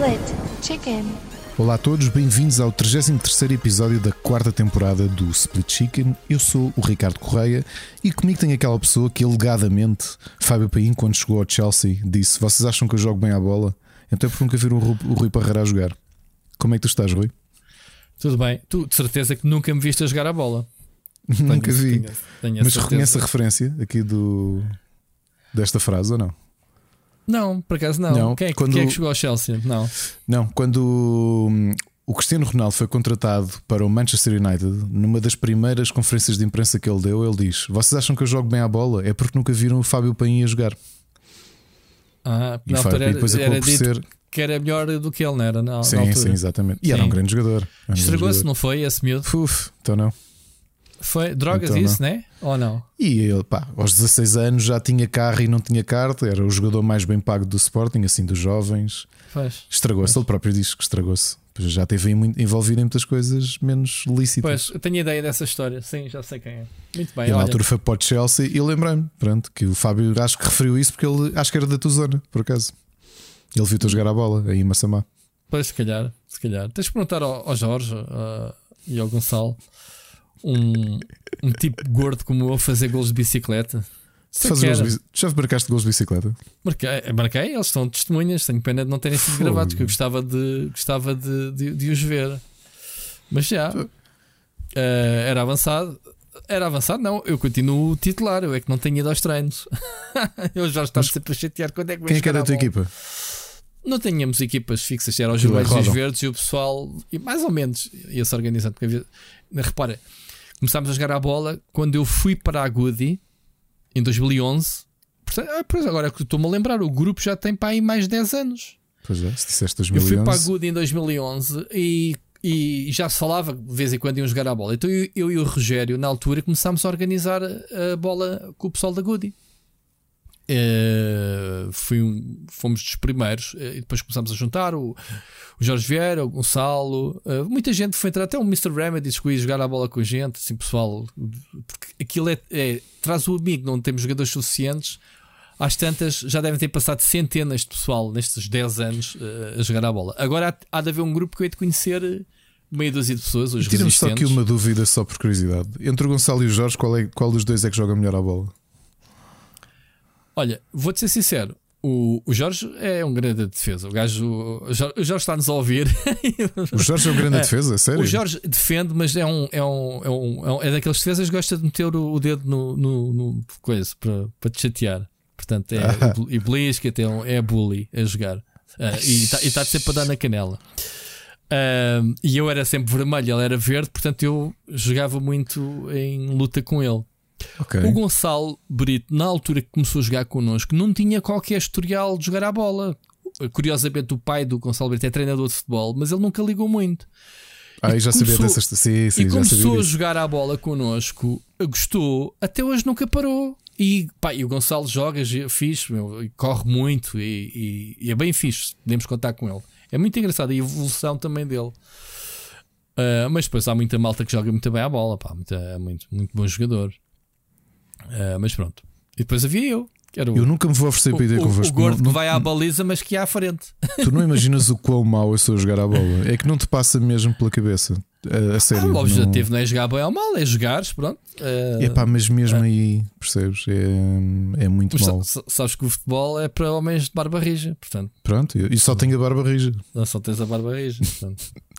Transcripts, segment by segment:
Split Chicken. Olá a todos, bem-vindos ao 33 episódio da quarta temporada do Split Chicken. Eu sou o Ricardo Correia e comigo tem aquela pessoa que alegadamente, Fábio Paim, quando chegou ao Chelsea, disse: Vocês acham que eu jogo bem à bola? Então é porque nunca viram o Rui, Parreira a jogar. Como é que tu estás, Rui? Tudo bem, tu de certeza que nunca me viste a jogar a bola. nunca vi. Tenho, tenho Mas certeza. reconhece a referência aqui do desta frase ou não? Não, por acaso não. Não, quem, é, que- quando- quem é que chegou ao Chelsea? Não. Não, quando hum, o Cristiano Ronaldo foi contratado para o Manchester United, numa das primeiras conferências de imprensa que ele deu, ele diz: Vocês acham que eu jogo bem à bola? É porque nunca viram o Fábio Paim a jogar. Ah, E, na o Fábio altura Paim era, depois era acabou por dito ser. que era melhor do que ele, não era? Na, na Sim, altura. sim, exatamente. E era Sim. um grande jogador. Era um Estragou-se, não foi esse miúdo? Uf, então não. Foi drogas Então isso, né? Ou não? E ele, pá, aos 16 anos já tinha carro e não tinha carta, era o jogador mais bem pago do Sporting, assim, dos jovens. Estragou-se, ele próprio diz que estragou-se. Já teve envolvido em muitas coisas menos lícitas. Pois, eu tenho ideia dessa história. Sim, já sei quem é. Muito bem. E na olha. altura foi para o Chelsea e eu lembrei-me, pronto, que o Fábio acho que referiu isso porque ele acho que era da tua zona, por acaso. Ele viu-te a jogar a bola aí em Massamá. Pois, se calhar, se calhar. Tens de perguntar ao, ao Jorge ah, e ao Gonçalo um, um tipo gordo como eu a fazer golos de bicicleta. Faz gols de Já marcaste gols de bicicleta? Marquei, marquei, eles são testemunhas. Tenho pena de não terem sido Fogo. gravados, que eu gostava de, gostava de, de, de os ver. Mas já eh, era avançado. Era avançado, não. Eu continuo titular. Eu é que não tenho ido aos treinos. eu já estava sempre a chatear. Quando é que, Quem é que era a tua bola? equipa? Não tínhamos equipas fixas, era os vermelhos e os verdes e o pessoal, e mais ou menos, ia-se organizando. Repara, começámos a jogar a bola quando eu fui para a Goody em 2011. Portanto, ah, pois agora que estou-me a lembrar, o grupo já tem para aí mais de 10 anos. Pois é, se disseste Eu fui 2011. para a Goody em 2011 e, e já se falava de vez em quando iam jogar a bola. Então eu, eu e o Rogério, na altura, começámos a organizar a bola com o pessoal da Goody. Eh, fui um- fomos dos primeiros eh, e depois começámos a juntar o, o Jorge Vieira, o Gonçalo, eh, muita gente foi entrar, até o Mr. Remedy que ia jogar a bola com a gente, assim pessoal, porque aquilo é, é- traz o amigo, não temos jogadores suficientes. Às tantas já devem ter passado centenas de pessoal nestes 10 anos a jogar a bola. Agora há, há de haver um grupo que eu hei de conhecer meia dúzia de pessoas, Tira-me só aqui uma dúvida, só por curiosidade. Entre o Gonçalo e o Jorge, qual, é, qual dos dois é que joga melhor a bola? Olha, vou-te ser sincero. O, o Jorge é um grande defesa. O gajo, o Jorge, o Jorge está-nos a ouvir. O Jorge é um grande É, defesa, sério? O Jorge defende, mas é um, é um, é um, é um- é daqueles defesas que gosta de meter o, o dedo no, no, no coisa para, para te chatear. Portanto, é Ah. e belisca, até um- é bully a jogar. Ah, e está sempre a dar na canela. Ah, e eu era sempre vermelho, ele era verde, portanto eu jogava muito em luta com ele. Ok. O Gonçalo Brito, na altura que começou a jogar connosco, não tinha qualquer historial de jogar a bola. Curiosamente, o pai do Gonçalo Brito é treinador de futebol, mas ele nunca ligou muito. Ah, eu já sabia começou- dessas. Sim, sim, e começou sabia a jogar a bola connosco, gostou, até hoje nunca parou. E, pá, e o Gonçalo joga é fixe, meu, e corre muito e, e- e é bem fixe. Podemos contar com ele. É muito engraçado e a evolução também dele. Ah, mas depois há muita malta que joga muito bem a bola, pá, muita- muito, muito bom jogador. Ah, mas pronto. E depois havia eu, que era o, Eu nunca me vou oferecer para ir o- convosco. o gordo Não- que vai à baliza, mas que ia à frente. Tu não imaginas o quão mau eu sou a jogar a bola. É que não te passa mesmo pela cabeça. A, a Ah, sério. o objetivo não... não é jogar bem ou mal, é jogares, pronto. Ah, Epá, mas mesmo aí, percebes? É, é muito Mas sa- sabes que o futebol é para homens de barba rija, portanto, Pronto, e só tenho a barba rija. não só tens a barba rija. portanto.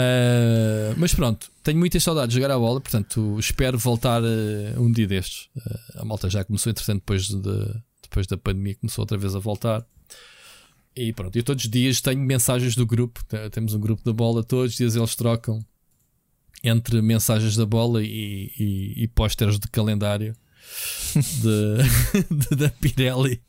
Ah, mas pronto, tenho muitas saudades de jogar a bola, portanto, espero voltar eh, um dia destes. Ah, a malta já começou, entretanto, depois, de, depois da pandemia, começou outra vez a voltar. E pronto, eu todos os dias tenho mensagens do grupo. Temos um grupo da bola, todos os dias eles trocam entre mensagens da bola e, e, e pósteres de calendário de, de- da Pirelli.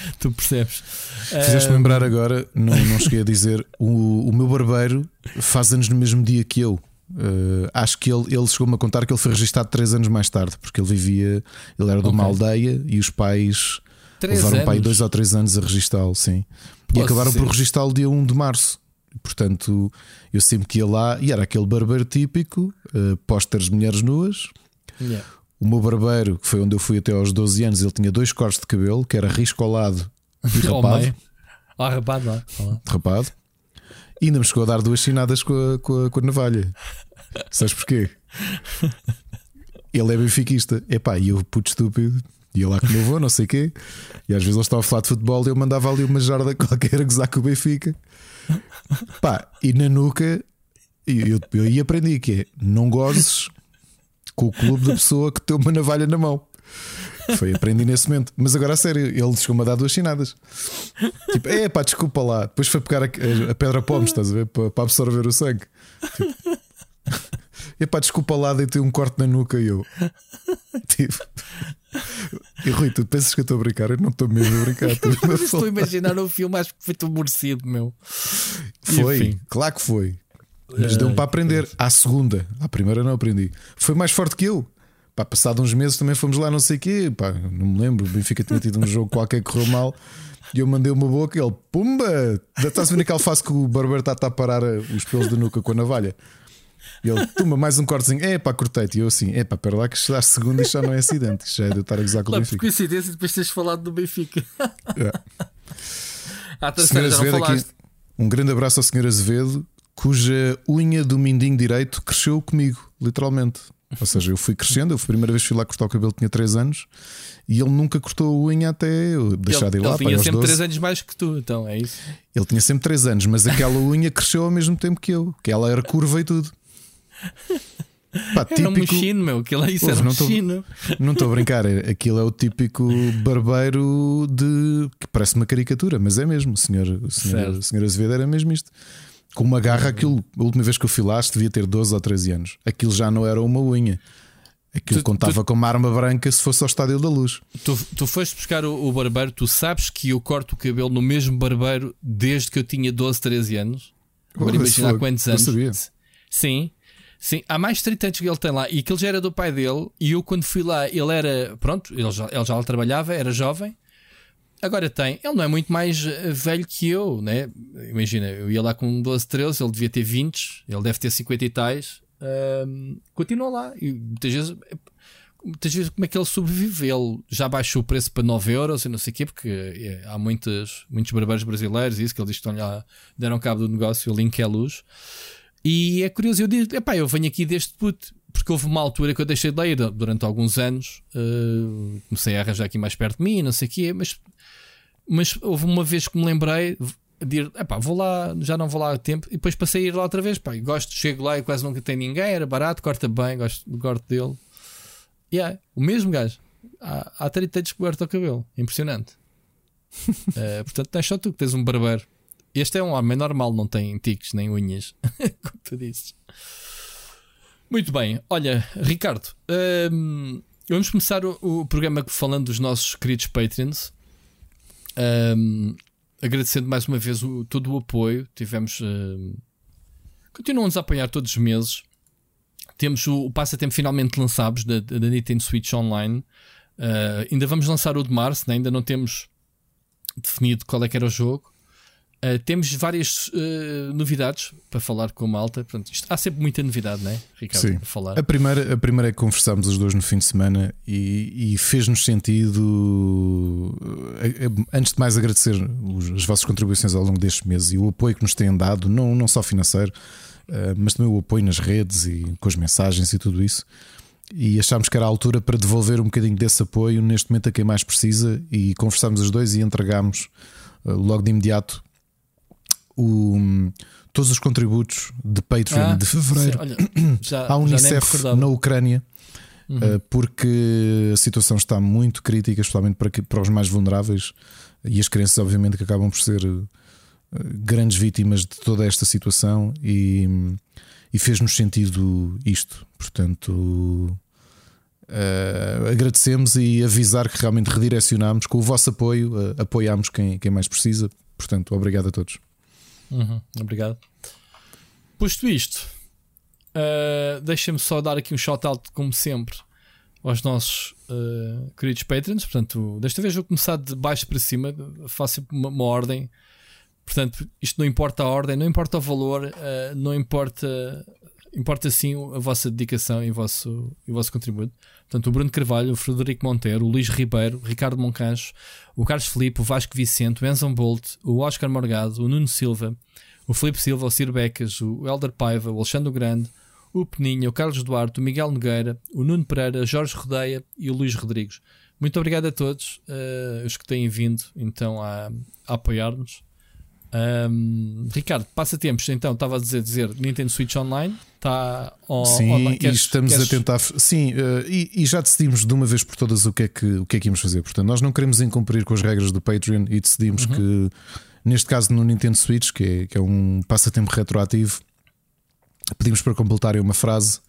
Tu percebes? Fizeste-me Ah, lembrar agora, não, não cheguei a dizer, o, o meu barbeiro faz anos no mesmo dia que eu. Uh, acho que ele, ele chegou-me a contar que ele foi registado 3 anos mais tarde, porque ele vivia, ele era de uma Ok. aldeia e os pais três levaram aí anos. 2 ou 3 anos a registá-lo, sim. E Posso acabaram por dizer. registá-lo dia 1 de março. Portanto, eu sempre que ia lá, e era aquele barbeiro típico, uh, pósteres de mulheres nuas. Yeah. O meu barbeiro, que foi onde eu fui até aos 12 anos, ele tinha dois cortes de cabelo, que era risco ao lado e rapado. Ah, rapado lá. Rapado. E ainda me chegou a dar duas chinadas com a, com a, com a navalha. Sabes porquê? Ele é benfiquista. Epá, e eu, puto estúpido, ia lá com o meu avô, não sei o quê. E às vezes ele estava a falar de futebol e eu mandava ali uma jarda qualquer a gozar com o Benfica. Pá, e na nuca, eu, eu, eu aprendi que é: não gozes com o clube da pessoa que tem uma navalha na mão. Foi, aprendi nesse momento. Mas agora a sério, ele chegou-me a dar duas chinadas. Tipo, é pá, desculpa lá. Depois foi pegar a, a, pedra pomes, estás a ver? Para, absorver o sangue. Tipo, é pá, desculpa lá, dei-te um corte na nuca e eu. Tipo. E Rui, tu pensas que eu estou a brincar? Eu não estou mesmo a brincar. Estou a imaginar o filme, acho que foi tão aborrecido, meu. Foi, claro que foi. Mas deu-me para aprender. À segunda, à primeira não aprendi. Foi mais forte que eu. Pá, passado uns meses também fomos lá, não sei o quê. Pá, não me lembro. O Benfica tinha tido um jogo qualquer que correu mal. E eu mandei uma boca e ele, pumba! Estás a ver aquele face que o barbeiro está a parar os pelos da nuca com a navalha? E ele, toma mais um cortezinho, é pá, cortei-te. E eu assim, é pá, pera lá que estás segundo isto já não é acidente, isto já é de eu estar a gozar com o Benfica. coincidência, depois teres falado do Benfica. É. À terceira, já não falaste. Aqui, um grande abraço ao Sr. Azevedo, cuja unha do mindinho direito cresceu comigo, literalmente. Ou seja, eu fui crescendo, eu fui a primeira vez que fui lá cortar o cabelo, tinha 3 anos e ele nunca cortou a unha até eu deixar de ir lá. Ele tinha sempre 3 anos mais que tu, então é isso? Ele tinha sempre 3 anos, mas aquela unha cresceu ao mesmo tempo que eu, que ela era curva e tudo. Pá, típico... Era um mexino, meu, aquilo é isso, era não mexino. Não estou a brincar, é, aquilo é o típico barbeiro de que parece uma caricatura, mas é mesmo. O senhor, o senhor, o senhor Azevedo era mesmo isto. Com uma garra, aquilo, a última vez que eu fui lá, devia ter 12 ou 13 anos. Aquilo já não era uma unha. Aquilo tu, contava tu, com uma arma branca se fosse ao Estádio da Luz. Tu, tu foste buscar o, o, barbeiro, tu sabes que eu corto o cabelo no mesmo barbeiro desde que eu tinha 12, 13 anos. Agora imaginar quantos anos. Sabia. Sim, sim. Há mais de 30 anos que ele tem lá e aquele já era do pai dele. E eu, quando fui lá, ele era. Pronto, ele já, ele já trabalhava, era jovem. Agora tem, ele não é muito mais eh, velho que eu, né? Imagina, eu ia lá com 12, 13, ele devia ter 20, ele deve ter 50 e tais. Um, continua lá e muitas vezes, muitas vezes, como é que ele sobrevive? Ele já baixou o preço para 9 euros e não sei o quê, porque é, há muitos, muitos barbeiros brasileiros, isso que ele diz que estão lá, deram cabo do negócio, o link é luz. E é curioso, eu digo, epá, eu venho aqui deste puto, porque houve uma altura que eu deixei de ler durante alguns anos, uh, comecei a arranjar aqui mais perto de mim, não sei o quê, mas mas houve uma vez que me lembrei de ir, epá, vou lá, já não vou lá a tempo, e depois passei a ir lá outra vez. Pá, gosto, chego lá e quase nunca tem ninguém, era barato, corta bem, gosto corte dele. E yeah, o mesmo gajo. Há, há 30 anos que corta o cabelo, impressionante. uh, portanto, tens só tu que tens um barbeiro. Este é um homem normal, não tem tiques nem unhas, como tu dizes. Muito bem, olha, Ricardo, um, vamos começar o, o programa falando dos nossos queridos Patreons. Um, agradecendo mais uma vez o, todo o apoio. Tivemos. Uh, continuam-nos a apoiar todos os meses. Temos o, o passatempo finalmente lançados da, da Nintendo Switch Online. Uh, ainda vamos lançar o de março, né? ainda não temos definido qual é que era o jogo. Uh, temos várias uh, novidades para falar com a malta. Portanto, isto, há sempre muita novidade, não é, Ricardo? Sim. Falar. A, primeira, a primeira é que conversámos os dois no fim de semana e, e fez-nos sentido, eh, antes de mais, agradecer os, as vossas contribuições ao longo destes meses e o apoio que nos têm dado, não, não só financeiro, uh, mas também o apoio nas redes e com as mensagens e tudo isso. E achámos que era a altura para devolver um bocadinho desse apoio neste momento a quem mais precisa e conversámos os dois e entregámos logo de imediato o, todos os contributos de Patreon ah, de fevereiro sim, olha, já, à Unicef na Ucrânia. Uhum. Eh, porque a situação está muito crítica, especialmente para, para os mais vulneráveis e as crianças, obviamente, que acabam por ser eh, grandes vítimas de toda esta situação e, e fez-nos sentido isto. Portanto, uh, agradecemos e avisar que realmente redirecionamos com o vosso apoio, uh, apoiamos quem, quem mais precisa. Portanto, obrigado a todos. Uhum, obrigado. Posto isto, uh, deixa-me só dar aqui um shout-out, como sempre, aos nossos uh, queridos patrons. Portanto, desta vez vou começar de baixo para cima, faço uma, uma ordem. Portanto, isto não importa a ordem, não importa o valor, uh, não importa. Importa sim a vossa dedicação e o vosso, e o vosso contributo. Portanto, o Bruno Carvalho, o Frederico Monteiro, o Luís Ribeiro, o Ricardo Moncancho, o Carlos Felipe, o Vasco Vicente, o Enzo Bolt, o Oscar Morgado, o Nuno Silva, o Felipe Silva, o Ciro Becas, o Helder Paiva, o Alexandre Grande, o Peninha, o Carlos Duarte, o Miguel Nogueira, o Nuno Pereira, Jorge Rodeia e o Luís Rodrigues. Muito obrigado a todos uh, os que têm vindo então a, a apoiar-nos. Um, Ricardo, passatempos, então estava a dizer, dizer Nintendo Switch Online está Sim, online. Queres, e estamos queres... a tentar. Sim, uh, e, e, já decidimos de uma vez por todas o que, é que, o que é que íamos fazer. Portanto, nós não queremos incumprir com as regras do Patreon e decidimos uhum. que, neste caso, no Nintendo Switch, que é, que é um passatempo retroativo, pedimos para completarem uma frase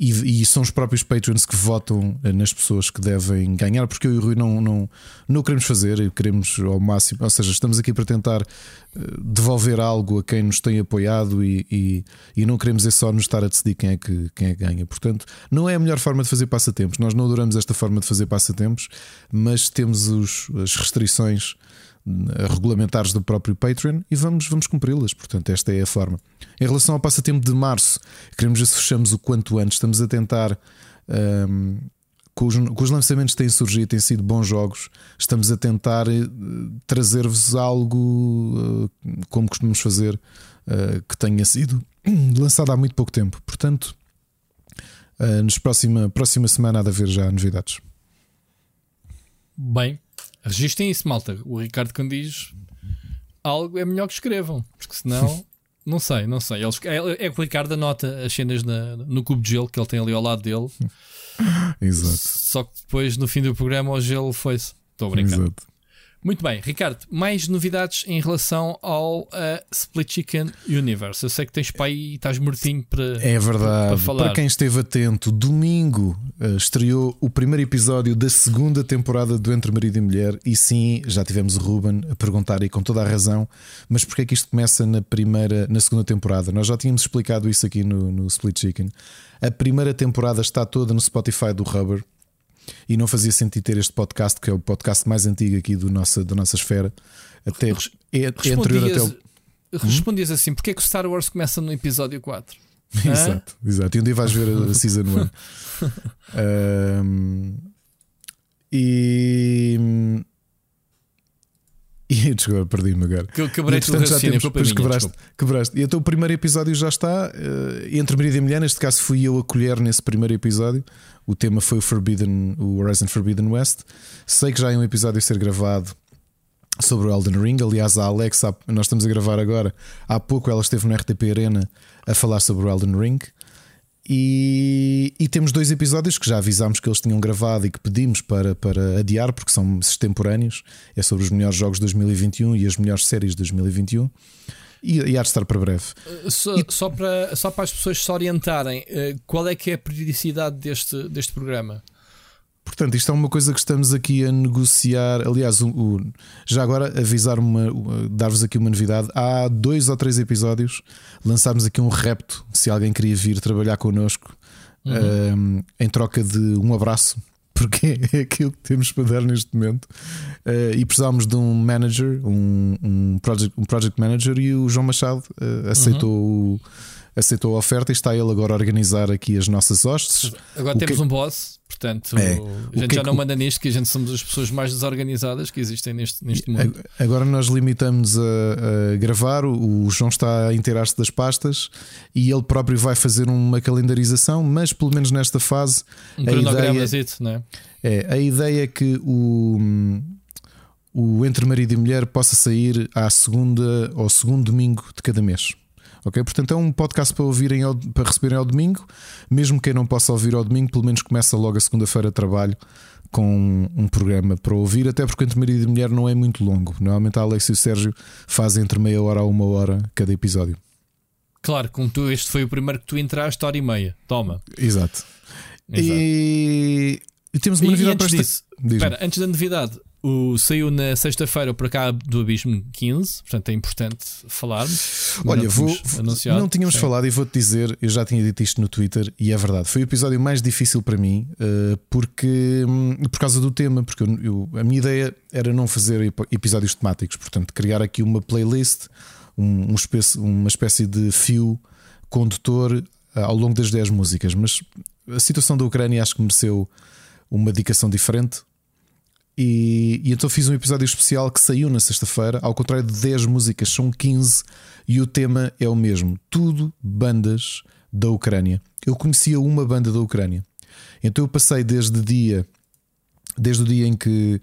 e, e, são os próprios Patreons que votam eh, nas pessoas que devem ganhar, porque eu e o Rui não, não, não queremos fazer, queremos ao máximo, ou seja, estamos aqui para tentar eh, devolver algo a quem nos tem apoiado e, e, e, não queremos é só nos estar a decidir quem é, que, quem é que ganha. Portanto, não é a melhor forma de fazer passatempos. Nós não adoramos esta forma de fazer passatempos, mas temos os, as restrições regulamentares do próprio Patreon e vamos, vamos cumpri-las. Portanto, esta é a forma. Em relação ao passatempo de março, queremos ver se fechamos o quanto antes. Estamos a tentar. Um, com, os, com os, lançamentos que têm surgido, têm sido bons jogos. Estamos a tentar uh, trazer-vos algo, uh, como costumamos fazer, que tenha sido lançado há muito pouco tempo. Portanto, nos próxima, próxima semana há de haver já novidades. Bem, Registrem isso, malta. O Ricardo quando diz algo é melhor que escrevam, porque senão. Não sei, não sei. Eles, é, é que o Ricardo anota as cenas na, no cubo de gelo que ele tem ali ao lado dele. Exato. Só que depois, no fim do programa, o gelo foi-se. Estou a brincar. Exato. Muito bem, Ricardo, mais novidades em relação ao uh, Split Chicken Universe. Eu sei que tens pai e estás mortinho para, é verdade. para falar. Para quem esteve atento, domingo uh, estreou o primeiro episódio da segunda temporada do Entre Marido e Mulher. E sim, já tivemos o Ruben a perguntar e com toda a razão, mas porquê é que isto começa na primeira, na segunda temporada? Nós já tínhamos explicado isso aqui no, no Split Chicken. A primeira temporada está toda no Spotify do Rubber e não fazia sentido ter este podcast, que é o podcast mais antigo aqui do nossa, da nossa esfera, até é, é anterior até o. Respondias hum? assim: porque é que o Star Wars começa no episódio 4? exato, exato. E um dia vais ver a season 1. um, e. E desculpa, perdi-me agora. Que, quebrei tudo já temos, depois quebraste, quebraste. E então o primeiro episódio já está. Uh, entre marido e mulher, neste caso fui eu a colher nesse primeiro episódio. O tema foi o Forbidden, o Horizon Forbidden West. Sei que já há um episódio a ser gravado sobre o Elden Ring. Aliás, a Alexa, nós estamos a gravar agora. Há pouco ela esteve no RTP Arena a falar sobre o Elden Ring. E, e, temos dois episódios que já avisámos que eles tinham gravado e que pedimos para, para adiar, porque são extemporâneos. É sobre os melhores jogos de 2021 e as melhores séries de 2021. E, e há de estar para breve. Uh, só, e... só, para, só para as pessoas se orientarem, uh, qual é que é a periodicidade deste, deste programa? Portanto, isto é uma coisa que estamos aqui a negociar. Aliás, o, o, já agora avisar uma, dar-vos aqui uma novidade. Há dois ou três episódios lançámos aqui um repto. Se alguém queria vir trabalhar connosco uhum. um, ehm, em troca de um abraço, porque é aquilo que temos para dar neste momento. Uh, e precisávamos de um manager, um, um, project, um project manager, e o João Machado uh, aceitou uhum. o aceitou a oferta e está ele agora a organizar aqui as nossas hostes. Agora o temos que... um boss, portanto, é. a gente já não manda nisto, que a gente somos as pessoas mais desorganizadas que existem neste, neste mundo. Agora nós limitamos a, a gravar, o João está a inteirar-se das pastas e ele próprio vai fazer uma calendarização, mas pelo menos nesta fase. Um cronograma, não é? É, a ideia é que o o Entre Marido e Mulher possa sair à segunda ou segundo domingo de cada mês. Ok? Portanto, é um podcast para ouvirem ao, para receberem ao domingo. Mesmo quem não possa ouvir ao domingo, pelo menos começa logo a segunda-feira de trabalho com um programa para ouvir, até porque entre marido e mulher não é muito longo. Normalmente a Alex e o Sérgio fazem entre meia hora a uma hora cada episódio. Claro, como tu, este foi o primeiro que tu entraste, hora e meia. Toma. Exato. Exato. E... e, temos uma novidade para esta... disso. Espera, antes da novidade, o, saiu na sexta-feira para cá do Abismo 15, portanto é importante falarmos. Olha, não vou, não tínhamos Sim. falado e vou-te dizer, eu já tinha dito isto no Twitter e é verdade. Foi o episódio mais difícil para mim uh, porque hum, por causa do tema, porque eu, eu, a minha ideia era não fazer episódios temáticos, portanto, criar aqui uma playlist, um, um espécie, uma espécie de fio condutor ao longo das 10 músicas, mas a situação da Ucrânia acho que mereceu uma dedicação diferente. E, e, então fiz um episódio especial que saiu na sexta-feira. Ao contrário de 10 músicas, são 15 e o tema é o mesmo. Tudo bandas da Ucrânia. Eu conhecia uma banda da Ucrânia. Então eu passei desde dia, desde o dia em que.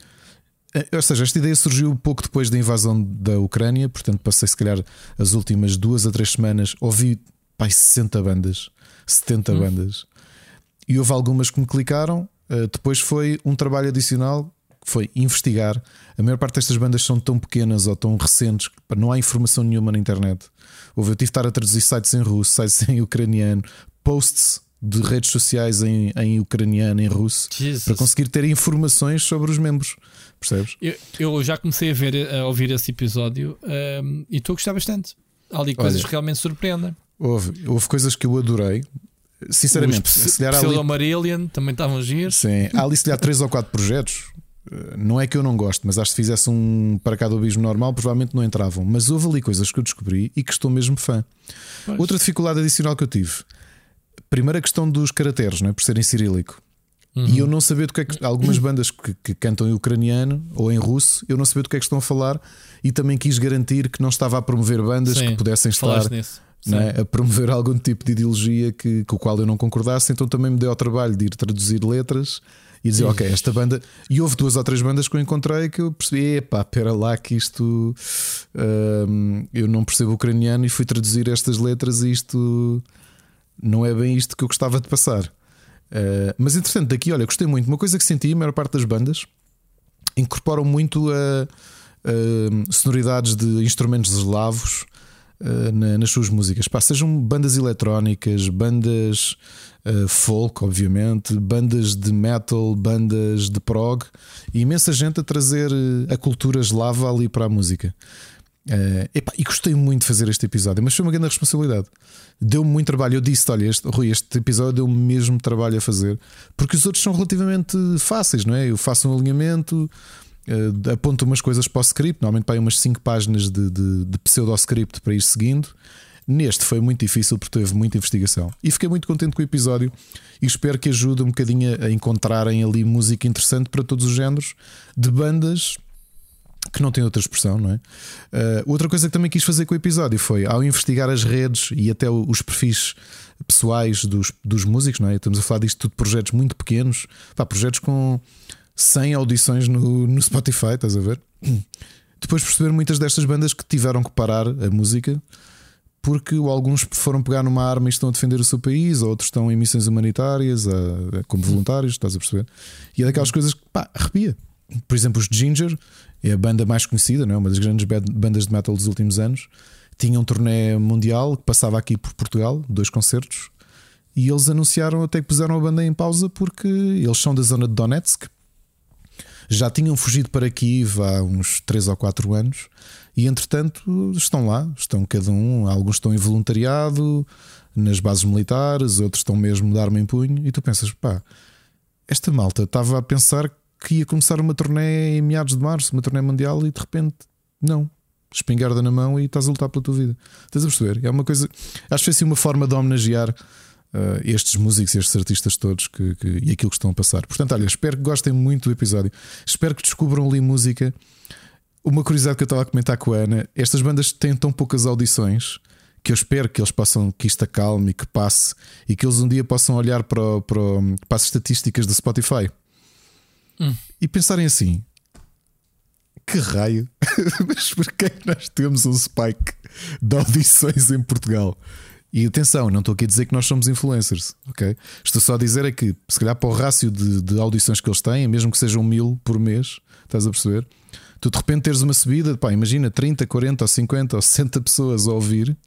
Eh, ou seja, esta ideia surgiu pouco depois da invasão da Ucrânia, portanto passei se calhar as últimas duas a três semanas, ouvi pai 60 bandas, 70 hum. bandas. E houve algumas que me clicaram. Eh, depois foi um trabalho adicional foi investigar. A maior parte destas bandas são tão pequenas ou tão recentes que não há informação nenhuma na internet. Houve, eu tive de estar a traduzir sites em russo, sites em ucraniano, posts de redes sociais em, em ucraniano, em russo, Jesus. para conseguir ter informações sobre os membros. Percebes? Eu, eu já comecei a, ver, a ouvir esse episódio um, e estou a gostar bastante. Há ali coisas que realmente surpreendem. Houve, houve coisas que eu adorei. Sinceramente, se calhar ali... Marillion também estavam giros. Sim, há ali se calhar 3 ou 4 projetos. Não é que eu não gosto, mas acho que se fizesse um para cada abismo normal, provavelmente não entravam. Mas houve ali coisas que eu descobri e que estou mesmo fã. Pois. Outra dificuldade adicional que eu tive primeira questão dos caracteres, não é? por serem cirílico. Uhum. E eu não sabia do que é que. Algumas bandas que, que, cantam em ucraniano ou em russo, eu não sabia do que é que estão a falar e também quis garantir que não estava a promover bandas Sim, que pudessem estar é? a promover algum tipo de ideologia que, com o qual eu não concordasse. Então também me deu ao trabalho de ir traduzir letras e dizer, ok, esta banda. E houve duas ou três bandas que eu encontrei que eu percebi, epá, pera lá que isto. Hum, eu não percebo ucraniano e fui traduzir estas letras e isto não é bem isto que eu gostava de passar. Uh, mas entretanto, daqui, olha, gostei muito. Uma coisa que senti, a maior parte das bandas incorporam muito a, a sonoridades de instrumentos eslavos uh, na, nas suas músicas. Pá, sejam bandas eletrónicas, bandas uh, folk, obviamente, bandas de metal, bandas de prog, e imensa gente a trazer a cultura eslava ali para a música. Uh, epá, e gostei muito de fazer este episódio, mas foi uma grande responsabilidade. Deu-me muito trabalho. Eu disse: Olha, este, Rui, este episódio deu-me mesmo trabalho a fazer, porque os outros são relativamente fáceis, não é? Eu faço um alinhamento, uh, aponto umas coisas para o script, normalmente para umas 5 páginas de, de, de pseudo-script para ir seguindo. Neste foi muito difícil porque teve muita investigação e fiquei muito contente com o episódio e espero que ajude um bocadinho a encontrarem ali música interessante para todos os géneros de bandas que não tem outra expressão, não é? Uh, outra coisa que também quis fazer com o episódio foi, ao investigar as redes e até os perfis pessoais dos, dos músicos, não é? Estamos a falar disto tudo de projetos muito pequenos, pá, projetos com 100 audições no, no Spotify, estás a ver? Depois perceber muitas destas bandas que tiveram que parar a música porque alguns foram pegar numa arma e estão a defender o seu país, outros estão em missões humanitárias a, a, como voluntários, estás a perceber? E é daquelas coisas que pá, arrepia. Por exemplo, os Ginger é a banda mais conhecida, não é? uma das grandes bandas de metal dos últimos anos. Tinha um turnê mundial que passava aqui por Portugal, dois concertos, e eles anunciaram até que puseram a banda em pausa porque eles são da zona de Donetsk. Já tinham fugido para Kiev há uns 3 ou 4 anos e entretanto estão lá, estão cada um, alguns estão em voluntariado nas bases militares, outros estão mesmo de arma em punho, e tu pensas, pá, esta malta estava a pensar que ia começar uma turnê em meados de março, uma turnê mundial, e de repente, não. Espingarda na mão e estás a lutar pela tua vida. Estás a perceber? É uma coisa. Acho que foi assim uma forma de homenagear uh, estes músicos, estes artistas todos que, que, e aquilo que estão a passar. Portanto, olha, espero que gostem muito do episódio. Espero que descubram ali música. Uma curiosidade que eu estava a comentar com a Ana: estas bandas têm tão poucas audições que eu espero que eles possam, que isto acalme e que passe e que eles um dia possam olhar para, para, para as estatísticas do Spotify hum. e pensarem assim: que raio, mas porquê é que nós temos um spike de audições em Portugal? E atenção, não estou aqui a dizer que nós somos influencers, ok? Estou só a dizer é que, se calhar, para o rácio de, de audições que eles têm, mesmo que sejam mil por mês, estás a perceber? Tu de repente teres uma subida, pá, imagina 30, 40 ou 50 ou 60 pessoas a ouvir,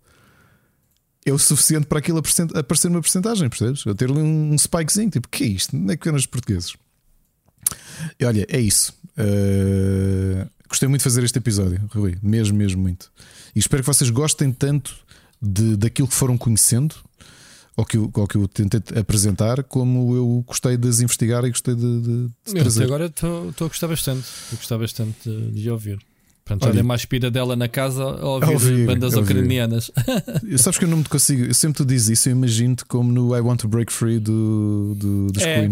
é o suficiente para aquilo aparecer uma porcentagem, percebes? Eu ter ali um spikezinho, tipo, que é isto? Não é que os portugueses? E olha, é isso. Uh, gostei muito de fazer este episódio, Rui, mesmo, mesmo muito. E espero que vocês gostem tanto de, daquilo que foram conhecendo, ou que, eu, ou que eu tentei apresentar, como eu gostei de as investigar e gostei de, de, de trazer. Agora estou a gostar bastante, estou a gostar bastante de, de ouvir. Portanto, já dei uma aspira dela na casa a ouvir, ouvir, bandas ouvir. ucranianas. Eu sabes que eu não me consigo. Eu sempre tu dizes isso, eu imagino-te como no I Want to Break Free do, do, dos É.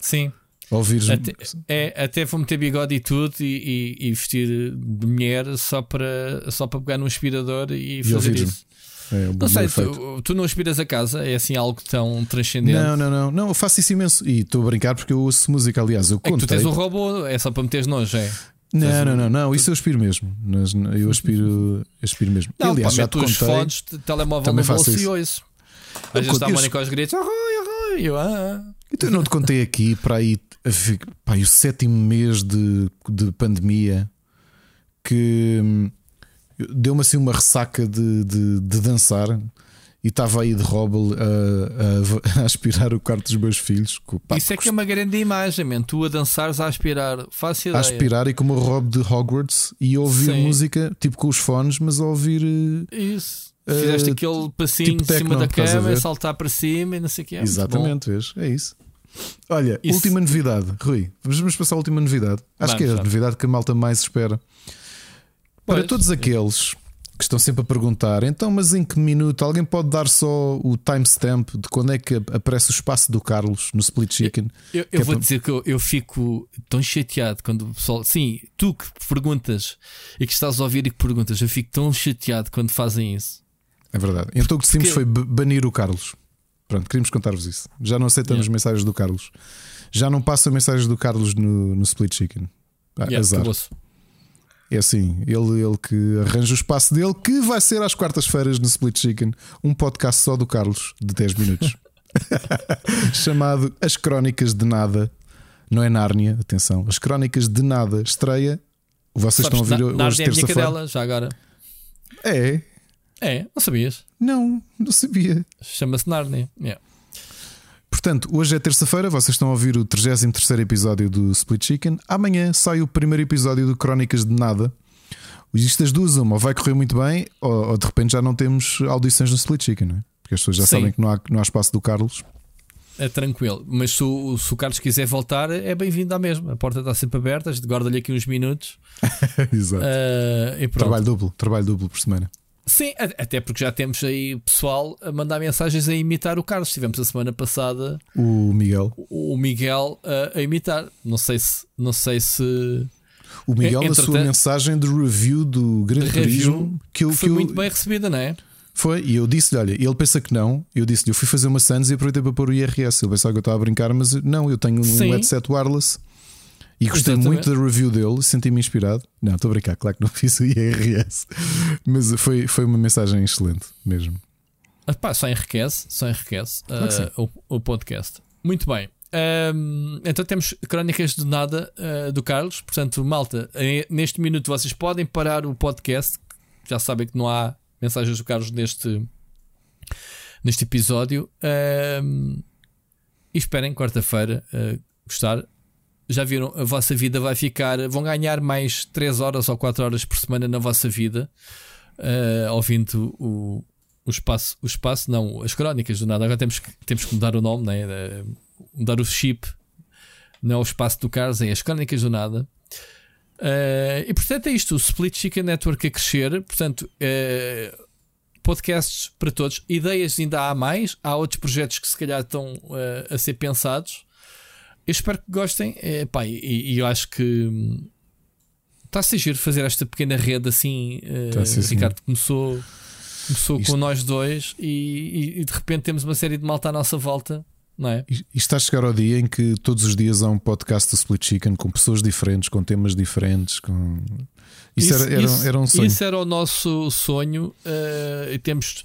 Sim. Ouvires. Até, é, até vou meter bigode e tudo e, e- e vestir de mulher só para, só para pegar num aspirador e, fazer ouvires-me. isso. É, um Não sei, tu, tu não aspiras a casa? É assim algo tão transcendente? Não, não, não, não, eu faço isso imenso. E estou a brincar porque eu ouço música, aliás, eu é tu tens um robô, é só para meteres nojo, é? Não, não, não, não, isso eu aspiro mesmo. Eu aspiro, aspiro mesmo. Não, aliás, pá, já te contei. fones, de telemóvel no bolso e isso. ouço. Eu Às vezes está a Mónica aos gritos, arroi, arroi. E eu, ah, ah. Então eu não te contei aqui para aí, pá, o sétimo mês de, de pandemia que hum, deu-me assim uma ressaca de, de, de dançar e estava aí de Robel a, a- a aspirar o quarto dos meus filhos. pá, Isso é que é uma grande imagem, man. Tu a dançares a aspirar. Faço a aspirar e como o Rob de Hogwarts e a ouvir Sim. música, tipo com os fones, mas a ouvir. eh, Isso. Eh, Fizeste aquele passinho tipo de cima da cama saltar para cima e não sei o que é. Exatamente, vês? É isso. Olha, Isso- última novidade, Rui. Vamos passar a última novidade. Acho Vamos, que é a novidade que a malta mais espera. Para todos aqueles que estão sempre a perguntar, então, mas em que minuto? Alguém pode dar só o timestamp de quando é que aparece o espaço do Carlos no Split Chicken? Eu, eu é vou para- dizer que eu, eu fico tão chateado quando o pessoal. Sim, tu que perguntas e que estás a ouvir e que perguntas, eu fico tão chateado quando fazem isso. É verdade. Então o que decidimos Porque- foi banir o Carlos. Pronto, queríamos contar-vos isso. Já não aceitamos Yeah. mensagens do Carlos. Já não passam mensagens do Carlos no, no Split Chicken. Ah, Yeah, azar. É assim, ele, ele que arranja o espaço dele, que vai ser às quartas-feiras no Split Chicken, um podcast só do Carlos, de 10 minutos, chamado As Crónicas de Nada. Não é Nárnia, atenção, As Crónicas de Nada estreia. Vocês estão a Sabes, ouvir Na- hoje, é terça-feira? já agora. É, É, não sabias? não, não sabia. Chama-se Narnia. Yeah. Portanto, hoje é terça-feira, vocês estão a ouvir o 33 episódio do Split Chicken. Amanhã sai o primeiro episódio do Crónicas de Nada. Isto das duas, uma, ou vai correr muito bem, ou, ou de repente já não temos audições no Split Chicken, não é? Porque as pessoas já Sim. sabem que não há, não há espaço do Carlos. É tranquilo. Mas se o, se o Carlos quiser voltar, é bem-vindo à mesma. A porta está sempre aberta, a gente guarda-lhe aqui uns minutos. Exato. Pronto. trabalho duplo, trabalho duplo por semana. Sim, a- até porque já temos aí pessoal a mandar mensagens a imitar o Carlos. Tivemos a semana passada O Miguel. o Miguel a, a imitar. Não sei se. Não sei se O Miguel, na Entretanto- sua mensagem de review do Gran De review, Turismo, que eu, que que foi eu- muito bem recebida, não é? Foi, e eu disse-lhe: olha, ele pensa que não. Eu disse-lhe: eu fui fazer uma Sans e aproveitei para pôr o IRS. Ele pensava que eu estava a brincar, mas não, eu tenho um Sim. headset wireless e gostei Exatamente. muito da review dele, senti-me inspirado. Não, estou a brincar, claro que não fiz o IRS, mas foi, foi uma mensagem excelente mesmo. Ah, pá, só enriquece, só enriquece Claro ah, o, o podcast. Muito bem. Então temos crónicas de nada ah, do Carlos. Portanto, malta, neste minuto vocês podem parar o podcast. Já sabem que não há mensagens do Carlos neste, neste episódio. E esperem quarta-feira ah, gostar. Já viram? A vossa vida vai ficar. Vão ganhar mais 3 horas ou 4 horas por semana na vossa vida. ah, ouvindo o, o espaço, o espaço, não, as crónicas do nada. Agora temos que, temos que mudar o nome, né? Mudar o chip. Não é o espaço do Carlos, é as crónicas do nada. Eh, e portanto é isto: o Split Chicken Network a crescer. Portanto, eh, podcasts para todos. Ideias ainda há mais. Há outros projetos que se calhar estão eh, a ser pensados. Eu espero que gostem. Eh, pá, e, e eu acho que hum, está a ser giro fazer esta pequena rede assim. eh, Tá sim. Ricardo começou, começou Isto- com nós dois e, e- e de repente temos uma série de malta à nossa volta, não é? E está a chegar ao dia em que todos os dias há um podcast do Split Chicken com pessoas diferentes, com temas diferentes. Com... Isso, era, era, isso- era um sonho. Isso era o nosso sonho. e temos,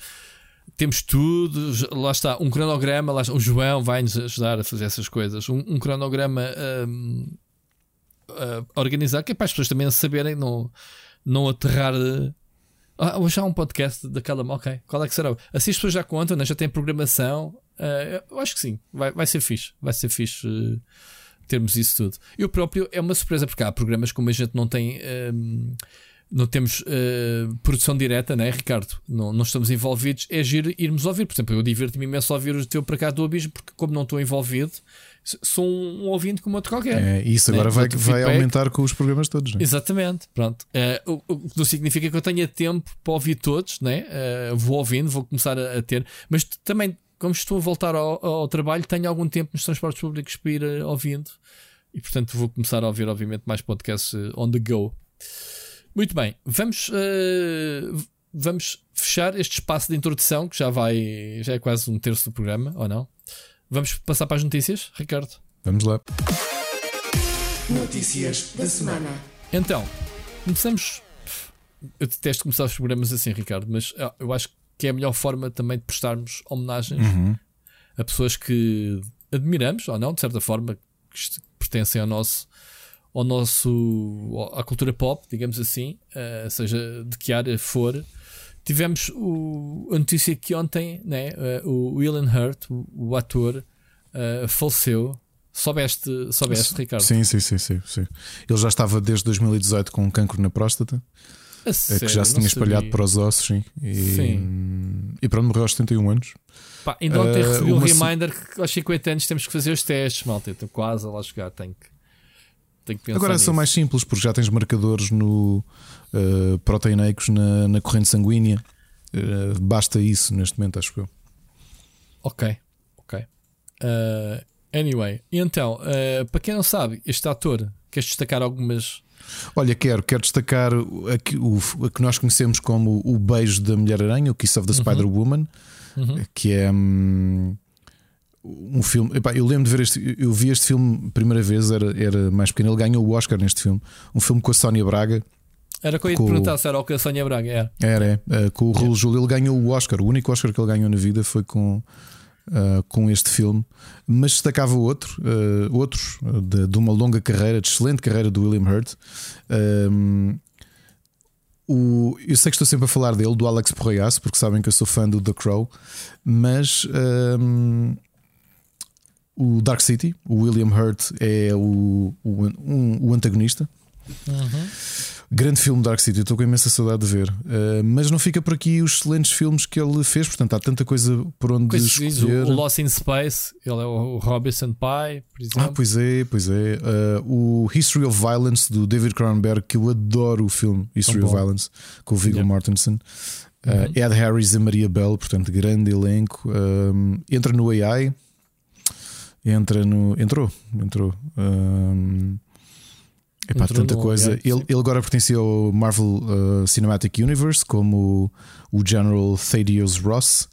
temos tudo. Lá está, um cronograma. Lá está, o João vai nos ajudar a fazer essas coisas. Um, um cronograma ahm, a organizar, que é para as pessoas também saberem, não, não aterrar. Ah, hoje há um podcast daquela. Ok, qual é que será? Assim as pessoas já contam, né? já tem programação. Eh, eu acho que sim, vai, vai ser fixe. Vai ser fixe. eh, termos isso tudo. Eu próprio é uma surpresa porque há programas como a gente não tem. ehm, não temos eh, produção direta, né, Ricardo? Não, não estamos envolvidos. É giro irmos ouvir. Por exemplo, eu divirto-me imenso a ouvir o teu para cá do abismo, porque, como não estou envolvido, sou um, ouvinte como outro qualquer. É, isso agora né? vai, vai aumentar com os programas todos. Né? Exatamente. Pronto. Uh, o, que não significa que eu tenha tempo para ouvir todos, né? Uh, vou ouvindo, vou começar a, a, ter, mas também, como estou a voltar ao, ao, trabalho, tenho algum tempo nos transportes públicos para ir uh, ouvindo e, portanto, vou começar a ouvir, obviamente, mais podcasts on the go. Muito bem, vamos, vamos fechar este espaço de introdução que já vai, já é quase um terço do programa, ou não? Vamos passar para as notícias, Ricardo? Vamos lá. Notícias da semana. Então, começamos. Eu detesto começar os programas assim, Ricardo, mas ah, eu acho que é a melhor forma também de prestarmos homenagens uhum. a pessoas que admiramos, ou não, de certa forma, que pertencem ao nosso, ao nosso à cultura pop, digamos assim, uh, seja de que área for. Tivemos o, a notícia que ontem né, uh, o William Hurt, o, o ator, uh, faleceu. Soubeste, soubeste Ricardo? Sim, sim, sim, sim, sim. Ele já estava desde 2018 com um cancro na próstata. A é sério? que já se tinha espalhado sabia. para os ossos, sim. E, sim. e pronto, morreu aos 71 anos. Pá, ainda ontem uh, recebi um reminder que aos 50 anos temos que fazer os testes, malta. Estou quase a lá chegar, tenho que. Agora nisso. são mais simples, porque já tens marcadores no, uh, proteinaicos na, na corrente sanguínea. Uh, basta isso neste momento, acho eu. Ok, ok. Uh, anyway, então, para quem não sabe, este ator, queres destacar algumas. Olha, quero, quero destacar a que, o, a que nós conhecemos como o beijo da Mulher-Aranha, o Kiss of the uhum. Spider-Woman, uhum. que é. Um, um filme. Epá, eu lembro de ver este. Eu vi este filme primeira vez, era, era mais pequeno. Ele ganhou o Oscar neste filme. Um filme com a Sónia Braga. Era que eu ia te perguntar se era o que a Sónia Braga era. Era, é. Uh, com o Raul. Júlio. Ele ganhou o Oscar. O único Oscar que ele ganhou na vida foi com, uh, com este filme. Mas destacava outro, uh, outros de, de, uma longa carreira, de excelente carreira do William Hurt. Um, o, eu sei que estou sempre a falar dele, do Alex Porreiaço, porque sabem que eu sou fã do The Crow, mas um, o Dark City, o William Hurt é o, o, um, o antagonista. Uhum. Grande filme Dark City, estou com imensa saudade de ver. Uh, mas não fica por aqui os excelentes filmes que ele fez, portanto há tanta coisa por onde Coisa escolher. o, o Lost in Space, ele é o Robinson Pie, por exemplo. Ah, pois é, pois é. Uh, o History of Violence do David Cronenberg, que eu adoro o filme History of Violence, com o Viggo yeah. Mortensen. Uh, uhum. Ed Harris e Maria Bell, portanto, grande elenco. entra no AI, entra no. Entrou, entrou. Um, Epá, tanta coisa. ele, ele, agora pertencia ao Marvel uh, Cinematic Universe como o, o General Thaddeus Ross.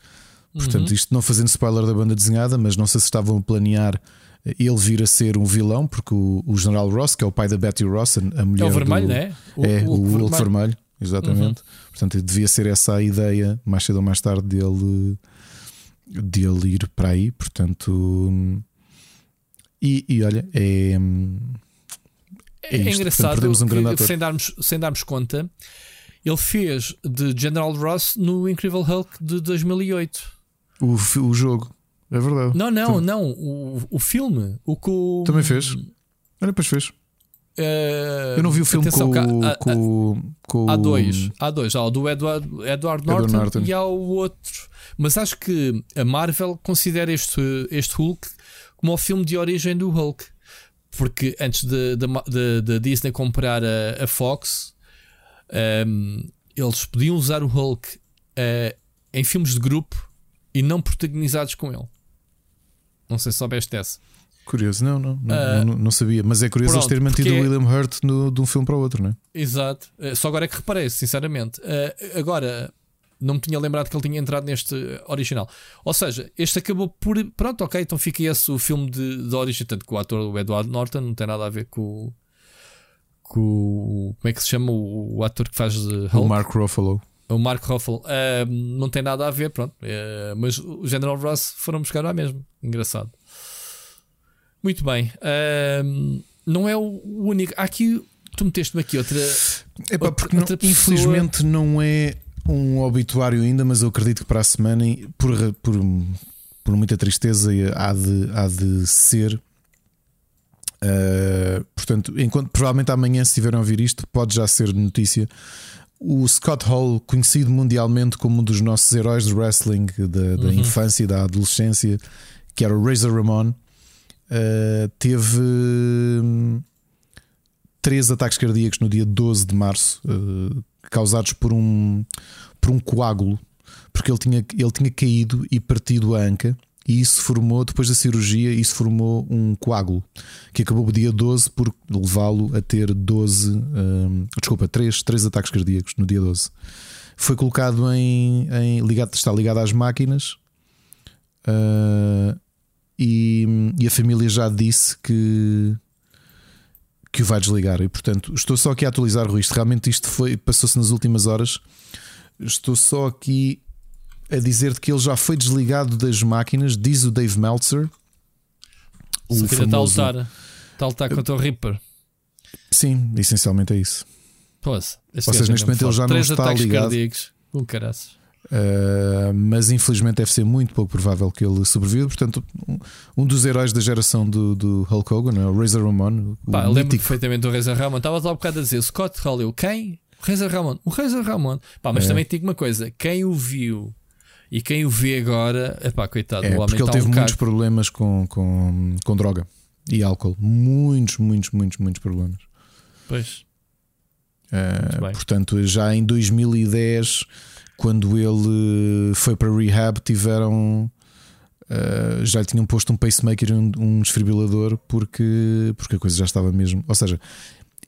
Portanto, uhum. isto não fazendo spoiler da banda desenhada, mas não sei se estavam a planear ele vir a ser um vilão, porque o, o General Ross, que é o pai da Betty Ross, a mulher. É o vermelho, do, né? O, é? O, o vermelho. vermelho, exatamente. Uhum. Portanto, devia ser essa a ideia, mais cedo ou mais tarde, dele, dele ir para aí. Portanto, e, e olha, é. É, é engraçado um que, sem, darmos, sem darmos conta, ele fez de General Ross no Incredible Hulk de 2008. O, o jogo, é verdade. Não, não, Também. não. O, o filme. O que o... Também fez. Olha, depois fez. Uh, eu não vi o filme atenção, com, há, com, com há dois. Há dois. Há o do Edward, Edward Norton, Edward Norton e há o outro. Mas acho que a Marvel considera este, este Hulk como o filme de origem do Hulk porque antes da Disney comprar a, a Fox, um, ehm, eles podiam usar o Hulk uh, em filmes de grupo e não protagonizados com ele. Não sei se soubeste dessa. Curioso, não, não, não, uh, não, não, sabia. Mas é curioso pronto, eles terem mantido o William Hurt no, de um filme para o outro, não é? Exato. Uh, só agora é que reparei, sinceramente. Uh, agora, não me tinha lembrado que ele tinha entrado neste original. Ou seja, este acabou por. Pronto, ok, então fica esse o filme de, de origem. Tanto que o ator, o Edward Norton, não tem nada a ver com. com como é que se chama o, o ator que faz de Hulk? O Mark Ruffalo. O Mark Ruffalo. Uh, não tem nada a ver, pronto. Mas o General Ross foram buscar lá mesmo. Engraçado. Muito bem. Não é o único. Há aqui. Tu meteste-me aqui outra. Epá, outra, porque outra não, infelizmente não é um obituário ainda, mas eu acredito que para a semana, por, por, por muita tristeza, há de, há de ser. Uh, portanto, enquanto provavelmente amanhã, se estiverem a ouvir isto, pode já ser notícia. O Scott Hall, conhecido mundialmente como um dos nossos heróis de wrestling da, da uhum. infância e da adolescência, que era o Razor Ramon, uh, teve hum, três ataques cardíacos no dia 12 de março, uh, causados por um, por um coágulo, porque ele tinha, ele tinha caído e partido a anca. E isso formou, depois da cirurgia, isso formou um coágulo que acabou o dia 12 por levá-lo a ter 12, um, desculpa, 3, 3 ataques cardíacos no dia 12. Foi colocado em, em ligado, está ligado às máquinas uh, e, e, a família já disse que que o vai desligar. E portanto, estou só aqui a atualizar o isto. Realmente isto foi passou-se nas últimas horas. Estou só aqui a dizer que ele já foi desligado das máquinas, diz o Dave Meltzer. O Só famoso... está a lutar, está a lutar contra o Reaper. Sim, essencialmente é isso. Pois, Ou seja, neste momento ele já não está ligado. Cardíacos, com caraças. Uh, mas infelizmente deve ser muito pouco provável que ele sobreviva. Portanto, um, um dos heróis da geração do, do Hulk Hogan, é o Razor Ramon. Pá, eu lembro perfeitamente do Razor Ramon. Estava lá um bocado a dizer Scott Halley, quem? O Razor Ramon. O Razor Ramon. Pá, mas é. também digo uma coisa: quem o viu e quem o vê agora, epá, coitado, é, o homem porque ele teve um muitos problemas com, com, com droga e álcool. Muitos, muitos, muitos, muitos problemas. Pois. Uh, portanto, já em 2010, quando ele foi para rehab, tiveram. Uh, já lhe tinham posto um pacemaker e um, um desfibrilador porque, porque a coisa já estava mesmo. Ou seja,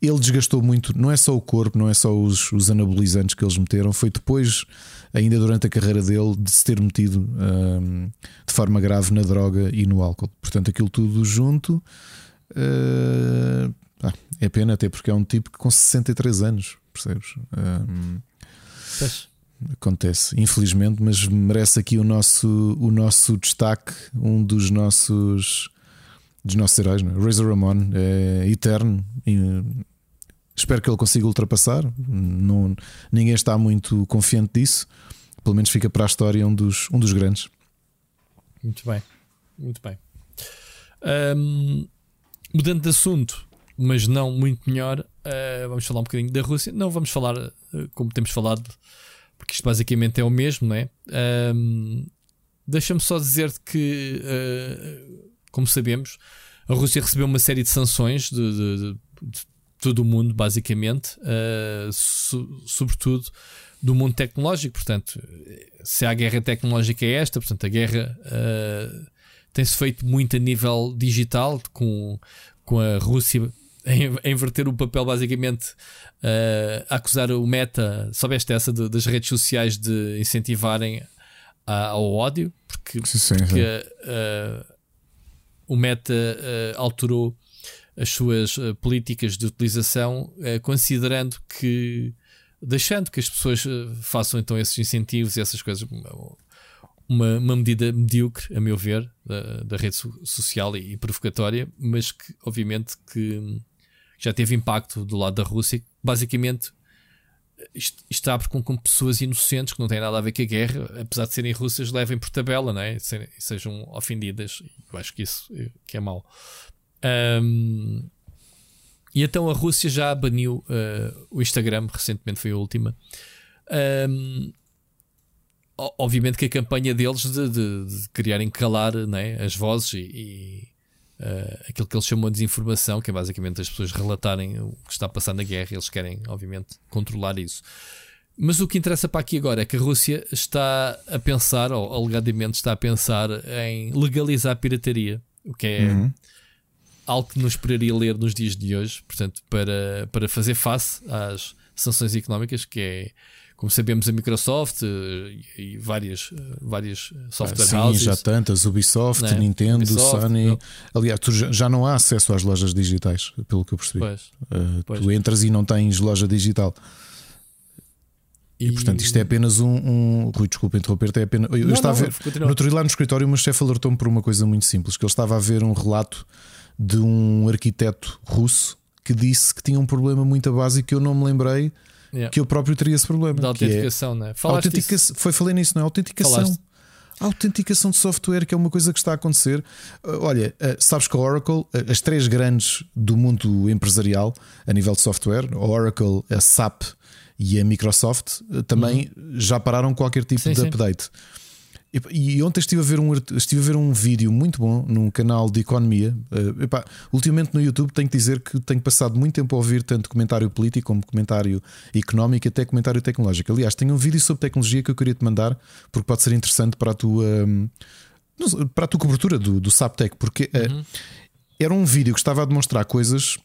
ele desgastou muito, não é só o corpo, não é só os, os anabolizantes que eles meteram, foi depois, ainda durante a carreira dele, de se ter metido um, de forma grave na droga e no álcool. Portanto, aquilo tudo junto uh, é pena, até porque é um tipo que com 63 anos, percebes? Um, acontece, infelizmente, mas merece aqui o nosso, o nosso destaque, um dos nossos dos nossos heróis, é? Razor Ramon é eterno, Espero que ele consiga ultrapassar. Não, ninguém está muito confiante disso. Pelo menos fica para a história um dos, um dos grandes. Muito bem, muito bem. Um, mudando de assunto, mas não muito melhor, uh, vamos falar um bocadinho da Rússia. Não vamos falar uh, como temos falado, porque isto basicamente é o mesmo, não é? Um, Deixa-me só dizer que, uh, como sabemos, a Rússia recebeu uma série de sanções de, de, de todo o mundo, basicamente, uh, so, sobretudo do mundo tecnológico. Portanto, se a guerra tecnológica é esta, portanto, a guerra uh, tem-se feito muito a nível digital, com, com a Rússia a inverter o papel, basicamente, uh, a acusar o Meta, soubeste essa de, das redes sociais de incentivarem a, ao ódio, porque, sim, sim, porque uh, o Meta uh, alterou as suas políticas de utilização, considerando que, deixando que as pessoas façam então esses incentivos e essas coisas, uma, uma medida medíocre, a meu ver, da, da rede so social e, e, provocatória, mas que obviamente que já teve impacto do lado da Rússia, basicamente abre com, com, pessoas inocentes que não têm nada a ver com a guerra, apesar de serem russas, levem por tabela, não é? sejam ofendidas. Eu acho que isso que é mau. Um, e então a Rússia já baniu uh, o Instagram, recentemente foi a última. Um, obviamente que a campanha deles de, de, de criarem calar né, as vozes e uh, aquilo que eles chamam de desinformação, que é basicamente as pessoas relatarem o que está passando na guerra, eles querem, obviamente, controlar isso. Mas o que interessa para aqui agora é que a Rússia está a pensar, ou alegadamente está a pensar, em legalizar a pirataria, o que é. Uhum algo que nos esperaria ler nos dias de hoje, portanto, para, para fazer face às sanções económicas, que é, como sabemos, a Microsoft eh, e várias, eh, várias software Sim, houses. já tantas, Ubisoft, né? Nintendo, Ubisoft, Sony. Não. Aliás, tu já não há acesso às lojas digitais, pelo que eu percebi. Pois, uh, pois. Tu entras e não tens loja digital. E, e, portanto, isto é apenas um. um... Rui, desculpa interromper-te. É apenas... Eu, não, estava não, a ver. No outro dia lá no escritório, o meu chefe alertou-me por uma coisa muito simples: que ele estava a ver um relato de um arquiteto russo que disse que tinha um problema muito básico que eu não me lembrei yeah. que eu próprio teria esse problema. Da autenticação, é não é? Autentica Foi, falei nisso, não é? Autenticação. Falaste. A autenticação de software, que é uma coisa que está a acontecer. Uh, olha, uh, sabes que a Oracle, uh, as três grandes do mundo empresarial a nível de software, a Oracle, a SAP e a Microsoft, também uhum. já pararam qualquer tipo sim, de sim. E ontem estive a ver um, estive a ver um vídeo muito bom num canal de economia. Uh, epá, ultimamente no YouTube tenho que dizer que tenho passado muito tempo a ouvir tanto comentário político como comentário económico, até comentário tecnológico. Aliás, tenho um vídeo sobre tecnologia que eu queria te mandar porque pode ser interessante para a tua, para a tua cobertura do, do Saptec, porque uh, uhum. era um vídeo que estava a demonstrar coisas,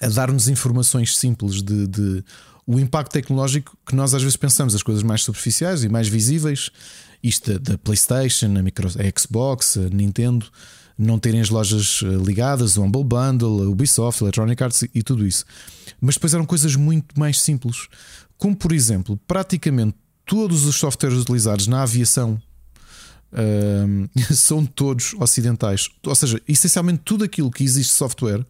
a dar-nos informações simples de, de o impacto tecnológico que nós às vezes pensamos, as coisas mais superficiais e mais visíveis isto da, PlayStation, a, Micro, a Xbox, a Nintendo, não terem as lojas eh, ligadas, o Humble Bundle, a Ubisoft, a Electronic Arts e tudo isso. Mas depois eram coisas muito mais simples, como por exemplo, praticamente todos os softwares utilizados na aviação uh, são todos ocidentais. Ou seja, essencialmente tudo aquilo que existe software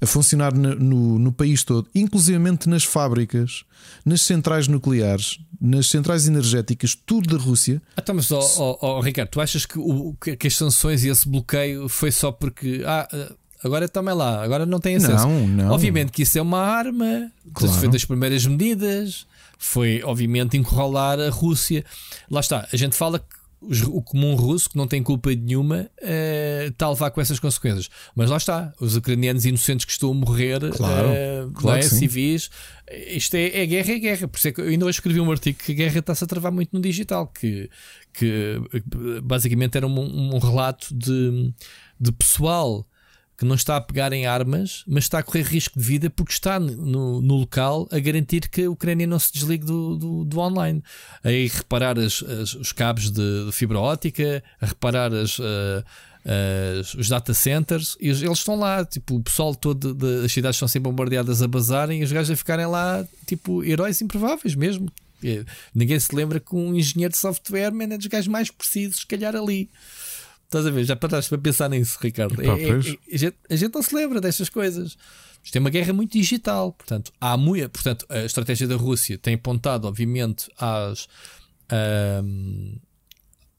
a funcionar no, no, no país todo, inclusivamente nas fábricas, nas centrais nucleares, nas centrais energéticas, tudo da Rússia. Então, mas, oh, oh, oh, Ricardo, tu achas que, o, que as sanções e esse bloqueio foi só porque. Ah, agora também lá, agora não tem acesso. Não, não. Obviamente que isso é uma arma, claro. foi das primeiras medidas, foi obviamente encurralar a Rússia. Lá está, a gente fala que o comum russo, que não tem culpa nenhuma, uh, está a levar com essas consequências. Mas lá está, os ucranianos inocentes que estão a morrer, claro, uh, claro é, civis, isto é, é, guerra, é guerra. Por isso é que eu ainda hoje escrevi um artigo que a guerra está-se a travar muito no digital, que, que basicamente era um, um relato de, de pessoal que não está a pegar em armas, mas está a correr risco de vida porque está no, no local a garantir que a Ucrânia não se desligue do, do, do online. A reparar as, as, os cabos de, de, fibra óptica, a reparar as, uh, as, os data centers, e eles estão lá, tipo, o pessoal todo das cidades estão sempre bombardeadas a bazarem e os gajos a ficarem lá, tipo, heróis improváveis mesmo. Ninguém se lembra que um engenheiro de software man, é dos gajos mais precisos, se calhar ali. Estás a ver? Já paraste para pensar nisso, Ricardo. É, é, é, a, gente, a, gente, não se lembra destas coisas. Isto é uma guerra muito digital. Portanto, há muito, portanto a estratégia da Rússia tem apontado, obviamente, às, um,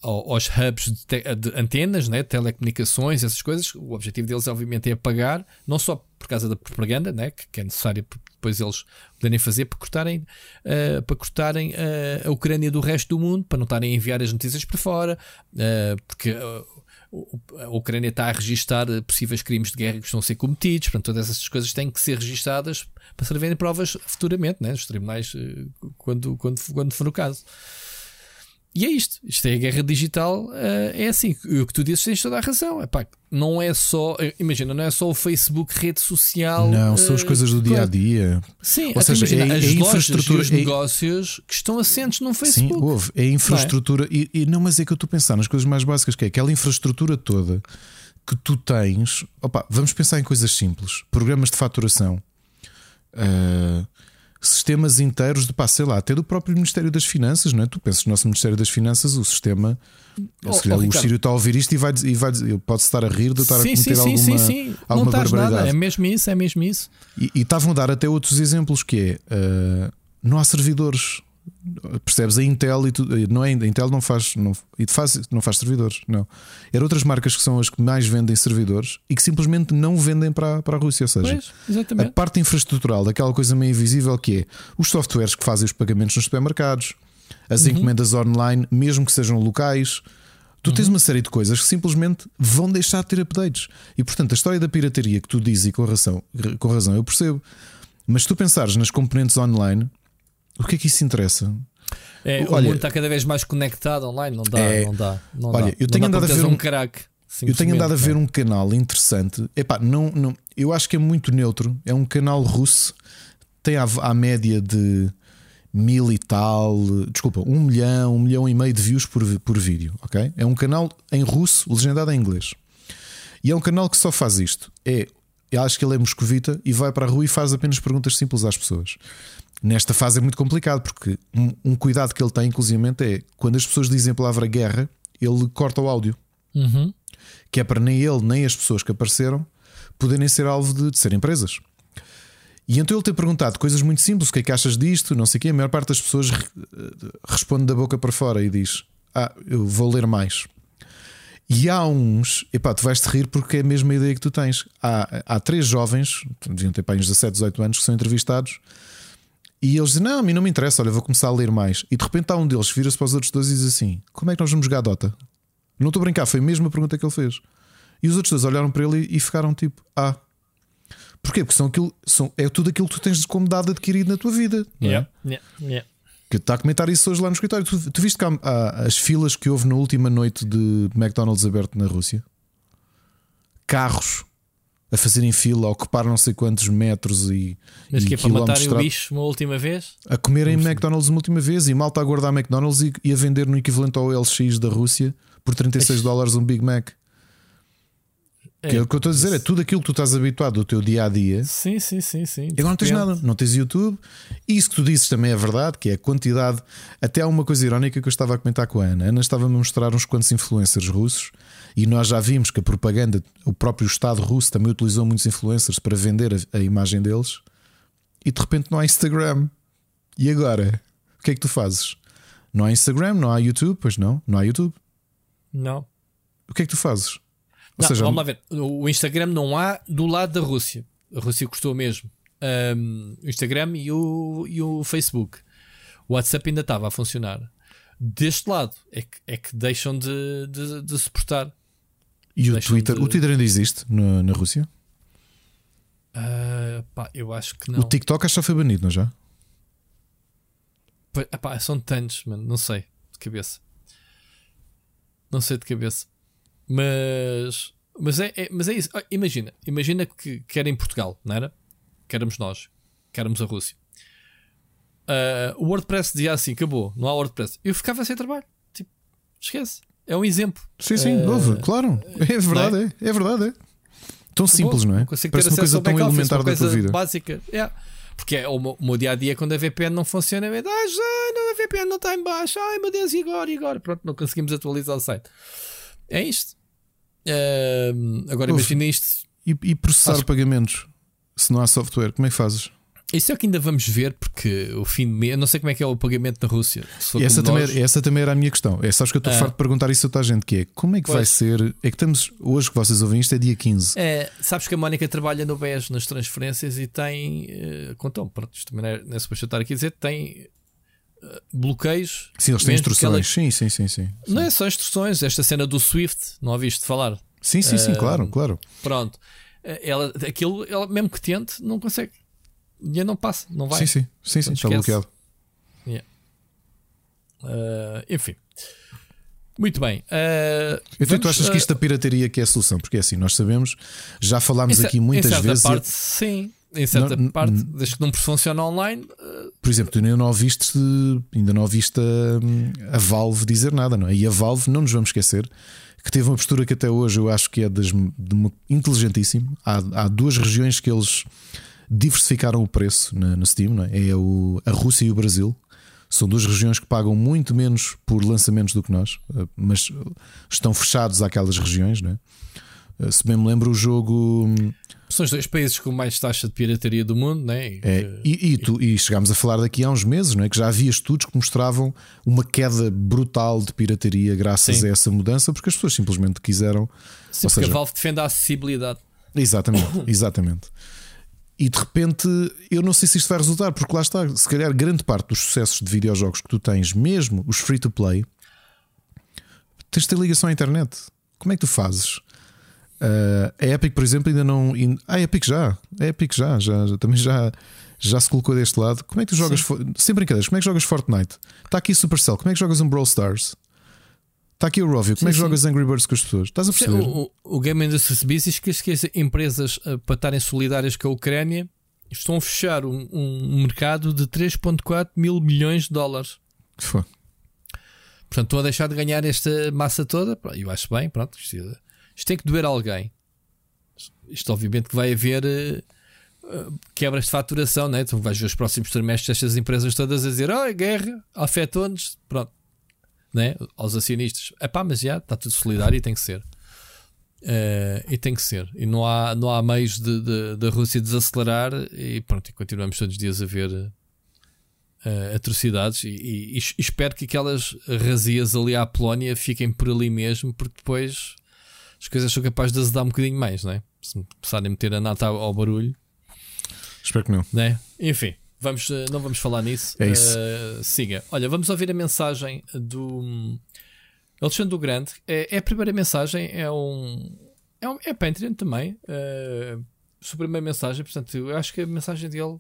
aos hubs de, te, de, antenas, né? telecomunicações, essas coisas. O objetivo deles, obviamente, é apagar, não só por causa da propaganda, né? que, que é necessária depois eles poderem fazer para cortarem, uh, para cortarem uh, a Ucrânia do resto do mundo, para não estarem a enviar as notícias para fora, uh, porque a Ucrânia está a registar possíveis crimes de guerra que estão a ser cometidos, portanto, todas essas coisas têm que ser registadas para servirem provas futuramente, né, nos tribunais, eh, quando, quando, quando for o caso. E é isto. Isto é a guerra digital. Uh, é assim. O que tu dizes tens toda a razão. Epá, não é só. Eh, imagina, não é só o Facebook, rede social. Não, são as coisas do dia a dia. Sim, ou seja, imagina, é, as é infraestrutura. Os é, negócios que estão assentes no Facebook. Sim, houve. É infraestrutura. Não é? E, e, não, mas é que eu estou a pensar nas coisas mais básicas, que é aquela infraestrutura toda que tu tens. Opa, vamos pensar em coisas simples: programas de faturação. Uh, sistemas inteiros de, pá, sei lá, até do próprio Ministério das Finanças, não é? Tu pensas no nosso Ministério das Finanças, o sistema. Oh, se calhar oh, o Sírio está a ouvir isto e vai, e vai pode estar a rir de estar sim, a cometer sim, alguma, sim, sim. alguma não barbaridade. Nada. É mesmo isso, é mesmo isso. E, e estavam a dar até outros exemplos que é uh, não há servidores. Percebes? A Intel e tu, não é a Intel não faz, não, e faz, não faz servidores, não. Eram outras marcas que são as que mais vendem servidores e que simplesmente não vendem para, para a Rússia. Ou seja, pois, a parte infraestrutural daquela coisa meio invisível que é os softwares que fazem os pagamentos nos supermercados, as uhum. encomendas online, mesmo que sejam locais. Tu uhum. tens uma série de coisas que simplesmente vão deixar de ter updates. E portanto, a história da pirataria que tu dizes e com razão, com razão eu percebo. Mas se tu pensares nas componentes online, o que é que isso interessa? É, olha, o mundo está cada vez mais conectado online, não dá, é, não dá. Não olha, dá. eu tenho andado a ver um, um crack. Eu tenho andado a ver um canal interessante. Epá, não, não, eu acho que é muito neutro. É um canal russo, tem a, a média de mil e tal, desculpa, um milhão, um milhão e meio de views por, por vídeo. ok? É um canal em russo, legendado em inglês. E é um canal que só faz isto. É, eu acho que ele é moscovita e vai para a rua e faz apenas perguntas simples às pessoas. Nesta fase é muito complicado, porque um, um cuidado que ele tem, inclusive, é quando as pessoas dizem a palavra guerra, ele corta o áudio. Uhum. Que é para nem ele, nem as pessoas que apareceram poderem ser alvo de, de serem presas. E então ele tem perguntado coisas muito simples: o que é que achas disto? Não sei o quê. A maior parte das pessoas responde da boca para fora e diz: Ah, eu vou ler mais. E há uns, epá, tu vais-te rir porque é a mesma ideia que tu tens. Há, há três jovens, deviam ter pai uns 17, 18 anos, que são entrevistados E eles dizem: Não, a mim não me interessa, olha, vou começar a ler mais. E de repente há um deles, vira-se para os outros dois e diz assim: Como é que nós vamos jogar Dota? Não estou a brincar, foi a mesma pergunta que ele fez. E os outros dois olharam para ele e ficaram tipo: Ah. Porquê? Porque são aquilo, são, é tudo aquilo que tu tens como dado adquirido na tua vida. Não é? Yeah, yeah, yeah. Que está a comentar isso hoje lá no escritório. Tu, tu viste que há, há as filas que houve na última noite de McDonald's aberto na Rússia? Carros a fazerem fila, a ocupar não sei quantos metros e. Mas e que é para matarem o bicho uma última vez? A comerem McDonald's uma última vez e malta a guardar McDonald's e, e a vender no equivalente ao LX da Rússia por 36 Eish. dólares um Big Mac. Que é o que eu estou a dizer, é tudo aquilo que tu estás habituado do teu dia a dia. Sim, sim, sim, sim. E agora não tens nada, não tens YouTube. E isso que tu dizes também é verdade, que é a quantidade. Até há uma coisa irónica que eu estava a comentar com a Ana. A Ana estava-me a mostrar uns quantos influencers russos e nós já vimos que a propaganda, o próprio Estado russo também utilizou muitos influencers para vender a, a imagem deles. E de repente não há Instagram. E agora? O que é que tu fazes? Não há Instagram, não há YouTube, pois não, não há YouTube. Não. O que é que tu fazes? Não, seja, vamos lá ver. O Instagram não há do lado da Rússia. A Rússia custou mesmo. Um, o Instagram e o, e o Facebook. O WhatsApp ainda estava a funcionar. Deste lado é que, é que deixam de, de, de suportar. E o Twitter? de- O Twitter ainda existe na, na Rússia? Ah, pá, eu acho que O não. TikTok acho que já foi banido, não já? Pois, epá, são tantos, mano. Não sei de cabeça. Não sei de cabeça. Mas, mas, é, é- mas é isso. Ah, Imagina, imagina que, que era em Portugal, não era? Que éramos nós, que éramos a Rússia. Ah, o WordPress dizia assim: acabou, não há WordPress. Eu ficava sem trabalho. Tipo, esquece. É um exemplo. Sim, sim, Eh, houve, claro. É verdade, é? É, verdade, é. Tão simples, não é? Parece uma coisa tão elementar da tua vida. Básica. É. Porque é o meu, o meu dia a dia quando a VPN não funciona, é, ah, já, não, a VPN não está em baixo, ai meu Deus, e agora, e agora? Pronto, não conseguimos atualizar o site. É isto. Ahm, agora Uf. imagina isto. E, e processar Acho- pagamentos, se não há software, como é que fazes? Isso é o que ainda vamos ver, porque o fim de mês, não sei como é que é o pagamento na Rússia. Essa também, nós- essa também era a minha questão. É, sabes que eu estou Ah. farto de perguntar isso a toda a gente: que é como é que vai Pois. ser? É que estamos, hoje que vocês ouvem isto, é dia 15. É, sabes que a Mónica trabalha no BES nas transferências e tem. Uh, contou pronto, isto também não é, não é suposto estar aqui a dizer, tem eh, bloqueios. Sim, eles têm instruções. ela- Sim, sim, sim, sim. Sim, Não é só instruções, esta cena do Swift, não ouviste falar? sim, sim, sim, Ah, claro, claro. Pronto. Eh, Ela, aquilo, ela, mesmo que tente, não consegue. O dinheiro não passa, não vai. Sim, sim, sim, sim, está bloqueado. Eh, enfim. Muito bem. eh, Então tu vamos, achas que eh, isto da pirataria que é a solução? Porque é assim, nós sabemos, já falámos aqui muitas em vezes. e- parte, sim. Em certa Não, parte, desde que não funciona online, eh, Por exemplo, tu ainda não ouviste, ainda não ouviste a, a Valve dizer nada, não é? E a Valve, não nos vamos esquecer, que teve uma postura que até hoje eu acho que é das, de uma, inteligentíssimo. Há, há duas regiões que eles diversificaram o preço na, no Steam, não é? É o, a Rússia e o Brasil. São duas regiões que pagam muito menos por lançamentos do que nós, eh, mas estão fechados àquelas regiões, não é? Eh, Se bem me lembro, o jogo. hum, são os dois países com mais taxa de pirataria do mundo, né? E É, que- e, e, tu- e chegámos a falar daqui há uns meses, não é? Que já havia estudos que mostravam uma queda brutal de pirataria graças Sim. a essa mudança, porque as pessoas simplesmente quiseram. Sim, ou porque seja- a Valve defende a acessibilidade. Exatamente, exatamente. E de repente, eu não sei se isto vai resultar, porque lá está, se calhar grande parte dos sucessos de videojogos que tu tens, mesmo os free to play, tens de ter ligação à internet. Como é que tu fazes? Ah, a Epic, por exemplo, ainda não. Ah, a Epic já. A Epic já, já, já- também já, já se colocou deste lado. Como é que tu jogas? fo- Sem brincadeiras, como é que jogas Fortnite? Está aqui Supercell, como é que jogas um Brawl Stars? Está aqui o Rovio, como é que jogas Angry Birds com as pessoas? Estás a perceber? O, o, o Game Industry Services que esquece empresas eh, para estarem solidárias com a Ucrânia estão a fechar um, um mercado de 3,4 mil milhões de dólares. Fô. Portanto, estão a deixar de ganhar esta massa toda. Eu acho bem, pronto. Isto, isto tem que doer a alguém. Isto, obviamente, que vai haver eh, quebras de faturação, né? Tu vais ver os próximos trimestres estas empresas todas a dizer: oh, guerra afetou-nos. Pronto, né? Aos acionistas. É pá, mas já está tudo solidário e tem que ser. Eh, e tem que ser. E não há, não há meios de, de- da Rússia desacelerar. E pronto, e continuamos todos os dias a ver eh, atrocidades. E, e- e espero que aquelas razias ali à Polónia fiquem por ali mesmo, porque depois as coisas são capazes de azedar um bocadinho mais, não é? Se começarem a meter a nata ao, ao barulho, Espero que não. não é? Enfim. Vamos, não vamos falar nisso. É isso. Uh, siga. Olha, vamos ouvir a mensagem do Alexandre do Grande. É, é a primeira mensagem, é um. É, um, é Patreon também. Uh, sobre a minha mensagem, portanto, eu acho que a mensagem dele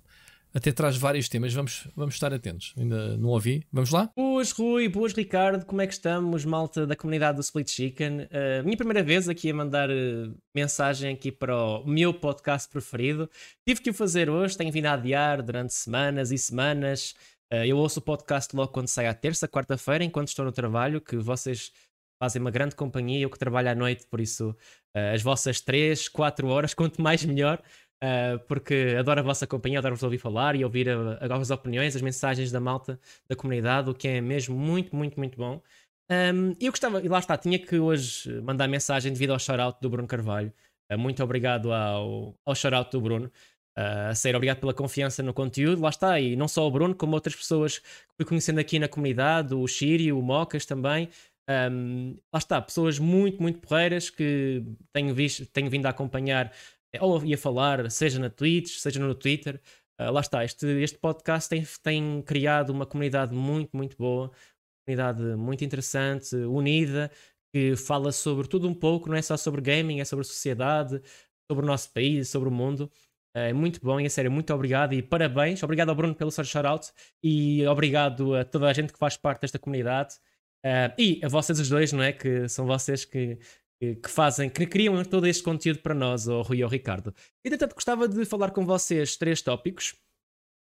até traz vários temas, vamos, vamos estar atentos. Ainda não ouvi, vamos lá? Boas, Rui, boas, Ricardo, como é que estamos, malta da comunidade do Split Chicken? Uh, minha primeira vez aqui a mandar uh, mensagem aqui para o meu podcast preferido. Tive que o fazer hoje, tenho vindo a adiar durante semanas e semanas. Uh, eu ouço o podcast logo quando sai à terça, quarta-feira, enquanto estou no trabalho, que vocês fazem uma grande companhia, eu que trabalho à noite, por isso as vossas 3, 4 horas, quanto mais melhor. Uh, porque adoro a vossa companhia, adoro-vos ouvir falar e ouvir a, as opiniões, as mensagens da malta da comunidade, o que é mesmo muito, muito, muito bom. Um, eu gostava, e lá está, tinha que hoje mandar mensagem devido ao shout-out do Bruno Carvalho. Uh, muito obrigado ao, ao shout-out do Bruno. Uh, a ser obrigado pela confiança no conteúdo, lá está, e não só o Bruno, como outras pessoas que fui conhecendo aqui na comunidade, o Shiri, o Mocas também. Um, lá está, pessoas muito, muito porreiras que tenho, visto, tenho vindo a acompanhar ou ia falar, seja na Twitch, seja no Twitter. Uh, lá está, este, este podcast tem, tem criado uma comunidade muito, muito boa, comunidade muito interessante, unida, que fala sobre tudo um pouco, não é só sobre gaming, é sobre a sociedade, sobre o nosso país, sobre o mundo. Uh, é muito bom e a sério, muito obrigado e parabéns. Obrigado ao Bruno pelo seu shout-out e obrigado a toda a gente que faz parte desta comunidade. Uh, e a vocês os dois, não é? Que são vocês que que fazem, que criam todo este conteúdo para nós, o Rui e o Ricardo. E, portanto, gostava de falar com vocês três tópicos.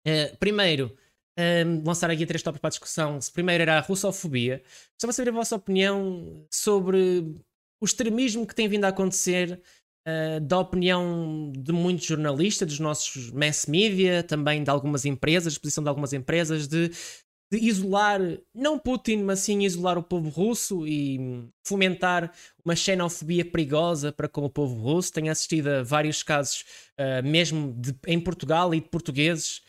Uh, primeiro, um, ehm, lançar aqui três tópicos para a discussão. Primeiro era a russofobia. Gostava de saber a vossa opinião sobre o extremismo que tem vindo a acontecer, uh, da opinião de muitos jornalistas, dos nossos mass media, também de algumas empresas, exposição de algumas empresas, de de isolar, não Putin, mas sim isolar o povo russo e fomentar uma xenofobia perigosa para com o povo russo. Tenho assistido a vários casos, uh, mesmo de, em Portugal e de portugueses,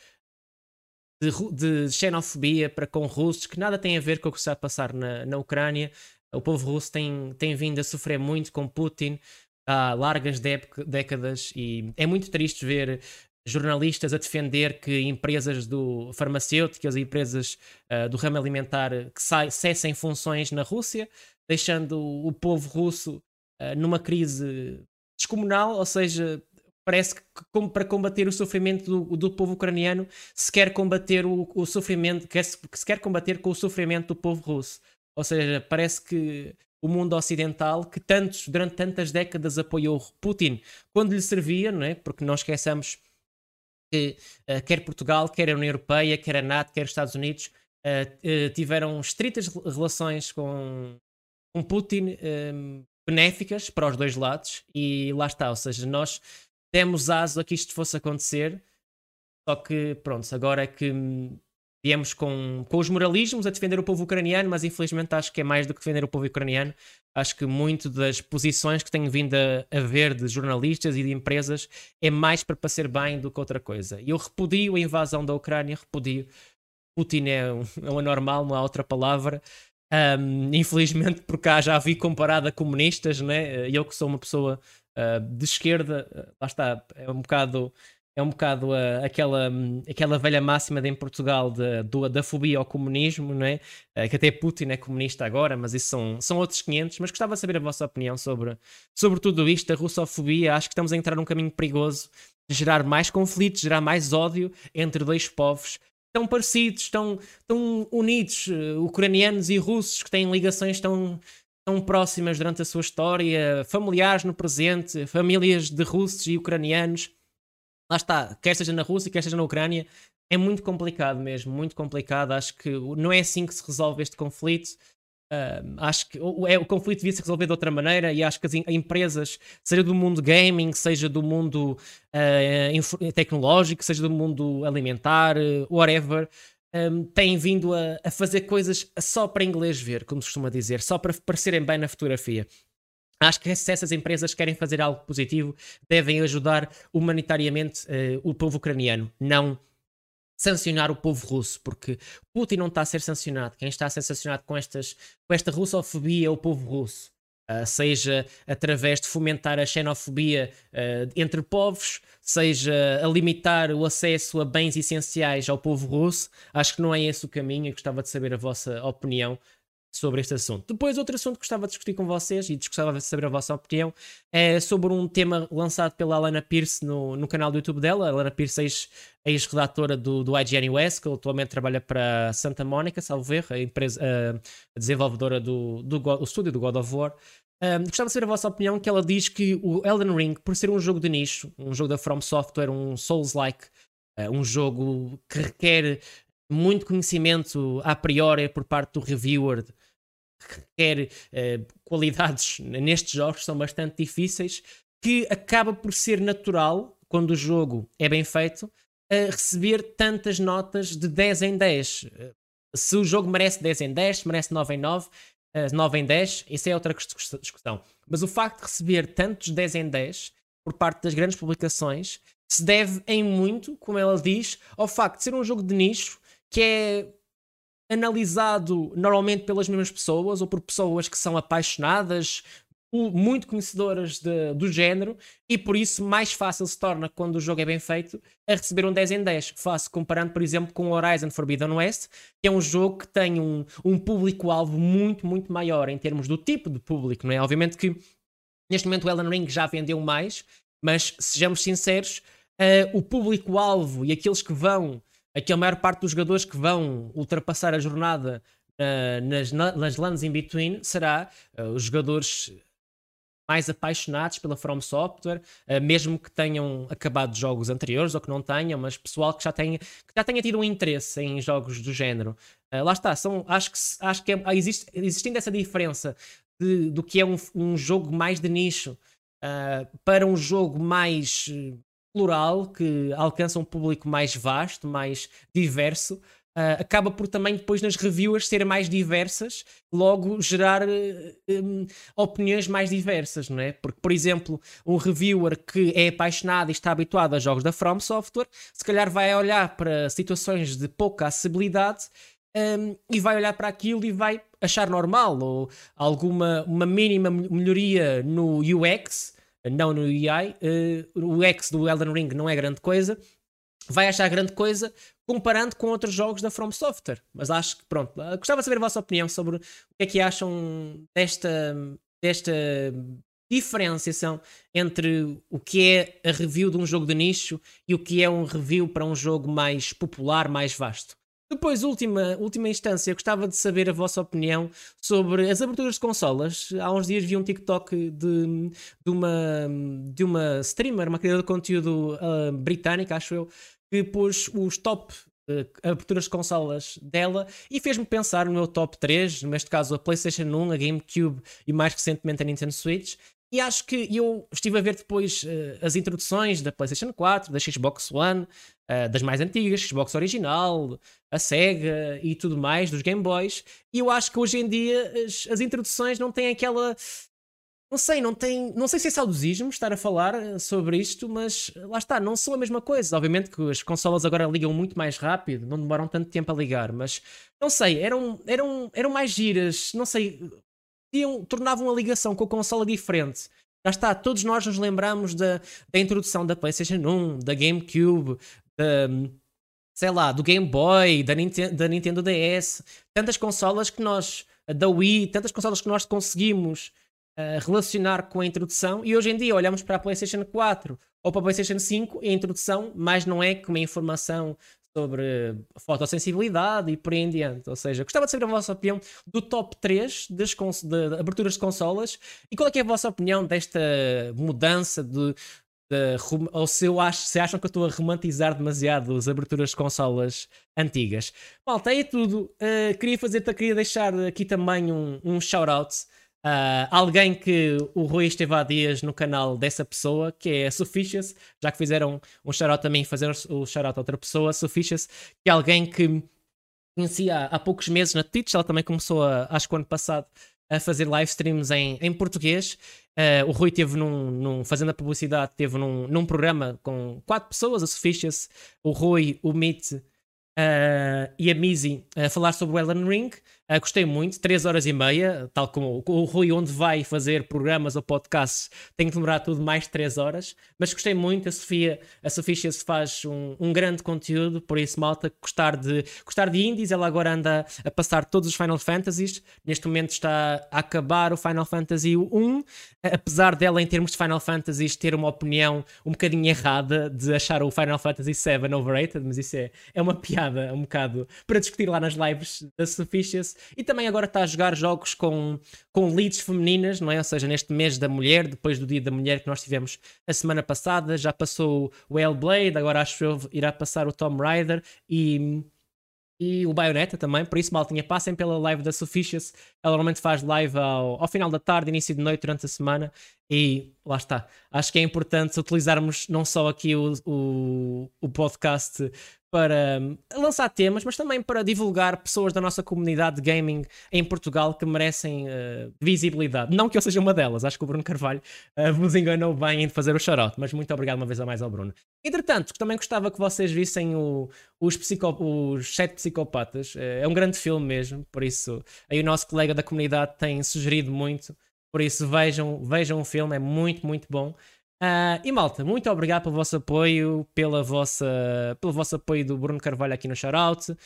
de, de, xenofobia para com russos, que nada tem a ver com o que está a passar na, na Ucrânia. O povo russo tem, tem vindo a sofrer muito com Putin há largas décadas e é muito triste ver jornalistas a defender que empresas do farmacêuticas e empresas uh, do ramo alimentar que cessem funções na Rússia, deixando o povo russo uh, numa crise descomunal, ou seja, parece que como para combater o sofrimento do, do povo ucraniano se quer combater o, o sofrimento, quer se, se quer combater com o sofrimento do povo russo. Ou seja, parece que o mundo ocidental, que tantos, durante tantas décadas apoiou Putin quando lhe servia, não é? porque não esqueçamos que uh, quer Portugal, quer a União Europeia, quer a NATO, quer os Estados Unidos uh, tiveram estritas relações com, com Putin um, benéficas para os dois lados e lá está, ou seja, nós demos aso a que isto fosse acontecer, só que pronto, agora é que hum, viemos com, com os moralismos a defender o povo ucraniano, mas infelizmente acho que é mais do que defender o povo ucraniano. Acho que muito das posições que tenho vindo a, a ver de jornalistas e de empresas é mais para parecer bem do que outra coisa. Eu repudio a invasão da Ucrânia, repudio. Putin é um, é um anormal, não há outra palavra. Um, infelizmente, por cá já vi comparado a comunistas, né? eu que sou uma pessoa uh, de esquerda, uh, lá está, é um bocado é um bocado uh, aquela, aquela velha máxima de, em Portugal de, da fobia ao comunismo, não é? Uh, que até Putin é comunista agora, mas isso são, são outros 500. Mas gostava de saber a vossa opinião sobre, sobre tudo isto, a russofobia. Acho que estamos a entrar num caminho perigoso de gerar mais conflitos, gerar mais ódio entre dois povos tão parecidos, tão, tão unidos, uh, ucranianos e russos, que têm ligações tão, tão próximas durante a sua história, familiares no presente, famílias de russos e ucranianos lá está, quer seja na Rússia, quer seja na Ucrânia, é muito complicado mesmo, muito complicado. Acho que não é assim que se resolve este conflito. Uh, acho que o, é, o conflito devia se resolver de outra maneira e acho que as empresas, seja do mundo gaming, seja do mundo uh, tecnológico, seja do mundo alimentar, uh, whatever, um, têm vindo a, a, fazer coisas só para inglês ver, como se costuma dizer, só para parecerem bem na fotografia. Acho que se essas empresas querem fazer algo positivo, devem ajudar humanitariamente uh, o povo ucraniano, não sancionar o povo russo, porque Putin não está a ser sancionado. Quem está a ser sancionado com, estas, com esta russofobia é o povo russo. Uh, seja através de fomentar a xenofobia uh, entre povos, seja a limitar o acesso a bens essenciais ao povo russo. Acho que não é esse o caminho e gostava de saber a vossa opinião sobre este assunto. Depois, outro assunto que gostava de discutir com vocês e gostava de saber a vossa opinião é sobre um tema lançado pela Alana Pierce no, no canal do YouTube dela. A Alana Pierce, é ex-redatora do, do IGN US, que atualmente trabalha para Santa Mónica, salvo erro, a, empresa, a desenvolvedora do, do, estúdio do God of War. Um, gostava de saber a vossa opinião, que ela diz que o Elden Ring, por ser um jogo de nicho, um jogo da From Software, um Souls-like, uh, um jogo que requer muito conhecimento a priori por parte do reviewer, que requer uh, qualidades nestes jogos são bastante difíceis, que acaba por ser natural, quando o jogo é bem feito, receber tantas notas de 10 em 10. Se o jogo merece 10 em 10, se merece 9 em 9, 9 em 10, isso é outra discussão. Mas o facto de receber tantos 10 em 10 por parte das grandes publicações se deve em muito, como ela diz, ao facto de ser um jogo de nicho que é analisado normalmente pelas mesmas pessoas ou por pessoas que são apaixonadas muito conhecedoras de, do género e por isso mais fácil se torna quando o jogo é bem feito a receber um 10 em 10. Faço comparando, por exemplo, com Horizon Forbidden West, que é um jogo que tem um, um público-alvo muito, muito maior em termos do tipo de público, não é? Obviamente que neste momento o Elden Ring já vendeu mais, mas sejamos sinceros, uh, o público-alvo e aqueles que vão, aqui a maior parte dos jogadores que vão ultrapassar a jornada uh, nas, nas lands in between será uh, os jogadores mais apaixonados pela From Software, uh, mesmo que tenham acabado jogos anteriores ou que não tenham, mas pessoal que já tenha, que já tenha tido um interesse em jogos do género. Lá está, são, acho que, acho que é, existe, existindo essa diferença de, do que é um, um jogo mais de nicho uh, para um jogo mais plural, que alcança um público mais vasto, mais diverso. Uh, acaba por também depois nas reviews serem mais diversas, logo gerar um, opiniões mais diversas, não é? Porque, por exemplo, um reviewer que é apaixonado e está habituado a jogos da From Software, se calhar vai olhar para situações de pouca acessibilidade um, e vai olhar para aquilo e vai achar normal ou alguma uma mínima melhoria no UX, não no UI. Uh, o UX do Elden Ring não é grande coisa, vai achar grande coisa comparando com outros jogos da From Software. Mas acho que, pronto, gostava de saber a vossa opinião sobre o que é que acham desta, desta diferenciação entre o que é a review de um jogo de nicho e o que é um review para um jogo mais popular, mais vasto. Depois, última, última instância, gostava de saber a vossa opinião sobre as aberturas de consolas. Há uns dias vi um TikTok de, de, uma, de uma streamer, uma criadora de conteúdo uh, britânica, acho eu, que pôs os top uh, aberturas de consolas dela e fez-me pensar no meu top 3, neste caso a PlayStation 1, a GameCube e mais recentemente a Nintendo Switch. E acho que eu estive a ver depois uh, as introduções da PlayStation 4, da Xbox One, uh, das mais antigas, Xbox original, a Sega e tudo mais, dos Game Boys. E eu acho que hoje em dia as, as introduções não têm aquela não sei, não tem. Não sei se é saudosismo estar a falar eh, sobre isto, mas lá está, não são a mesma coisa. Obviamente que as consolas agora ligam muito mais rápido, não demoram tanto tempo a ligar, mas não sei, eram, eram, eram mais giras, não sei, tornavam a ligação com a consola diferente. Já está, todos nós nos lembramos da, da introdução da PlayStation 1, da GameCube, da, sei lá, do Game Boy, da, Nintendo, da Nintendo DS, tantas consolas que nós, da Wii, tantas consolas que nós conseguimos relacionar com a introdução e hoje em dia olhamos para a PlayStation 4 ou para a PlayStation 5 e a introdução mais não é que uma informação sobre fotossensibilidade e por aí em diante. Ou seja, gostava de saber a vossa opinião do top 3 das de aberturas de consolas e qual é, é a vossa opinião desta mudança de, de ou se, eu acho, se acham que eu estou a romantizar demasiado as aberturas de consolas antigas. Malta, é tudo. Uh, queria fazer, queria deixar aqui também um, um shout-out Uh, alguém que o Rui esteve há dias no canal dessa pessoa, que é a Sufficious, já que fizeram um shout também, fazer o shout a outra pessoa, Sufficious, que é alguém que conhecia há poucos meses na Twitch, ela também começou, a, acho que o ano passado, a fazer live streams em, em português. Uh, o Rui teve num, num, fazendo a publicidade, teve num, num programa com quatro pessoas, a Sufficious, o Rui, o Meet uh, e a Mizzy a falar sobre o Ellen Ring. Uh, gostei muito, 3 horas e meia, tal como o Rui, onde vai fazer programas ou podcasts, tem que demorar tudo mais de 3 horas. Mas gostei muito, a Sofia, a Sofia se faz um, um, grande conteúdo, por isso, malta, gostar de, gostar de indies. Ela agora anda a passar todos os Final Fantasies. Neste momento está a acabar o Final Fantasy 1, apesar dela, em termos de Final Fantasies, ter uma opinião um bocadinho errada de achar o Final Fantasy 7 overrated, mas isso é, é uma piada um bocado para discutir lá nas lives da Sofia e também agora está a jogar jogos com, com leads femininas, não é? Ou seja, neste mês da mulher, depois do dia da mulher que nós tivemos a semana passada, já passou o Hellblade, agora acho que irá passar o Tomb Raider e e o Bayonetta também, por isso, maltinha, passem pela live da Sufficious. Ela normalmente faz live ao, ao, final da tarde, início de noite, durante a semana. E lá está. Acho que é importante utilizarmos não só aqui o, o, o podcast para hum, lançar temas, mas também para divulgar pessoas da nossa comunidade de gaming em Portugal que merecem uh, visibilidade. Não que eu seja uma delas, acho que o Bruno Carvalho uh, vos enganou bem em fazer o shout mas muito obrigado uma vez a mais ao Bruno. Entretanto, também gostava que vocês vissem o, os, psico, os Sete Psicopatas. Uh, é um grande filme mesmo, por isso aí o nosso colega da comunidade tem sugerido muito. Por isso vejam, vejam o filme, é muito, muito bom. Uh, e malta, muito obrigado pelo vosso apoio, pela vossa, pelo vosso apoio do Bruno Carvalho aqui no Shoutout, uh,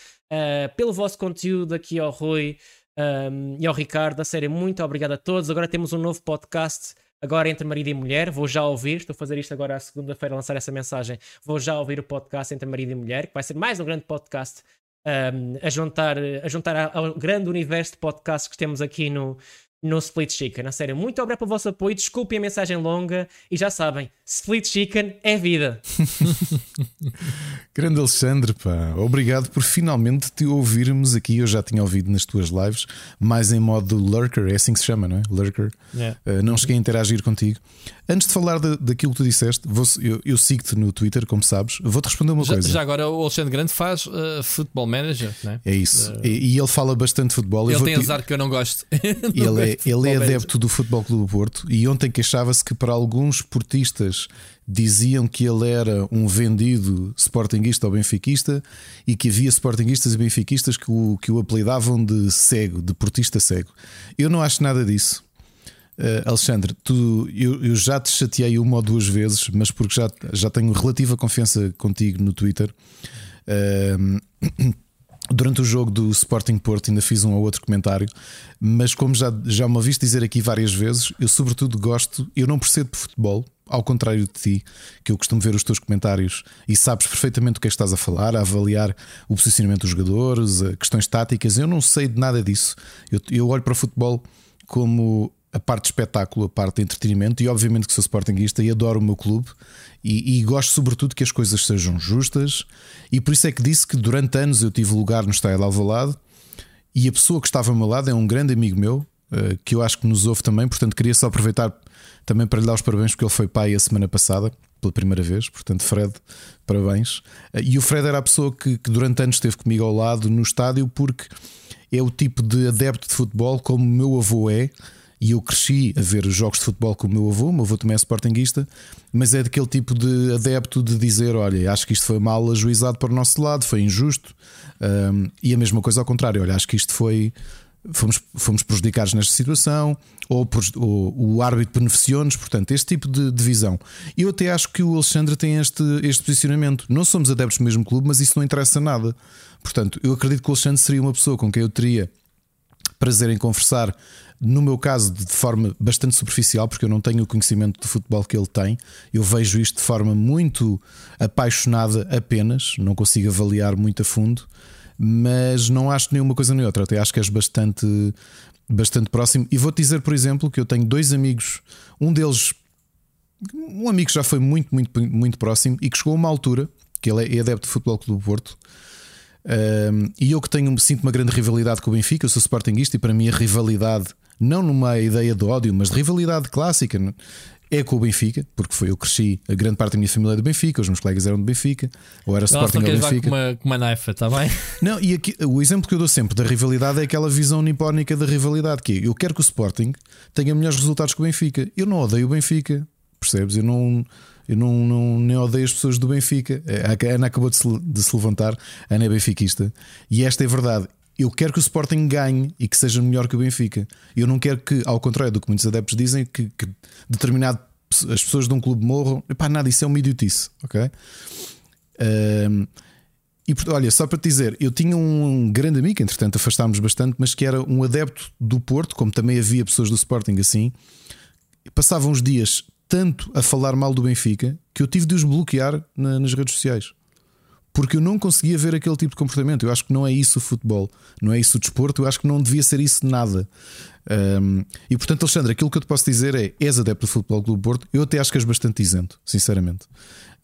pelo vosso conteúdo aqui ao Rui um, e ao Ricardo. A sério, muito obrigado a todos. Agora temos um novo podcast, agora entre marido e mulher. Vou já ouvir, estou a fazer isto agora à segunda-feira, lançar essa mensagem. Vou já ouvir o podcast entre marido e mulher, que vai ser mais um grande podcast um, a juntar, a juntar ao grande universo de podcasts que temos aqui no, no Split Chicken. A sério, muito obrigado pelo vosso apoio. Desculpem a mensagem longa e já sabem, Split Chicken é vida. Grande Alexandre, pá, obrigado por finalmente te ouvirmos aqui. Eu já tinha ouvido nas tuas lives, mais em modo lurker, é assim que se chama, não é? Lurker. Yeah. Uh, não cheguei a interagir contigo. Antes de falar de, daquilo que tu disseste, vou, eu, eu sigo-te no Twitter, como sabes, vou-te responder uma já, coisa. Já agora o Alexandre Grande faz uh, Football Manager, não é? É isso. Uh, e, e, ele fala bastante de futebol. Ele tem azar que eu não gosto. ele é, ele é adepto do Futebol Clube do Porto e ontem queixava-se que para alguns portistas diziam que ele era um vendido sportinguista ou benfiquista e que havia sportinguistas e benfiquistas que o, que o apelidavam de cego, de portista cego. Eu não acho nada disso. Uh, Alexandre, tu, eu, eu, já te chateei uma ou duas vezes, mas porque já, já tenho relativa confiança contigo no Twitter. Uh, durante o jogo do Sporting Porto ainda fiz um ou outro comentário, mas como já, já me ouviste dizer aqui várias vezes, eu sobretudo gosto, eu não percebo de futebol, ao contrário de ti, que eu costumo ver os teus comentários e sabes perfeitamente o que é que estás a falar, a avaliar o posicionamento dos jogadores, questões táticas, eu não sei de nada disso. Eu, eu olho para o futebol como a parte de espetáculo, a parte de entretenimento, e obviamente que sou sportinguista e adoro o meu clube e, e, gosto sobretudo que as coisas sejam justas, e por isso é que disse que durante anos eu tive lugar no Estádio de Alvalade e a pessoa que estava ao meu lado é um grande amigo meu, eh, que eu acho que nos ouve também, portanto queria só aproveitar também para lhe dar os parabéns porque ele foi pai a semana passada, pela primeira vez, portanto, Fred, parabéns. Eh, e o Fred era a pessoa que, que durante anos esteve comigo ao lado no estádio porque é o tipo de adepto de futebol como o meu avô é e eu cresci a ver jogos de futebol com o meu avô, o meu avô também é sportinguista, mas é daquele tipo de adepto de dizer: olha, acho que isto foi mal ajuizado para o nosso lado, foi injusto, um, e a mesma coisa ao contrário, olha, acho que isto foi. Fomos, fomos prejudicados nesta situação, ou, ou o árbitro beneficiou-nos, portanto, este tipo de, de visão. Eu até acho que o Alexandre tem este, este posicionamento. Não somos adeptos do mesmo clube, mas isso não interessa nada. Portanto, eu acredito que o Alexandre seria uma pessoa com quem eu teria prazer em conversar no meu caso, de forma bastante superficial, porque eu não tenho o conhecimento de futebol que ele tem, eu vejo isto de forma muito apaixonada apenas, não consigo avaliar muito a fundo, mas não acho nenhuma coisa nem outra, até acho que és bastante, bastante próximo. E vou-te dizer, por exemplo, que eu tenho dois amigos, um deles, um amigo que já foi muito, muito, muito próximo e que chegou a uma altura, que ele é adepto de futebol Clube do Porto. Um, e eu que tenho, sinto uma grande rivalidade com o Benfica, eu sou Sportingista e para mim a rivalidade não numa ideia de ódio, mas de rivalidade clássica. É com o Benfica, porque foi eu cresci, a grande parte da minha família é do Benfica, os meus colegas eram do Benfica, ou era Sporting ou Benfica. Com uma, com uma naifa, está bem? Não, e aqui, o exemplo que eu dou sempre da rivalidade é aquela visão nipónica da rivalidade, que é, eu quero que o Sporting tenha melhores resultados que o Benfica. Eu não odeio o Benfica, percebes? Eu não. Eu não, não, nem odeio as pessoas do Benfica. A Ana acabou de se, de se levantar, a Ana é benfiquista, e esta é verdade. Eu quero que o Sporting ganhe e que seja melhor que o Benfica. Eu não quero que, ao contrário do que muitos adeptos dizem, que, que determinado as pessoas de um clube morram. Epá, nada, isso é uma idiotice, ok? Um, e olha, só para te dizer, eu tinha um grande amigo, entretanto afastámos bastante, mas que era um adepto do Porto, como também havia pessoas do Sporting assim, passavam os dias tanto a falar mal do Benfica que eu tive de os bloquear na, nas redes sociais. Porque eu não conseguia ver aquele tipo de comportamento. Eu acho que não é isso o futebol, não é isso o desporto. Eu acho que não devia ser isso nada. Um, e portanto, Alexandre, aquilo que eu te posso dizer é: és adepto do Futebol Clube Porto. Eu até acho que és bastante isento, sinceramente.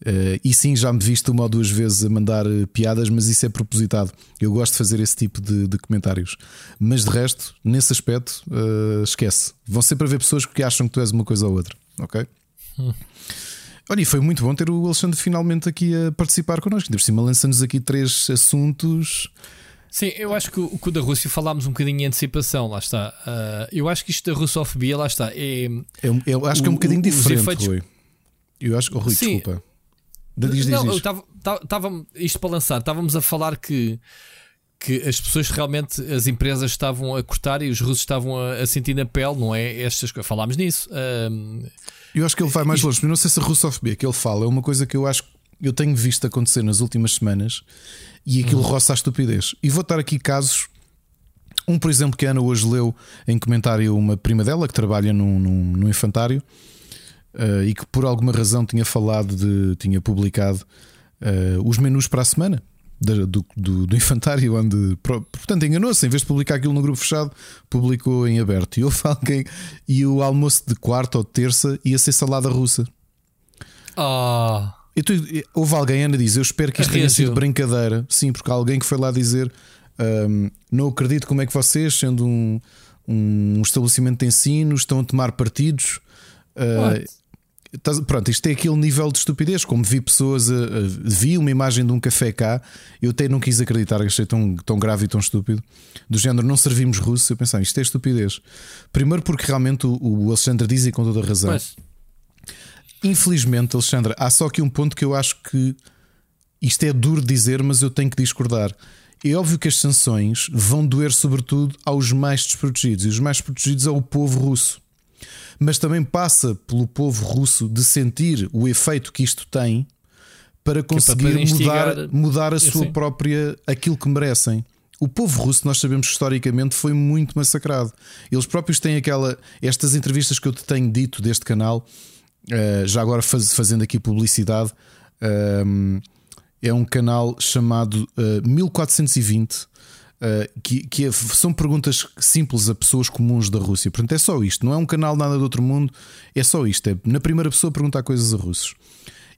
Uh, e sim, já me viste uma ou duas vezes a mandar eh, piadas, mas isso é propositado. Eu gosto de fazer esse tipo de, de comentários. Mas de resto, nesse aspecto, uh, esquece. Vão sempre haver pessoas que acham que tu és uma coisa ou outra, ok? Olha, e foi muito bom ter o Alexandre finalmente aqui a participar connosco. Ainda por cima, lançando-nos aqui três assuntos. Sim, eu acho que o, que o da Rússia falámos um bocadinho em antecipação, lá está. Uh, eu acho que isto da russofobia, lá está. É, eu, é eu acho o, que é um bocadinho diferente, efeitos... Rui. Eu acho. Oh, Rui, Sim. desculpa. Diz, diz, não, diz. eu estava. Isto para lançar, estávamos a falar que que as pessoas realmente, as empresas estavam a cortar e os russos estavam a, a sentir na pele, não é? Estas falámos nisso. Um, eu acho que ele vai mais longe, mas não sei se a russofobia que ele fala é uma coisa que eu acho que eu tenho visto acontecer nas últimas semanas e aquilo hum. roça a estupidez. E vou estar aqui casos. Um, por exemplo, que a Ana hoje leu em comentário uma prima dela que trabalha num, num, num infantário uh, e que por alguma razão tinha falado de, tinha publicado uh, os menus para a semana do, do, do infantário, onde portanto enganou-se, em vez de publicar aquilo no grupo fechado, publicou em aberto. E houve alguém, e o almoço de quarta ou de terça ia ser salada russa. Oh. Tu, houve alguém, Ana diz: Eu espero que isto tenha sido brincadeira. Sim, porque há alguém que foi lá dizer: um, Não acredito como é que vocês, sendo um, um estabelecimento de ensino, estão a tomar partidos. Uh, Pronto, isto é aquele nível de estupidez. Como vi pessoas, a, a, vi uma imagem de um café cá, eu até não quis acreditar, achei tão, tão grave e tão estúpido. Do género, não servimos russo. Eu pensava, isto é estupidez. Primeiro, porque realmente o, o Alexandre diz e com toda a razão. Pois. Infelizmente, Alexandre, há só aqui um ponto que eu acho que isto é duro de dizer, mas eu tenho que discordar. É óbvio que as sanções vão doer, sobretudo, aos mais desprotegidos, e os mais desprotegidos é o povo russo mas também passa pelo povo russo de sentir o efeito que isto tem para conseguir é para mudar, mudar a sua própria aquilo que merecem. O povo russo, nós sabemos que historicamente foi muito massacrado. Eles próprios têm aquela. Estas entrevistas que eu te tenho dito deste canal, uh, já agora faz, fazendo aqui publicidade, uh, é um canal chamado uh, eh, 1420 Uh, que, que é, são perguntas simples a pessoas comuns da Rússia. Portanto, é só isto. Não é um canal nada do outro mundo. É só isto. É na primeira pessoa perguntar coisas a russos.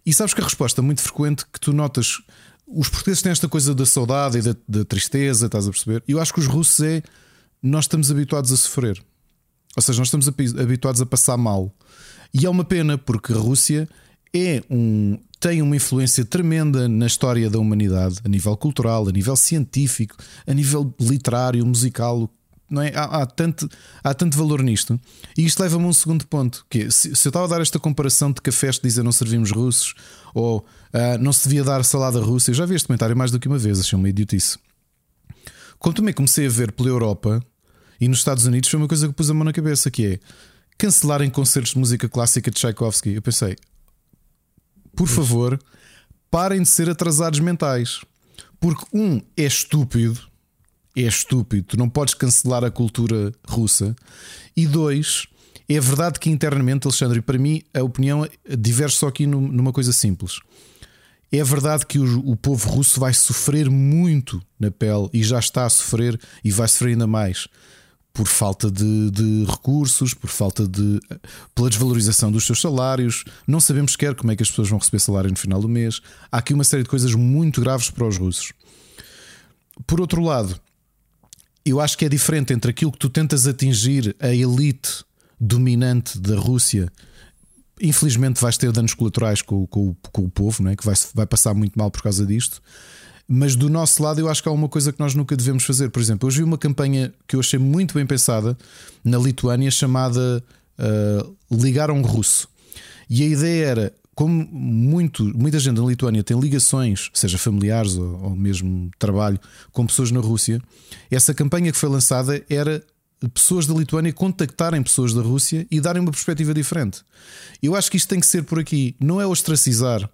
E sabes que a resposta muito frequente que tu notas. Os portugueses têm esta coisa da saudade e da, da tristeza, estás a perceber? Eu acho que os russos é. Nós estamos habituados a sofrer. Ou seja, nós estamos habituados a passar mal. E é uma pena, porque a Rússia é um, tem uma influência tremenda na história da humanidade, a nível cultural, a nível científico, a nível literário, musical. Não é? há, há, tanto, há tanto valor nisto. E isto leva-me a um segundo ponto: que é, se, se, eu estava a dar esta comparação de cafés que dizem não servimos russos, ou uh, não se devia dar salada russa, eu já vi este comentário mais do que uma vez, achei uma idiotice. Quando também comecei a ver pela Europa e nos Estados Unidos, foi uma coisa que pus a mão na cabeça: que é cancelarem concertos de música clássica de Tchaikovsky. Eu pensei, por favor, parem de ser atrasados mentais. Porque, um, é estúpido. É estúpido. Tu não podes cancelar a cultura russa. E dois, é verdade que internamente, Alexandre, e para mim a opinião diverge só aqui numa coisa simples. É verdade que o, o, povo russo vai sofrer muito na pele e já está a sofrer e vai sofrer ainda mais por falta de, de, recursos, por falta de. pela desvalorização dos seus salários. Não sabemos sequer como é que as pessoas vão receber salário no final do mês. Há aqui uma série de coisas muito graves para os russos. Por outro lado, eu acho que é diferente entre aquilo que tu tentas atingir, a elite dominante da Rússia. Infelizmente, vais ter danos colaterais com, com, com o povo, não é? que vai, vai passar muito mal por causa disto. Mas do nosso lado, eu acho que há uma coisa que nós nunca devemos fazer. Por exemplo, hoje vi uma campanha que eu achei muito bem pensada na Lituânia chamada uh, Ligar a um Russo. E a ideia era como muito, muita gente na Lituânia tem ligações, seja familiares ou, ou mesmo trabalho, com pessoas na Rússia, essa campanha que foi lançada era pessoas da Lituânia contactarem pessoas da Rússia e darem uma perspectiva diferente. Eu acho que isto tem que ser por aqui, não é ostracizar.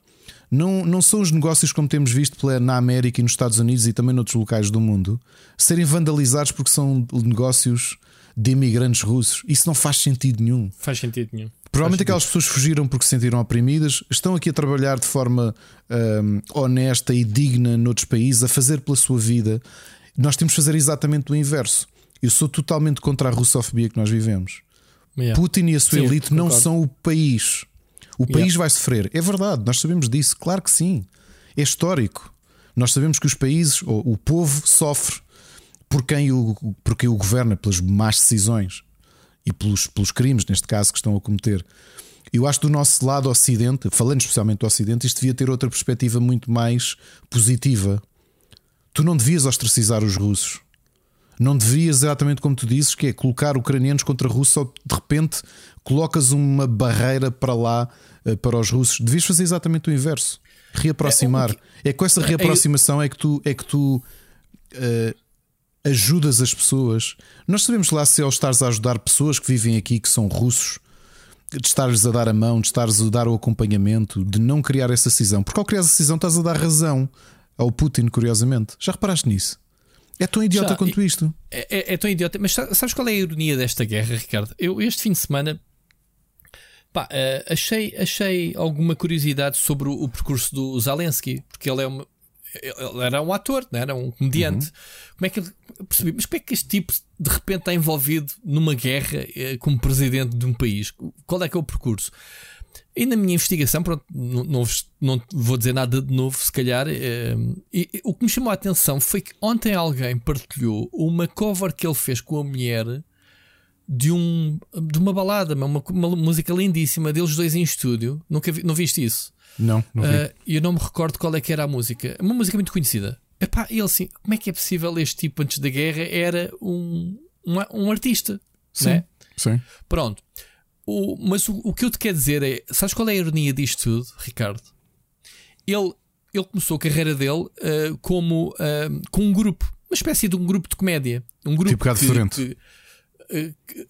Não, não são os negócios como temos visto na América e nos Estados Unidos e também noutros locais do mundo serem vandalizados porque são negócios de imigrantes russos. Isso não faz sentido nenhum. Faz sentido nenhum. Provavelmente aquelas pessoas fugiram porque se sentiram oprimidas, estão aqui a trabalhar de forma um, honesta e digna noutros países, a fazer pela sua vida. Nós temos de fazer exatamente o inverso. Eu sou totalmente contra a russofobia que nós vivemos. Yeah. Putin e a sua sim, elite não são o país. O país yeah. vai sofrer. É verdade, nós sabemos disso, claro que sim. É histórico. Nós sabemos que os países, ou o povo, sofre por quem o, por quem o governa, pelas más decisões e pelos, pelos crimes, neste caso, que estão a cometer. Eu acho que do nosso lado Ocidente, falando especialmente do Ocidente, isto devia ter outra perspectiva muito mais positiva. Tu não devias ostracizar os russos. Não devias, exatamente como tu dizes, que é colocar ucranianos contra russos ou de repente colocas uma barreira para lá eh, para os russos. Devias fazer exatamente o inverso. Reaproximar. É, é com essa é reaproximação é que tu, é que tu uh, ajudas as pessoas. Nós sabemos lá se ao estares a ajudar pessoas que vivem aqui que são russos, de estares a dar a mão, de estares a dar o acompanhamento, de não criar essa cisão. Porque ao criar essa cisão estás a dar razão ao Putin, curiosamente. Já reparaste nisso? É tão idiota Já, quanto isto. É, é, é, tão idiota. Mas sabes qual é a ironia desta guerra, Ricardo? Eu, este fim de semana, pá, uh, achei, achei alguma curiosidade sobre o, o percurso do Zelensky, porque ele é uma, ele era um ator, não era um comediante. Uhum. Como é que ele percebi? Mas como é que este tipo de repente está envolvido numa guerra eh, como presidente de um país? Qual é que é o percurso? E na minha investigação, pronto, não, não, não vou dizer nada de novo, se calhar. Eh, e, e, o que me chamou a atenção foi que ontem alguém partilhou uma cover que ele fez com a mulher de, um, de uma balada, uma, uma música lindíssima deles dois em estúdio. Nunca vi, não viste isso? Não, não vi. Uh, eu não me recordo qual é que era a música. Uma música muito conhecida. Epá, ele assim, como é que é possível este tipo antes da guerra era um, um, um artista? Sim, né? sim. Pronto. O, mas o, o, que eu te quero dizer é: sabes qual é a ironia disto tudo, Ricardo? Ele, ele começou a carreira dele uh, como uh, com um grupo, uma espécie de um grupo de comédia. Um grupo tipo Gado Fedorento. Que,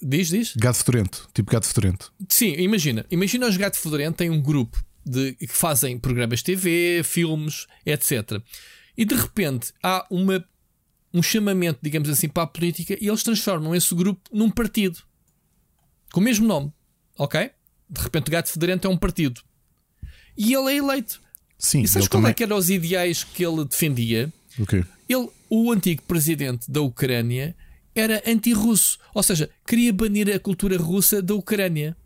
diz, diz? Gado Fedorento, tipo Gado Fedorento. Sim, imagina. Imagina os Gato Fedorento tem um grupo de, que fazem programas de TV, filmes, etc. E de repente há uma, um chamamento, digamos assim, para a política e eles transformam esse grupo num partido com o mesmo nome. Ok? De repente o Gato Federente é um partido e ele é eleito. Sim, e sabes qual também... é que eram os ideais que ele defendia? Okay. Ele, o antigo presidente da Ucrânia era anti-russo, ou seja, queria banir a cultura russa da Ucrânia.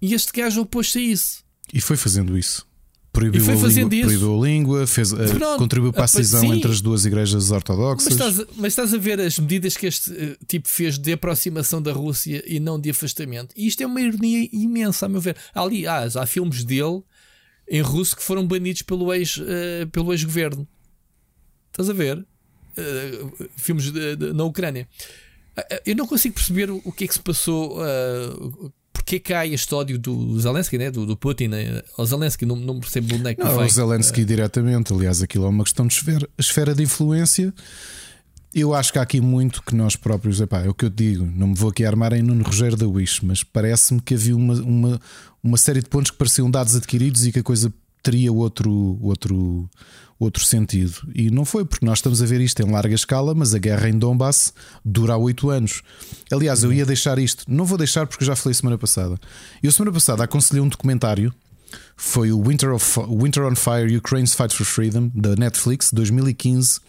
E este gajo opôs-se a isso. E foi fazendo isso. Proibiu, a língua, proibiu a língua, fez, uh, contribuiu para a cisão sim. entre as duas igrejas ortodoxas. Mas estás, mas estás, a ver as medidas que este uh, tipo fez de aproximação da Rússia e não de afastamento. E isto é uma ironia imensa, a meu ver. Ali, ah, há filmes dele em russo que foram banidos pelo ex-governo. Uh, ex estás a ver? Filmes de, de, na Ucrânia. Eu não consigo perceber o, o que é que se passou porque é que há este ódio do Zelensky, né? do, do Putin? Né? O Zelensky não, não percebo onde é que não, vem. O Zelensky uh... diretamente, aliás, aquilo é uma questão de esfera, esfera de influência. Eu acho que há aqui muito que nós próprios, epá, é o que eu digo, não me vou aqui armar em Nuno Rogério da Wish, mas parece-me que havia uma, uma, uma série de pontos que pareciam dados adquiridos e que a coisa teria outro, outro, outro sentido. E não foi, porque nós estamos a ver isto em larga escala, mas a guerra em Donbass dura oito anos. Aliás, eu ia deixar isto, não vou deixar porque já falei semana passada. Eu, semana passada, aconselhei um documentário. Foi o Winter, of, Winter on Fire Ukraine's Fight for Freedom da Netflix 2015,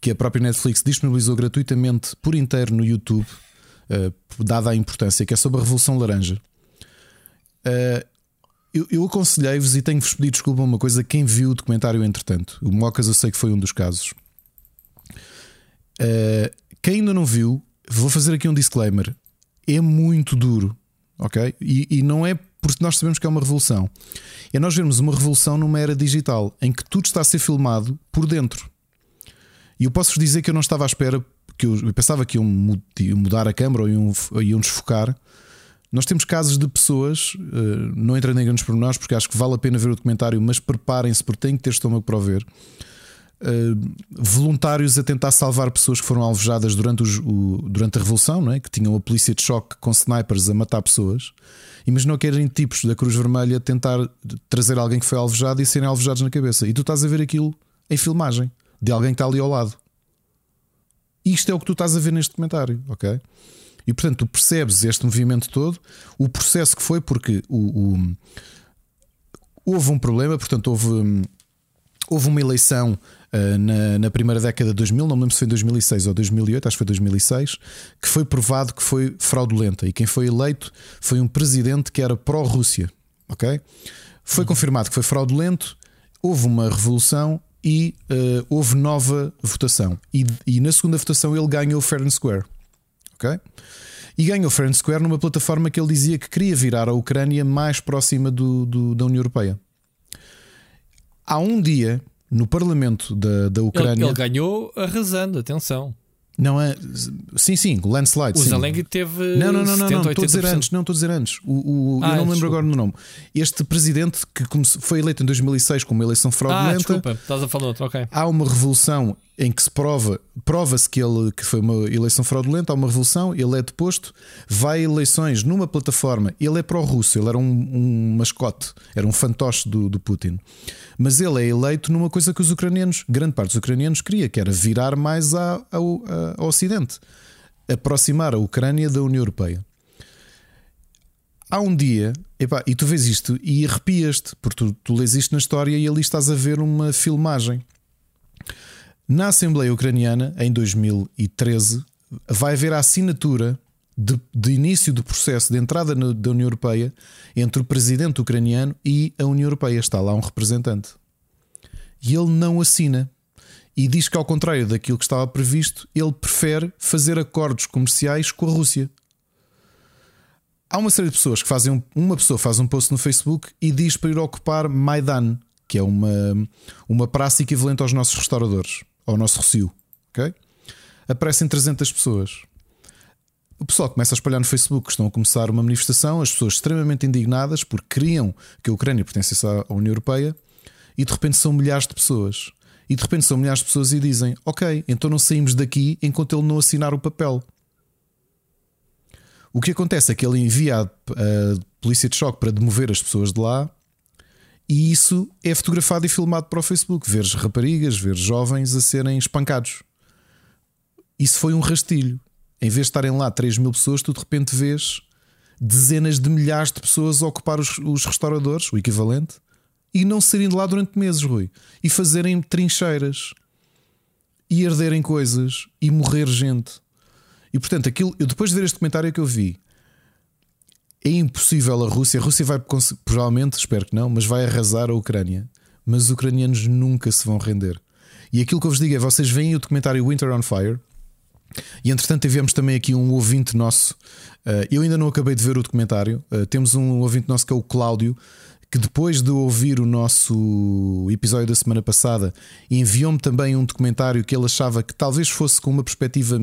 que a própria Netflix disponibilizou gratuitamente por inteiro no YouTube, uh, dada a importância, que é sobre a Revolução Laranja. Uh, eu, eu aconselhei-vos e tenho-vos pedido desculpa uma coisa. Quem viu o documentário, entretanto, o Mocas, eu sei que foi um dos casos. Uh, quem ainda não viu, vou fazer aqui um disclaimer: é muito duro, ok? E, e não é porque nós sabemos que é uma revolução, é nós vermos uma revolução numa era digital em que tudo está a ser filmado por dentro. E eu posso-vos dizer que eu não estava à espera, que eu, eu pensava que iam mudar a câmera ou iam, iam desfocar Nós temos casos de pessoas, não entrando em grandes pormenores, porque acho que vale a pena ver o documentário, mas preparem-se porque têm que ter estômago para o ver. voluntários a tentar salvar pessoas que foram alvejadas durante, o, durante a Revolução, não é? que tinham a polícia de choque com snipers a matar pessoas. Imaginou que eram tipos da Cruz Vermelha tentar trazer alguém que foi alvejado e serem alvejados na cabeça. E tu estás a ver aquilo em filmagem de alguém que está ali ao lado. Isto é o que tu estás a ver neste documentário, ok? E portanto, tu percebes este movimento todo, o processo que foi, porque o, o houve um problema, portanto, houve, houve uma eleição uh, na, na, primeira década de 2000, não me lembro se foi em 2006 ou 2008, acho que foi 2006, que foi provado que foi fraudulenta. E quem foi eleito foi um presidente que era pró-Rússia, ok? Foi uhum. confirmado que foi fraudulento, houve uma revolução e uh, houve nova votação. E, e, na segunda votação ele ganhou fair and square. Ok? E ganhou fair square numa plataforma que ele dizia que queria virar a Ucrânia mais próxima do, do da União Europeia. Há um dia no Parlamento da, da Ucrânia. Ele, ele ganhou arrasando, atenção. Não é. Sim, sim, landslide. O sim. Zelensky teve. Não, não, não, não, não estou a dizer antes. Não, estou a dizer antes. O, o ah, eu não me lembro agora do nome. Este presidente que foi eleito em 2006 com uma eleição fraudulenta. Ah, desculpa, estás a falar outro, ok. Há uma revolução em que se prova, prova-se que ele que foi uma eleição fraudulenta, há uma revolução, ele é deposto, vai a eleições numa plataforma, ele é pró-russo, ele era um, um, mascote, era um fantoche do, do Putin. Mas ele é eleito numa coisa que os ucranianos, grande parte dos ucranianos, queria, que era virar mais ao, ao, ao Ocidente, aproximar a Ucrânia da União Europeia. Há um dia, epá, e tu vês isto e arrepias-te, porque tu, tu lês isto na história e ali estás a ver uma filmagem na Assembleia Ucraniana, em 2013, vai haver a assinatura de, de início do processo de entrada no, da União Europeia entre o presidente ucraniano e a União Europeia. Está lá um representante. E ele não assina. E diz que, ao contrário daquilo que estava previsto, ele prefere fazer acordos comerciais com a Rússia. Há uma série de pessoas que fazem. Uma pessoa faz um post no Facebook e diz para ir ocupar Maidan, que é uma, uma praça equivalente aos nossos restauradores ao nosso recio. ok? Aparecem 300 pessoas. O pessoal começa a espalhar no Facebook que estão a começar uma manifestação, as pessoas extremamente indignadas porque queriam que a Ucrânia pertencesse à União Europeia e de repente são milhares de pessoas. E de repente são milhares de pessoas e dizem: Ok, então não saímos daqui enquanto ele não assinar o papel. O que acontece é que ele envia a, a polícia de choque para demover as pessoas de lá e isso é fotografado e filmado para o Facebook. Ver raparigas, ver jovens a serem espancados. Isso foi um rastilho. Em vez de estarem lá 3 mil pessoas, tu de repente vês dezenas de milhares de pessoas a ocupar os, os restauradores, o equivalente, e não saírem de lá durante meses, Rui. E fazerem trincheiras. E herderem coisas. E morrer gente. E portanto, aquilo, eu depois de ver este comentário que eu vi, é impossível a Rússia. A Rússia vai, provavelmente, espero que não, mas vai arrasar a Ucrânia. Mas os ucranianos nunca se vão render. E aquilo que eu vos digo é: vocês veem o documentário Winter on Fire. E entretanto, tivemos também aqui um ouvinte nosso. Uh, eu ainda não acabei de ver o documentário. Uh, temos um ouvinte nosso que é o Cláudio, que depois de ouvir o nosso episódio da semana passada, enviou-me também um documentário que ele achava que talvez fosse com uma perspectiva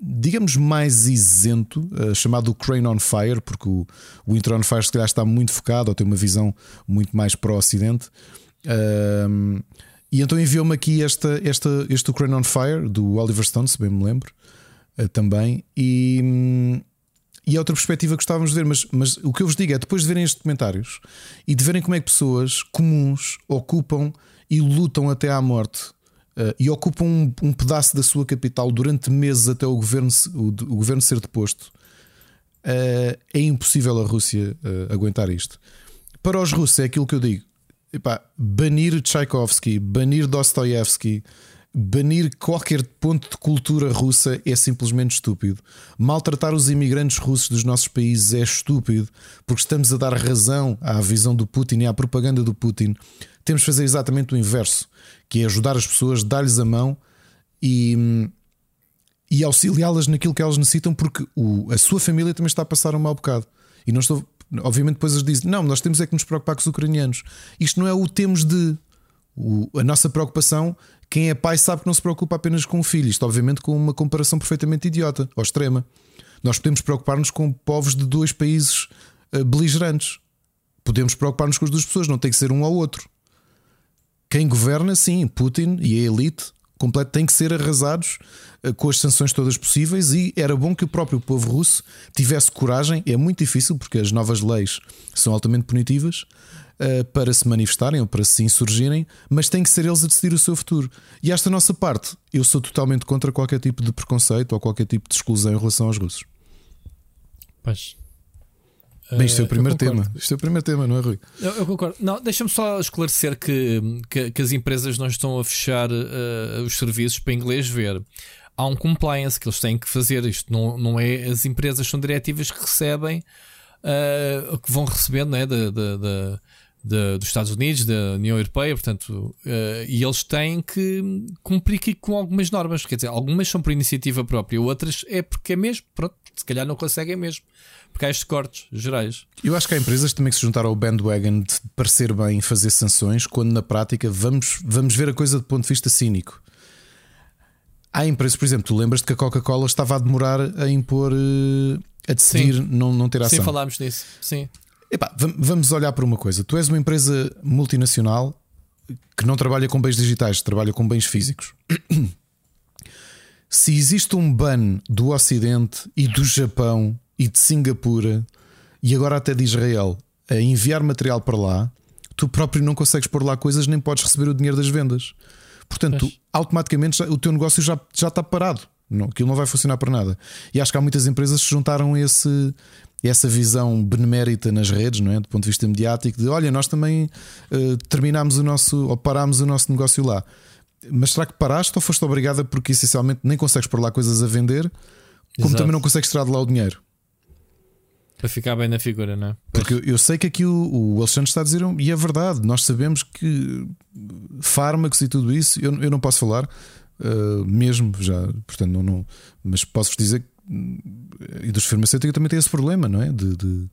digamos, mais isento, uh, chamado Crane on Fire, porque o, o on Fire se calhar está muito focado ou tem uma visão muito mais para o Ocidente. Uh, e então enviou-me aqui esta, esta, este Crane on Fire do Oliver Stone, se bem me lembro, uh, também. E, um, e é outra perspectiva que gostávamos de ver, mas, mas o que eu vos digo é depois de verem estes documentários e de verem como é que pessoas comuns ocupam e lutam até à morte e ocupam um, um, pedaço da sua capital durante meses até o governo, o, o governo ser deposto, uh, é impossível a Rússia uh, aguentar isto. Para os russos, é aquilo que eu digo: epá, banir Tchaikovsky, banir Dostoevsky, banir qualquer ponto de cultura russa é simplesmente estúpido. Maltratar os imigrantes russos dos nossos países é estúpido, porque estamos a dar razão à visão do Putin e à propaganda do Putin. Temos de fazer exatamente o inverso que é ajudar as pessoas, dar-lhes a mão e, e auxiliá-las naquilo que elas necessitam, porque o, a sua família também está a passar um mau bocado. E não estou, obviamente, depois eles dizem: não, nós temos é que nos preocupar com os ucranianos. Isto não é o temos de. O, a nossa preocupação, quem é pai sabe que não se preocupa apenas com o filho. Isto, obviamente, com uma comparação perfeitamente idiota ou extrema. Nós podemos preocupar-nos com povos de dois países uh, beligerantes. Podemos preocupar-nos com as duas pessoas, não tem que ser um ao outro. Quem governa, sim, Putin e a elite completo têm que ser arrasados uh, com as sanções todas possíveis e era bom que o próprio povo russo tivesse coragem. É muito difícil porque as novas leis são altamente punitivas uh, para se manifestarem ou para se insurgirem, mas tem que ser eles a decidir o seu futuro. E esta nossa parte, eu sou totalmente contra qualquer tipo de preconceito ou qualquer tipo de exclusão em relação aos russos. Pois. Bem, isto é o eh, primeiro tema. Isto é o primeiro tema, não é, Rui? Eu, eu concordo. Não, deixa-me só esclarecer que, que, que, as empresas não estão a fechar uh, os serviços para inglês ver. Há um compliance que eles têm que fazer. Isto não, não é. As empresas são diretivas que recebem, uh, que vão recebendo né, de, de, de, de, dos Estados Unidos, da União Europeia, portanto, uh, e eles têm que cumprir com algumas normas. Quer dizer, algumas são por iniciativa própria, outras é porque é mesmo. Pronto, se calhar não conseguem mesmo. Porque há estes cortes gerais. Eu acho que há empresas também que se juntaram ao bandwagon de parecer bem fazer sanções, quando na prática vamos, vamos ver a coisa do ponto de vista cínico. Há empresas, por exemplo, tu lembras-te que a Coca-Cola estava a demorar a impor, eh, a decidir não, não ter ação. Sim, falámos nisso. Sim. Epá, vamos olhar para uma coisa. Tu és uma empresa multinacional que não trabalha com bens digitais, trabalha com bens físicos. Se existe um ban do Ocidente e do Japão e de Singapura e agora até de Israel a enviar material para lá, tu próprio não consegues pôr lá coisas nem podes receber o dinheiro das vendas. Portanto, tu, automaticamente já, o teu negócio já, já está parado. Não, aquilo não vai funcionar para nada. E acho que há muitas empresas que se juntaram esse, essa visão benemérita nas redes, não é? do ponto de vista mediático, de olha, nós também uh, terminámos o nosso ou parámos o nosso negócio lá. Mas será que paraste ou foste obrigada porque essencialmente nem consegues pôr lá coisas a vender, como Exato. também não consegues tirar de lá o dinheiro? Para ficar bem na figura, não é? Porque eu, sei que aqui o, o, Alexandre está a dizer, e é verdade, nós sabemos que fármacos e tudo isso, eu, eu não posso falar, uh, mesmo já, portanto, não, não mas posso-vos dizer que e dos farmacêuticos também tem esse problema, não é? De, de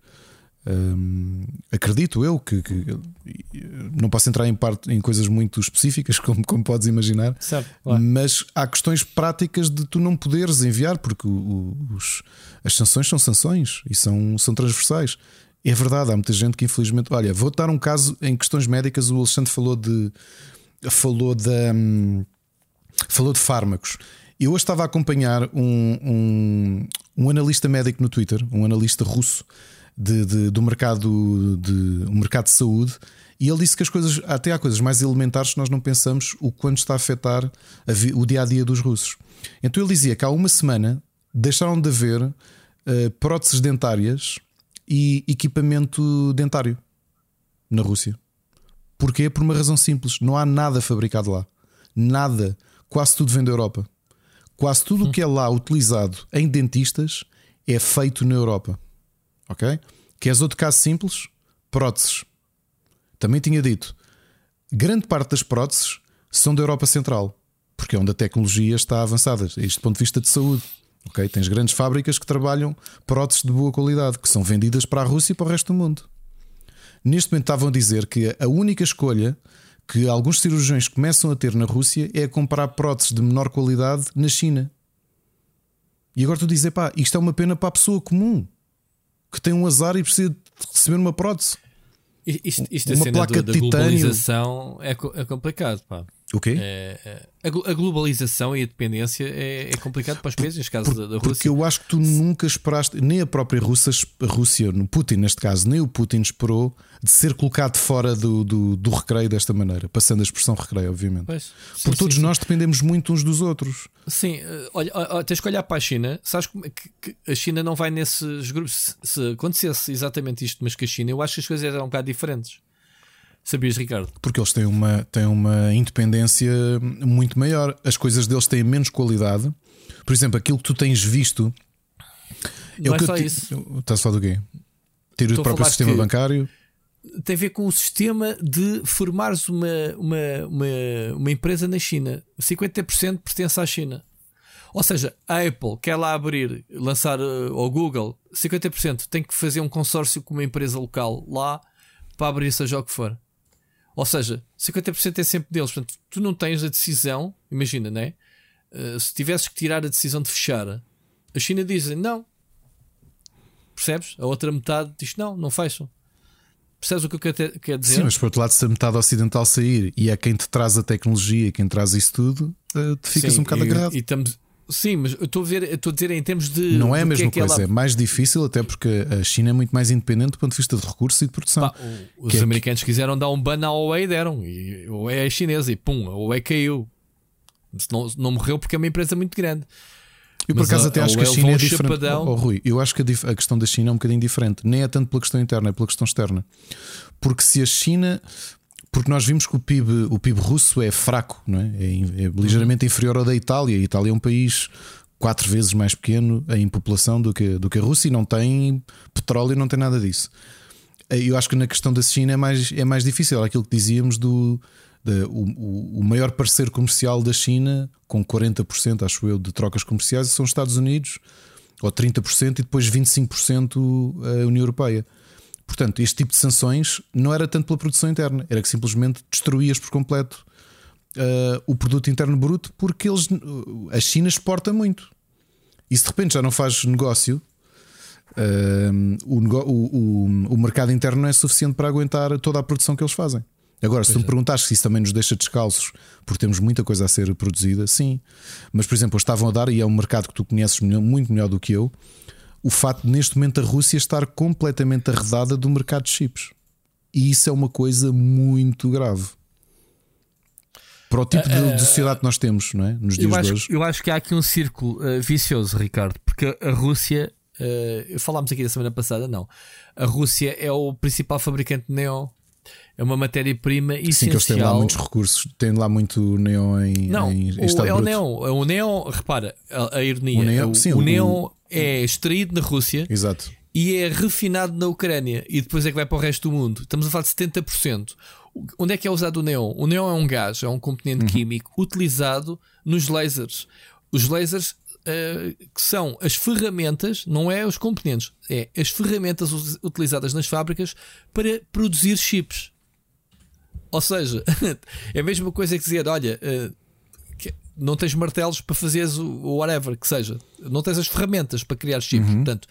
acredito eu que, que, não posso entrar em, parte, em coisas muito específicas, como, como podes imaginar, certo, claro. mas há questões práticas de tu não poderes enviar, porque os, as sanções são sanções e são, são transversais. É verdade, há muita gente que infelizmente. Olha, vou dar um caso em questões médicas. O Alexandre falou de. Falou da. Um, falou de fármacos. Eu hoje estava a acompanhar um, um, um analista médico no Twitter, um analista russo de, de, do mercado de, um mercado de saúde, e ele disse que as coisas, até há coisas mais elementares que nós não pensamos o quanto está a afetar a vi, o dia a dia dos russos. Então ele dizia que há uma semana deixaram de haver uh, próteses dentárias e equipamento dentário na Rússia. Porquê? Por uma razão simples: não há nada fabricado lá. Nada. Quase tudo vem da Europa. Quase tudo o que é lá utilizado em dentistas é feito na Europa. Ok? Queres outro caso simples? Próteses. Também tinha dito. Grande parte das próteses são da Europa Central, porque é onde a tecnologia está avançada, isto do ponto de vista de saúde. Ok? Tens grandes fábricas que trabalham próteses de boa qualidade, que são vendidas para a Rússia e para o resto do mundo. Neste momento estavam a dizer que a única escolha que alguns cirurgiões começam a ter na Rússia é comprar próteses de menor qualidade na China. E agora tu dizes, pá, isto é uma pena para a pessoa comum que tem um azar e precisa de receber uma prótese. Isto, isto uma placa do, da globalização é, é complicado, pá. O quê? É, é, a, globalização e a dependência é, é complicado para os países, neste caso Por, da, da, Rússia. Porque eu acho que tu nunca esperaste, nem a própria Rússia, a Rússia, no Putin neste caso, nem o Putin esperou de ser colocado fora do, do, do recreio desta maneira, passando a expressão recreio, obviamente. Pois, Porque sim, todos sim, nós sim. dependemos muito uns dos outros. Sim, eh, olha, tens que olhar para a China. Sabes que, que a China não vai nesses grupos. Se, se acontecesse exatamente isto, mas que a China, eu acho que as coisas eram um bocado diferentes. Sabias, Ricardo? Porque eles têm uma, têm uma independência muito maior. As coisas deles têm menos qualidade. Por exemplo, aquilo que tu tens visto. Não é, é só isso. Estás a falar do quê? Ter o próprio sistema bancário? Tem a ver com o sistema de formares uma, uma, uma, uma empresa na China. 50% pertence à China. Ou seja, a Apple quer lá abrir, lançar uh, ao Google, 50% tem que fazer um consórcio com uma empresa local lá para abrir seja o que for. Ou seja, 50% é sempre deles. Portanto, tu não tens a decisão, imagina, né? Uh, se tivesses que tirar a decisão de fechar, a China diz: não, percebes? A outra metade diz não, não fecham. Percebes o que eu quero dizer? Sim, mas por outro lado, se a metade ocidental sair e é quem te traz a tecnologia, quem traz isso tudo, uh, te ficas Sim, um bocado agarrado. E estamos, Sim, mas eu estou a ver, estou a dizer em termos de. Não é a mesma que é coisa, ela... é mais difícil, até porque a China é muito mais independente do ponto de vista de recursos e de produção. Pá, os é americanos que... quiseram dar um ban à Huawei deram, e a Huawei é chinesa e pum, a Huawei caiu. Não, não morreu porque é uma empresa muito grande. Eu por acaso até acho que a China é diferente. Oh, oh, Rui, eu acho que a, a, questão da China é um bocadinho diferente. Nem é tanto pela questão interna, é pela questão externa. Porque se a China. Porque nós vimos que o PIB, o PIB russo é fraco, não é? É, é ligeiramente inferior ao da Itália. A Itália é um país quatro vezes mais pequeno em população do que, do que a Rússia e não tem petróleo, não tem nada disso. Eu acho que na questão da China é mais, é mais difícil. Aquilo que dizíamos do. De, o, o maior parceiro comercial da China, com 40%, acho eu, de trocas comerciais, são os Estados Unidos, ou 30%, e depois 25% a União Europeia. Portanto, este tipo de sanções não era tanto pela produção interna, era que simplesmente destruías por completo uh, o produto interno bruto porque eles, a China exporta muito. E se de repente já não faz negócio, uh, o, o, o, mercado interno não é suficiente para aguentar toda a produção que eles fazem. Agora, se tu me é. perguntares se isso também nos deixa descalços, porque temos muita coisa a ser produzida, sim. Mas, por exemplo, estavam a dar, e é um mercado que tu conheces muito melhor do que eu, o facto de neste momento a Rússia estar completamente arredada do mercado de chips. E isso é uma coisa muito grave para o tipo de, de, sociedade que nós temos, não é? Nos dias eu acho, de hoje. Eu acho que há aqui um círculo uh, vicioso, Ricardo, porque a Rússia, uh, falámos aqui da semana passada, não. A Rússia é o principal fabricante de neon. É uma matéria-prima essencial. Sim, que eles têm lá muitos recursos, têm lá muito neon em, não, em, em o, é o neon. O neon, repara, a, a ironia. O neon, o, sim, o, o neon é extraído na Rússia. Exato e é refinado na Ucrânia e depois é que vai para o resto do mundo. Estamos a falar de 70%. Onde é que é usado o neon? O neon é um gás, é um componente uhum. químico utilizado nos lasers. Os lasers uh, que são as ferramentas, não é os componentes, é as ferramentas utilizadas nas fábricas para produzir chips. Ou seja, é a mesma coisa que dizer: olha, uh, não tens martelos para fazeres o whatever que seja, não tens as ferramentas para criar chips. Uhum. Portanto,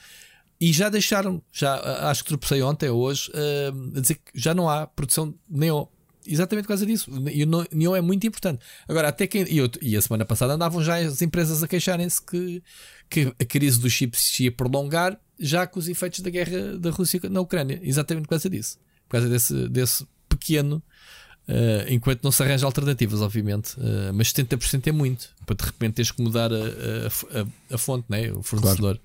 e já deixaram, já acho que tropecei ontem ou hoje, uh, a dizer que já não há produção de neon. Exatamente por causa disso. E o neon é muito importante. Agora, até quem. E, eu, e a semana passada andavam já as empresas a queixarem-se que, que a crise dos chips se ia prolongar, já com os efeitos da guerra da Rússia na Ucrânia. Exatamente por causa disso. Por causa desse, desse pequeno. Uh, enquanto não se arranja alternativas, obviamente. Uh, mas 70% é muito. Para de repente teres que mudar a, a, a, fonte, né? o fornecedor.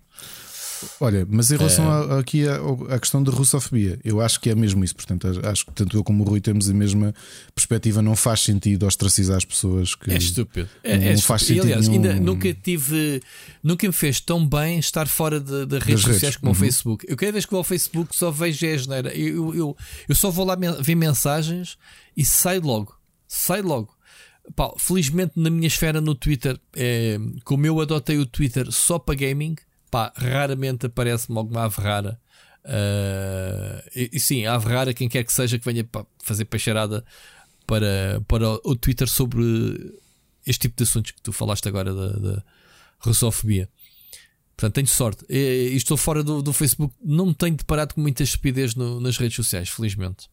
Olha, mas em relação é... a, aqui à questão da russofobia, eu acho que é mesmo isso. Portanto, acho que tanto eu como o Rui temos a mesma perspectiva. Não faz sentido ostracizar as pessoas que. É estúpido. É, não, é faz sentido. E, aliás, nenhum... ainda nunca tive. Nunca me fez tão bem estar fora de, de redes sociais como uhum. o Facebook. Eu cada vez que vou ao Facebook só vejo a geneira. Eu, eu, eu, eu só vou lá ver mensagens e saio logo. Saio logo. Pá, felizmente na minha esfera no Twitter, é, como eu adotei o Twitter só para gaming, pá, raramente aparece-me alguma ave rara. Uh, e, e, sim, a ave rara, quem quer que seja que venha pá, fazer peixeirada para, para o Twitter sobre este tipo de assuntos que tu falaste agora da, da russofobia. Portanto, tenho sorte. E, estou fora do, do, Facebook, não me tenho deparado com muita estupidez no, nas redes sociais, felizmente.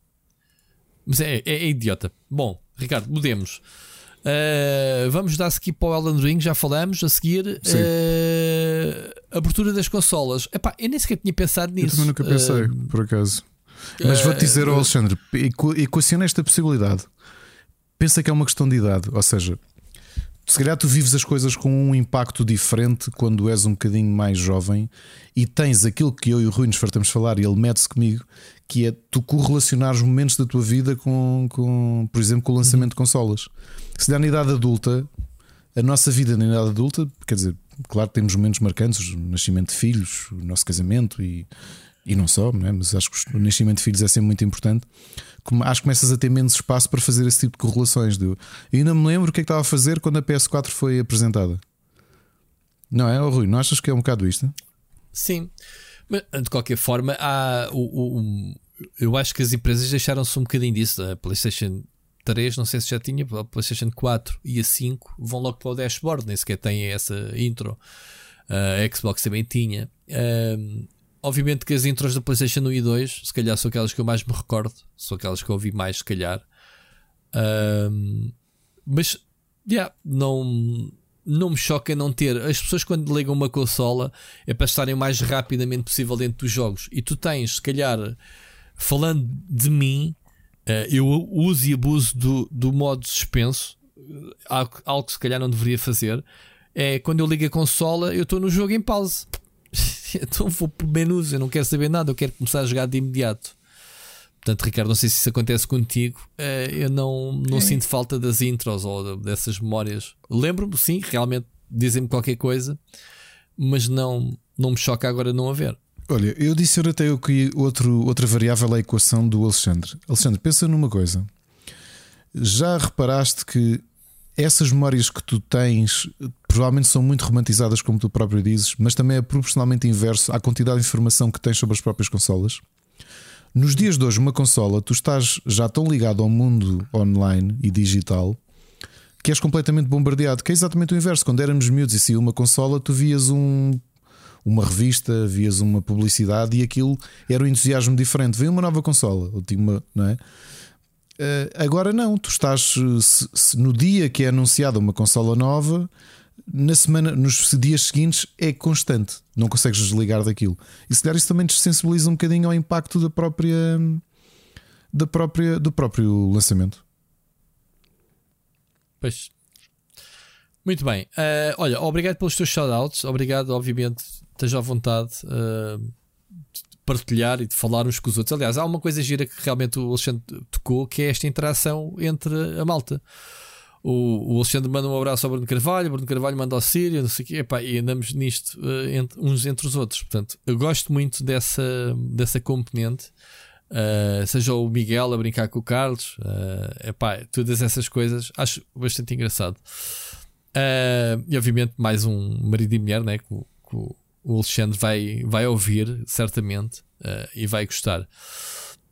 Mas é, é, é idiota. Bom, Ricardo, mudemos. Uh, vamos dar skip para o Elden Ring, já falamos. A seguir, uh, abertura das consolas. Epá, eu nem sequer tinha pensado nisso. Eu também nunca pensei, uh, por acaso. Mas vou-te dizer, Alexandre, equaciona esta possibilidade. Pensa que é uma questão de idade, ou seja, se calhar tu vives as coisas com um impacto diferente quando és um bocadinho mais jovem e tens aquilo que eu e o Rui nos fartamos falar e ele mete-se comigo, que é tu correlacionar os momentos da tua vida com, com por exemplo, com o lançamento de consolas. Se dá na idade adulta, a nossa vida na idade adulta, quer dizer, claro temos momentos marcantes, o nascimento de filhos, o nosso casamento e, e não só, não é? mas acho que o nascimento de filhos é sempre muito importante. Acho que começas a ter menos espaço para fazer esse tipo de correlações. Eu ainda me lembro o que é que estava a fazer quando a PS4 foi apresentada. Não é, oh, Rui? Não achas que é um bocado isto? Sim, mas de qualquer forma, há o, o eu acho que as empresas deixaram-se um bocadinho disso. A PlayStation 3, não sei se já tinha, a PlayStation 4 e a 5 vão logo para o dashboard, nem sequer tem essa intro. Uh, a Xbox também tinha. Obviamente que as intros da PlayStation 1 e 2, se calhar são aquelas que eu mais me recordo, são aquelas que eu ouvi mais, se calhar. Mas, yeah, não, não me choca não ter. As pessoas, quando ligam uma consola, é para estarem o mais rapidamente possível dentro dos jogos. E tu tens, se calhar, falando de mim, eu uso e abuso do, do modo suspenso, algo, algo que se calhar não deveria fazer. É quando eu ligo a consola, eu estou no jogo em pause. então vou por menus, eu não quero saber nada, eu quero começar a jogar de imediato. Portanto, Ricardo, não sei se isso acontece contigo. Uh, eu não, não sinto falta das intros ou dessas memórias. Lembro-me, sim, realmente dizem-me qualquer coisa, mas não, não me choca agora não haver. Olha, eu disse até que outro, outra variável é a equação do Alexandre. Alexandre, pensa numa coisa. Já reparaste que essas memórias que tu tens provavelmente são muito romantizadas, como tu próprio dizes, mas também é proporcionalmente inverso à quantidade de informação que tens sobre as próprias consolas? Nos dias de hoje, uma consola, tu estás já tão ligado ao mundo online e digital que és completamente bombardeado. Que é exatamente o inverso. Quando éramos miúdos e saía uma consola, tu vias um, uma revista, vias uma publicidade e aquilo era um entusiasmo diferente. Veio uma nova consola, ou tinha uma, não é? Uh, agora não, tu estás se, se, no dia que é anunciada uma consola nova, na semana, nos dias seguintes é constante, não consegues desligar daquilo. E se calhar isso também te sensibiliza um bocadinho ao impacto da própria, da própria do próprio lançamento. Pois. Muito bem. Uh, olha, obrigado pelos teus shoutouts. Obrigado, obviamente, esteja à vontade. Uh, partilhar e de falar uns com os outros. Aliás, há uma coisa gira que realmente o Alexandre tocou, que é esta interação entre a malta. O, o Alexandre manda um abraço ao Bruno Carvalho, o Bruno Carvalho manda ao Sírio, não sei o quê, epá, e andamos nisto uh, entre, uns entre os outros. Portanto, eu gosto muito dessa, dessa componente. Uh, seja o Miguel a brincar com o Carlos, uh, epá, todas essas coisas acho bastante engraçado. Uh, e obviamente, mais um marido e mulher, né? Que, que o Alexandre vai, vai ouvir, certamente, uh, e vai gostar.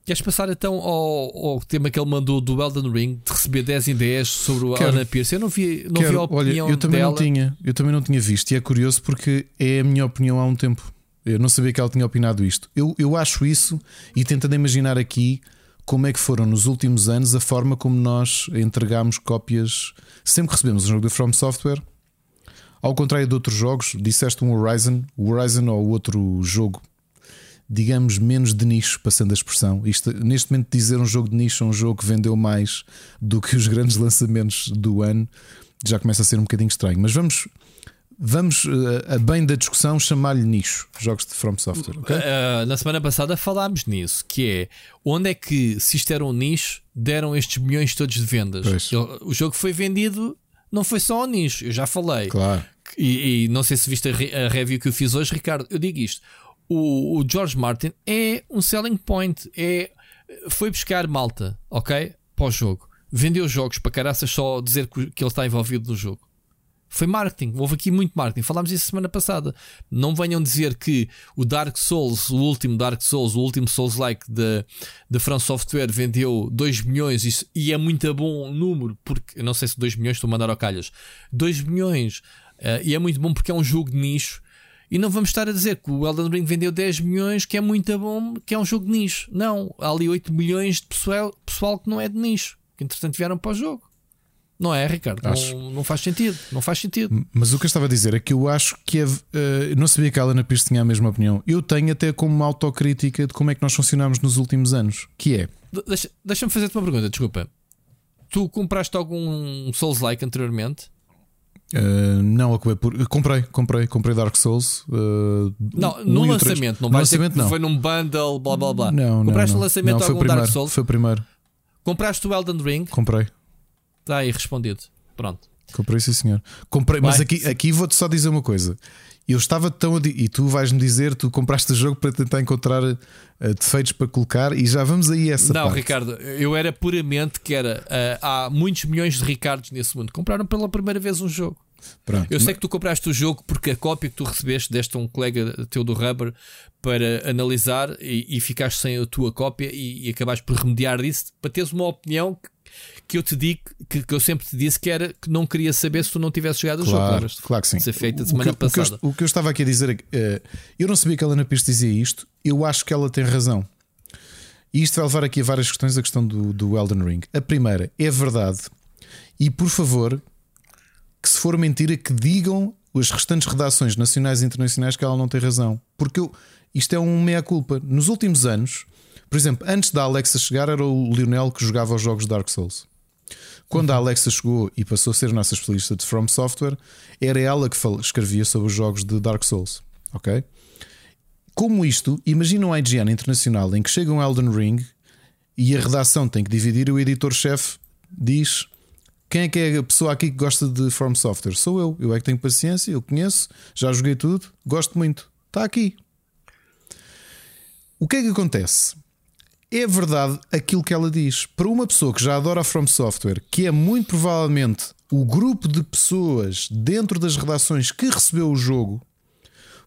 Queres passar então ao, ao, tema que ele mandou do Elden Ring de receber 10 em 10 sobre o Quero. Anna Pierce? Eu não vi, não vi a opinião Olha, eu também dela. não tinha, eu também não tinha visto, e é curioso porque é a minha opinião há um tempo. Eu não sabia que ela tinha opinado isto. Eu, eu acho isso e tentando imaginar aqui como é que foram nos últimos anos a forma como nós entregámos cópias. Sempre que recebemos um jogo da From Software, ao contrário de outros jogos, disseste um Horizon, o Horizon ou outro jogo, digamos, menos de nicho, passando a expressão. Isto, neste momento, dizer um jogo de nicho é um jogo que vendeu mais do que os grandes lançamentos do ano já começa a ser um bocadinho estranho. Mas vamos. Vamos, eh, a bem da discussão, chamar-lhe nicho, jogos de From Software. Okay? Uh, na semana passada falámos nisso, que é onde é que, se isto era um nicho, deram estes milhões todos de vendas. O jogo foi vendido, não foi só ao nicho, eu já falei. Claro. E, e, não sei se viste a, re, a, review que eu fiz hoje, Ricardo. Eu digo isto: o, o, George Martin é um selling point, é, foi buscar malta, ok? Para o jogo, vendeu jogos para caraças só dizer que, que ele está envolvido no jogo. Foi marketing, houve aqui muito marketing. Falámos isso semana passada. Não venham dizer que o Dark Souls, o último Dark Souls, o último Souls-like da From Software vendeu 2 milhões e é muito bom número, porque não sei se 2 milhões estou a mandar ao calhas. 2 milhões Uh, e é muito bom porque é um jogo de nicho. E não vamos estar a dizer que o Elden Ring vendeu 10 milhões, que é muito bom, que é um jogo de nicho. Não, há ali 8 milhões de pessoal, pessoal que não é de nicho, que entretanto vieram para o jogo. Não é, Ricardo? Não, não, faz sentido. Não faz sentido. Mas o que eu estava a dizer é que eu acho que é, uh, não sabia que a Alana Pierce tinha a mesma opinião. Eu tenho até como uma autocrítica de como é que nós funcionámos nos últimos anos. Que é. Deixa-me deixa fazer-te uma pergunta, desculpa. Tu compraste algum Souls-like anteriormente? Uh, não, acabei por. Comprei, comprei, comprei Dark Souls. Uh, não, no lançamento, não vai lançamento, não. foi num bundle, blá blá blá. Não, Compraste não, no lançamento não, foi algum primeiro, Dark Souls? Foi o primeiro. Compraste o Elden Ring? Comprei. Está aí respondido. Pronto. Comprei, sim, senhor. Comprei, mas aqui, aqui vou-te só dizer uma coisa. Eu estava tão. E tu vais-me dizer, tu compraste o jogo para tentar encontrar uh, defeitos para colocar e já vamos aí a essa Não, parte. Ricardo, eu era puramente que era. Uh, há muitos milhões de Ricardos nesse mundo. Compraram pela primeira vez um jogo. Pronto. Eu sei que tu compraste o jogo porque a cópia que tu recebeste deste a um colega teu do Rubber para analisar e, e ficaste sem a tua cópia e, e acabaste por remediar disso para teres uma opinião que, que eu te digo que, que, eu sempre te disse que era que não queria saber se tu não tivesse jogado claro, o jogo. Claro que sim. Ser feita semana o que, passada. O que, eu, o que, eu, estava aqui a dizer é uh, eu não sabia que a Helena Pires dizia isto, eu acho que ela tem razão. E isto vai levar aqui a várias questões, a questão do, do Elden Ring. A primeira, é verdade, e por favor, que se for mentira, que digam as restantes redações nacionais e internacionais que ela não tem razão. Porque eu, isto é um meia-culpa. Nos últimos anos, por exemplo, antes da Alexa chegar, era o Lionel que jogava os jogos Dark Souls. Quando a Alexa chegou e passou a ser nossa especialista de From Software, era ela que escrevia sobre os jogos de Dark Souls. Ok? Como isto, imagina um IGN internacional em que chega um Elden Ring e a redação tem que dividir, o editor-chefe diz quem é que é a pessoa aqui que gosta de From Software? Sou eu. Eu é que tenho paciência, eu conheço, já joguei tudo, gosto muito. Está aqui. O que é que acontece? É verdade aquilo que ela diz. Para uma pessoa que já adora From Software, que é muito provavelmente o grupo de pessoas dentro das redações que recebeu o jogo,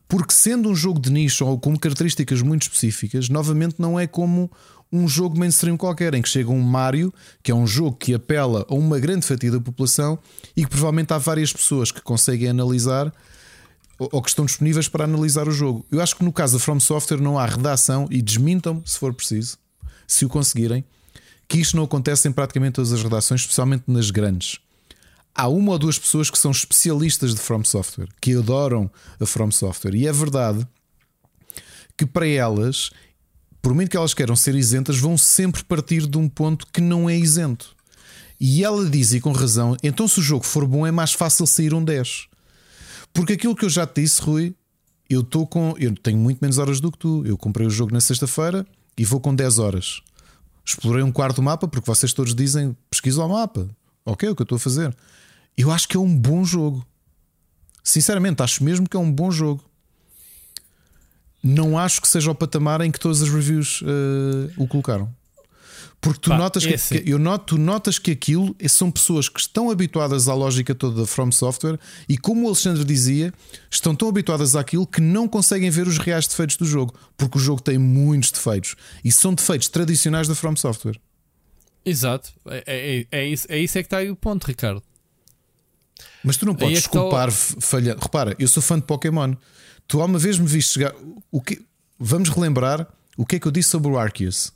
porque sendo um jogo de nicho ou com características muito específicas, novamente não é como um jogo mainstream qualquer, em que chega um Mario, que é um jogo que apela a uma grande fatia da população e que provavelmente há várias pessoas que conseguem analisar ou que estão disponíveis para analisar o jogo. Eu acho que no caso da From Software não há redação e desmintam-me se for preciso, se o conseguirem, que isto não acontece em praticamente todas as redações, especialmente nas grandes. Há uma ou duas pessoas que são especialistas de From Software, que adoram a From Software, e é verdade que para elas por muito que elas queiram ser isentas, vão sempre partir de um ponto que não é isento. E ela diz, e com razão, então se o jogo for bom, é mais fácil sair um 10. Porque aquilo que eu já te disse, Rui, eu estou com. Eu tenho muito menos horas do que tu. Eu comprei o jogo na sexta-feira e vou com 10 horas. Explorei um quarto do mapa, porque vocês todos dizem pesquisa o mapa. Ok, é o que eu estou a fazer. Eu acho que é um bom jogo. Sinceramente, acho mesmo que é um bom jogo não acho que seja o patamar em que todas as reviews uh, o colocaram. Porque tu, Pá, notas que, que, eu noto, tu notas que aquilo são pessoas que estão habituadas à lógica toda da From Software e, como o Alexandre dizia, estão tão habituadas àquilo que não conseguem ver os reais defeitos do jogo, porque o jogo tem muitos defeitos e são defeitos tradicionais da From Software. Exato, é, é, é, isso, é isso é que está aí o ponto, Ricardo. Mas tu não podes é desculpar falha. Repara, eu sou fã de Pokémon. Tu alguma vez me viste chegar. O que... Vamos relembrar o que é que eu disse sobre o Arceus.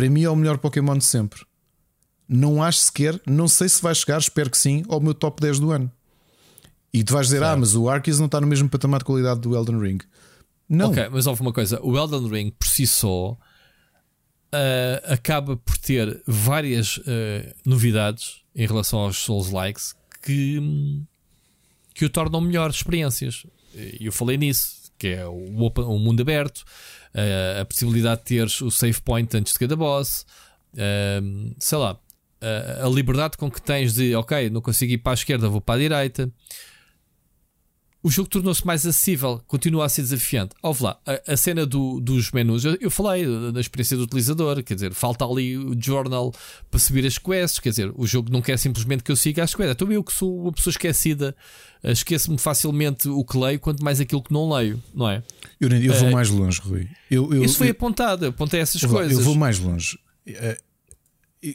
Para mim é o melhor Pokémon de sempre. Não acho sequer, não sei se vai chegar, espero que sim, ao meu top 10 do ano. E tu vais dizer, ah, mas o Arceus não está no mesmo patamar de qualidade do Elden Ring. Não. Ok, mas houve uma coisa: o Elden Ring por si só uh, acaba por ter várias uh, novidades em relação aos Souls Likes que, que o tornam melhores experiências. E eu falei nisso, que é o, open, o mundo aberto, uh, a possibilidade de teres o save point antes de cada boss, uh, sei lá, uh, a liberdade com que tens de, ok, não consigo ir para a esquerda, vou para a direita. O jogo tornou-se mais acessível, continua a ser desafiante. Ouve lá, a, a cena do, dos menus, eu, eu, falei da experiência do utilizador, quer dizer, falta ali o journal para subir as quests, quer dizer, o jogo não quer simplesmente que eu siga as quests. Então eu que sou uma pessoa esquecida eh, esqueço-me facilmente o que leio, quanto mais aquilo que não leio, não é? Eu, eu vou uh, mais longe, Rui. Eu, eu, isso foi apontado, apontei essas coisas. Eu vou mais longe. Uh,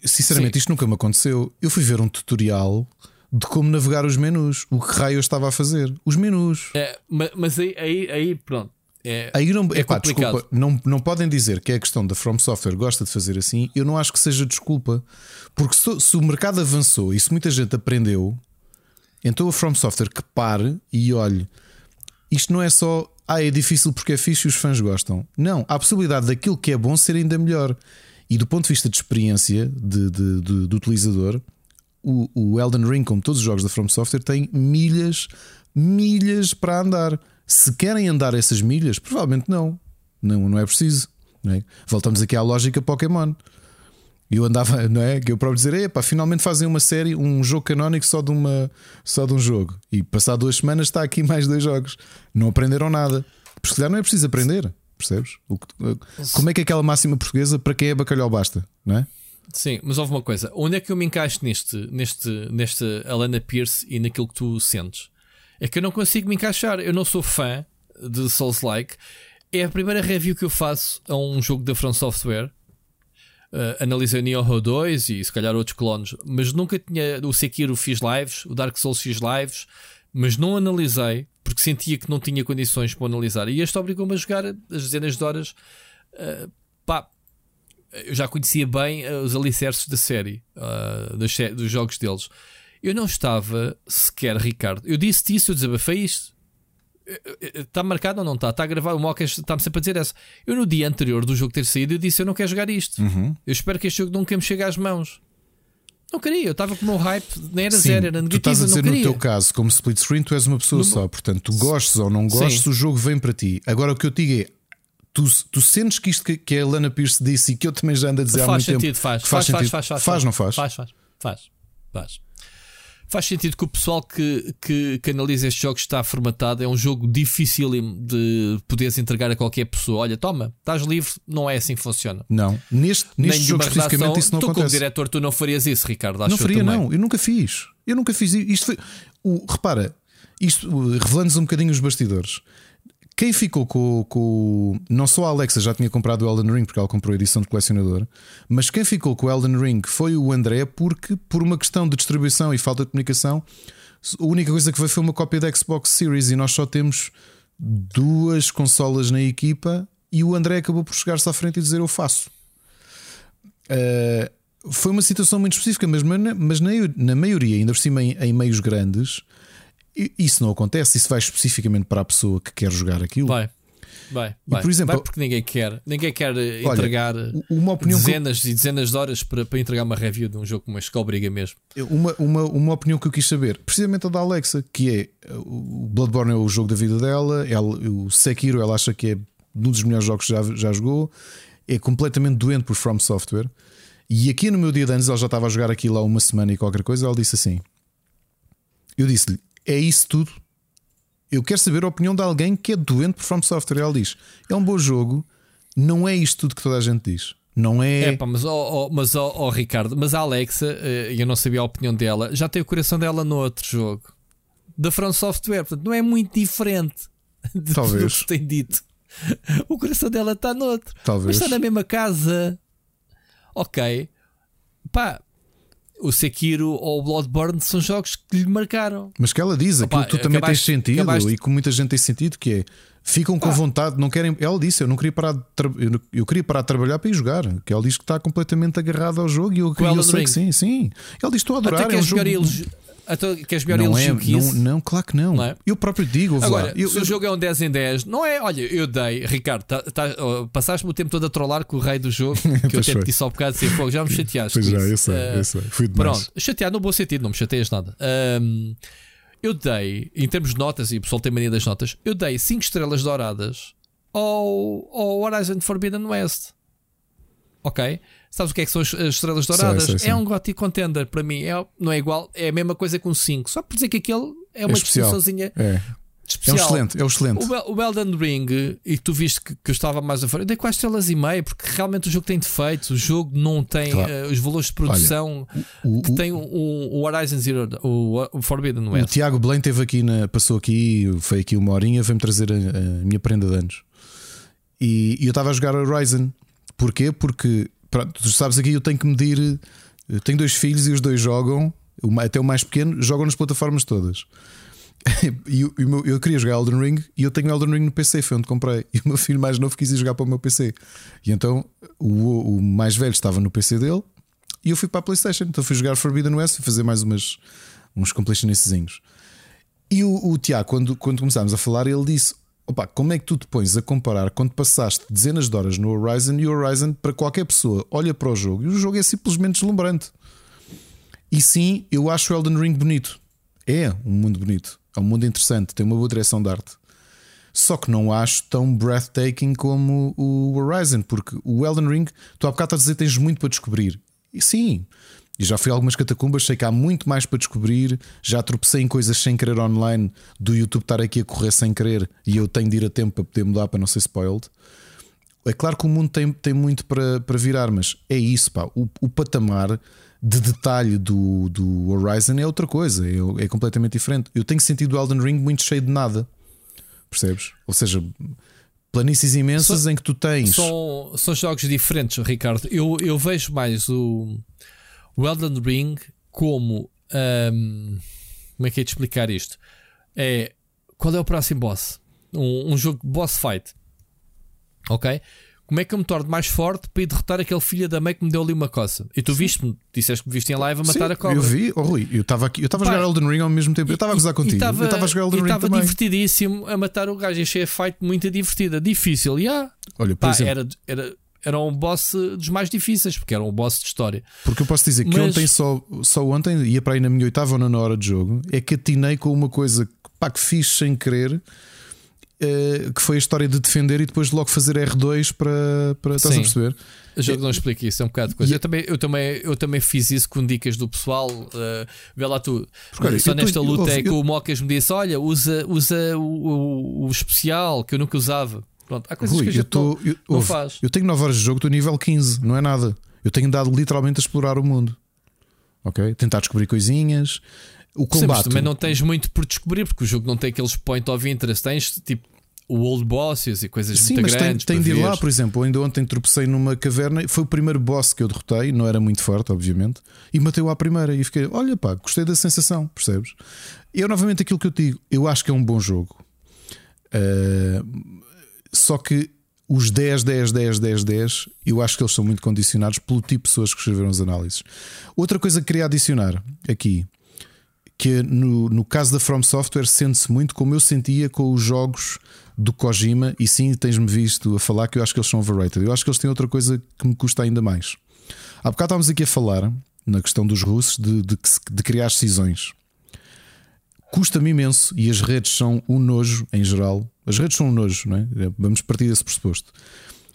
sinceramente, Sim. isto nunca me aconteceu. Eu fui ver um tutorial de como navegar os menus. O que raio eu estava a fazer? Os menus. É, mas aí, aí, aí pronto. É, aí não, é epá, desculpa, não, não podem dizer que é a questão da From Software gosta de fazer assim. Eu não acho que seja desculpa, porque se, se o mercado avançou e se muita gente aprendeu, então a From Software que pare e olhe, isto não é só ah, é difícil porque é fixe e os fãs gostam. Não, há a possibilidade daquilo que é bom ser ainda melhor. E do ponto de vista de experiência de, de, de, do utilizador, o, o Elden Ring, como todos os jogos da From Software, tem milhas, milhas para andar. Se querem andar essas milhas, provavelmente não. Não, não é preciso. Não é? Voltamos aqui à lógica Pokémon. Eu andava, não é? Que eu próprio dizer, epá, finalmente fazem uma série, um jogo canónico só de, uma, só de um jogo. E passar duas semanas está aqui mais dois jogos. Não aprenderam nada. Porque se não é preciso aprender, percebes? O, como é que é aquela máxima portuguesa para quem é bacalhau basta, não é? Sim, mas houve uma coisa. Onde é que eu me encaixo neste, neste, neste Alana Pierce e naquilo que tu sentes? É que eu não consigo me encaixar. Eu não sou fã de Souls-like. É a primeira review que eu faço a um jogo da From Software. Uh, analisei o Nioh 2 e se calhar outros clones, mas nunca tinha. O Sekiro fiz lives, o Dark Souls fiz lives, mas não analisei porque sentia que não tinha condições para analisar. E este obrigou-me a jogar as dezenas de horas. Uh, pá, eu já conhecia bem uh, os alicerces da série, uh, dos, dos, jogos deles. Eu não estava sequer, Ricardo. Eu disse-te isso, eu desabafei isto. Está marcado ou não está? Está a gravar. O Mocas está-me sempre a dizer essa. Eu, no dia anterior do jogo ter saído, eu disse: Eu não quero jogar isto. Uhum. Eu espero que este jogo nunca me chegue às mãos. Não queria, eu estava com o meu hype, nem era Sim, zero, era negativo. Tu estás a dizer no teu caso, como split screen, tu és uma pessoa só. Portanto, tu gostes ou não gostes, Sim. o jogo vem para ti. Agora, o que eu te digo é: tu, tu sentes que isto que, que a Lana Pierce disse e que eu também já ando a dizer faz há muito sentido, tempo. Faz, faz, faz, sentido. faz, faz, faz, não faz? Faz, faz, faz, faz. Faz sentido que o pessoal que, que, que analisa estes jogos está formatado. É um jogo difícil de poderes entregar a qualquer pessoa. Olha, toma, estás livre, não é assim que funciona. Não, neste, neste jogo especificamente relação, isso não tu, acontece. como diretor, tu não farias isso, Ricardo. não faria, não. Eu nunca fiz. Eu nunca fiz isto. Foi, o, repara, isto revelando-nos um bocadinho os bastidores. Quem ficou com, com. Não só a Alexa já tinha comprado o Elden Ring, porque ela comprou a edição de colecionador, mas quem ficou com o Elden Ring foi o André, porque por uma questão de distribuição e falta de comunicação, a única coisa que veio foi uma cópia da Xbox Series e nós só temos duas consolas na equipa e o André acabou por chegar-se à frente e dizer eu faço. Uh, foi uma situação muito específica, mas, mas na, na maioria, ainda por cima em, em meios grandes, isso não acontece, isso vai especificamente para a pessoa que quer jogar aquilo. Vai. Vai, vai. por exemplo, vai porque ninguém quer, ninguém quer eh, olha, entregar uma dezenas que... e dezenas de horas para, para entregar uma review de um jogo como este que obriga mesmo. Uma, uma, uma opinião que eu quis saber, precisamente a da Alexa, que é o Bloodborne é o jogo da vida dela, ela, o Sekiro ela acha que é um dos melhores jogos que já, já jogou, é completamente doente por From Software. E aqui no meu dia de anos, ela já estava a jogar aquilo há uma semana e qualquer coisa, ela disse assim: Eu disse-lhe, é isso tudo. Eu quero saber a opinião de alguém que é doente por From Software. Ele diz: é um bom jogo, não é isto tudo que toda a gente diz. Não é. é pá, mas, oh, oh, mas oh, oh, Ricardo, mas a Alexa, eh, eu não sabia a opinião dela, já tem o coração dela no outro jogo da From Software, portanto não é muito diferente de Talvez. tudo que tem dito. O coração dela está no outro, Talvez. mas está na mesma casa. Ok, pá, o Sekiro ou o Bloodborne são jogos que lhe marcaram. Mas que ela diz, aquilo Opa, tu também acabaste, tens sentido acabaste... e que muita gente tem sentido, que é ficam com vontade, não querem. Ela disse: Eu não queria parar de tra... eu queria parar de trabalhar para ir jogar. Que ela diz que está completamente agarrada ao jogo e eu, eu sei que sim, sim. Ela diz: Estou a adorar. Até é um jogo... Então, queres melhor não é, que isso? Não, não, claro que não. não é? Eu próprio digo. Agora, eu, se eu... o jogo é um 10 em 10, não é? Olha, eu dei, Ricardo, tá, tá, oh, passaste-me o tempo todo a trollar com o rei do jogo, que eu até te disse ao bocado de ser já me chateaste. Pois já, eu sei, uh, eu sei. Fui demais. Pronto, chateado no bom sentido, não me chateias nada. Um, eu dei, em termos de notas, e o pessoal tem mania das notas, eu dei 5 estrelas douradas ao, ao Horizon Forbidden West. Ok? Sabes o que é que são as, estrelas douradas? Sei, sei, sei. É um GOTY contender para mim. É, não é igual, é a mesma coisa com 5. Só por dizer que aquele é uma é disposiçãozinha. É. Especial. É um excelente, é um excelente. O, o Elden Ring, e tu viste que, que eu estava mais a falar, eu dei quase estrelas e meia, porque realmente o jogo tem defeitos, o jogo não tem claro. uh, os valores de produção Olha, o, que o, tem o, o, Horizon Zero, o, o Forbidden West. O Tiago Blaine teve aqui, na, passou aqui, foi aqui uma horinha, veio-me trazer a, a, minha prenda de anos. E, e eu estava a jogar Horizon. Porquê? Porque Pronto, tu sabes aqui, eu tenho que medir. Eu tenho dois filhos e os dois jogam, até o mais pequeno, jogam nas plataformas todas. e eu, eu, queria jogar Elden Ring e eu tenho Elden Ring no PC, foi onde comprei. E o meu filho mais novo quis ir jogar para o meu PC. E então o, o mais velho estava no PC dele e eu fui para a PlayStation. Então fui jogar Forbidden West e fazer mais umas, uns completionistezinhos. E o, o Tiago, quando, quando começámos a falar, ele disse: Opa, como é que tu te pões a comparar quando passaste dezenas de horas no Horizon e o Horizon para qualquer pessoa olha para o jogo e o jogo é simplesmente deslumbrante. E sim, eu acho o Elden Ring bonito. É um mundo bonito, é um mundo interessante, tem uma boa direção de arte. Só que não acho tão breathtaking como o Horizon, porque o Elden Ring, tu há bocado a dizer tens muito para descobrir. E sim, e já fui a algumas catacumbas, sei que há muito mais para descobrir. Já tropecei em coisas sem querer online, do YouTube estar aqui a correr sem querer e eu tenho de ir a tempo para poder mudar para não ser spoiled. é claro que o mundo tem, tem muito para, para virar, mas é isso, pá. O, o patamar de detalhe do, do Horizon é outra coisa, é, é completamente diferente. Eu tenho sentido o Elden Ring muito cheio de nada, percebes? Ou seja, planícies imensas São- em que tu tens. São, são jogos diferentes, Ricardo. Eu, eu vejo mais o, o Elden Ring como. ahm, como é que é de explicar isto? É qual é o próximo boss? Um, um jogo boss fight. Ok? Como é que eu me torno mais forte para ir derrotar aquele filho da mãe que me deu ali uma coça? E tu viste-me, disseste que me viste em live a matar Sim, a cobra. Eu vi, oh, Rui, eu estava aqui, eu estava a jogar Elden Ring ao mesmo tempo. Eu estava a gozar contigo. E eu estava a jogar Elden Ring estava divertidíssimo a matar o gajo. Achei a fight muito divertida. Difícil, e ah, Olha, por pá, exemplo, era, era, era um boss dos mais difíceis, porque era um boss de história. Porque eu posso dizer que Mas- ontem, só, só ontem, ia para aí na minha oitava ou nona hora de jogo, é que atinei com uma coisa pá, que fiz sem querer, eh, que foi a história de defender e depois logo fazer R2 para. para estás a Sim. perceber? O jogo não explica isso, é um bocado de coisa. E- Eu, também, eu, também, eu também fiz isso com dicas do pessoal. eh, vê lá tu. Porque, Só eu tô- nesta luta eu- é que eu- o Mocas me disse: Olha, usa, usa o, o- o especial que eu nunca usava. Pronto, há coisas Rui, que a eu, gente tô, não, eu, não ouve, faz. eu tenho 9 horas de jogo, estou nível 15, não é nada. Eu tenho dado literalmente a explorar o mundo. Ok? Tentar descobrir coisinhas. O Sim, mas combate. também não tens muito por descobrir, porque o jogo não tem aqueles point of interest. Tens tipo o old bosses e coisas Sim, muito mas tem, grandes. tem para de ir lá, por exemplo. Ainda ontem tropecei numa caverna. Foi o primeiro boss que eu derrotei, não era muito forte, obviamente. E matei-o à primeira. E fiquei, olha pá, gostei da sensação, percebes? E é novamente aquilo que eu digo. Eu acho que é um bom jogo. Ah, só que os 10, 10, 10, 10, 10, eu acho que eles são muito condicionados pelo tipo de pessoas que escreveram as análises. Outra coisa que queria adicionar aqui, que no, no caso da From Software sente-se muito como eu sentia com os jogos do Kojima, e sim, tens-me visto a falar que eu acho que eles são overrated. Eu acho que eles têm outra coisa que me custa ainda mais. Há bocado estávamos aqui a falar na questão dos russos de, de, de criar decisões. Custa-me imenso e as redes são um nojo em geral. As redes são um nojo, não é? Vamos partir desse pressuposto.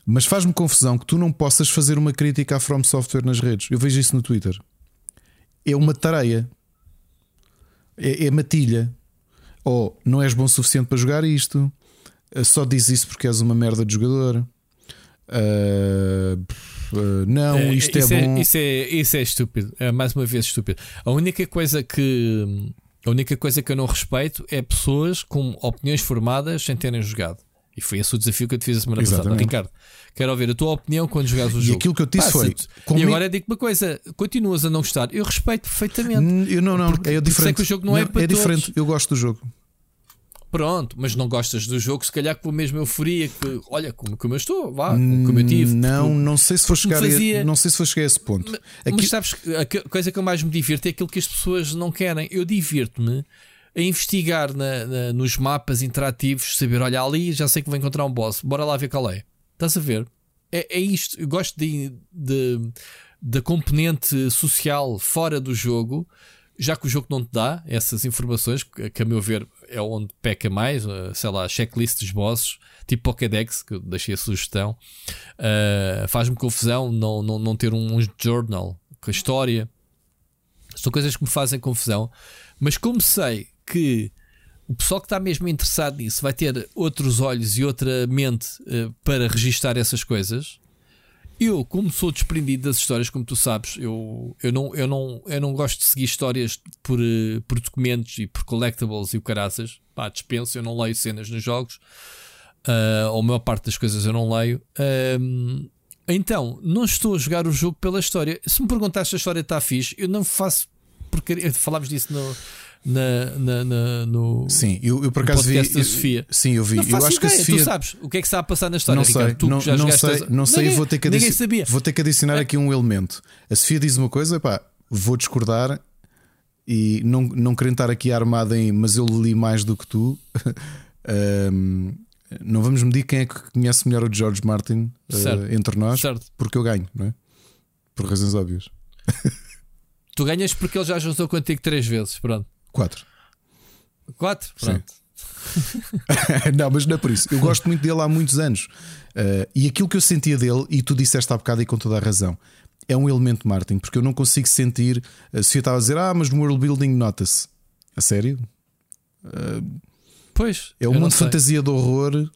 Mas faz-me confusão que tu não possas fazer uma crítica à From Software nas redes. Eu vejo isso no Twitter. É uma tareia. É, é matilha. Ou não és bom o suficiente para jogar isto. Eh, Só diz isso porque és uma merda de jogador. Ah, pff, ah, não, É, isto é, isso bom. isso, é, isso é estúpido. É mais uma vez estúpido. A única coisa que a única coisa que eu não respeito é pessoas com opiniões formadas sem terem jogado. E foi esse o desafio que eu te fiz a semana passada. Exatamente. Ricardo, quero ouvir a tua opinião quando jogares o E jogo. aquilo que eu te disse foi, E agora digo uma coisa: continuas a não gostar. Eu respeito perfeitamente. Eu não, não, é diferente. sei que o jogo não é para é todos. diferente. Eu gosto do jogo. Pronto, mas não gostas do jogo, se calhar com a mesma euforia que, olha, como, como eu estou, vá, como, como eu tive. Não, não sei se vou chegar, a- fazia- não sei se vou chegar a esse ponto. Aqui- Mas sabes, que a coisa que eu mais me divirto é aquilo que as pessoas não querem. Eu divirto-me a investigar na- na- nos mapas interativos, saber, olha ali, já sei que vou encontrar um boss, bora lá ver qual é. Estás a ver? É, é isto. Eu gosto de, de- da componente social fora do jogo, já que o jogo não te dá essas informações, que, a meu ver é onde peca mais, eh, sei lá, checklist dos bosses, tipo Pokédex, que eu deixei a sugestão. Uh, faz-me confusão não, não, não ter um, um journal com a história. São coisas que me fazem confusão. Mas como sei que o pessoal que está mesmo interessado nisso vai ter outros olhos e outra mente uh, para registar essas coisas, eu, como sou desprendido das histórias, como tu sabes, eu, eu, não, eu, não, eu não gosto de seguir histórias por, uh, por documentos e por collectibles e o caraças. Pá, dispenso, eu não leio cenas nos jogos. Uh, ou a maior parte das coisas eu não leio. Um, então, não estou a jogar o jogo pela história. Se me perguntaste se a história está fixe, eu não faço porque falámos disso no, na, na, na- no, Sim, eu, eu por acaso vi. da eu- Sofia. Sim, eu vi. Não eu acho que a ideia. Sofia. Tu sabes o que é que está a passar na história, Não sei, Ricardo? Tu não, não sei, as- não sei Ninguém- vou, ter que adici- sabia. vou ter que adicionar aqui um elemento. A Sofia diz uma coisa, pá, vou discordar e não, não querendo estar aqui armado em, mas eu li mais do que tu. Ahm, não vamos medir quem é que conhece melhor o George Martin Certo. entre nós, Certo. porque eu ganho, não é? Por razões óbvias. Tu ganhas porque ele já juntou contigo três vezes. Pronto. Quatro. Quatro? Pronto. não, mas não é por isso. Eu gosto muito dele há muitos anos. Uh, e aquilo que eu sentia dele, e tu disseste há bocado e com toda a razão, é um elemento Martin, porque eu não consigo sentir. A Sofia estava a dizer, ah, mas no world building nota-se. A sério? Pois. É eu um mundo de fantasia de horror.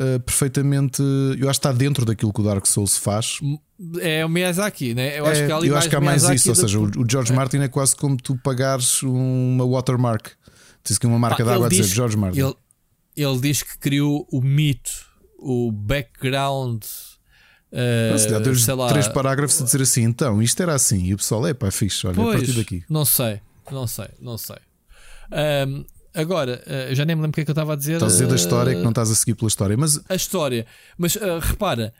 Uh, perfeitamente. Eu acho que está dentro daquilo que o Dark Souls faz. É o Miyazaki, né? Eu acho é, que, eu acho que há mais isso. Ou seja, o, o George é. Martin é quase como tu pagares uma watermark. Diz que uma marca d'água a dizer George Martin. Ele, ele diz que criou o mito, o background. Uh, Mas, sei lá, três parágrafos a dizer assim, então isto era assim, e o pessoal é pá, fixe, olha, pois, a partir daqui. Não sei, não sei, não sei. Um, agora, uh, já nem me lembro o que é que eu estava a dizer. Estás a dizer da história que não estás a seguir pela história, mas a história, mas uh, repara,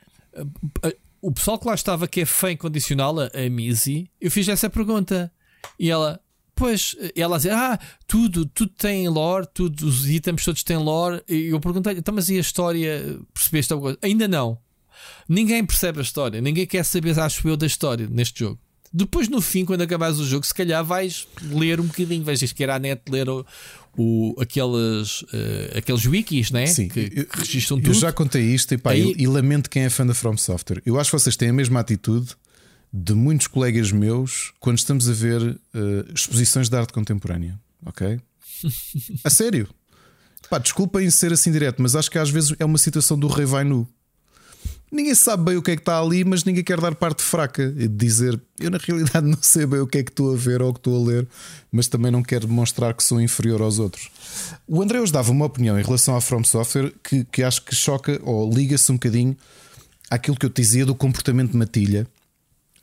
o pessoal que lá estava que é fã incondicional, a, a Missy, eu fiz essa pergunta e ela, Pois, ela dizer, ah, tudo, tudo tem lore, tudo, os itens todos têm lore. E eu perguntei, então, mas e a história? Percebeste alguma coisa? Ainda não. Ninguém percebe a história, ninguém quer saber, acho eu, da história neste jogo. Depois, no fim, quando acabares o jogo, se calhar vais ler um bocadinho, vais que era a net ler o, o, aqueles, uh, aqueles wikis né? Sim, que, registram tudo. Eu já contei isto e, pá, Aí... e, e lamento quem é fã da From Software. Eu acho que vocês têm a mesma atitude de muitos colegas meus quando estamos a ver uh, exposições de arte contemporânea. Ok? a sério. Pá, desculpem ser assim direto, mas acho que às vezes é uma situação do rei vai nu. Ninguém sabe bem o que é que está ali, mas ninguém quer dar parte fraca e dizer eu na realidade não sei bem o que é que estou a ver ou o que estou a ler, mas também não quero demonstrar que sou inferior aos outros. O André hoje dava uma opinião em relação à From Software que, que acho que choca ou liga-se um bocadinho àquilo que eu te dizia do comportamento de matilha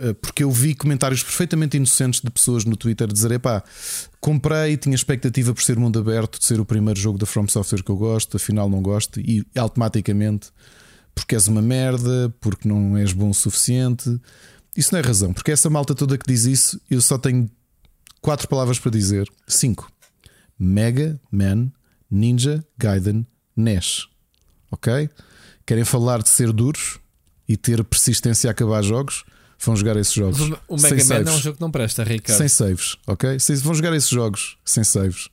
eh, porque eu vi comentários perfeitamente inocentes de pessoas no Twitter dizer: pá, comprei, tinha expectativa por ser mundo aberto, de ser o primeiro jogo da From Software que eu gosto, afinal não gosto, e automaticamente porque és uma merda, porque não és bom o suficiente. Isso não é razão, porque essa malta toda que diz isso, eu só tenho quatro palavras para dizer: cinco. Mega Man, Ninja, Gaiden, Nash. Ok? Querem falar de ser duros e ter persistência a acabar jogos? vão jogar esses jogos. O Mega Man saves. é um jogo que não presta, Ricardo. Sem saves, ok? Vão jogar esses jogos sem saves.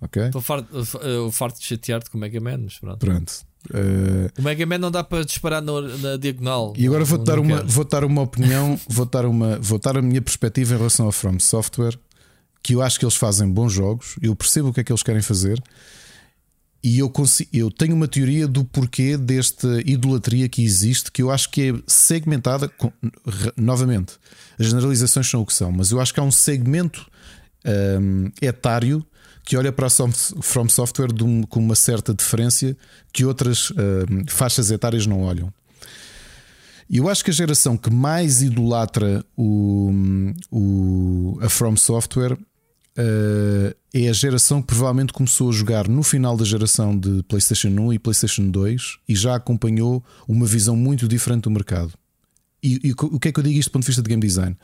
Ok? Estou farto, farto de chatear-te com o Mega Man, mas pronto. Pronto. Uh... O Mega Man não dá para disparar no, na diagonal. E agora vou dar, uma, vou dar uma opinião, vou dar, uma, vou dar a minha perspectiva em relação ao From Software. Que eu acho que eles fazem bons jogos, eu percebo o que é que eles querem fazer, e eu, consigo, eu tenho uma teoria do porquê desta idolatria que existe, que eu acho que é segmentada. Com, novamente, as generalizações são o que são, mas eu acho que há um segmento um, etário que olha para a From Software um, com uma certa diferença que outras um, faixas etárias não olham. E eu acho que a geração que mais idolatra o, o, a From Software uh, é a geração que provavelmente começou a jogar no final da geração de PlayStation 1 e PlayStation 2 e já acompanhou uma visão muito diferente do mercado. E, e o que é que eu digo isto do ponto de vista de game design?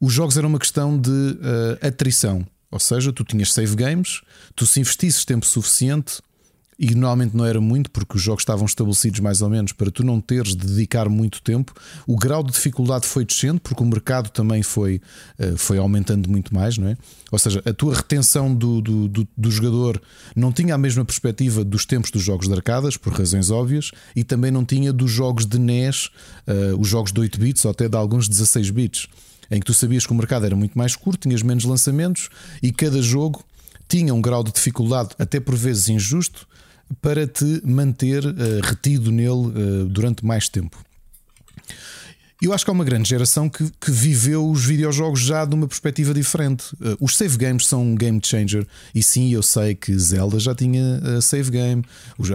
Os jogos eram uma questão de uh, atrição, ou seja, tu tinhas save games, tu se investisses tempo suficiente, e normalmente não era muito, porque os jogos estavam estabelecidos mais ou menos para tu não teres de dedicar muito tempo. O grau de dificuldade foi descendo, porque o mercado também foi, eh, foi aumentando muito mais, não é? Ou seja, a tua retenção do, do, do, do jogador não tinha a mesma perspectiva dos tempos dos jogos de arcadas, por razões óbvias, e também não tinha dos jogos de NES, uh, os jogos de 8 bits ou até de alguns 16 bits, em que tu sabias que o mercado era muito mais curto, tinhas menos lançamentos e cada jogo tinha um grau de dificuldade, até por vezes injusto, para te manter uh, retido nele uh, durante mais tempo. Eu acho que há uma grande geração que, que viveu os videojogos já de uma perspectiva diferente. Uh, os save games são um game changer. E sim, eu sei que Zelda já tinha uh, save game.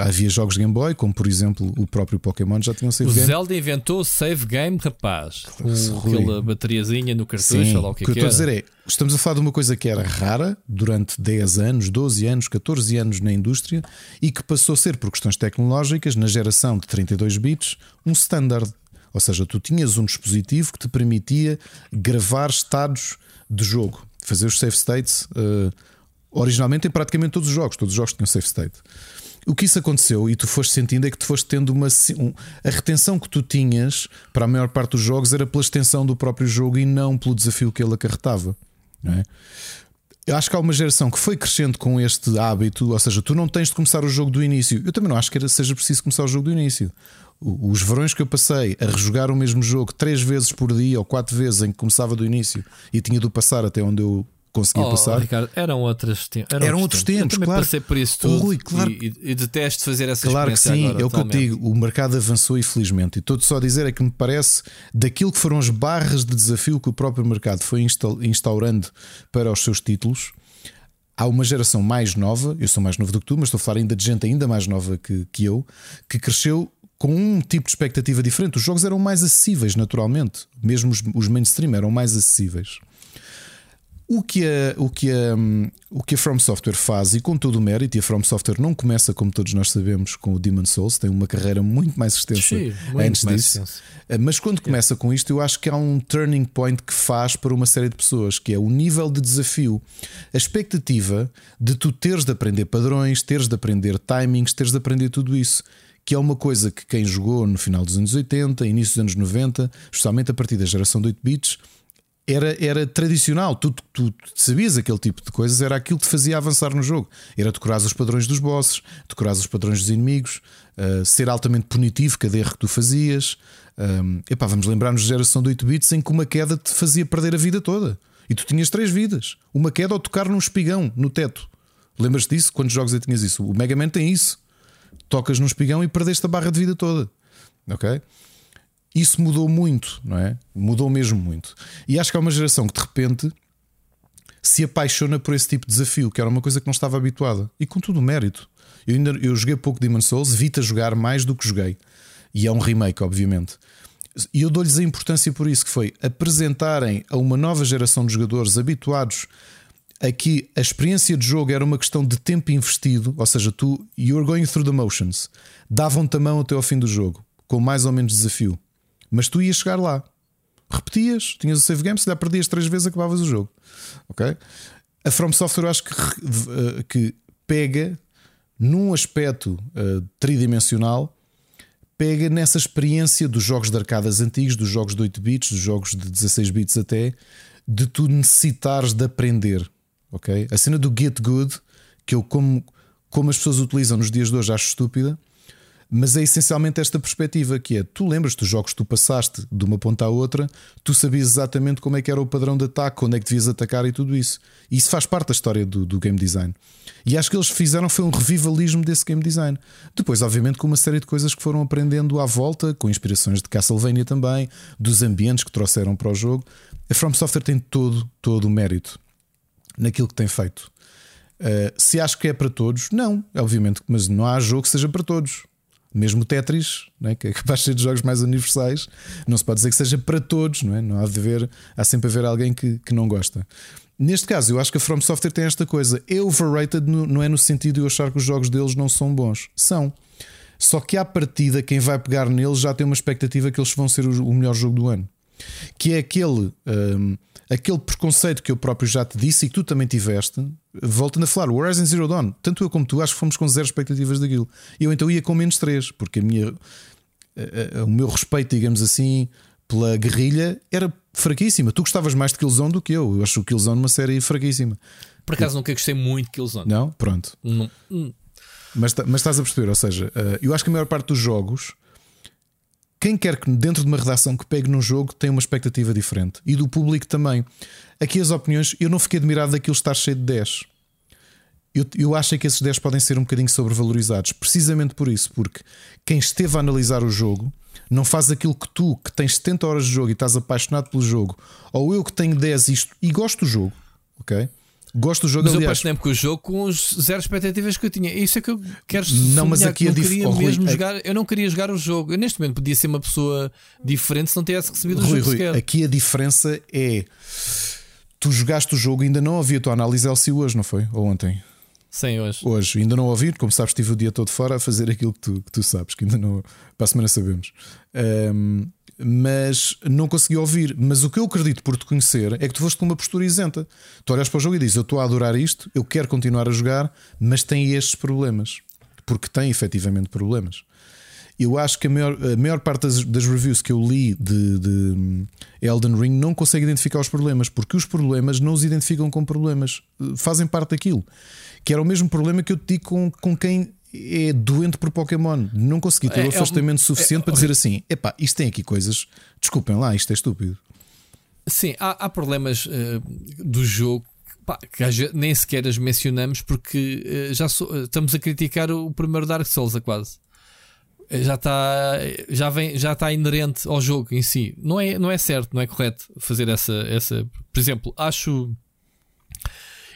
Havia jogos de Game Boy, como por exemplo o próprio Pokémon já tinha um save o game. O Zelda inventou o save game, rapaz. Com aquela bateriazinha no cartucho, sim, lá o que, o que, que eu estou a dizer é: estamos a falar de uma coisa que era rara durante 10 anos, 12 anos, 14 anos na indústria e que passou a ser, por questões tecnológicas, na geração de 32 bits, um standard. Ou seja, tu tinhas um dispositivo que te permitia gravar estados de jogo, fazer os save states. Uh, originalmente em praticamente todos os jogos, todos os jogos tinham save state. O que isso aconteceu e tu foste sentindo é que tu foste tendo uma. Um, a retenção que tu tinhas para a maior parte dos jogos era pela extensão do próprio jogo e não pelo desafio que ele acarretava. Não é? Eu acho que há uma geração que foi crescendo com este hábito, ou seja, tu não tens de começar o jogo do início. Eu também não acho que seja preciso começar o jogo do início. Os verões que eu passei a rejogar o mesmo jogo três vezes por dia ou quatro vezes em que começava do início e tinha de passar até onde eu conseguia oh, passar. Ricardo, eram, outras, eram, eram outros tempos. tempos eu claro. passei por isso tudo. Rui, claro. e, e, e, detesto fazer essa Claro que sim, agora, é o que eu digo. O mercado avançou infelizmente. E estou só a dizer é que me parece daquilo que foram as barras de desafio que o próprio mercado foi instaurando para os seus títulos. Há uma geração mais nova, eu sou mais novo do que tu, mas estou a falar ainda de gente ainda mais nova que, que eu, que cresceu com um tipo de expectativa diferente. Os jogos eram mais acessíveis, naturalmente. Mesmo os, os mainstream eram mais acessíveis. O que, a, o, que a, o que a From Software faz, e com todo o mérito, e a From Software não começa, como todos nós sabemos, com o Demon Souls, tem uma carreira muito mais extensa Sim, muito antes mais disso. Extenso. Eh, mas quando começa com isto, eu acho que há um turning point que faz para uma série de pessoas, que é o nível de desafio, a expectativa de tu teres de aprender padrões, teres de aprender timings, teres de aprender tudo isso que é uma coisa que quem jogou no final dos anos 80, início dos anos 90, especialmente a partir da geração de 8 bits, era, era tradicional. Tu, tu, tu, sabias aquele tipo de coisas, era aquilo que te fazia avançar no jogo. Era decorar os padrões dos bosses, decorar os padrões dos inimigos, uh, ser altamente punitivo cada erro que tu fazias. Um, epá, vamos lembrar-nos da geração de 8 bits em que uma queda te fazia perder a vida toda. E tu tinhas três vidas: uma queda ou tocar num espigão no teto. Lembras-te disso? Quantos jogos aí tinhas isso? O Mega Man tem isso tocas num espigão e perdeste a barra de vida toda. Ok? Isso mudou muito, não é? Mudou mesmo muito. E acho que há uma geração que de repente se apaixona por esse tipo de desafio, que era uma coisa que não estava habituada. E com todo o mérito. Eu, ainda, eu joguei pouco Demon Souls, vi-te a jogar mais do que joguei. E é um remake, obviamente. E eu dou-lhes a importância por isso, que foi apresentarem a uma nova geração de jogadores habituados aqui a experiência de jogo era uma questão de tempo investido, ou seja, tu you're going through the motions, davam-te a mão até ao fim do jogo, com mais ou menos desafio, mas tu ias chegar lá, repetias, tinhas o save game, se der perdias três vezes, acabavas o jogo, ok? A From Software eu acho que, uh, que pega num aspecto uh, tridimensional. Pega nessa experiência dos jogos de arcadas antigos, dos jogos de 8 bits, dos jogos de 16 bits até, de tu necessitares de aprender ok? A cena do get good, que eu como, como as pessoas utilizam nos dias de hoje acho estúpida, mas é essencialmente esta perspectiva que é: tu lembras dos jogos que tu passaste de uma ponta à outra, tu sabias exatamente como é que era o padrão de ataque, onde é que devias atacar e tudo isso. E isso faz parte da história do, do game design. E acho que eles fizeram foi um revivalismo desse game design. Depois, obviamente, com uma série de coisas que foram aprendendo à volta, com inspirações de Castlevania também, dos ambientes que trouxeram para o jogo. A From Software tem todo, todo o mérito naquilo que tem feito. Uh, se acho que é para todos, não, obviamente, mas não há jogo que seja para todos. Mesmo Tetris, né, que é capaz de ser de jogos mais universais, não se pode dizer que seja para todos, não é? Não há de ver, há sempre a ver alguém que, que não gosta. Neste caso, eu acho que a From Software tem esta coisa. É overrated, não é no sentido de eu achar que os jogos deles não são bons. São. Só que à partida, quem vai pegar neles já tem uma expectativa que eles vão ser o melhor jogo do ano. Que é aquele. Um, aquele preconceito que eu próprio já te disse e que tu também tiveste, voltando a falar, o Horizon Zero Dawn, tanto eu como tu, acho que fomos com zero expectativas daquilo. Eu então ia com menos 3, porque a minha, a, a, o meu respeito, digamos assim, pela guerrilha era fraquíssima. Tu gostavas mais de Killzone do que eu. Eu acho o Killzone uma série fraquíssima. Por acaso eu, nunca gostei muito de Killzone. Não? Pronto. Não. Hum. Mas, mas estás a perceber, ou seja, eh, eu acho que a maior parte dos jogos quem quer que dentro de uma redação que pegue num jogo tem uma expectativa diferente e do público também. Aqui as opiniões, eu não fiquei admirado daquilo estar cheio de 10. Eu, eu acho que esses 10 podem ser um bocadinho sobrevalorizados, precisamente por isso, porque quem esteve a analisar o jogo não faz aquilo que tu, que tens 70 horas de jogo e estás apaixonado pelo jogo, ou eu que tenho 10 isto e gosto do jogo, ok? Gosto do jogo, mas aliás. eu apaixonei-me com o jogo com zero expectativas que eu tinha. Isso é que eu quero Não, mas aqui é difícil. Oh, mesmo é... jogar. Eu não queria jogar o jogo. Eu, neste momento podia ser uma pessoa diferente se não tivesse recebido Rui, o jogo Rui, sequer. Aqui a diferença é tu jogaste o jogo ainda não ouvi a tua análise LC hoje, não foi? Ou ontem? Sim, hoje. Hoje, ainda não ouvi, como sabes, estive o dia todo fora a fazer aquilo que tu, que tu sabes, que ainda não. Para a semana sabemos. Um, mas não consegui ouvir. Mas o que eu acredito por te conhecer é que tu foste com uma postura isenta. Tu olhas para o jogo e dizes: Eu estou a adorar isto, eu quero continuar a jogar, mas tem estes problemas. Porque tem efetivamente problemas. Eu acho que a maior, a maior parte das, das, reviews que eu li de, de, Elden Ring não consegue identificar os problemas, porque os problemas não os identificam como problemas, fazem parte daquilo. Que era o mesmo problema que eu te digo com, com quem é doente por Pokémon. Não consegui ter é, o afastamento é, suficiente é, para dizer assim: epá, isto tem aqui coisas, desculpem lá, isto é estúpido. Sim, há, há problemas uh, do jogo pá, que nem sequer as mencionamos porque uh, já so, estamos a criticar o primeiro Dark Souls a quase. Já está já vem já está inerente ao jogo em si. Não é, não é certo, não é correto fazer essa, essa. Por exemplo, acho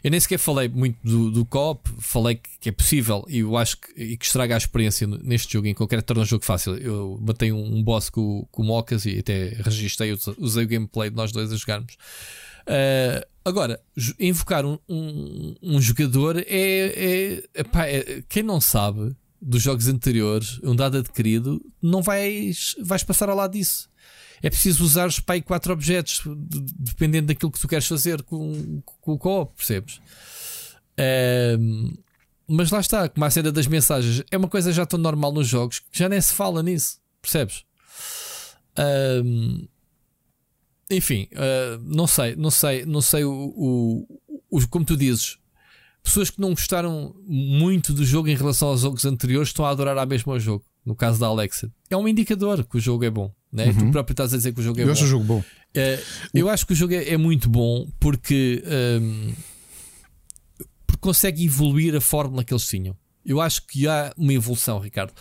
eu nem sequer falei muito do, do co-op, falei que, que, é possível e eu acho que, e que estraga a experiência neste jogo em concreto, torna o jogo fácil. Eu matei um, um boss com, com o Mocas e até registrei, usei o gameplay de nós dois a jogarmos. Uh, agora, invocar um, um, um jogador é, é, epá, é, Quem não sabe dos jogos anteriores, um dado adquirido, não vais, vais passar ao lado disso é preciso usar os pai quatro objetos, dependendo daquilo que tu queres fazer com, com o co-op, percebes? Um, mas lá está, como a cena das mensagens, é uma coisa já tão normal nos jogos que já nem se fala nisso, percebes? Um, enfim, uh, não sei, não sei, não sei o, o, o, como tu dizes, pessoas que não gostaram muito do jogo em relação aos jogos anteriores estão a adorar a mesma o jogo. No caso da Alexa, é um indicador que o jogo é bom. Né? Uhum. Tu próprio estás a dizer que o jogo é eu bom. Acho o jogo bom. Uh, eu acho que o jogo é, é muito bom porque, um, porque consegue evoluir a fórmula que eles tinham. Eu acho que há uma evolução, Ricardo.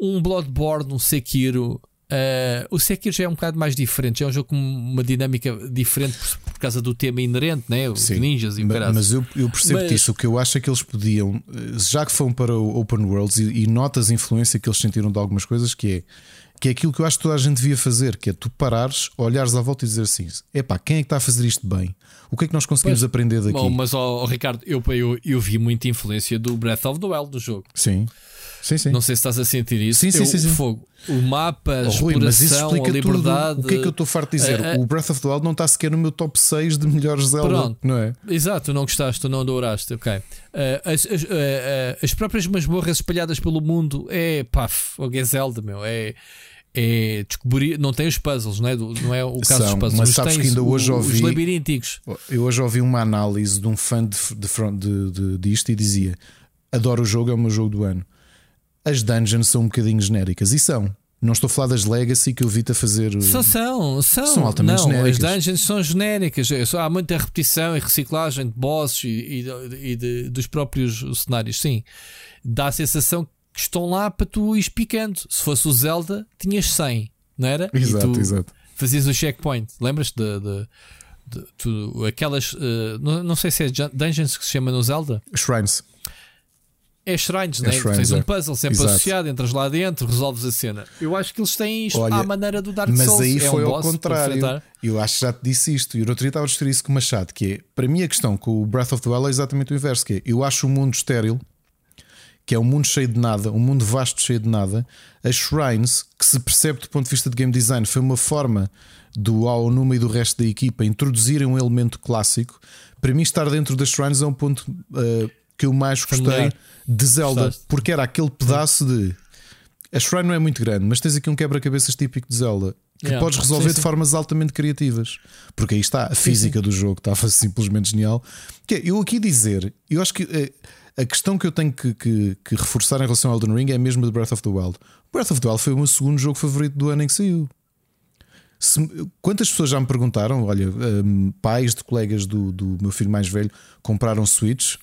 Um Bloodborne, um Sekiro. Uh, o Sekiro já é um bocado mais diferente, já é um jogo com uma dinâmica diferente por, por causa do tema inerente, né? os Sim, ninjas e o Mas, mas eu, eu percebo mas... isso. O que eu acho é que eles podiam, eh, já que foram para o Open Worlds e, e notas a influência que eles sentiram de algumas coisas, que é que é aquilo que eu acho que toda a gente devia fazer, que é tu parares, olhares à volta e dizer assim: epá, quem é que está a fazer isto bem? O que é que nós conseguimos pois, aprender daqui? Bom, mas, oh, oh, Ricardo, eu, eu, eu vi muita influência do Breath of the Wild do jogo. Sim. Sim, sim. Não sei se estás a sentir isso. Sim, sim, eu, sim, sim. Fogo. O mapa, a oh, Rui, exploração, a liberdade. Tudo. O que é que eu estou farto de dizer? Uh, uh, o Breath of the Wild não está sequer no meu top 6 de melhores Zelda, pronto. não é? Exato, não gostaste, não adoraste, ok. Uh, as, as, as, próprias masmorras espalhadas pelo mundo é paf, o é Zelda, meu. É, é descobrir, não tem os puzzles, não é, não é o caso São, dos puzzles, mas sabes que ainda hoje ouvi, os labirínticos. Eu hoje ouvi uma análise de um fã de, de, de, de, disto e dizia: Adoro o jogo, é o meu jogo do ano. As dungeons são um bocadinho genéricas e são. Não estou a falar das Legacy que eu vi-te a fazer. São, são, são. São altamente não, genéricas. As dungeons são genéricas. Há muita repetição e reciclagem de bosses e, e, e de, dos próprios cenários. Sim, dá a sensação que estão lá para tu ir picando. Se fosse o Zelda, tinhas 100, não era? Exato, exato. Fazias o checkpoint. Lembras-te de, de, de, de, aquelas. Uh, não, não sei se é dungeons que se chama no Zelda? Shrines. É shrines, é né? Shrines, Tens é. um puzzle sempre Exato. associado, entras lá dentro, resolves a cena. Eu acho que eles têm isto Olha, à maneira do Dark mas Souls. Mas aí é foi um ao contrário. Eu acho que já te disse isto. E o outro dia estava a discutir isso com o Machado, que é, para mim a questão com o Breath of the Wild é exatamente o inverso, que é, eu acho o mundo estéril que é um mundo cheio de nada, um mundo vasto cheio de nada. As shrines, que se percebe do ponto de vista de game design, foi uma forma do Aonuma e do resto da equipa introduzirem um elemento clássico. Para mim, estar dentro das shrines é um ponto uh, que eu mais gostei Familiar. de Zelda, Gostaste. porque era aquele pedaço de. A shrine não é muito grande, mas tens aqui um quebra-cabeças típico de Zelda que yeah. podes resolver sim, sim. de formas altamente criativas. Porque aí está a física sim, do jogo, estava simplesmente genial. Que é, eu aqui dizer, eu acho que eh, a questão que eu tenho que, que, que, reforçar em relação ao Elden Ring é mesmo de Breath of the Wild. Breath of the Wild foi o meu segundo jogo favorito do ano em que saiu. Se, quantas pessoas já me perguntaram? Olha, um, pais de colegas do, do meu filho mais velho compraram Switch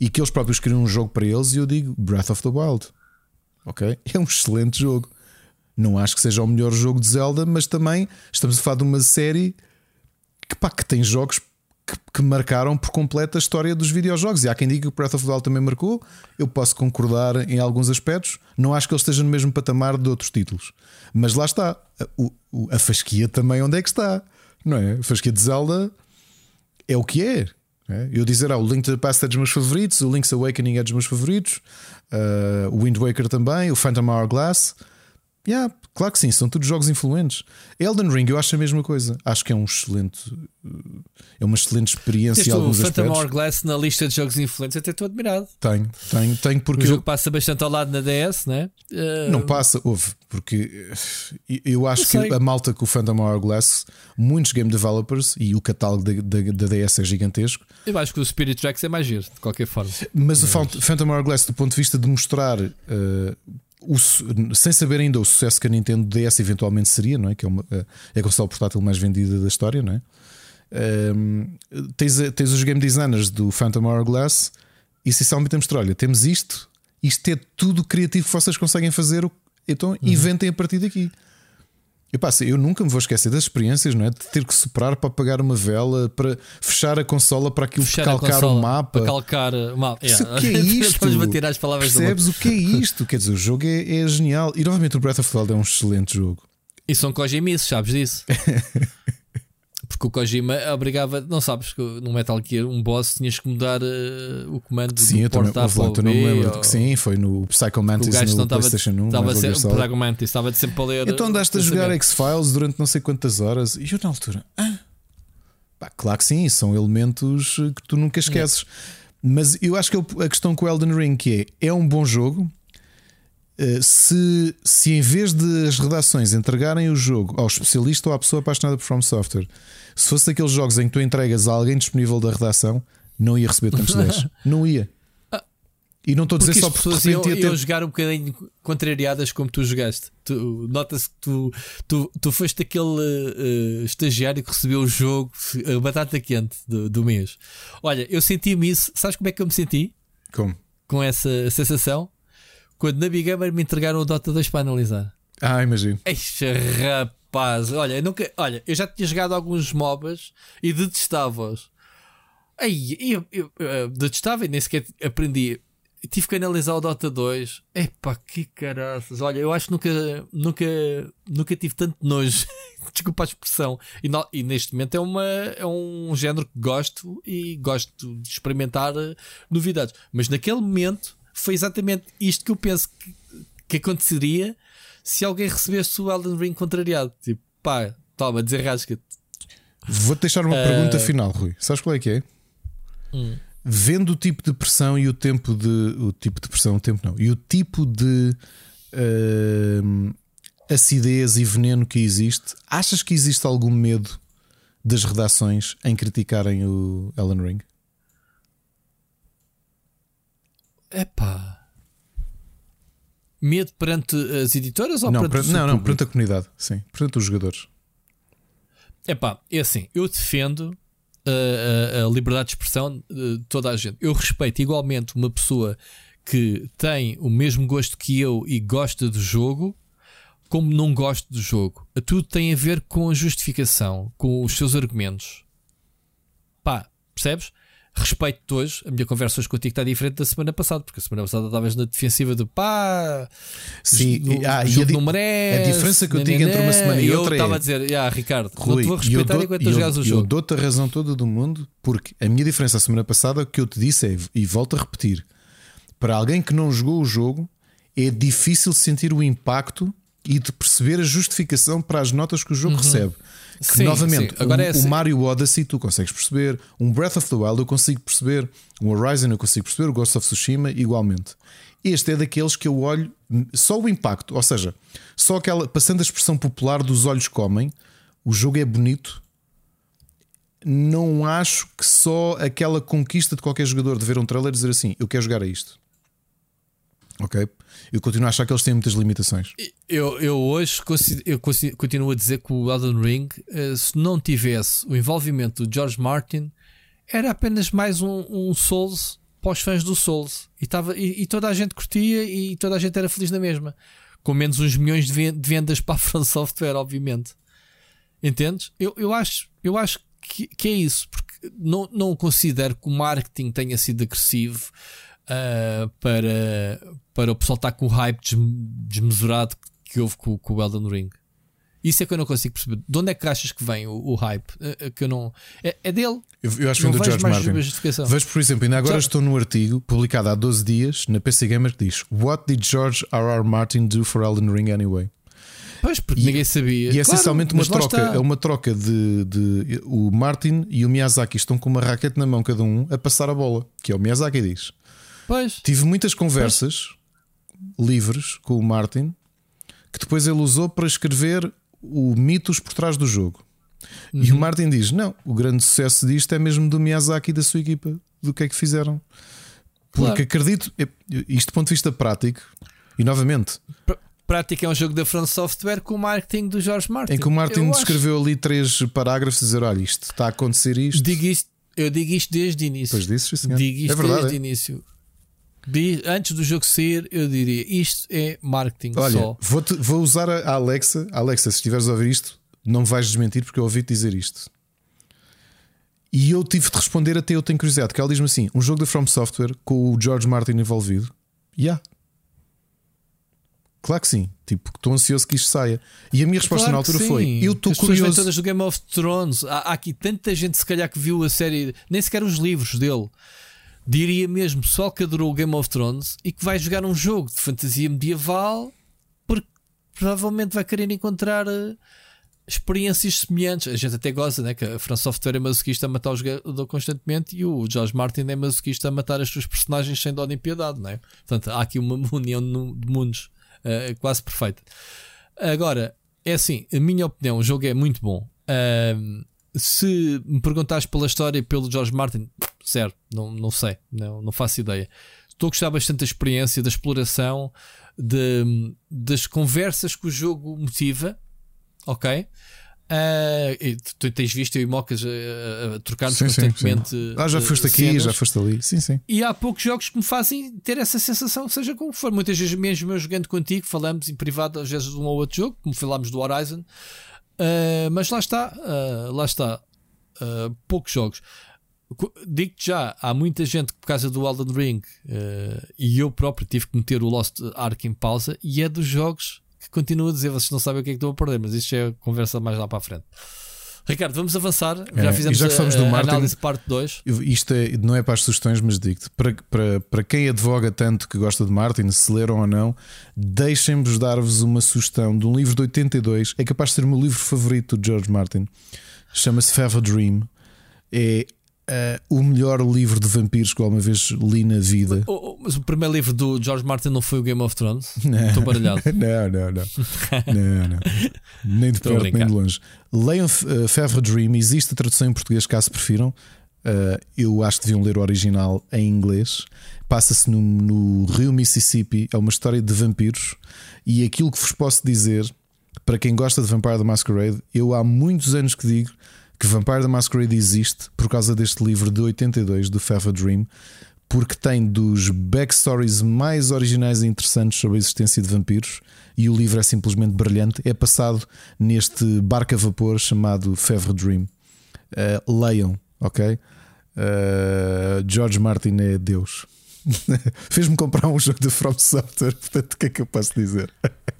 e que eles próprios queriam um jogo para eles, e eu digo Breath of the Wild. Ok? É um excelente jogo. Não acho que seja o melhor jogo de Zelda, mas também estamos a falar de uma série que, pá, que tem jogos que, que, marcaram por completo a história dos videojogos. E há quem diga que o Breath of the Wild também marcou. Eu posso concordar em alguns aspectos. Não acho que ele esteja no mesmo patamar de outros títulos. Mas lá está. A, a fasquia também onde é que está? Não é? A fasquia de Zelda é o que é. é? Eu dizer, ah, o Link to the Past é dos meus favoritos, o Link's Awakening é dos meus favoritos, uh, o Wind Waker também, o Phantom Hourglass. Yeah, claro que sim, são todos jogos influentes. Elden Ring, eu acho a mesma coisa. Acho que é um excelente, é uma excelente experiência. Tens alguns o Phantom Hourglass na lista de jogos influentes, até estou admirado. Tenho, tenho, tenho porque. O jogo eu... passa bastante ao lado na DS, né? Uh... Não passa, houve, porque eu acho eu que a malta com o Phantom Hourglass, muitos game developers e o catálogo da, da, da DS é gigantesco. Eu acho que o Spirit Tracks é mais giro, de qualquer forma. Mas o Phantom Hourglass, do ponto de vista de mostrar. Uh, o, sem saber ainda o sucesso que a Nintendo DS eventualmente seria, não é? Que é, uma, é a console portátil mais vendida da história, não é? Um, tens, tens os game designers do Phantom Hourglass e essencialmente temos olha, temos isto, isto é tudo criativo que vocês conseguem fazer, então uhum. inventem a partir daqui. Eu, passo, eu nunca me vou esquecer das experiências, não é? De ter que soprar para apagar uma vela, para fechar a consola para aquilo fechar calcar o mapa. Para calcar o mapa. Yeah. O que é isto? as palavras Percebes o que é isto? Quer dizer, o jogo é, é, genial. E novamente o Breath of the Wild é um excelente jogo. E são Kojimices, sabes disso? Porque o Kojima obrigava, não sabes que no Metal Gear, um boss tinhas que mudar uh, o comando sim, do porta para B. Não me lembro ou... que sim, foi no Psycho Mantis no PlayStation 1. Estava sempre, o Psycho Mantis estava de sempre a ler. Então andaste a jogar X-Files durante não sei quantas horas e eu na altura. Ah, pá, claro que sim, são elementos que tu nunca esqueces. Mas eu acho que a questão com o Elden Ring que é, é um bom jogo, eh, se, se em vez de as redações entregarem o jogo ao especialista ou à pessoa apaixonada por From Software, se fosse daqueles jogos em que tu entregas a alguém disponível da redação, não ia receber tantos 10. não ia. Ah, e não estou a dizer só porque pessoas iam, ter... jogar um bocadinho contrariadas como tu jogaste. Nota-se que tu, tu, tu foste aquele uh, estagiário que recebeu o jogo, a batata quente do, do mês. Olha, eu senti-me isso. Sabes como é que eu me senti? Como? Com essa sensação? Quando na Big Gamer me entregaram o Dota 2 para analisar. Ah, imagino. Eixa, rapaz, olha, eu nunca, olha, eu já tinha jogado alguns MOBAs e detestava-os. Aí, eu, eu, eu, detestava e nem sequer aprendi. Tive que analisar o Dota 2. Epá, que caraças. Olha, eu acho que nunca, nunca, nunca tive tanto nojo. Desculpa a expressão. E, no, e, neste momento é, uma, é um género que gosto e gosto de experimentar eh, novidades. Mas naquele momento foi exatamente isto que eu penso que, que aconteceria se alguém recebesse o Elden Ring contrariado. Tipo, pá, toma, desenrasca-te. Vou-te deixar uma uh... pergunta final, Rui. Sabes qual é que é? Hum. Vendo o tipo de pressão e o tempo de. O tipo de pressão, o tempo não. E o tipo de uh, acidez e veneno que existe, achas que existe algum medo das redações em criticarem o Elden Ring? Epá. Medo perante as editoras ou não, perante, Não, não, perante a comunidade, sim. Perante os jogadores. Epá, é assim, eu defendo a, a, a, liberdade de expressão de toda a gente. Eu respeito igualmente uma pessoa que tem o mesmo gosto que eu e gosta do jogo, como não gosta do jogo. Tudo tem a ver com a justificação, com os seus argumentos. Pá, percebes? Respeito hoje, a minha conversa hoje contigo está diferente da semana passada, porque a semana passada estavas na defensiva de pá, sim, no, ah, e a, merece, a diferença que eu digo entre uma semana e, e outra eu estava é, a dizer, ah, Ricardo, Rui, não te vou respeitar enquanto eu, jogas o jogo. Eu dou-te a razão toda do mundo, porque a minha diferença a semana passada, o que eu te disse é, e volto a repetir, para alguém que não jogou o jogo, é difícil sentir o impacto e de perceber a justificação para as notas que o jogo uhum. recebe. Que sim, novamente, sim. Agora um, é assim. o Mario Odyssey tu consegues perceber, um Breath of the Wild eu consigo perceber, um Horizon eu consigo perceber, o Ghost of Tsushima igualmente. Este é daqueles que eu olho só o impacto, ou seja, só aquela, passando a expressão popular dos olhos comem, o jogo é bonito. Não acho que só aquela conquista de qualquer jogador de ver um trailer e dizer assim: Eu quero jogar a isto. Ok? Eu continuo a achar que eles têm muitas limitações. Eu, eu hoje eu continuo a dizer que o Elden Ring, eh, se não tivesse o envolvimento do George Martin, era apenas mais um, um Souls para os fãs do Souls. E, tava, e, e, toda a gente curtia e toda a gente era feliz na mesma. Com menos uns milhões de vendas para a From Software, obviamente. Entendes? Eu, eu acho, eu acho que, que é isso, porque não, não considero que o marketing tenha sido agressivo uh, para, para o pessoal estar com o hype desmesurado que houve com, com o Elden Ring. Isso é que eu não consigo perceber. De onde é que achas que vem o, o hype? É, que eu não... é, é dele. Eu, eu acho que vem do George Martin. Vejo, por exemplo, ainda agora estou no artigo publicado há 12 dias na PC Gamer que diz What did George R.R. Martin do for Elden Ring anyway? Pois, porque e, ninguém sabia. E é claro, essencialmente uma troca. É uma troca de, de. O Martin e o Miyazaki estão com uma raquete na mão, cada um, a passar a bola. Que é o Miyazaki diz. Pois. Tive muitas conversas pois. livres com o Martin que depois ele usou para escrever o mitos por trás do jogo. Uhum. E o uhum. Martin diz: Não, o grande sucesso disto é mesmo do Miyazaki e da sua equipa, do que é que fizeram. Porque claro. acredito, isto do ponto de vista prático, e novamente, prática é um jogo da Front Software com o marketing do George Martin. Em que o Martin Eu descreveu ali três parágrafos e dizer: olha, isto está a acontecer acho- isto. Digo isto, eu digo isto desde o início. Depois disso, sim, senhor. Digo isto é verdade. desde o é. início. Antes do jogo sair, eu diria isto é marketing Olha, só. vou, vou usar a Alexa. Alexa, se estiveres a ouvir isto, não vais desmentir porque eu ouvi-te dizer isto. E eu tive de responder até eu tenho curiosidade, porque ela diz-me assim: um jogo da From Software com o George Martin envolvido. Ya. Claro que sim. Tipo, estou ansioso que isto saia. E a minha resposta Claro na que altura sim. foi: eu estou curioso. todas do Game of Thrones. Há, há aqui tanta gente, se calhar, que viu a série, nem sequer os livros dele. Diria mesmo, pessoal que adorou o Game of Thrones e que vai jogar um jogo de fantasia medieval porque provavelmente vai querer encontrar eh, experiências semelhantes. A gente até goza, né? Que a From Software é masoquista a matar o jogador constantemente e o George Martin é masoquista a matar as suas personagens sem dó nem piedade, não é? Portanto, há aqui uma união de mundos eh, quase perfeita. Agora, é assim, a minha opinião, o jogo é muito bom. Ahm, se me perguntares pela história e pelo George Martin, certo, não, não sei, não, não faço ideia. Estou a gostar bastante da experiência, da exploração, de, das conversas que o jogo motiva, ok? E tu, tens visto eu e Mocas a, a trocar-nos Sim, sim, sim. constantemente. Ah, já eh, foste aqui, cenas. já foste ali. Sim, sim. E há poucos jogos que me fazem ter essa sensação, seja como for. Muitas vezes mesmo eu jogando contigo, falamos em privado às vezes de um ou outro jogo, como falámos do Horizon. Uh, mas lá está, uh, lá está. Uh, poucos jogos. Digo-te já, há muita gente que por causa do Elden Ring e eu próprio tive que meter o Lost Ark em pausa e é dos jogos que continuo a dizer, vocês não sabem o que é que estou a perder, mas isto é conversa mais lá para a frente. Ricardo, vamos avançar. É, Já fizemos já que a, do a Martin- análise parte 2. Eu- Isto é- não é para as sugestões, mas digo-te: para, para, para quem advoga tanto que gosta de Martin, se leram ou não, deixem-vos dar-vos uma sugestão de um livro de 82. É capaz de ser o meu livro favorito de George Martin. Chama-se Fever Dream. É eh, o melhor livro de vampiros que alguma vez li na vida. Oh, mas o primeiro livro do George Martin não foi o Game of Thrones? Estou baralhado. Não, não, não. não, não. Nem de Estou perto, nem de longe. Leiam uh, Fever Dream, existe a tradução em português, caso prefiram. Uh, eu acho que deviam ler o original em inglês. Passa-se no, no Rio Mississippi, é uma história de vampiros. E aquilo que vos posso dizer, para quem gosta de Vampire the Masquerade, eu há muitos anos que digo que Vampire the Masquerade existe por causa deste livro de 82 do Fever Dream, porque tem dos backstories mais originais e interessantes sobre a existência de vampiros. E o livro é simplesmente brilhante. É passado neste barco a vapor chamado Fever Dream. Uh, leiam, ok? Uh, George Martin é Deus. Fez-me comprar um jogo de From Software, portanto, o que é que eu posso dizer?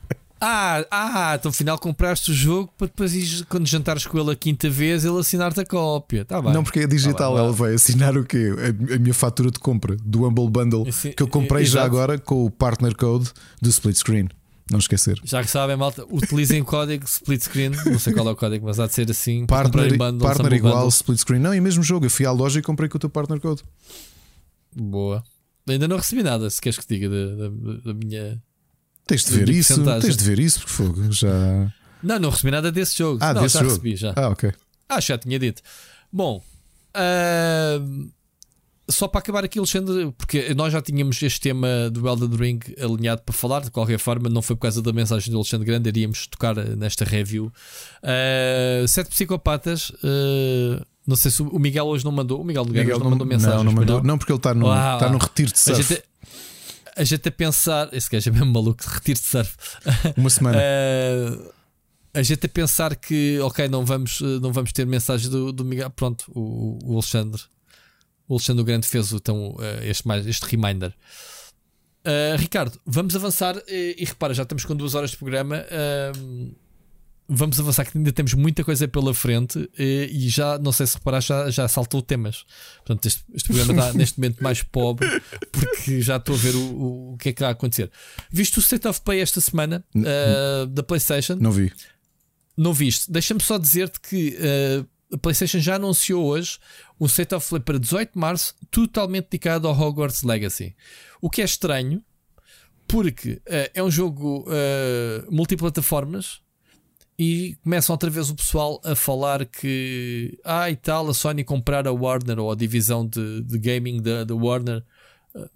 Ah, ah, então afinal compraste o jogo para depois quando jantares com ele a quinta vez, ele assinar-te a cópia. Tá bem. Não, porque é digital, Tá bem, ela vai assinar o quê? A, a minha fatura de compra do Humble Bundle Esse- que eu comprei já exato. agora com o partner code do split screen. Não esquecer. Já que sabem, malta, utilizem o código split screen. Não sei qual é o código, mas há de ser assim. Partner, bundles, partner igual, bundles. split screen. Não, e mesmo jogo. Eu fui à loja e comprei com o teu partner code. Boa. Ainda não recebi nada, se queres que te diga da, da- da minha. Tens de De ver isso, porcentagem. tens de ver isso, porque fogo, já. Não, não recebi nada desse jogo. Ah, não, desse já jogo. recebi, já. Ah, ok. Acho que já tinha dito. Bom, ahm, só para acabar aqui, Alexandre, porque nós já tínhamos este tema do Elden Ring alinhado para falar, de qualquer forma, não foi por causa da mensagem do Alexandre Grande, iríamos tocar nesta review. Ah, sete psicopatas. ah, não sei se o Miguel hoje não mandou. O Miguel, Miguel não, mandou mensagem. Não, não mandou. Não, porque ele está no, está no retiro de surf. gente, a gente a pensar, esse gajo é mesmo maluco, retiro de surf. Uma semana. Uh, a gente a pensar que, ok, não vamos, uh, não vamos ter mensagem do, do Miguel. Pronto, o, o Alexandre, o Alexandre o Grande fez o, então, este, mais, este reminder. Uh, Ricardo, vamos avançar uh, e repara, já estamos com duas horas de programa. uh, vamos avançar que ainda temos muita coisa pela frente uh, e já, não sei se reparar, já, já saltou temas. Portanto, este, este programa está neste momento mais pobre porque já estou a ver o, o, o que é que vai acontecer. Visto o State of Play esta semana uh, da PlayStation, Não vi. não viste? Deixa-me só dizer-te que uh, a PlayStation já anunciou hoje um State of Play para 18 de março, totalmente dedicado ao Hogwarts Legacy. O que é estranho, porque uh, é um jogo uh, multiplataformas e começam outra vez o pessoal a falar que ah e tal, a Sony comprar a Warner ou a divisão de, de gaming da, da Warner. Uh,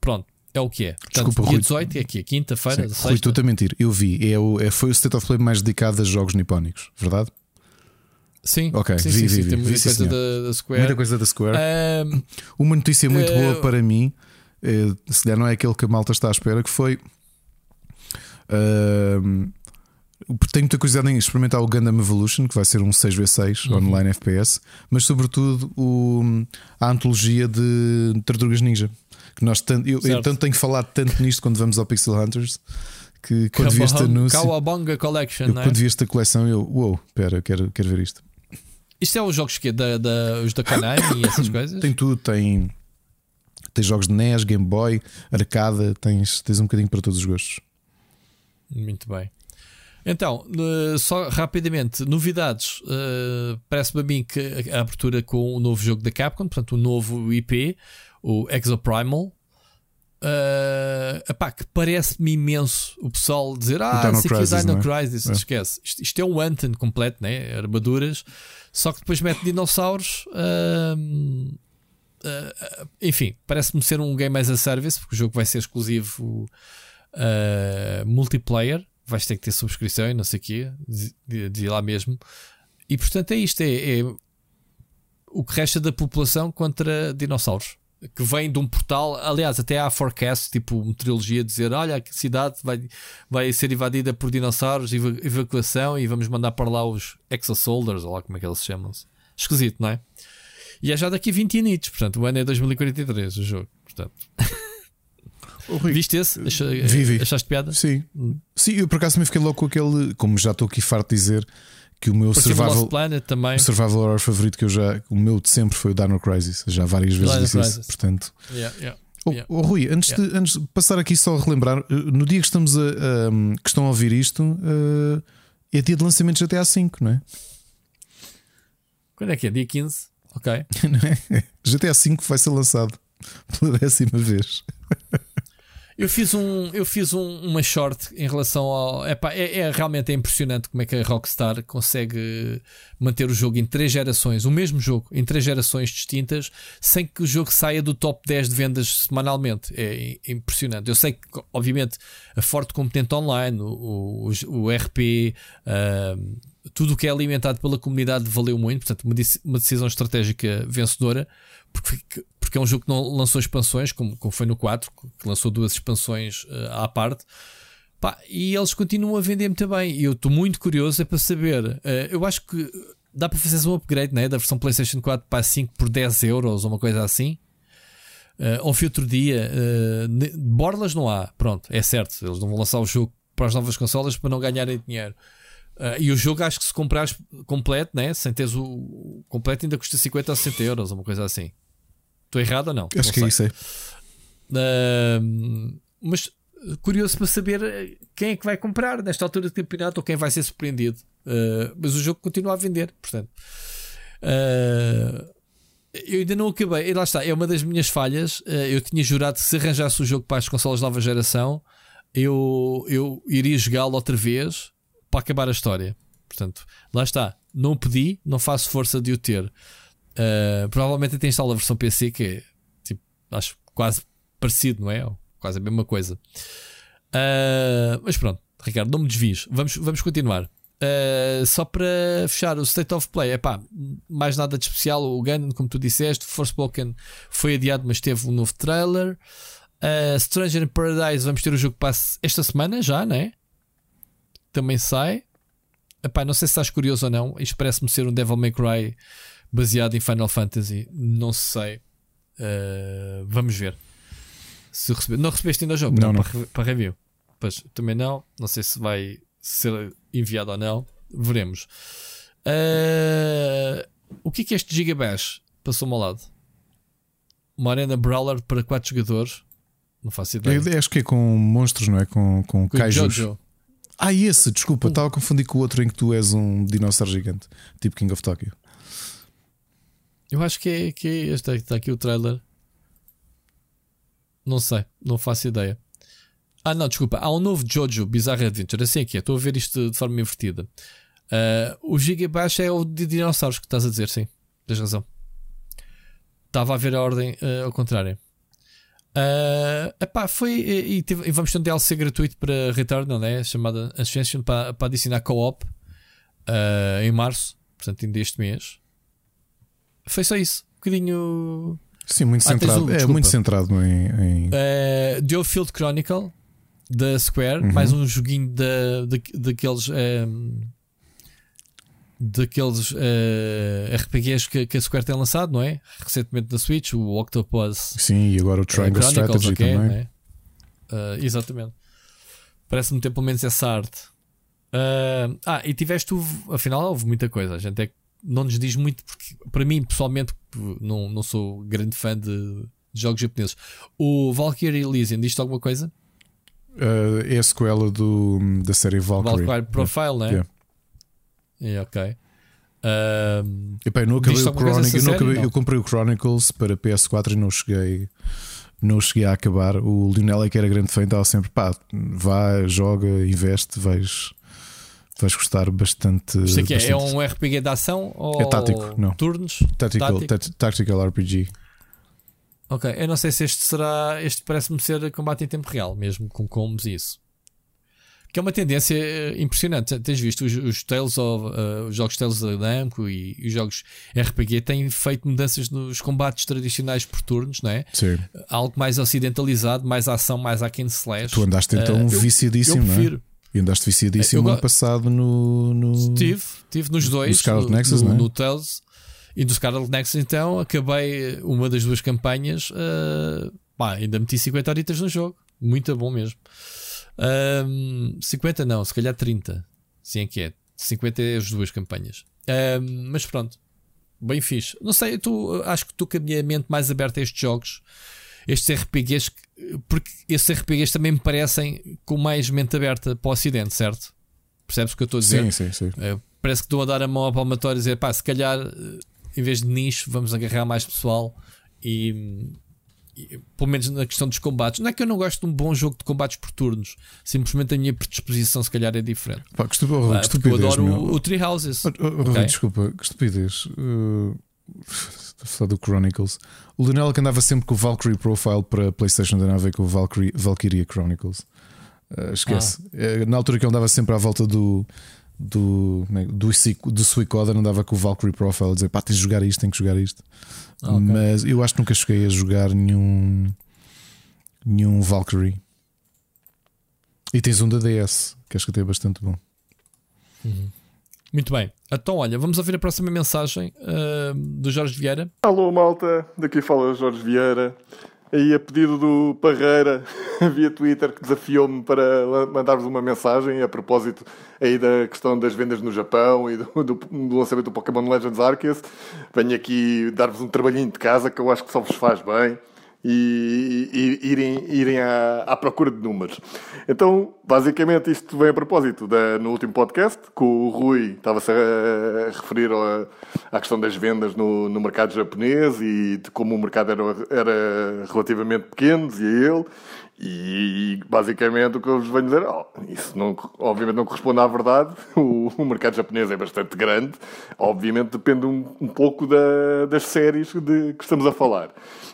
pronto. É o que é. Portanto, Desculpa, dia Rui. 18 é aqui, quinta-feira, Sim, sexta. Rui, tu a mentir. Eu vi. É o, é, foi o State of Play mais dedicado a jogos nipónicos, verdade? Sim, Ok, sim, vi, sim, vi, sim, vi. tem muita Vi, coisa da, da Square. Muita coisa da Square. Ahm, Uma notícia muito Eh, boa para mim, eh, se calhar não é aquele que a malta está à espera, que foi. Tenho muita curiosidade em experimentar o Gundam Evolution, que vai ser um 6v6 Uhum. online FPS, mas sobretudo o, a antologia de Tartarugas Ninja. Que nós tanto, eu, eu tanto tenho falado tanto nisto quando vamos ao Pixel Hunters que quando vi este anúncio, Kawabonga Collection, eu, é? quando vi esta coleção, eu, uou, espera, quero, quero ver isto. Isto é os jogos que da, da, os da Konami e essas coisas? Tem tudo, tem, tem jogos de NES, Game Boy, arcada, tens, tens um bocadinho para todos os gostos. Muito bem. Então, eh, só rapidamente, novidades. eh, Parece-me a mim que a abertura com o novo jogo da Capcom, portanto, o novo IP, o Exoprimal. Uh, epá, que parece-me imenso o pessoal dizer: Ah, Dino isso aqui é Crisis, Dino é? Crisis. É. Esquece. Isto, isto é um Anton completo, né? armaduras, só que depois mete dinossauros. ahm, ah, enfim, parece-me ser um game as a service, porque o jogo vai ser exclusivo multiplayer. Vais ter que ter subscrição e não sei o quê, ir lá mesmo. E portanto é isto: é, é o que resta da população contra dinossauros. Que vem de um portal, aliás, até há forecast, tipo meteorologia, dizer: olha, a cidade vai, vai ser invadida por dinossauros, eva- evacuação, e vamos mandar para lá os exosoldiers, ou lá como é que eles se chamam -se. Esquisito, não é? E é já daqui a 20 anos, portanto, o ano é 2043, o jogo. Portanto, viste esse? Acha- Vi, vi. Achaste piada? Sim, sim, eu por acaso também fiquei logo com aquele, como já estou aqui farto de dizer, que o meu o survival, Planet também. o survival horror favorito que eu já, o meu de sempre foi o Dino Crisis, já várias vezes Dino disse isso, portanto. Yeah, yeah. Oh, Yeah. oh, Rui, antes, de, antes de passar aqui só a relembrar, eh, no dia que estamos a, a- que estão a ouvir isto, eh, é dia de lançamento de GTA V, não é? Quando é que é? Dia 15? Ok. Não é? GTA V vai ser lançado pela décima vez. Eu fiz, um, eu fiz um, uma short em relação ao. Epá, é, é realmente é impressionante como é que a Rockstar consegue manter o jogo em três gerações, o mesmo jogo, em três gerações distintas, sem que o jogo saia do top 10 de vendas semanalmente. É impressionante. Eu sei que, obviamente, a forte competente online, o, o, o RP, ah, tudo o que é alimentado pela comunidade valeu muito, portanto, uma, uma decisão estratégica vencedora, porque, porque é um jogo que não lançou expansões, como, como foi no 4, que lançou duas expansões eh, à parte. Pá, e eles continuam a vender muito bem. E eu estou muito curioso é para saber. eh, eu acho que dá para fazer um upgrade né, da versão PlayStation 4 para a 5 por 10 euros ou uma coisa assim. Uh, houve outro dia, uh, borlas não há, pronto, é certo. Eles não vão lançar o jogo para as novas consolas para não ganharem dinheiro. Uh, e o jogo, acho que se comprares completo, né, sem teres o completo, ainda custa 50 ou 60 euros, ou uma coisa assim. Estou errado ou não? Acho Não que é sei. isso. É. Uh, mas curioso para saber eh, quem é que vai comprar nesta altura de campeonato ou quem vai ser surpreendido. Uh, mas o jogo continua a vender, portanto. Uh, eu ainda não acabei. E lá está, é uma das minhas falhas. Uh, eu tinha jurado que se arranjasse o jogo para as consolas de nova geração, eu, eu iria jogá-lo outra vez para acabar a história. Portanto, lá está. Não pedi, não faço força de o ter. Uh, provavelmente até instalo a versão PC, que é tipo, acho quase parecido, não é? Ou quase a mesma coisa. Uh, mas pronto, Ricardo, não me desvies. Vamos, vamos continuar. Uh, só para fechar o State of Play, epá, mais nada de especial. O Gun, como tu disseste, Forspoken foi adiado, mas teve um novo trailer. Uh, Stranger in Paradise, vamos ter o jogo passa esta semana já, né? Também sai. Epá, não sei se estás curioso ou não. Isto parece-me ser um Devil May Cry baseado em Final Fantasy. Não sei. Uh, vamos ver. Se receber. Não recebeste ainda o jogo? Não, não. Para, re- para review. Pois, também não. Não sei se vai ser enviado ou não. Veremos. Uh, o que é que este Gigabash passou-me ao lado? Uma arena Brawler para 4 jogadores. Não faço ideia. Eu acho que é com monstros, não é? Com, com Com kaijus. Jojo. Ah, esse, desculpa, estava a confundir com o outro em que tu és um dinossauro gigante, tipo King of Tokyo. Eu acho que é, que é este. Está aqui o trailer. Não sei, não faço ideia. Ah, não, desculpa. Há um novo Jojo Bizarre Adventure. Assim é que é. Estou a ver isto de forma invertida. Ah, o Gigabash é o de dinossauros que estás a dizer, sim. Tens razão. Estava a ver a ordem ah, ao contrário. Uh, epá, foi. E, e, e vamos ter um DLC gratuito para Returnal, né? chamada Ascension, para, para adicionar co-op uh, em março, portanto, ainda este mês. Foi só isso. Um bocadinho. Sim, muito ah, centrado. Um, é muito centrado em. em... Uh, The Field Chronicle da Square, uhum. mais um joguinho da, da, daqueles. Um, daqueles uh, RPGs que, que, a Square tem lançado, não é? Recentemente na Switch, o Octopus. Sim, e agora o Triangle uh, Strategy okay, também. É? Uh, exatamente. Parece-me ter pelo menos essa arte. Ah, e tiveste, afinal, houve muita coisa. A gente é, não nos diz muito, porque para mim, pessoalmente, não, não sou grande fã de, de jogos japoneses. O Valkyrie Elysium, diz-te alguma coisa? Uh, é a sequela do, da série Valkyrie. Valkyrie Profile, yeah. né? Yeah. Yeah, ok. Um, Epá, eu, não acabei o Chronicle, eu, não acabei, não. eu comprei o Chronicles para PS4 e não cheguei não cheguei a acabar. O Lionel é que era grande fã, estava sempre pá, vá, joga, investe, vais, vais gostar bastante. Isto aqui é, é um RPG de ação ou é tático, não. turnos? Tactical, tactical RPG. Ok, eu não sei se este será. Este parece-me ser combate em tempo real, mesmo com combos e isso. Que é uma tendência eh, impressionante. Tens visto os, os Tales of, uh, os jogos Tales da Namco e, e, os jogos RPG têm feito mudanças nos combates tradicionais por turnos, não é? Sim. Algo mais ocidentalizado, mais ação, mais hack and slash. Tu andaste então uh, viciadíssimo, eu, eu prefiro. É? E andaste viciadíssimo ano passado no, no. Estive, estive nos dois. No Scarlet Nexus, no, não é? no Tales. E do Scarlet Nexus, então, acabei uma das duas campanhas. Uh, pá, ainda meti 50 horitas no jogo. Muito bom mesmo. Um, 50 não, se calhar 30. Sim, é que é. 50 é as duas campanhas. Um, mas pronto, bem fixe. Não sei, tu, acho que tu com a minha mente mais aberta a estes jogos, estes RPGs, porque esses RPGs também me parecem com mais mente aberta para o Ocidente, certo? Percebes o que eu estou a dizer? Sim, sim, sim. Uh, parece que estou a dar a mão ao palmatório e dizer, pá, se calhar em vez de nicho, vamos agarrar mais pessoal e pelo menos na questão dos combates. Não é que eu não gosto de um bom jogo de combates por turnos, simplesmente a minha predisposição, se calhar, é diferente. Pá, que, estupidez, ah, que estupidez, eu adoro meu. o, o Tree Houses. Oh, oh, okay. Desculpa, que estupidez. Uh, falar do Chronicles. O Lionel que andava sempre com o Valkyrie Profile para PlayStation, andava a ver com o Valkyrie, Valkyria Chronicles. Uh, esquece. Ah. Uh, na altura que ele andava sempre à volta do. Do, é do, do Suicoda, andava com o Valkyrie Profile a dizer pá, tens de jogar isto, tem que jogar isto. Okay. Mas eu acho que nunca cheguei a jogar nenhum nenhum Valkyrie. E tens um da DS, que acho que até é bastante bom. Uhum. Muito bem. Então, olha, vamos ouvir a próxima mensagem uh, do Jorge Vieira. Alô, malta. Daqui fala Jorge Vieira aí a pedido do Parreira via Twitter que desafiou-me para mandar-vos uma mensagem a propósito aí da questão das vendas no Japão e do, do, do lançamento do Pokémon Legends Arceus. Venho aqui dar-vos um trabalhinho de casa que eu acho que só vos faz bem e, e irem, irem à, à, procura de números. Então, basicamente, isto vem a propósito da, no último podcast, que o Rui estava-se a, a, referir a, à questão das vendas no, no mercado japonês e de como o mercado era, era relativamente pequeno, dizia ele. E basicamente o que eu vos venho dizer, oh, isso não, obviamente não corresponde à verdade. O, o, mercado japonês é bastante grande, obviamente depende um, um pouco da, das séries de que estamos a falar.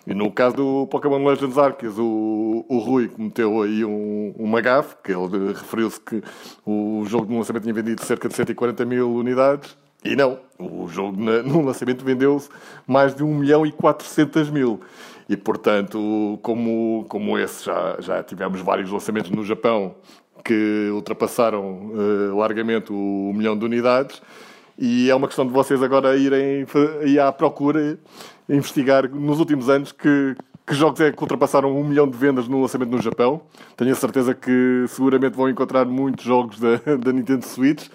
E no caso do Pokémon Legends Arceus, o, o Rui cometeu aí um, uma gafe, que ele referiu-se que o jogo no lançamento tinha vendido cerca de 140 mil unidades. E não, o jogo no lançamento vendeu-se mais de 1 milhão e 400 mil. E, portanto, como, como esse, já, já tivemos vários lançamentos no Japão que ultrapassaram uh, largamente o, o milhão de unidades. E é uma questão de vocês agora irem, ir à procura, investigar nos últimos anos que, que jogos é que ultrapassaram um milhão de vendas no lançamento no Japão. Tenho a certeza que seguramente vão encontrar muitos jogos da, da Nintendo Switch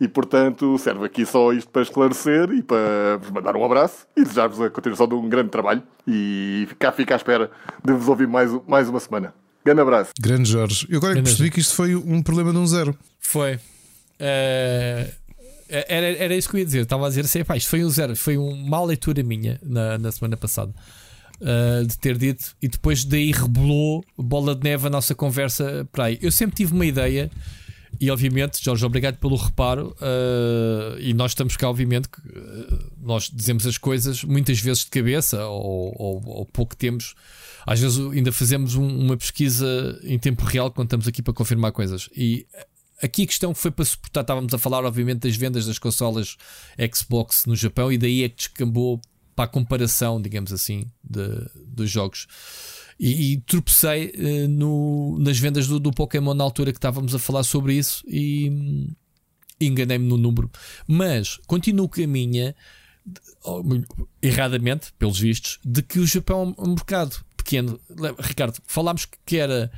e, portanto, serve aqui só isto para esclarecer e para vos mandar um abraço e desejar-vos a continuação de um grande trabalho. E cá fica à espera de vos ouvir mais, mais uma semana. Grande abraço. Grande Jorge. Eu agora percebi que isto foi um problema de um zero. Foi. Uh, era, era isso que eu ia dizer. Estava a dizer assim, pá, isto foi um zero. Foi uma má leitura minha na, na semana passada. Uh, de ter dito, e depois daí rebolou bola de neve a nossa conversa para aí. Eu sempre tive uma ideia e obviamente, Jorge, obrigado pelo reparo. Uh, e nós estamos cá, obviamente, uh, nós dizemos as coisas muitas vezes de cabeça ou, ou, ou pouco temos. Às vezes ainda fazemos um, uma pesquisa em tempo real quando estamos aqui para confirmar coisas. E aqui a questão foi para suportar. Estávamos a falar, obviamente, das vendas das consolas Xbox no Japão e daí é que descambou para a comparação, digamos assim, de, dos jogos. E, e tropecei uh, no, nas vendas do, do, Pokémon na altura que estávamos a falar sobre isso e, hum, enganei-me no número. Mas continuo com a minha, erradamente, pelos vistos, de que o Japão é um mercado pequeno. Ricardo, falámos que era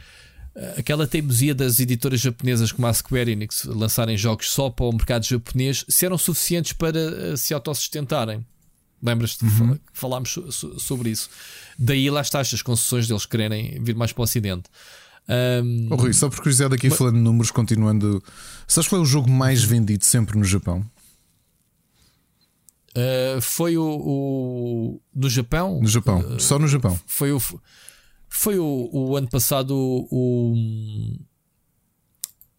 eh, aquela teimosia das editoras japonesas como a Square Enix lançarem jogos só para o mercado japonês, se eram suficientes para uh, se autossustentarem. Lembras-te uhum. que falámos sobre isso? Daí lá está as concessões deles quererem vir mais para o Ocidente. Um... Oh, Rui, só por curiosidade aqui mas... falando de números, continuando. Sabes qual é o jogo mais vendido sempre no Japão? Uh, foi o, o, no Japão. No Japão, uh, só no Japão. Foi o foi o, o ano passado o,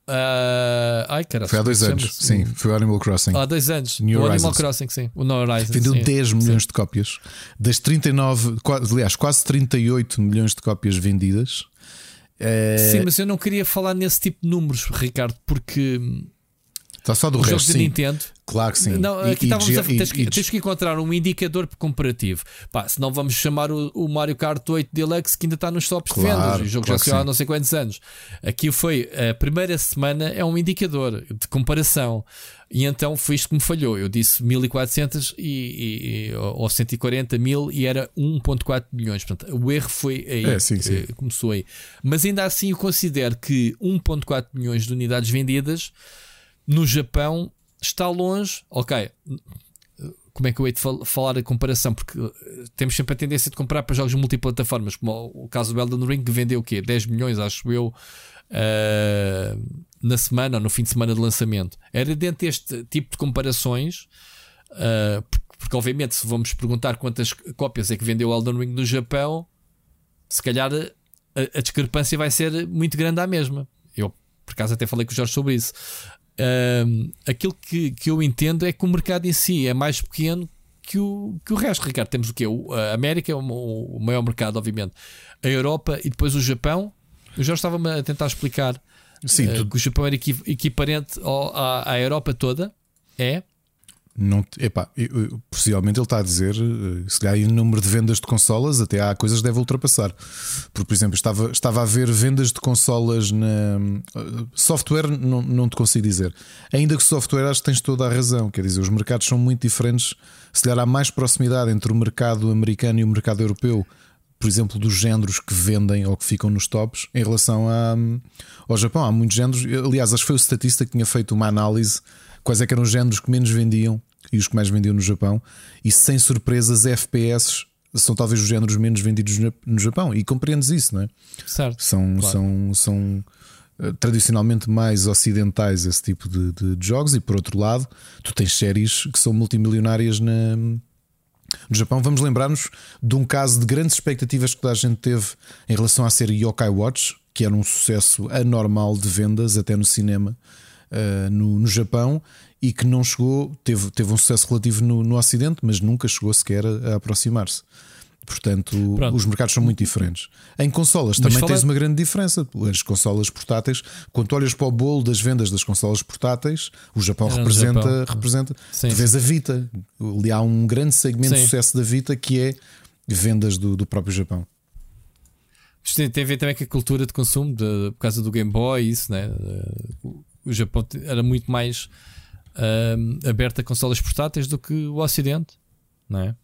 Uh, ai, cara, foi há dois anos, sim. Foi o Animal Crossing. Há dois anos. New o Horizons. Animal Crossing, sim. O New Horizons. Vendeu sim, 10 milhões sim. de cópias. Das 39, aliás, quase 38 milhões de cópias vendidas. É... Sim, mas eu não queria falar nesse tipo de números, Ricardo, porque Está só do resto, jogos. Nintendo. Claro que sim. Não, aqui e, estávamos e, a, tens, e, tens, que encontrar um indicador comparativo. Pá, senão vamos chamar o, o, Mario Kart 8 Deluxe que ainda está nos tops claro, de vendas. O jogo claro já saiu há não sei quantos anos. Aqui foi a primeira semana, é um indicador de comparação. E então foi isto que me falhou. Eu disse 1400 e, e, ou 140 mil e era 1,4 milhões. Portanto, o erro foi aí. É, sim, sim. Começou aí. Mas ainda assim eu considero que 1,4 milhões de unidades vendidas no Japão está longe. Ok, como é que eu hei de falar a comparação? Porque eh, temos sempre a tendência de comprar para jogos multiplataformas, como o caso do Elden Ring, que vendeu o quê? 10 milhões, acho eu, uh, na semana ou no fim de semana de lançamento. Era dentro deste tipo de comparações, uh, porque obviamente, se vamos perguntar quantas cópias é que vendeu o Elden Ring no Japão, se calhar a, a discrepância vai ser muito grande à mesma. Eu, por acaso, até falei com o Jorge sobre isso aquilo que, que eu entendo é que o mercado em si é mais pequeno que o, que o resto. Ricardo, temos o que? A América é o, o, maior mercado, obviamente. A Europa e depois o Japão. Eu já estava-me a tentar explicar Sim, uh, que o Japão era equiparente ao, à, à Europa toda. É, não, epá, possivelmente ele está a dizer, eh, se calhar em número de vendas de consolas, até há coisas que deve ultrapassar. Porque, por exemplo, estava, estava a ver vendas de consolas na. Eh, software, não, não te consigo dizer. Ainda que software, acho que tens toda a razão. Quer dizer, os mercados são muito diferentes. Se calhar há mais proximidade entre o mercado americano e o mercado europeu, por exemplo, dos géneros que vendem ou que ficam nos tops, em relação a, ao Japão. Há muitos géneros. Aliás, acho que foi o Statista que tinha feito uma análise quais é que eram os géneros que menos vendiam e os que mais vendiam no Japão. E sem surpresas, FPS são talvez os géneros menos vendidos no Japão. E compreendes isso, não é? Certo. São, claro. são, são uh, tradicionalmente mais ocidentais esse tipo de, de, de, jogos. E por outro lado, tu tens séries que são multimilionárias na. No Japão, vamos lembrar-nos de um caso de grandes expectativas que toda a gente teve em relação à série Yokai Watch, que era um sucesso anormal de vendas até no cinema uh, no, no Japão e que não chegou, teve, teve um sucesso relativo no, no Ocidente, mas nunca chegou sequer a, a aproximar-se. Portanto, Pronto. os mercados são muito diferentes. Em consolas também fala... tens uma grande diferença. As consolas portáteis, quando olhas para o bolo das vendas das consolas portáteis, o Japão Era representa, Japão. representa sim, tu vês sim. a Vita. Ali há um grande segmento sim. de sucesso da Vita que é vendas do, do próprio Japão. Isto tem a ver também com a cultura de consumo, de, por causa do Game Boy, isso, né? O Japão era muito mais uh, aberto a consolas portáteis do que o Ocidente, não é?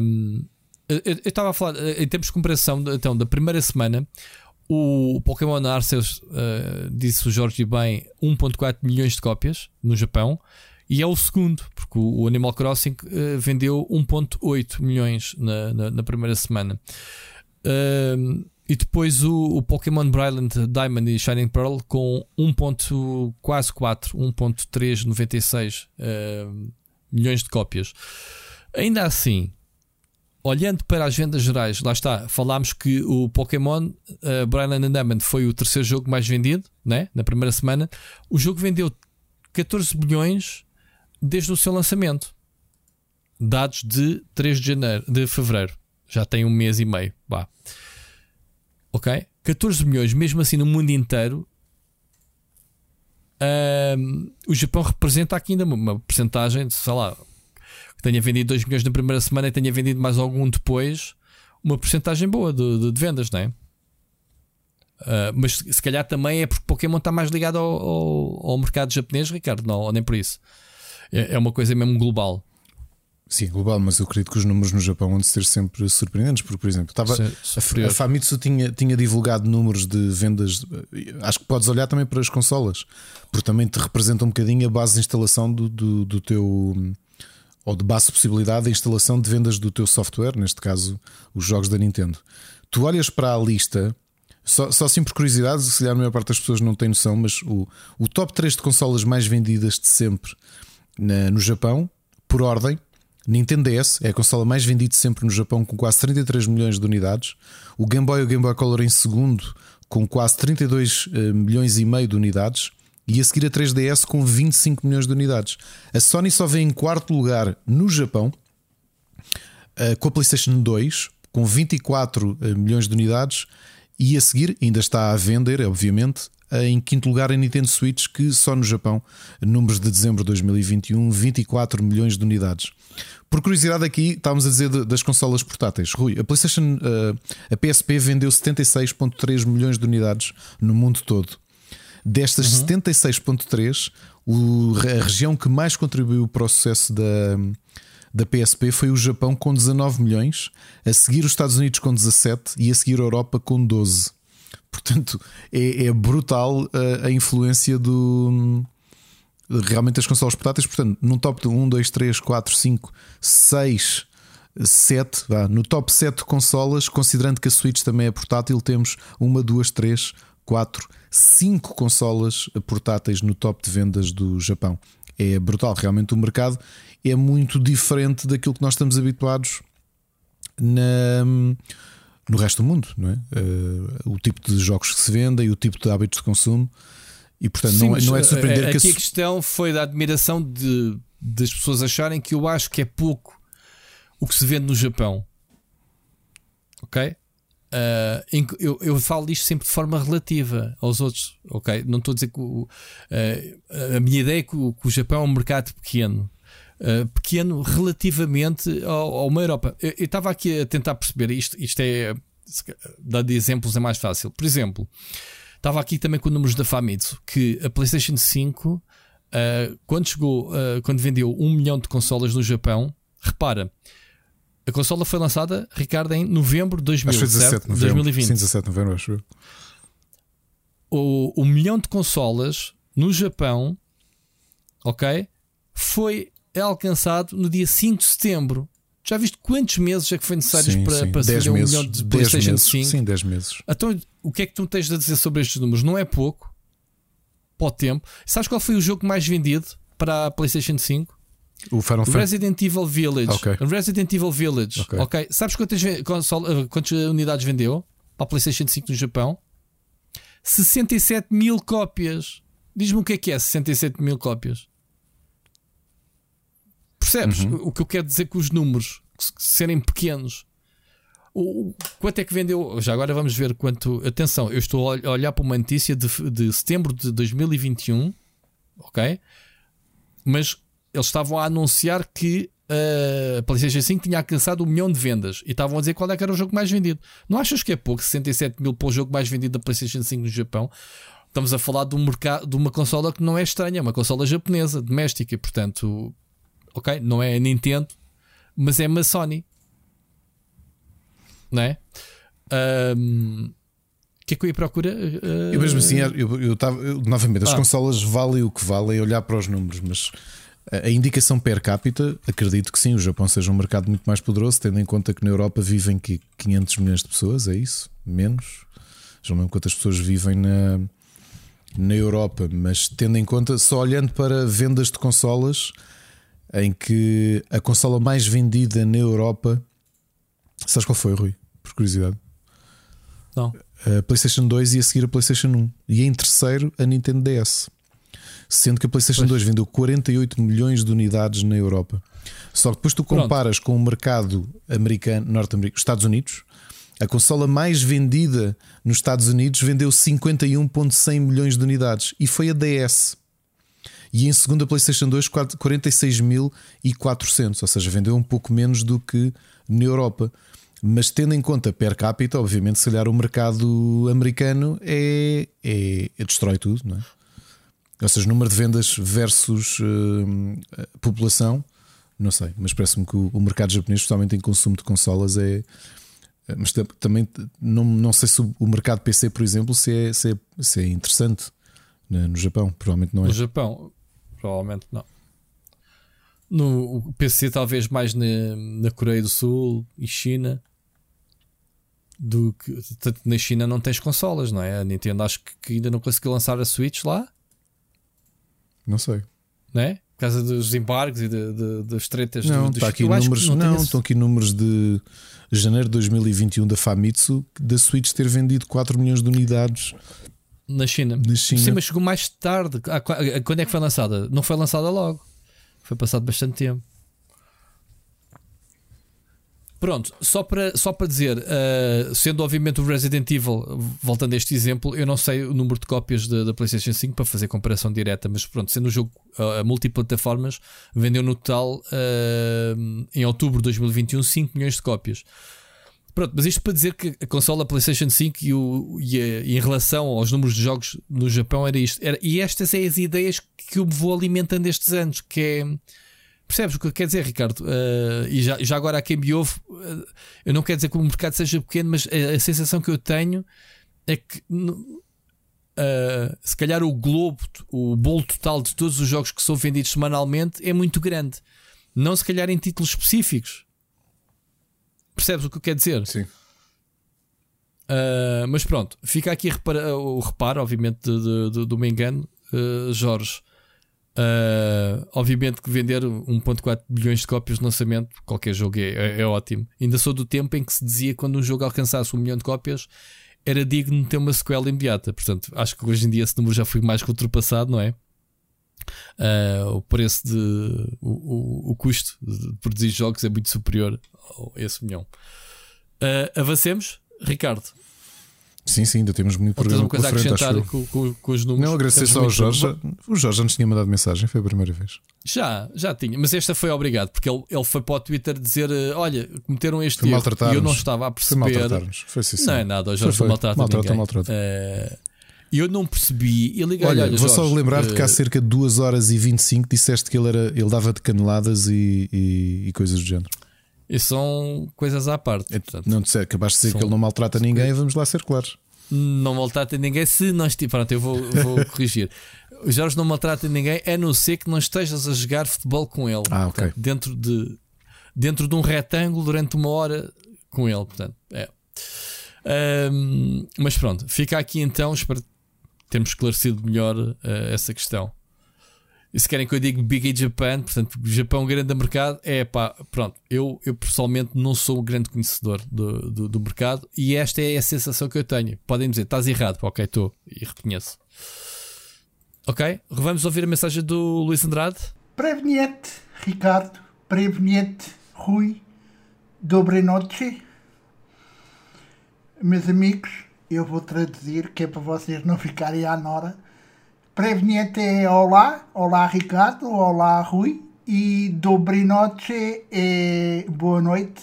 Um, eu estava a falar, eh, em termos de comparação, então, da primeira semana, o Pokémon Arceus, uh, disse o Jorge bem, 1.4 milhões de cópias no Japão. E é o segundo, porque o Animal Crossing uh, vendeu 1.8 milhões na, na, na, primeira semana. Uh, e depois o, o Pokémon Brilliant Diamond e Shining Pearl com 1. quase 4, 1.396 uh, milhões de cópias. Ainda assim, olhando para as vendas gerais, lá está, falámos que o Pokémon uh, Brilliant Diamond foi o terceiro jogo mais vendido, né? na primeira semana. O jogo vendeu 14 bilhões desde o seu lançamento. dados de 3 de, janeiro, de fevereiro. Já tem um mês e meio. Vá. Ok? 14 milhões, mesmo assim no mundo inteiro. O Japão representa aqui ainda uma porcentagem, sei lá, que tenha vendido 2 milhões na primeira semana e tenha vendido mais algum depois, uma porcentagem boa de, de, de vendas, não é? Uh, mas se calhar também é porque Pokémon está mais ligado ao, ao, ao mercado japonês, Ricardo, não, nem por isso. É, é uma coisa mesmo global. Sim, global, mas eu acredito que os números no Japão vão ser sempre surpreendentes, porque, por exemplo, estava, a, a Famitsu tinha, tinha divulgado números de vendas. Acho que podes olhar também para as consolas, porque também te representa um bocadinho a base de instalação do, do, do teu. ou de base de possibilidade de instalação de vendas do teu software, neste caso, os jogos da Nintendo. Tu olhas para a lista, só, só assim por curiosidade, se calhar a maior parte das pessoas não tem noção, mas o, o top 3 de consolas mais vendidas de sempre na, no Japão, por ordem, Nintendo DS é a consola mais vendida sempre no Japão, com quase 33 milhões de unidades. O Game Boy e o Game Boy Color em segundo, com quase 32 eh, milhões e meio de unidades. E a seguir a 3DS com 25 milhões de unidades. A Sony só vem em quarto lugar no Japão, eh, com a PlayStation 2, com 24 eh, milhões de unidades. E a seguir, ainda está a vender, obviamente, em quinto lugar a Nintendo Switch, que só no Japão, números de dezembro de 2021, 24 milhões de unidades. Por curiosidade aqui, estávamos a dizer das consolas portáteis. Rui, a PlayStation, eh, a PSP vendeu 76,3 milhões de unidades no mundo todo. Destas uhum. 76,3, a região que mais contribuiu para o sucesso da, da PSP foi o Japão com 19 milhões, a seguir os Estados Unidos com 17 e a seguir a Europa com 12. Portanto, é, é brutal a, a influência do, realmente as consolas portáteis. Portanto, num top de 1, 2, 3, 4, 5, 6, 7, vá, no top 7 consolas, considerando que a Switch também é portátil, temos 1, 2, 3, 4, 5 consolas portáteis no top de vendas do Japão. É brutal, realmente o mercado é muito diferente daquilo que nós estamos habituados na, no resto do mundo, não é? Uh, o tipo de jogos que se vendem, o tipo de hábitos de consumo. E portanto Sim, não, é- não, é de surpreender a, que aqui a, questão foi da admiração de, das pessoas acharem que eu acho que é pouco o que se vende no Japão. Ok? Uh, eu, eu, falo disto sempre de forma relativa aos outros, ok? Não estou a dizer que o, uh, a minha ideia é que o, que o, Japão é um mercado pequeno, uh, pequeno relativamente ao, a uma Europa. Eu estava aqui a tentar perceber isto, isto é dar de exemplos é mais fácil. Por exemplo, Estava aqui também com números da Famitsu, que a PlayStation 5, uh, ah, quando chegou, uh, quando vendeu um milhão de consolas no Japão, repara, a consola foi lançada, Ricardo, em novembro de 2000, 17 novembro. 2020. Sim, 17 de novembro, acho O, o milhão de consolas no Japão, ok, foi alcançado no dia 5 de setembro. Já viste quantos meses é que foi necessário sim, para, sim. para se um milhão de PlayStation meses, 5? Sim, 10 meses. Então, o que é que tu tens a dizer sobre estes números? Não é pouco para o tempo. Sabes qual foi o jogo mais vendido para a PlayStation 5? O Final. Resident Evil Village. Okay. Resident Evil Village. Okay. ok. Sabes quantas, console, quantas unidades vendeu para a PlayStation 5 no Japão? 67 mil cópias. Diz-me o que é que é 67 mil cópias. Percebes uhum. o que eu quero dizer com os números serem pequenos? O, quanto é que vendeu? Já agora vamos ver quanto. Atenção, eu estou a olhar para uma notícia de, de setembro de 2021, ok? Mas eles estavam a anunciar que a PlayStation 5 tinha alcançado um milhão de vendas e estavam a dizer qual é que era o jogo mais vendido. Não achas que é pouco? 67 mil para o jogo mais vendido da PlayStation 5 no Japão? Estamos a falar de um mercado, de uma consola que não é estranha, é uma consola japonesa, doméstica, e portanto ok? Não é a Nintendo, mas é uma Sony. Não é? Um, o que é que eu ia procurar? Uh, eu mesmo assim, eu estava novamente, as ah. consolas valem o que valem, olhar para os números, mas a indicação per capita, acredito que sim, o Japão seja um mercado muito mais poderoso, tendo em conta que na Europa vivem 500 milhões de pessoas, é isso? Menos? Já não lembro quantas pessoas vivem na, na Europa, mas tendo em conta, só olhando para vendas de consolas, em que a consola mais vendida na Europa, sabes qual foi, Rui? Por curiosidade. Não. A PlayStation 2 e a seguir a PlayStation 1. E em terceiro, a Nintendo DS. sendo que a PlayStation pois. 2 vendeu 48 milhões de unidades na Europa. Só que depois tu comparas Pronto. com o mercado americano, norte-americano, Estados Unidos, a consola mais vendida nos Estados Unidos vendeu 51,100 milhões de unidades e foi a DS. E em segundo a PlayStation 2, 46.400, ou seja, vendeu um pouco menos do que na Europa. Mas tendo em conta per capita, obviamente, se calhar o mercado americano é, é, é destrói tudo, não é? Ou seja, número de vendas versus uh, população, não sei, mas parece-me que o, o, mercado japonês, especialmente em consumo de consolas, é. Eh, mas também não, não sei se o, mercado PC, por exemplo, se é, se é, se é interessante né, no Japão. Provavelmente não é. No Japão, provavelmente não. No PC, talvez mais na, na Coreia do Sul e China. Do que tanto na China não tens consolas, não é? A Nintendo acho que, que ainda não conseguiu lançar a Switch lá. Não sei. Não é? Por causa dos embargos e de, de, das tretas não, dos, tá aqui números, não, não estão aqui números de janeiro de 2021 da Famitsu da Switch ter vendido 4 milhões de unidades na China. Na China. Sim, mas chegou mais tarde. Ah, quando é que foi lançada? Não foi lançada logo. Foi passado bastante tempo. Pronto, só para, só para dizer, uh, sendo obviamente o Resident Evil, voltando a este exemplo, eu não sei o número de cópias da PlayStation 5 para fazer comparação direta, mas pronto, sendo o jogo uh, a multiplataformas, vendeu no total uh, em outubro de 2021 5 milhões de cópias. Pronto, mas isto para dizer que a consola PlayStation 5 e, o, e, a, e em relação aos números de jogos no Japão era isto. Era, e estas são as ideias que eu vou alimentando estes anos, que é Percebes o que quer dizer, Ricardo? Uh, e já, já agora a quem me ouve, uh, eu não quero dizer que o mercado seja pequeno, mas a, a sensação que eu tenho é que uh, se calhar o globo, o bolo total de todos os jogos que são vendidos semanalmente é muito grande. Não se calhar em títulos específicos. Percebes o que eu quero dizer? Sim. mas pronto, fica aqui o reparo, obviamente, do meu engano, Jorge. Uh, obviamente que vender 1.4 bilhões de cópias de lançamento, qualquer jogo é, é, é, ótimo. Ainda sou do tempo em que se dizia que quando um jogo alcançasse um milhão de cópias era digno de ter uma sequela imediata. Portanto, acho que hoje em dia esse número já foi mais que ultrapassado, não é? Uh, o preço de. O, o, o, custo de produzir jogos é muito superior esse milhão. Uh, avancemos, Ricardo. Sim, sim, ainda temos muito programa uma coisa frente, a acrescentar com, com, com, os números. Não, agradecer só ao Jorge. O Jorge antes tinha mandado mensagem, foi a primeira vez. Já, já tinha, mas esta foi obrigado, porque ele, ele foi para o Twitter dizer: eh, Olha, cometeram este foi erro e eu não estava a perceber. Foi maltratar-nos, foi sim, sim. Não é nada, o Jorge foi, foi. maltrata, maltrata ninguém. Maltrata. Uh, eu não percebi. E liguei, olha, olha, vou Jorge, só lembrar-te uh, que há cerca de 2 horas e 25 disseste que ele, era, ele dava de caneladas e, e, e coisas do género. E são coisas à parte. É, portanto, não disse, acabaste de dizer são... que ele não maltrata ninguém, vamos lá ser claros não maltrata ninguém se não estiver. Pronto, eu vou, vou corrigir. O Jorge não maltrata ninguém, a não ser que não estejas a jogar futebol com ele. Ah. Portanto, dentro, de, dentro de um retângulo durante uma hora com ele. Portanto, é. Um, mas pronto, fica aqui então. Espero termos esclarecido melhor uh, essa questão. E se querem que eu diga Big Japan, portanto, Japão grande mercado, é pá, pronto. Eu, eu pessoalmente não sou um grande conhecedor do, do, do, mercado e esta é a sensação que eu tenho. Podem dizer, estás errado, ok, estou e reconheço. Ok, vamos ouvir a mensagem do Luís Andrade. Preveniente, Ricardo, preveniente, Rui, dobre noite. Meus amigos, eu vou traduzir que é para vocês não ficarem à nora Preveniente é olá, olá Ricardo, olá Rui e Dobry noche é boa noite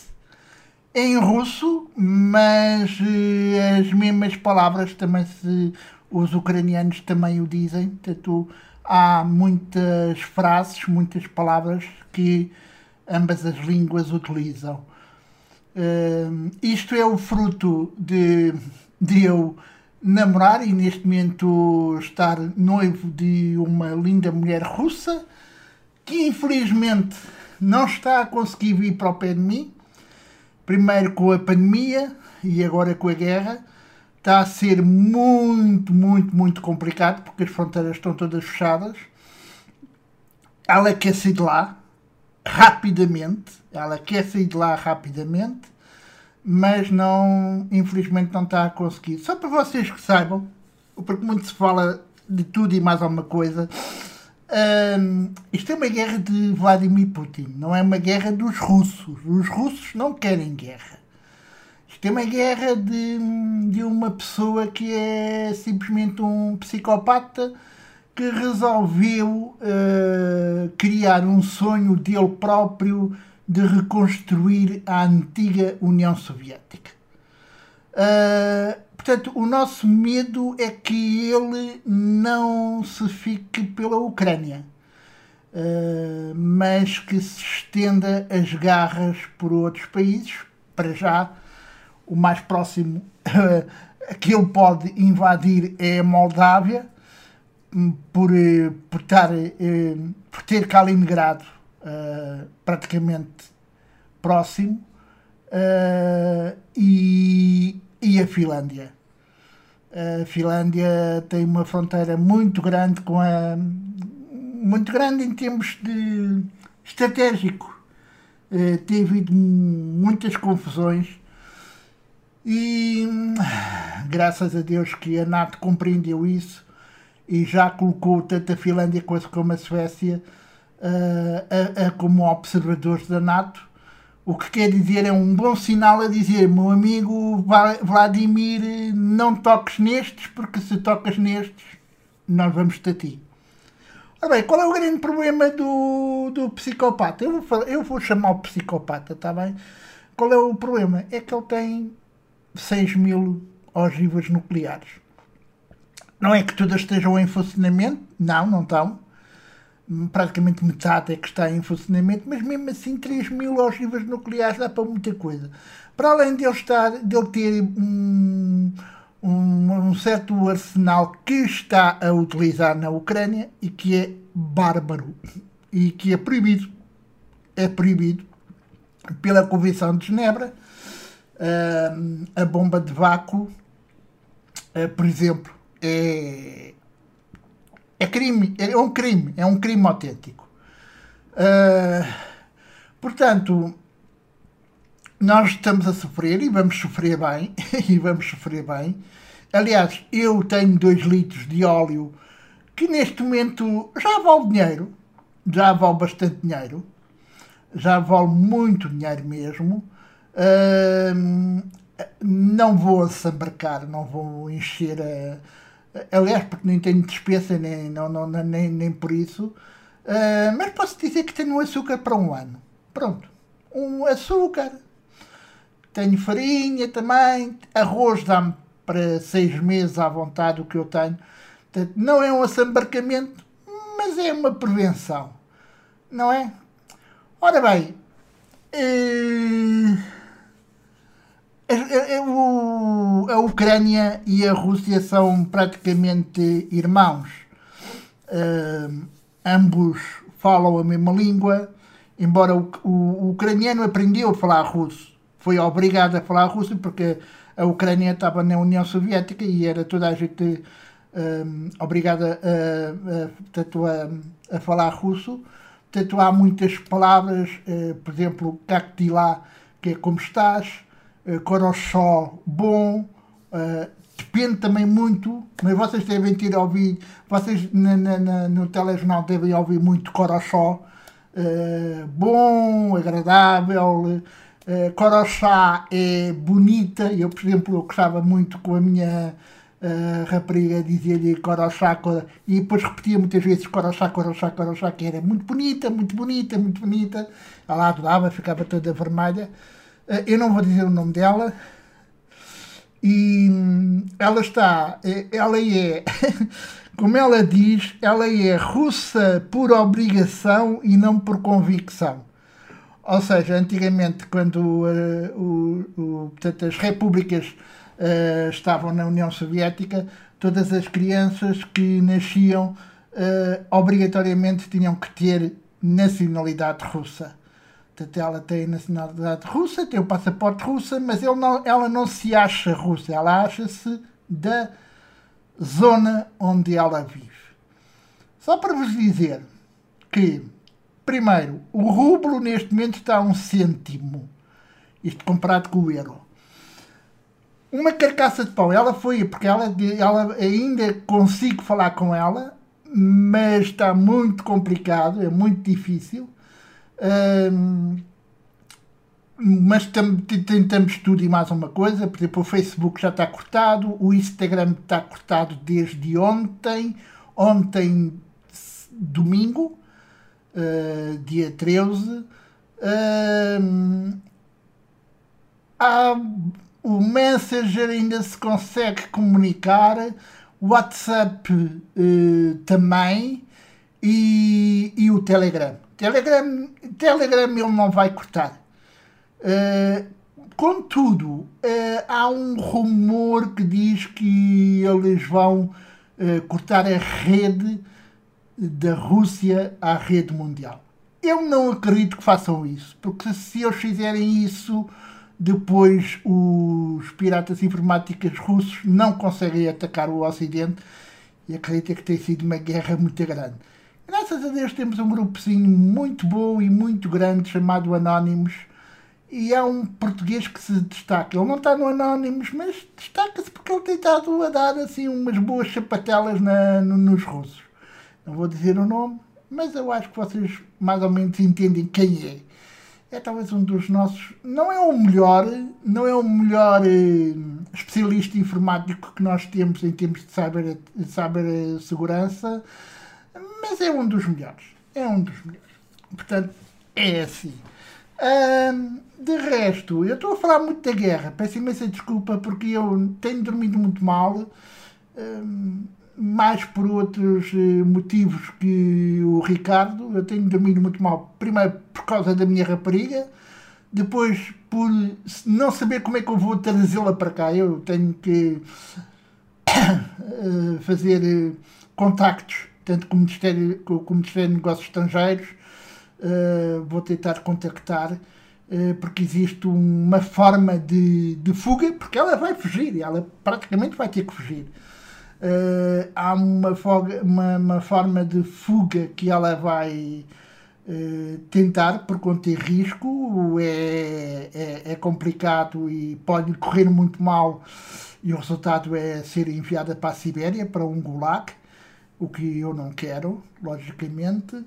em russo, mas eh, as mesmas palavras também se os ucranianos também o dizem, portanto há muitas frases, muitas palavras que ambas as línguas utilizam. Uh, isto é o fruto de, de eu namorar e neste momento estar noivo de uma linda mulher russa que infelizmente não está a conseguir vir para o pé de mim. Primeiro com a pandemia e agora com a guerra. Está a ser muito, muito, muito complicado porque as fronteiras estão todas fechadas. Ela quer sair de lá rapidamente. Ela quer sair de lá rapidamente mas não, infelizmente não está a conseguir. Só para vocês que saibam, porque muito se fala de tudo e mais alguma coisa, Um, isto é uma guerra de Vladimir Putin, não é uma guerra dos russos. Os russos não querem guerra. Isto é uma guerra de, de uma pessoa que é simplesmente um psicopata que resolveu uh, criar um sonho dele próprio de reconstruir a antiga União Soviética. Uh, portanto, o nosso medo é que ele não se fique pela Ucrânia, uh, mas que se estenda as garras por outros países. Para já, o mais próximo que ele pode invadir é a Moldávia, por, eh, por, estar, por ter Kaliningrado uh, praticamente próximo uh, e, e a Finlândia. A Finlândia tem uma fronteira muito grande com a muito grande em termos de estratégico. Uh, tem havido muitas confusões e graças a Deus que a NATO compreendeu isso e já colocou tanto a Finlândia como a Suécia a, a, como observadores da NATO, o que quer dizer é um bom sinal a dizer, meu amigo Vladimir, não toques nestes, porque se tocas nestes, nós vamos-te a ti. Ora bem, qual é o grande problema do, do psicopata? Eu vou, eu vou chamar o psicopata, está bem? Qual é o problema? É que ele tem 6 mil ogivas nucleares. Não é que todas estejam em funcionamento, não, não estão praticamente metade é que está em funcionamento, mas mesmo assim 3 mil ogivas nucleares dá para muita coisa. Para além de ele, estar, de ele ter um, um, um, certo arsenal que está a utilizar na Ucrânia e que é bárbaro e que é proibido, é proibido pela Convenção de Genebra, uh, a bomba de vácuo, uh, por exemplo, é, é crime, é um crime, é um crime autêntico. Uh, portanto, nós estamos a sofrer e vamos sofrer bem, e vamos sofrer bem. Aliás, eu tenho 2 litros de óleo que neste momento já vale dinheiro, já vale bastante dinheiro, já vale muito dinheiro mesmo. Uh, não vou assambarcar, não vou encher a aliás, porque nem tenho despesa nem, não, não, nem, nem por isso, uh, mas posso dizer que tenho açúcar para um ano. Pronto, um açúcar. Tenho farinha também, arroz dá-me para seis meses à vontade o que eu tenho. Portanto, não é um assambarcamento, mas é uma prevenção, não é? Ora bem, uh, a Ucrânia e a Rússia são praticamente irmãos. Uh, ambos falam a mesma língua, embora o, o, o, ucraniano aprendeu a falar russo. Foi obrigado a falar russo porque a Ucrânia estava na União Soviética e era toda a gente uh, obrigada a, a, a, falar russo. Portanto, há muitas palavras, uh, por exemplo, cactilá, que é como estás, Corochó, bom, uh, depende também muito, mas vocês devem ter ouvido, vocês na, na, no telejornal devem ouvir muito Corochó, uh, bom, agradável, uh, Corochá é bonita, eu por exemplo eu gostava muito com a minha uh, rapariga dizia-lhe Corochá, e depois repetia muitas vezes Corochá, Corochá, Corochá, que era muito bonita, muito bonita, muito bonita, ela adorava, ficava toda vermelha, eh, eu não vou dizer o nome dela. E hum, ela está, eh, ela é, como ela diz, ela é russa por obrigação e não por convicção. Ou seja, antigamente, quando uh, o, o, portanto, as repúblicas uh, estavam na União Soviética, todas as crianças que nasciam uh, obrigatoriamente tinham que ter nacionalidade russa. Portanto, ela tem nacionalidade russa, tem o passaporte russo, mas não, ela não se acha russa, ela acha-se da zona onde ela vive. Só para vos dizer que, primeiro, o rublo neste momento está a um cêntimo, isto comparado com o euro. Uma carcaça de pão, ela foi, porque ela, ela ainda consigo falar com ela, mas está muito complicado, é muito difícil. Mas tentamos tudo e mais uma coisa. Por exemplo, o Facebook já está cortado, o Instagram está cortado desde ontem, ontem, domingo, uh, dia 13. Uh, há, o Messenger ainda se consegue comunicar, o WhatsApp uh, também e, e o Telegram. Telegram, Telegram ele não vai cortar. Uh, contudo, uh, há um rumor que diz que eles vão uh, cortar a rede da Rússia à rede mundial. Eu não acredito que façam isso, porque se eles fizerem isso, depois os piratas informáticos russos não conseguem atacar o Ocidente e acredito que tem sido uma guerra muito grande. Graças a Deus temos um grupozinho muito bom e muito grande chamado Anónimos e é um português que se destaca. Ele não está no Anónimos, mas destaca-se porque ele tem estado a dar assim umas boas chapatelas na, no, nos russos. Não vou dizer o nome, mas eu acho que vocês mais ou menos entendem quem é. É talvez um dos nossos. Não é o melhor, não é o melhor eh, especialista informático que nós temos em termos de cyber, cyber segurança, mas é um dos melhores. É um dos melhores. Portanto, é assim de resto, eu estou a falar muito da guerra, peço imensa desculpa porque eu tenho dormido muito mal, mais por outros eh, motivos que o Ricardo. Eu tenho dormido muito mal, primeiro por causa da minha rapariga, depois por não saber como é que eu vou trazê-la para cá. Eu tenho que eh, fazer eh, contactos, tanto com o Ministério, com o Ministério de Negócios Estrangeiros uh, vou tentar contactar, uh, porque existe uma forma de, de fuga, porque ela vai fugir, ela praticamente vai ter que fugir. Uh, há uma, foga, uma, uma, forma de fuga que ela vai tentar, por conter risco, é, é, é complicado e pode correr muito mal, e o resultado é ser enviada para a Sibéria, para um gulag, o que eu não quero, logicamente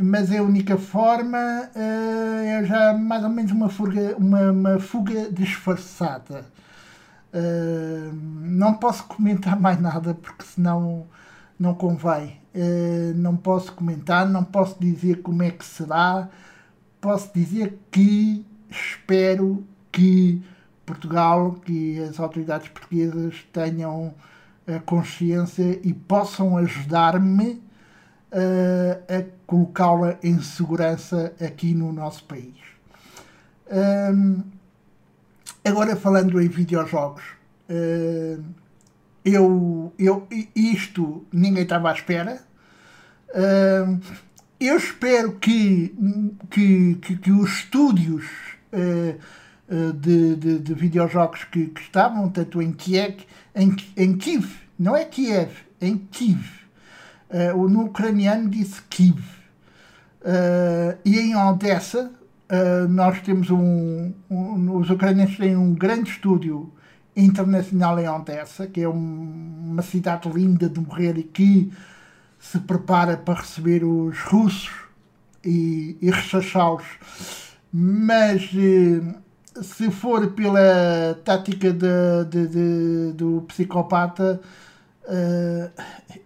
mas é a única forma uh, é já mais ou menos uma fuga, uma, uma fuga disfarçada. Uh, não posso comentar mais nada porque senão não convém. Uh, não posso comentar, não posso dizer como é que será. Posso dizer que espero que Portugal, que as autoridades portuguesas tenham a consciência e possam ajudar-me a colocá-la em segurança aqui no nosso país. Um, agora falando em videojogos, uh, eu, eu, isto ninguém estava à espera. Eu espero que, que, que, que os estúdios uh, de, de, de, videojogos que, que, estavam, tanto em Kiev, em, em Kiev, não é Kiev, em Kiev, Uh, no ucraniano disse Kiev. Uh, e em Odessa, uh, nós temos um, um, Os ucranianos têm um grande estúdio internacional em Odessa, que é um, uma cidade linda de morrer e que se prepara para receber os russos e, e rechachá-los. Mas se for pela tática de, de, de, do psicopata Uh,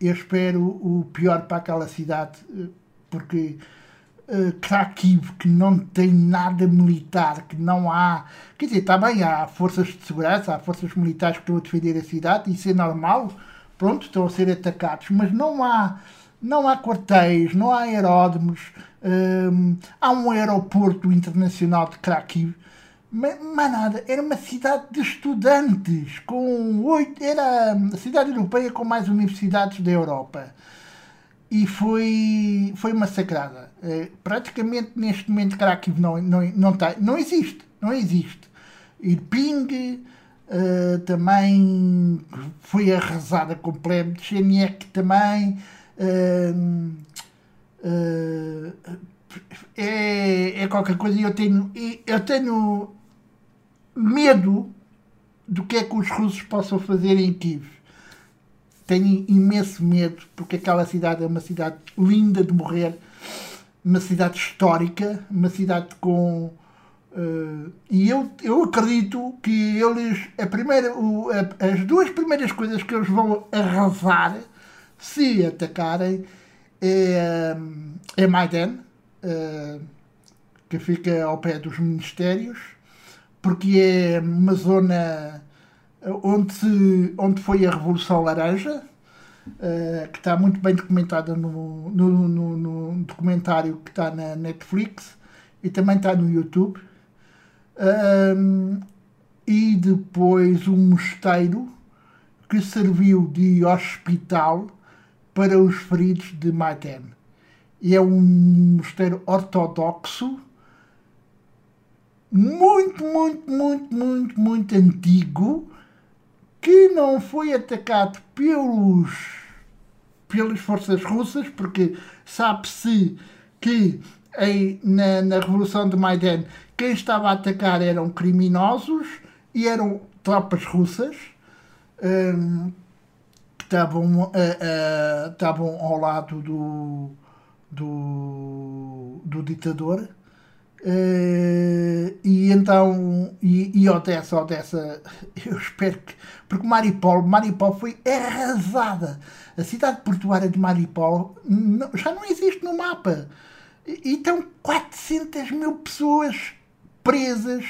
eu espero o pior para aquela cidade, eh, porque uh, Kharkiv, que não tem nada militar, que não há. Quer dizer, também há forças de segurança, há forças militares que estão a defender a cidade, isso é normal, pronto, estão a ser atacados, mas não há. Não há quartéis, não há aeródromos, um, há um aeroporto internacional de Kharkiv mas, nada, era uma cidade de estudantes, com oito, era a cidade europeia com mais universidades da Europa. E foi, foi massacrada. É, praticamente neste momento Krakow não, não, não, tá, não existe. Não existe. Irping uh, também foi arrasada completamente. Xeniek também. Uh, uh, é, é qualquer coisa. Eu tenho, eu tenho medo do que é que os russos possam fazer em Kiev. tenho imenso medo, porque aquela cidade é uma cidade linda de morrer, uma cidade histórica, uma cidade com. Uh, e eu, eu acredito que eles, a primeira, o, a, as duas primeiras coisas que eles vão arrasar se atacarem é, é Maidan, uh, que fica ao pé dos ministérios, porque é uma zona onde, se, onde foi a Revolução Laranja, uh, que está muito bem documentada no, no, no, no, documentário que está na Netflix e também está no YouTube. Um, e depois um mosteiro que serviu de hospital para os feridos de Maidan. E é um mosteiro ortodoxo muito, muito, muito, muito, muito antigo que não foi atacado pelos, pelas forças russas, porque sabe-se que em, na, na Revolução de Maidan quem estava a atacar eram criminosos e eram tropas russas um, que estavam, uh, uh, estavam ao lado do, do, do ditador. Uh, e então, e, e Odessa, Odessa, eu espero que. Porque Maripol, Maripol foi arrasada. A cidade portuária de Maripol não, já não existe no mapa. E estão 400 mil pessoas presas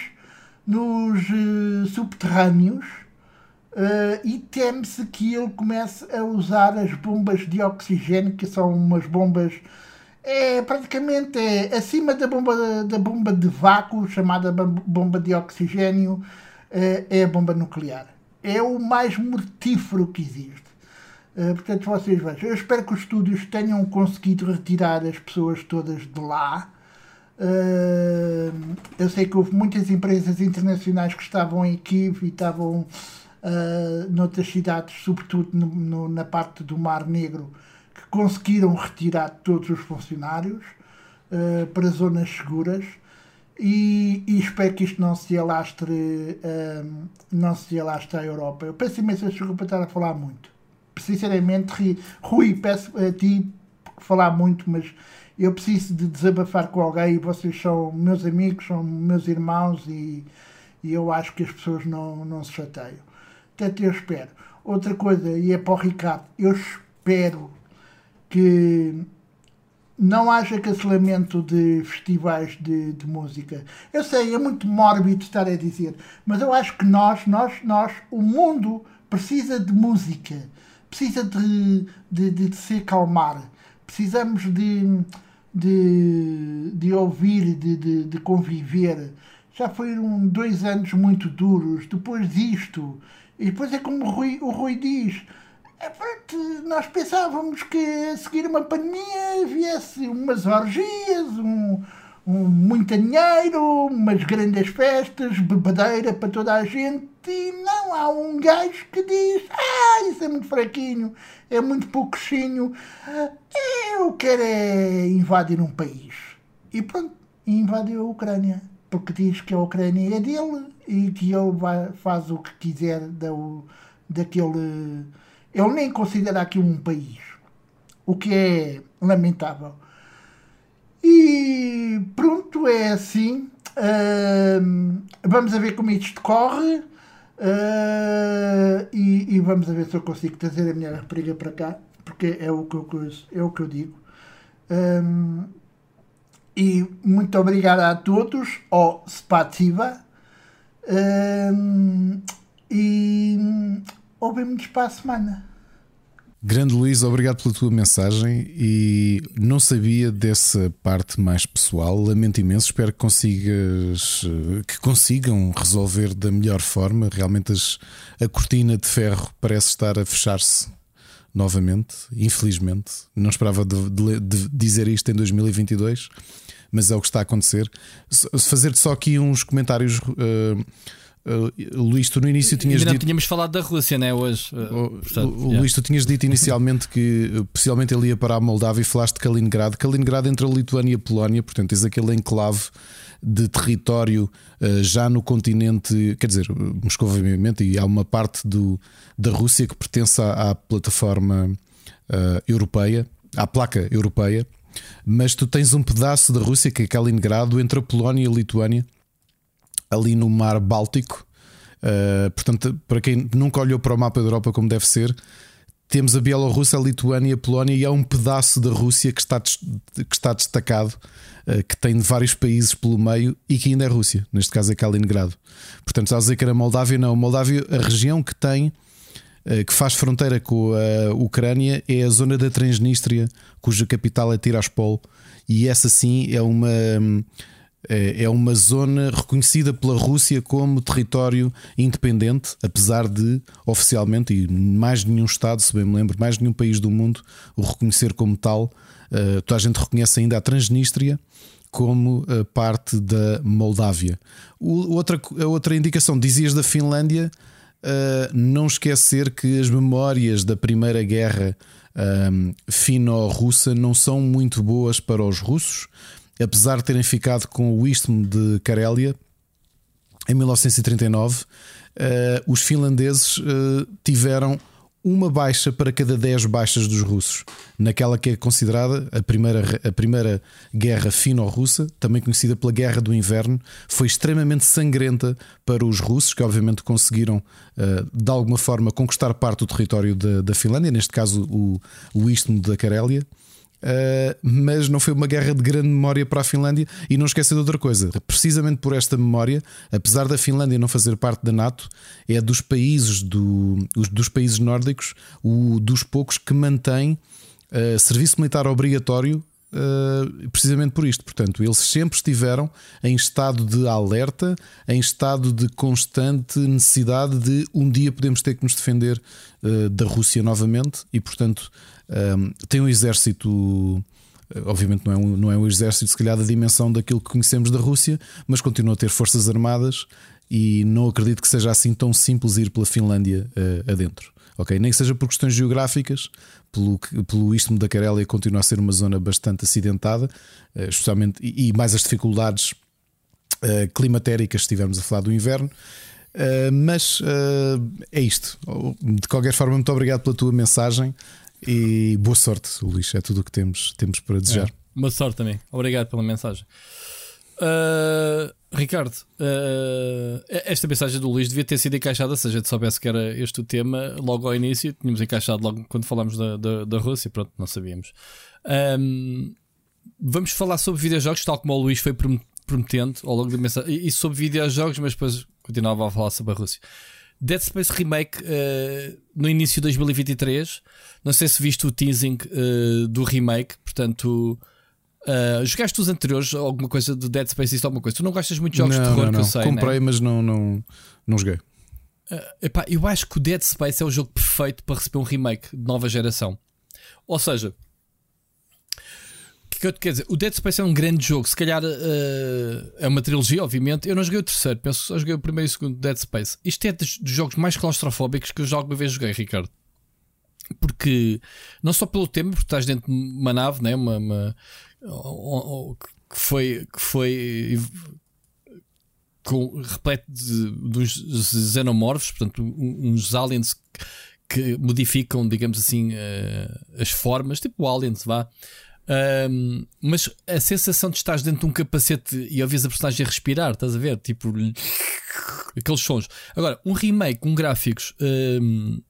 nos uh, subterrâneos uh, e teme-se que ele comece a usar as bombas de oxigênio, que são umas bombas é praticamente é, acima da bomba, da bomba de vácuo, chamada bomba de oxigênio, é, é a bomba nuclear. É o mais mortífero que existe. Uh, portanto, vocês vejam. Eu espero que os estúdios tenham conseguido retirar as pessoas todas de lá. Uh, eu sei que houve muitas empresas internacionais que estavam em Kiev e estavam noutras cidades, sobretudo no, no, na parte do Mar Negro, conseguiram retirar todos os funcionários uh, para zonas seguras e, e, espero que isto não se alastre, uh, não se alastre à Europa. Eu peço imensa desculpa estar a falar muito. Sinceramente, Rui, peço a ti falar muito, mas eu preciso de desabafar com alguém e vocês são meus amigos, são meus irmãos e, e eu acho que as pessoas não, não se chateiam. Portanto, eu espero. Outra coisa, e é para o Ricardo, eu espero que não haja cancelamento de festivais de, de, música. Eu sei, é muito mórbido estar a dizer, mas eu acho que nós, nós, nós, o mundo precisa de música, precisa de, de, de se calmar, precisamos de, de, de ouvir, de, de, de conviver. Já foram dois anos muito duros, depois disto, e depois é como o Rui, o Rui diz é, nós pensávamos que a seguir uma pandemia viesse umas orgias, um, um, muito dinheiro, umas grandes festas, bebadeira para toda a gente, e não, há um gajo que diz, ah, isso é muito fraquinho, é muito pouquinho, eu quero é invadir um país. E pronto, invadiu a Ucrânia, porque diz que a Ucrânia é dele e que ele vai, faz o que quiser da, daquele ele nem considera aquilo um país, o que é lamentável. E pronto, é assim. Uh, vamos a ver como isto corre. Uh, e, e, vamos a ver se eu consigo trazer a minha rapariga para cá, porque é o que eu, é o que eu digo. Um, e muito obrigado a todos, ao Spativa. Um, e ouvimos para a semana. Grande Luís, obrigado pela tua mensagem e não sabia dessa parte mais pessoal. Lamento imenso, espero que consigas que consigam resolver da melhor forma. Realmente as, a cortina de ferro parece estar a fechar-se novamente, infelizmente. Não esperava de, de, de dizer isto em 2022, mas é o que está a acontecer. Fazer só aqui uns comentários. Uh, Uh, Luís, tu no início tinhas Ainda não dito. tínhamos falado da Rússia, né? Hoje. Uh, portanto, o- yeah. Luís, tu tinhas dito inicialmente que uh, possivelmente ele ia para a Moldávia e falaste de Kaliningrado. Kaliningrado entre a Lituânia e a Polónia, portanto, tens aquele enclave de território uh, já no continente, quer dizer, Moscou, obviamente, e há uma parte do, da Rússia que pertence à, à plataforma europeia, à placa europeia, mas tu tens um pedaço da Rússia que é Kaliningrado entre a Polónia e a Lituânia, ali no Mar Báltico. Uh, portanto, para quem nunca olhou para o mapa da Europa como deve ser, temos a Bielorrússia, a Lituânia, a Polónia e há um pedaço da Rússia que está, que está destacado, uh, que tem vários países pelo meio e que ainda é Rússia, neste caso é Kaliningrado. Portanto, estás a dizer que era Moldávia? Não, Moldávia, a região que tem, uh, que faz fronteira com a Ucrânia, é a zona da Transnistria, cuja capital é Tiraspol, e essa sim é uma. Hum, é uma zona reconhecida pela Rússia como território independente, apesar de oficialmente, e mais nenhum Estado, se bem me lembro, mais nenhum país do mundo o reconhecer como tal. Uh, toda a gente reconhece ainda a Transnistria como uh, parte da Moldávia. O- outra, a outra indicação, dizias da Finlândia, uh, não esquecer que as memórias da Primeira Guerra um, fino-russa não são muito boas para os russos, apesar de terem ficado com o istmo de Karélia em 1939, eh, os finlandeses eh, tiveram uma baixa para cada 10 baixas dos russos, naquela que é considerada a primeira, a primeira guerra fino-russa, também conhecida pela Guerra do Inverno, foi extremamente sangrenta para os russos, que obviamente conseguiram eh, de alguma forma conquistar parte do território da, da Finlândia, neste caso o, o istmo da Karélia. Uh, mas não foi uma guerra de grande memória para a Finlândia. E não esqueça de outra coisa: precisamente por esta memória, apesar da Finlândia não fazer parte da NATO, é dos países do, os- dos países nórdicos o dos poucos que mantém uh, serviço militar obrigatório. Uh, precisamente por isto, portanto, eles sempre estiveram em estado de alerta, em estado de constante necessidade de um dia podemos ter que nos defender uh, da Rússia novamente, e portanto, um, tem um exército. eh, Obviamente não é, um, não é um exército, se calhar, da dimensão daquilo que conhecemos da Rússia, mas continua a ter forças armadas e não acredito que seja assim tão simples ir pela Finlândia eh, adentro. Ok? Nem que seja por questões geográficas, pelo, pelo istmo da Carélia continua a ser uma zona bastante acidentada, eh, especialmente, e, mais as dificuldades eh, climatéricas, se estivermos a falar do inverno. Uh, mas uh, é isto. De qualquer forma, muito obrigado pela tua mensagem e boa sorte, Luís. É tudo o que temos, temos para desejar. É, uma sorte também. Obrigado pela mensagem. Uh, Ricardo, uh, esta mensagem do Luís devia ter sido encaixada se a gente soubesse que era este o tema logo ao início. Tínhamos encaixado logo quando falámos da, da, da Rússia. Pronto, não sabíamos. Um, vamos falar sobre videojogos, tal como o Luís foi prom- prometendo ao longo da mensagem. E sobre videojogos, mas depois continuava a falar sobre a Rússia. Dead Space Remake uh, no início de 2023. Não sei se viste o teasing uh, do remake, portanto. Uh, jogaste os anteriores, alguma coisa do Dead Space, isso alguma coisa? Tu não gostas muito de jogos de não, terror não, que não. eu sei, Comprei, né? mas não, não, não joguei. Uh, epá, eu acho que o Dead Space é o jogo perfeito para receber um remake de nova geração. Ou seja, o que, que eu te quero dizer? O Dead Space é um grande jogo. Se calhar uh, é uma trilogia, obviamente. Eu não joguei o terceiro, penso que só joguei o primeiro e o segundo Dead Space. Isto é dos, dos jogos mais claustrofóbicos que eu já alguma vez joguei, Ricardo. Porque não só pelo tema, porque estás dentro de uma nave, né? uma, uma que foi, que foi com, repleto de, uns xenomorfos, portanto, um- uns aliens que, modificam, digamos assim, eh, as formas, tipo aliens, vá. Ahm, mas a sensação de estás dentro de um capacete e ouvis a personagem respirar, estás a ver? Tipo, aqueles sons. Agora, um remake com gráficos ahm,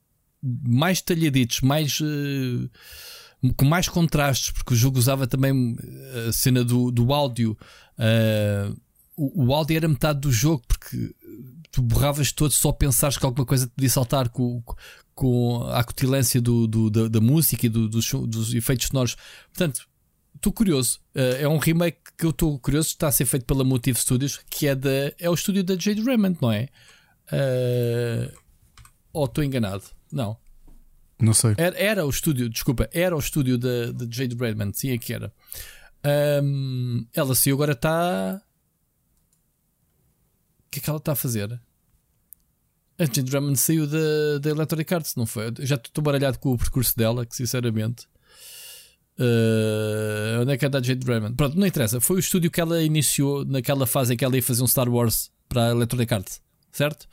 mais detalhaditos, mais. eh, com mais contrastes, porque o jogo usava também eh, a cena do, do áudio. eh, o, o áudio era metade do jogo, porque tu borravas todo só pensares que alguma coisa te podia saltar com, com a acutilância do, do- da, da música e do- dos, dos efeitos sonoros. Portanto, estou curioso. Eh, é um remake que eu estou curioso. Está a ser feito pela Motive Studios, que é, da, é o estúdio da Jade Raymond, não é? Eh, ou estou enganado? Não. Não sei. Era, era o estúdio, desculpa, era o estúdio da da Jade Raymond, sim, é que era. Ahm, ela saiu, agora está. O que é que ela está a fazer? A Jade Drummond saiu da, da Electronic Arts, não foi? Já estou baralhado com o percurso dela, que sinceramente. Uh, onde é que é da Jade Drummond? Pronto, não interessa. Foi o estúdio que ela iniciou naquela fase em que ela ia fazer um Star Wars para a Electronic Arts, certo?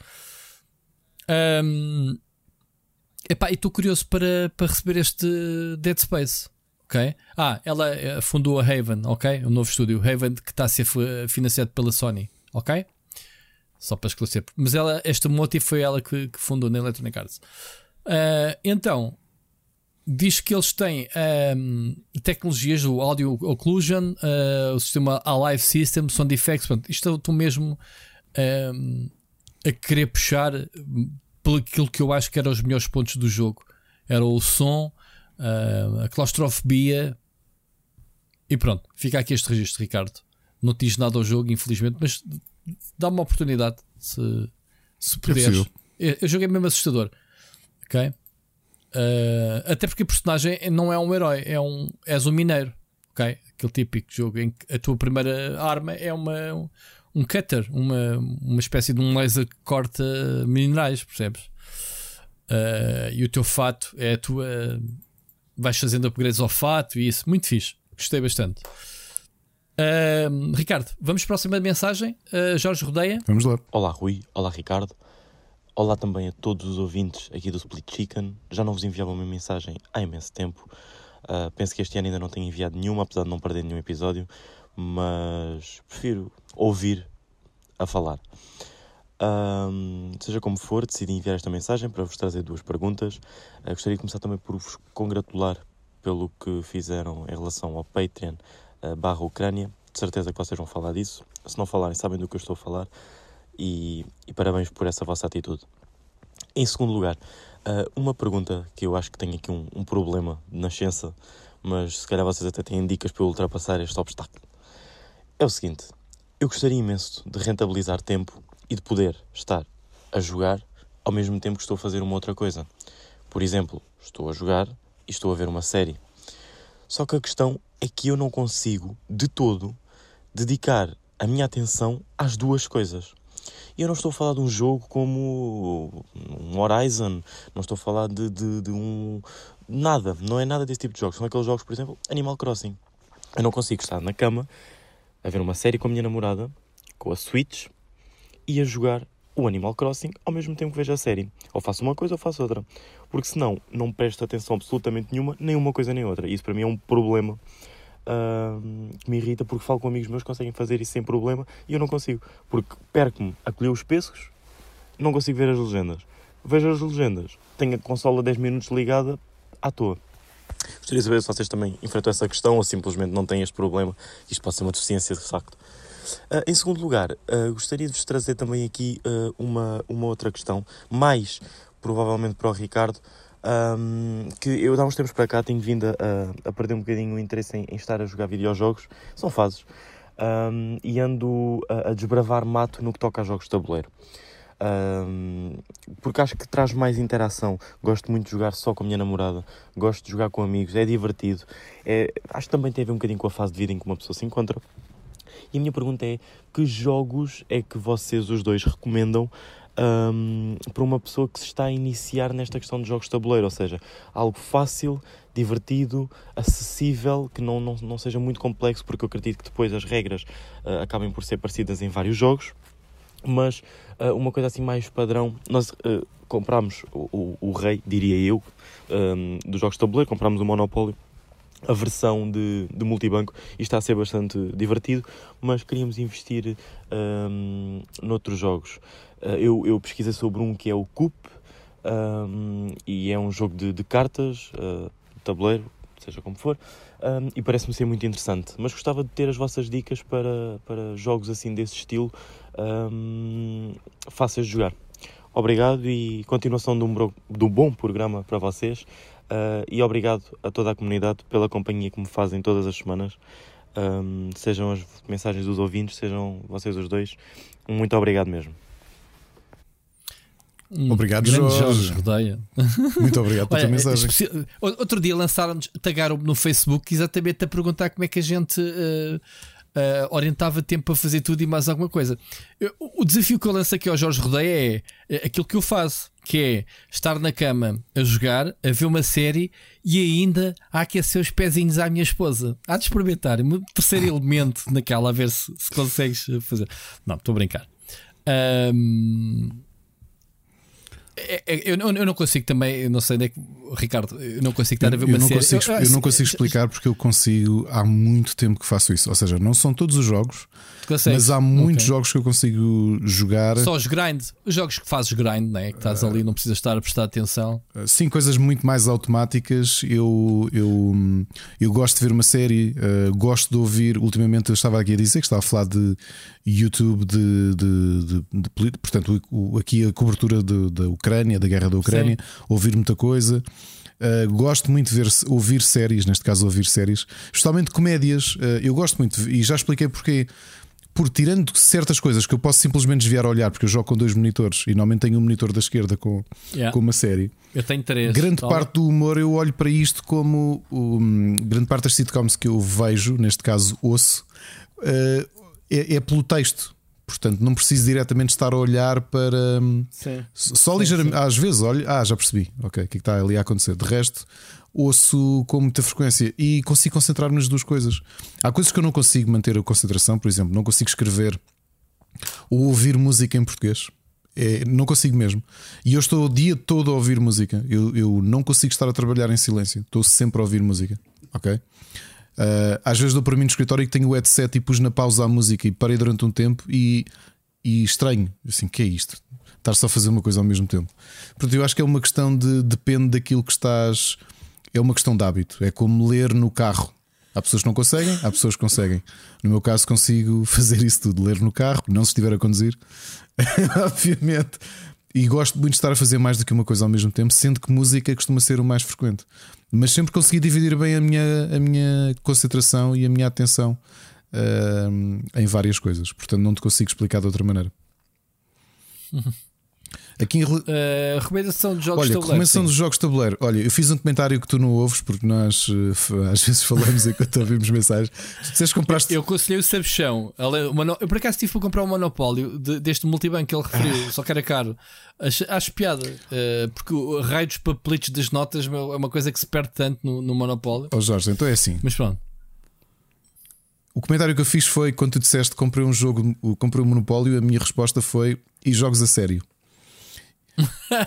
Um, epá, e estou curioso para, para receber este Dead Space. Ok? Ah, ela eh, fundou a Haven, ok? Um novo estúdio, Haven, que está a ser financiado pela Sony, ok? Só para esclarecer. Mas ela, esta motivo foi ela que, que fundou na Electronic Arts. Uh, então, diz que eles têm um, tecnologias do Audio Occlusion, uh, o sistema Alive System, Sound Effects. Portanto, isto estou mesmo um, a querer puxar pelo aquilo que eu acho que eram os melhores pontos do jogo. Era o som, uh, a claustrofobia. E pronto, fica aqui este registro, Ricardo. Não te diz nada ao jogo, infelizmente, mas dá uma oportunidade se, se é puderes. É eu joguei mesmo assustador. Ok? Uh, até porque o personagem não é um herói, é um, és um mineiro. Ok? Aquele típico jogo em que a tua primeira arma é uma, um, cutter, uma, uma espécie de um laser que corta minerais, percebes? Uh, e o teu fato é a tua. Vais fazendo upgrades ao fato e isso. Muito fixe. Gostei bastante. Uh, Ricardo, vamos para a próxima mensagem. Uh, Jorge Rodeia. Vamos lá. Olá, Rui. Olá, Ricardo. Olá também a todos os ouvintes aqui do Split Chicken. Já não vos enviava uma mensagem há imenso tempo. Uh, penso que este ano ainda não tenho enviado nenhuma, apesar de não perder nenhum episódio. Mas prefiro ouvir a falar. seja como for, decidi enviar esta mensagem para vos trazer duas perguntas. Uh, gostaria de começar também por vos congratular pelo que fizeram em relação ao Patreon barra Ucrânia. De certeza que vocês vão falar disso. Se não falarem, sabem do que eu estou a falar. E, e parabéns por essa vossa atitude. Em segundo lugar, uh, uma pergunta que eu acho que tem aqui um, um, problema de nascença, mas se calhar vocês até têm dicas para ultrapassar este obstáculo. É o seguinte: eu gostaria imenso de rentabilizar tempo e de poder estar a jogar ao mesmo tempo que estou a fazer uma outra coisa. Por exemplo, estou a jogar e estou a ver uma série. Só que a questão é que eu não consigo, de todo, dedicar a minha atenção às duas coisas. E eu não estou a falar de um jogo como um Horizon, não estou a falar de, de, de um. Nada, não é nada desse tipo de jogos. São aqueles jogos, por exemplo, Animal Crossing. Eu não consigo estar na cama a ver uma série com a minha namorada, com a Switch, e a jogar o Animal Crossing ao mesmo tempo que vejo a série. Ou faço uma coisa ou faço outra. Porque senão não presto atenção absolutamente nenhuma, nem uma coisa nem outra. Isso para mim é um problema uh, que me irrita porque falo com amigos meus que conseguem fazer isso sem problema e eu não consigo. Porque perco-me a colher os pescos, não consigo ver as legendas. Vejo as legendas, tenho a consola 10 minutos ligada à toa. Gostaria de saber se vocês também enfrentam essa questão ou simplesmente não têm este problema. Isto pode ser uma deficiência de facto. Uh, em segundo lugar, uh, gostaria de vos trazer também aqui uh, uma, uma outra questão, mais provavelmente para o Ricardo, um, que eu há uns tempos para cá tenho vindo a, a perder um bocadinho o interesse em, em, estar a jogar videojogos, são fases, um, e ando a, a, desbravar mato no que toca a jogos de tabuleiro. Um, porque acho que traz mais interação. Gosto muito de jogar só com a minha namorada, gosto de jogar com amigos, é divertido. É, acho que também tem a ver um bocadinho com a fase de vida em que uma pessoa se encontra. E a minha pergunta é: que jogos é que vocês os dois recomendam um, para uma pessoa que se está a iniciar nesta questão de jogos de tabuleiro, ou seja, algo fácil, divertido, acessível, que não, não, não seja muito complexo, porque eu acredito que depois as regras uh, acabem por ser parecidas em vários jogos, mas uh, uma coisa assim mais padrão, nós uh, comprámos o, o, o, rei, diria eu, um, dos jogos de tabuleiro, comprámos o Monopólio, a versão de, de multibanco e está a ser bastante divertido, mas queríamos investir um, noutros jogos. Uh, eu, eu pesquisei sobre um que é o Coop um, e é um jogo de, de cartas, tabuleiro, seja como for, um, e parece-me ser muito interessante. Mas gostava de ter as vossas dicas para, para jogos assim desse estilo um, fáceis de jogar. Obrigado e continuação de um, de um bom programa para vocês. Uh, e obrigado a toda a comunidade pela companhia que me fazem todas as semanas. Um, sejam as mensagens dos ouvintes, sejam vocês os dois. Muito obrigado mesmo. Obrigado, Jorge. Jorge Rodeia. Muito obrigado pela tua mensagem. Outro dia lançaram-nos, tagaram-me no Facebook exatamente a perguntar como é que a gente uh, uh, orientava tempo para fazer tudo e mais alguma coisa. Eu, o desafio que eu lanço aqui ao Jorge Rodeia é, é aquilo que eu faço, que é estar na cama a jogar, a ver uma série e ainda a aquecer os pezinhos à minha esposa. Há de experimentar. Um terceiro elemento naquela, a ver se, se consegues fazer. Não, estou a brincar. Um, é, é, eu, eu, não consigo também, eu não sei onde é que. Ricardo, eu não consigo estar a ver uma eu não série. Consigo, eu, eu, não consigo explicar porque eu consigo. Há muito tempo que faço isso. Ou seja, não são todos os jogos, mas há muitos okay. jogos que eu consigo jogar. Só os grind, os jogos que fazes grind, né? que estás ali, não precisas estar a prestar atenção. Sim, coisas muito mais automáticas. Eu, eu, eu gosto de ver uma série, uh, gosto de ouvir. Ultimamente eu estava aqui a dizer que estava a falar de YouTube, de, de, de, de portanto, o, aqui a cobertura da Ucrânia, da guerra da Ucrânia, Sim. ouvir muita coisa. Uh, gosto muito de ver, ouvir séries, neste caso, ouvir séries, especialmente comédias. Uh, eu gosto muito, e já expliquei porquê por tirando certas coisas que eu posso simplesmente desviar a olhar, porque eu jogo com dois monitores e normalmente tenho um monitor da esquerda com, yeah. com uma série. Eu tenho três. Grande parte do humor eu olho para isto como um, grande parte das sitcoms que eu vejo, neste caso ouço, uh, é, é, pelo texto. Portanto, não preciso diretamente estar a olhar para. Hum, sim. Só ligeiramente. Às vezes olho, ah, já percebi, ok, o que é que está ali a acontecer. De resto, ouço com muita frequência e consigo concentrar-me nas duas coisas. Há coisas que eu não consigo manter a concentração, por exemplo, não consigo escrever ou ouvir música em português. É, não consigo mesmo. E eu estou o dia todo a ouvir música. Eu, eu não consigo estar a trabalhar em silêncio. Estou sempre a ouvir música. Ok? Uh, às vezes dou para mim no escritório que tenho o headset e pus na pausa a música e parei durante um tempo e, e estranho. Assim, que é isto? Estar só a fazer uma coisa ao mesmo tempo. Portanto, eu acho que é uma questão de depende daquilo que estás é uma questão de hábito. É como ler no carro. Há pessoas que não conseguem, há pessoas que conseguem. No meu caso, consigo fazer isso tudo: ler no carro, não se estiver a conduzir, obviamente. E gosto muito de estar a fazer mais do que uma coisa ao mesmo tempo, sendo que música costuma ser o mais frequente. Mas sempre consegui dividir bem a minha, a minha concentração e a minha atenção uh, em várias coisas. Portanto, não te consigo explicar de outra maneira. Aqui em... uh, recomendação de jogos Olha, tabuleiro. Recomendação dos jogos de tabuleiro. Olha, eu fiz um comentário que tu não ouves porque nós uh, às vezes falamos enquanto ouvimos mensagens. Tu disseste compraste. Eu, eu aconselhei o Sabichão. Eu por acaso tive para comprar um monopólio de, deste multibanco que ele referiu, só que era caro. Acho, acho piada, uh, porque o raio dos papelitos das notas é uma coisa que se perde tanto no, no monopólio. Oh Jorge, então é assim. Mas pronto. O comentário que eu fiz foi quando tu disseste comprei um jogo, comprei um monopólio, a minha resposta foi e jogos a sério.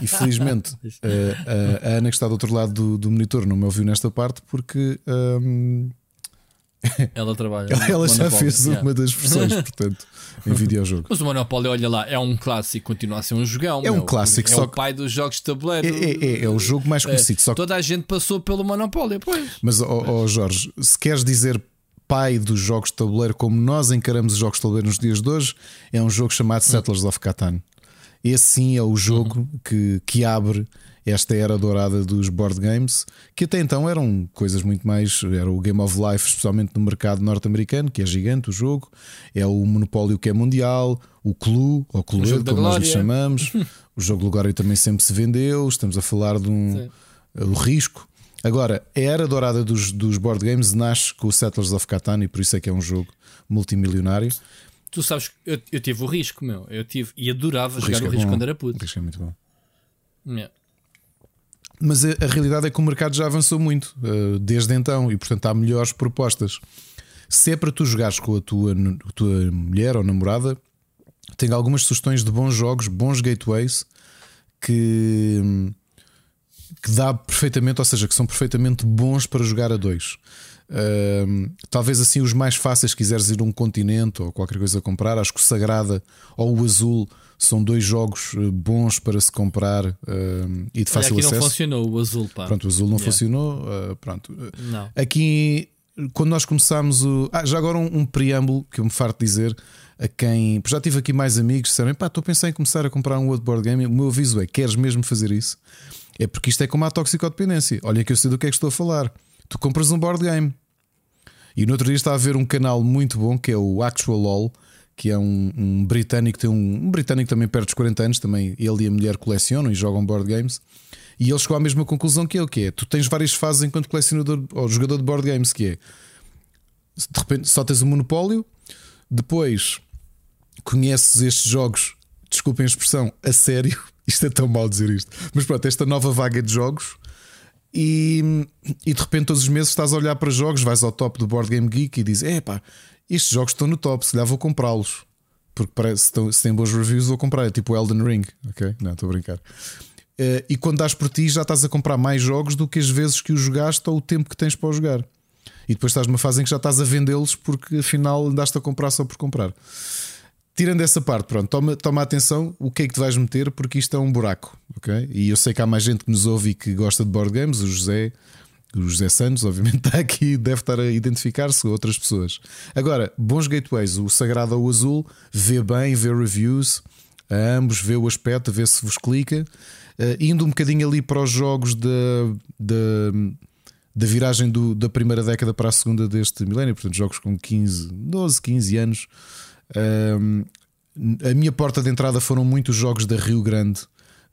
E felizmente a, eh, a, a, Ana que está do outro lado do, do, monitor não me ouviu nesta parte porque um, ela trabalha. ela, ela já fez yeah. uma das versões, portanto, em videojogo. Mas o Monopoly, olha lá, é um clássico, continua a ser um jogão. É um meu. clássico, é só o pai dos jogos de tabuleiro. É, é, é, é o jogo mais conhecido. É, só Toda a gente passou pelo Monopoly, pois. Mas, oh, oh, Jorge, se queres dizer pai dos jogos de tabuleiro como nós encaramos os jogos de tabuleiro nos dias de hoje, é um jogo chamado Settlers of Catan. Esse sim é o jogo uhum. que, que abre esta era dourada dos board games, que até então eram coisas muito mais. Era o Game of Life, especialmente no mercado norte-americano, que é gigante o jogo, é o Monopólio que é mundial, o Clue, ou Clue, como nós lhe chamamos. o jogo do Glória também sempre se vendeu. Estamos a falar de um. O risco. Agora, a era dourada dos, dos board games nasce com o Settlers of Catan e por isso é que é um jogo multimilionário tu sabes que eu, eu tive o risco, meu. Eu tive e adorava o jogar risco o é risco quando era puto. O risco é muito bom. Yeah. Mas a, a, realidade é que o mercado já avançou muito uh, desde então e, portanto, há melhores propostas. Se é para tu jogares com a tua, tua mulher ou namorada, tenho algumas sugestões de bons jogos, bons gateways que, que dá perfeitamente, ou seja, que são perfeitamente bons para jogar a dois. Uh, talvez assim os mais fáceis, quiseres ir a um continente ou qualquer coisa a comprar, acho que o Sagrada ou o Azul são dois jogos eh, bons para se comprar uh, e de fácil Olha, aqui acesso. não funcionou o Azul, pá. Pronto, o Azul não yeah. funcionou. Uh, pronto. Não. Aqui, quando nós começámos o. Ah, já agora um, um preâmbulo que eu me farto dizer a quem. Já tive aqui mais amigos que disseram: pá, estou a pensar em começar a comprar um outro board game. O meu aviso é: queres mesmo fazer isso? É porque isto é como a toxicodependência. Olha, que eu sei do que é que estou a falar. Tu compras um board game, e no outro dia está a ver um canal muito bom que é o Actual All, que é um, um britânico, tem um, um, britânico também perto dos 40 anos, também ele e a mulher colecionam e jogam board games. E ele chegou à mesma conclusão que o que é: tu tens várias fases enquanto colecionador ou jogador de board games, que é de repente só tens o monopólio, depois conheces estes jogos, desculpem a expressão, a sério. Isto é tão mal dizer isto, mas pronto, esta nova vaga de jogos. E, e de repente, todos os meses estás a olhar para jogos, vais ao top do Board Game Geek e dizes: Epá, estes jogos estão no top, se calhar vou comprá-los. Porque parece, se, têm bons reviews, vou comprar. É tipo Elden Ring, ok? Não, estou a brincar. Uh, e quando dás por ti, já estás a comprar mais jogos do que as vezes que os jogaste ou o tempo que tens para os jogar. E depois estás numa fase em que já estás a vendê-los porque afinal andaste a comprar só por comprar. Tirando essa parte, pronto, toma, toma atenção o que é que te vais meter, porque isto é um buraco, ok? E eu sei que há mais gente que nos ouve e que gosta de board games, o José, o José Santos, obviamente, está aqui deve estar a identificar-se com outras pessoas. Agora, bons gateways, o Sagrado ou o Azul, vê bem, vê reviews, a ambos, vê o aspecto, vê se vos clica. Uh, indo um bocadinho ali para os jogos da, da, da viragem do, da primeira década para a segunda deste milénio, portanto, jogos com 15, 12, 15 anos. Uh, a minha porta de entrada foram muitos jogos da Rio Grande,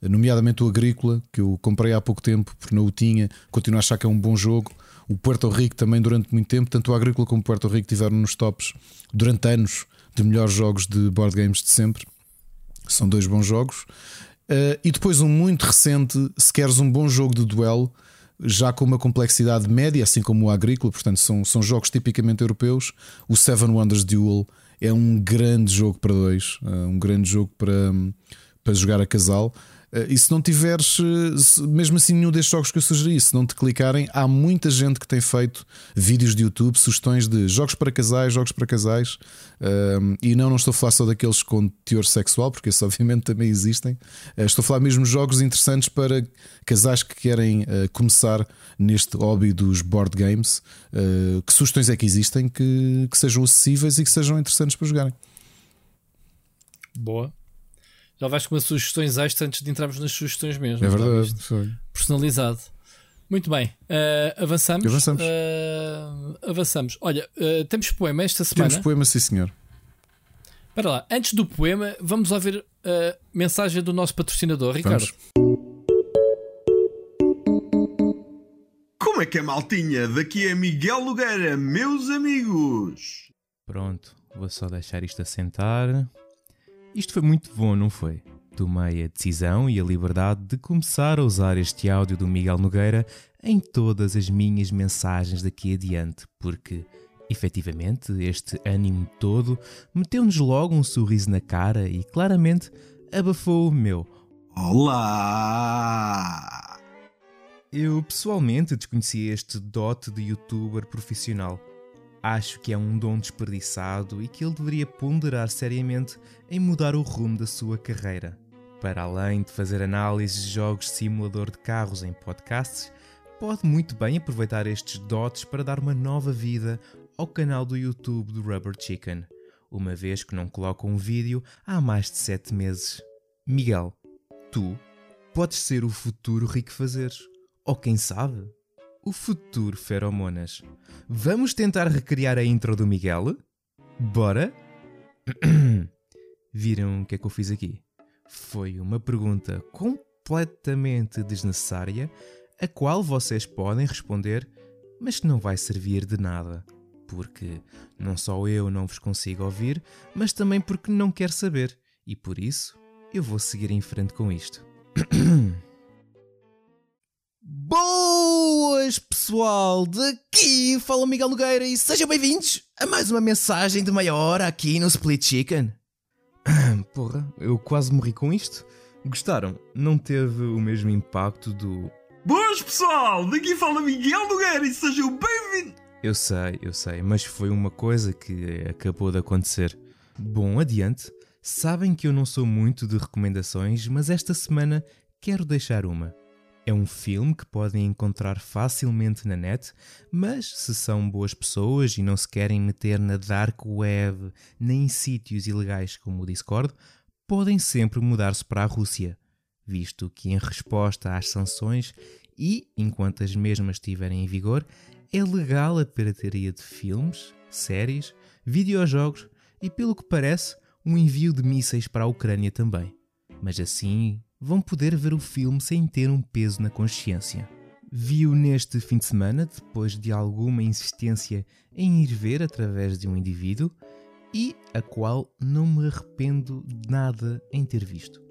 nomeadamente o Agrícola, que eu comprei há pouco tempo porque não o tinha, continuo a achar que é um bom jogo. O Puerto Rico também durante muito tempo, tanto o Agrícola como o Puerto Rico tiveram nos tops durante anos de melhores jogos de board games de sempre. São dois bons jogos. Uh, e depois um muito recente, se queres um bom jogo de duelo, já com uma complexidade média, assim como o Agrícola, portanto são, são jogos tipicamente europeus. O Seven Wonders Duel é um grande jogo para dois, uh, um grande jogo para, para jogar a casal. Eh, e se não tiveres, eh, mesmo assim, nenhum destes jogos que eu sugeri, se não te clicarem, há muita gente que tem feito vídeos de YouTube, sugestões de jogos para casais, jogos para casais. Um, e não, não estou a falar só daqueles com teor sexual, porque esses obviamente também existem. Uh, estou a falar mesmo de jogos interessantes para casais que querem começar neste hobby dos board games. Que sugestões é que existem que, que sejam acessíveis e que sejam interessantes para jogarem? Boa. Já vais com as sugestões extras antes de entrarmos nas sugestões mesmo. É verdade. Personalizado. Muito bem. Uh, avançamos. Avançamos. Uh, avançamos. Olha, uh, temos poema esta semana. Temos poema, sim, senhor. Espera lá. Antes do poema, vamos ouvir a mensagem do nosso patrocinador, Ricardo. Vamos. Como é que é, maltinha? Daqui é Miguel Nogueira, meus amigos. Pronto, vou só deixar isto assentar. Isto foi muito bom, não foi? Tomei a decisão e a liberdade de começar a usar este áudio do Miguel Nogueira em todas as minhas mensagens daqui adiante, porque, efetivamente, este ânimo todo meteu-nos logo um sorriso na cara e claramente abafou o meu. Olá! Eu pessoalmente desconhecia este dote de youtuber profissional Acho que é um dom desperdiçado e que ele deveria ponderar seriamente em mudar o rumo da sua carreira. Para além de fazer análises de jogos de simulador de carros em podcasts, pode muito bem aproveitar estes dotes para dar uma nova vida ao canal do YouTube do Rubber Chicken, uma vez que não coloca um vídeo há mais de 7 meses. Miguel, tu podes ser o futuro rico fazeres, ou quem sabe, o futuro feromonas. Vamos tentar recriar a intro do Miguel? Bora? Viram o que é que eu fiz aqui? Foi uma pergunta completamente desnecessária, a qual vocês podem responder, mas que não vai servir de nada. Porque não só eu não vos consigo ouvir, mas também porque não quero saber. E por isso eu vou seguir em frente com isto. Boas pessoal, daqui fala Miguel Nogueira e sejam bem-vindos a mais uma mensagem de meia hora aqui no Split Chicken. Porra, eu quase morri com isto. Gostaram? Não teve o mesmo impacto do. Boas pessoal, daqui fala Miguel Nogueira e sejam bem-vindos. Eu sei, eu sei, mas foi uma coisa que acabou de acontecer. Bom, adiante. Sabem que eu não sou muito de recomendações, mas esta semana quero deixar uma. É um filme que podem encontrar facilmente na net, mas se são boas pessoas e não se querem meter na dark web nem em sítios ilegais como o Discord, podem sempre mudar-se para a Rússia, visto que, em resposta às sanções e enquanto as mesmas estiverem em vigor, é legal a pirataria de filmes, séries, videojogos e, pelo que parece, um envio de mísseis para a Ucrânia também. Mas assim vão poder ver o filme sem ter um peso na consciência. Vi-o neste fim de semana, depois de alguma insistência em ir ver através de um indivíduo, e a qual não me arrependo de nada em ter visto.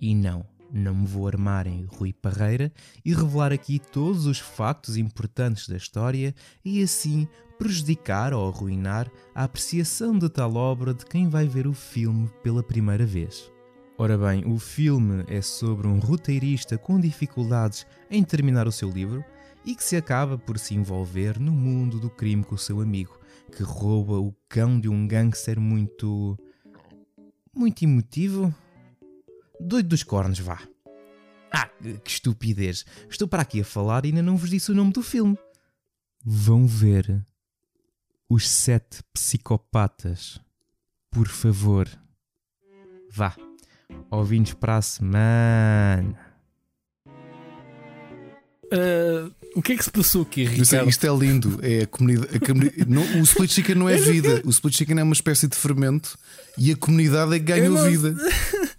E não, não me vou armar em Rui Parreira e revelar aqui todos os factos importantes da história e assim prejudicar ou arruinar a apreciação de tal obra de quem vai ver o filme pela primeira vez. Ora bem, o filme é sobre um roteirista com dificuldades em terminar o seu livro e que se acaba por se envolver no mundo do crime com o seu amigo, que rouba o cão de um gangster muito. muito emotivo. Doido dos cornos, vá. Ah, que estupidez! Estou para aqui a falar e ainda não vos disse o nome do filme. Vão ver Os Sete Psicopatas. Por favor. Vá. Ouvintes para a semana. Uh, o que é que se passou aqui, é, Ricardo? isto é lindo. É a comunidade. a comuni- não, o split chicken não é vida. O split chicken é uma espécie de fermento e a comunidade é que Eu ganhou não- vida.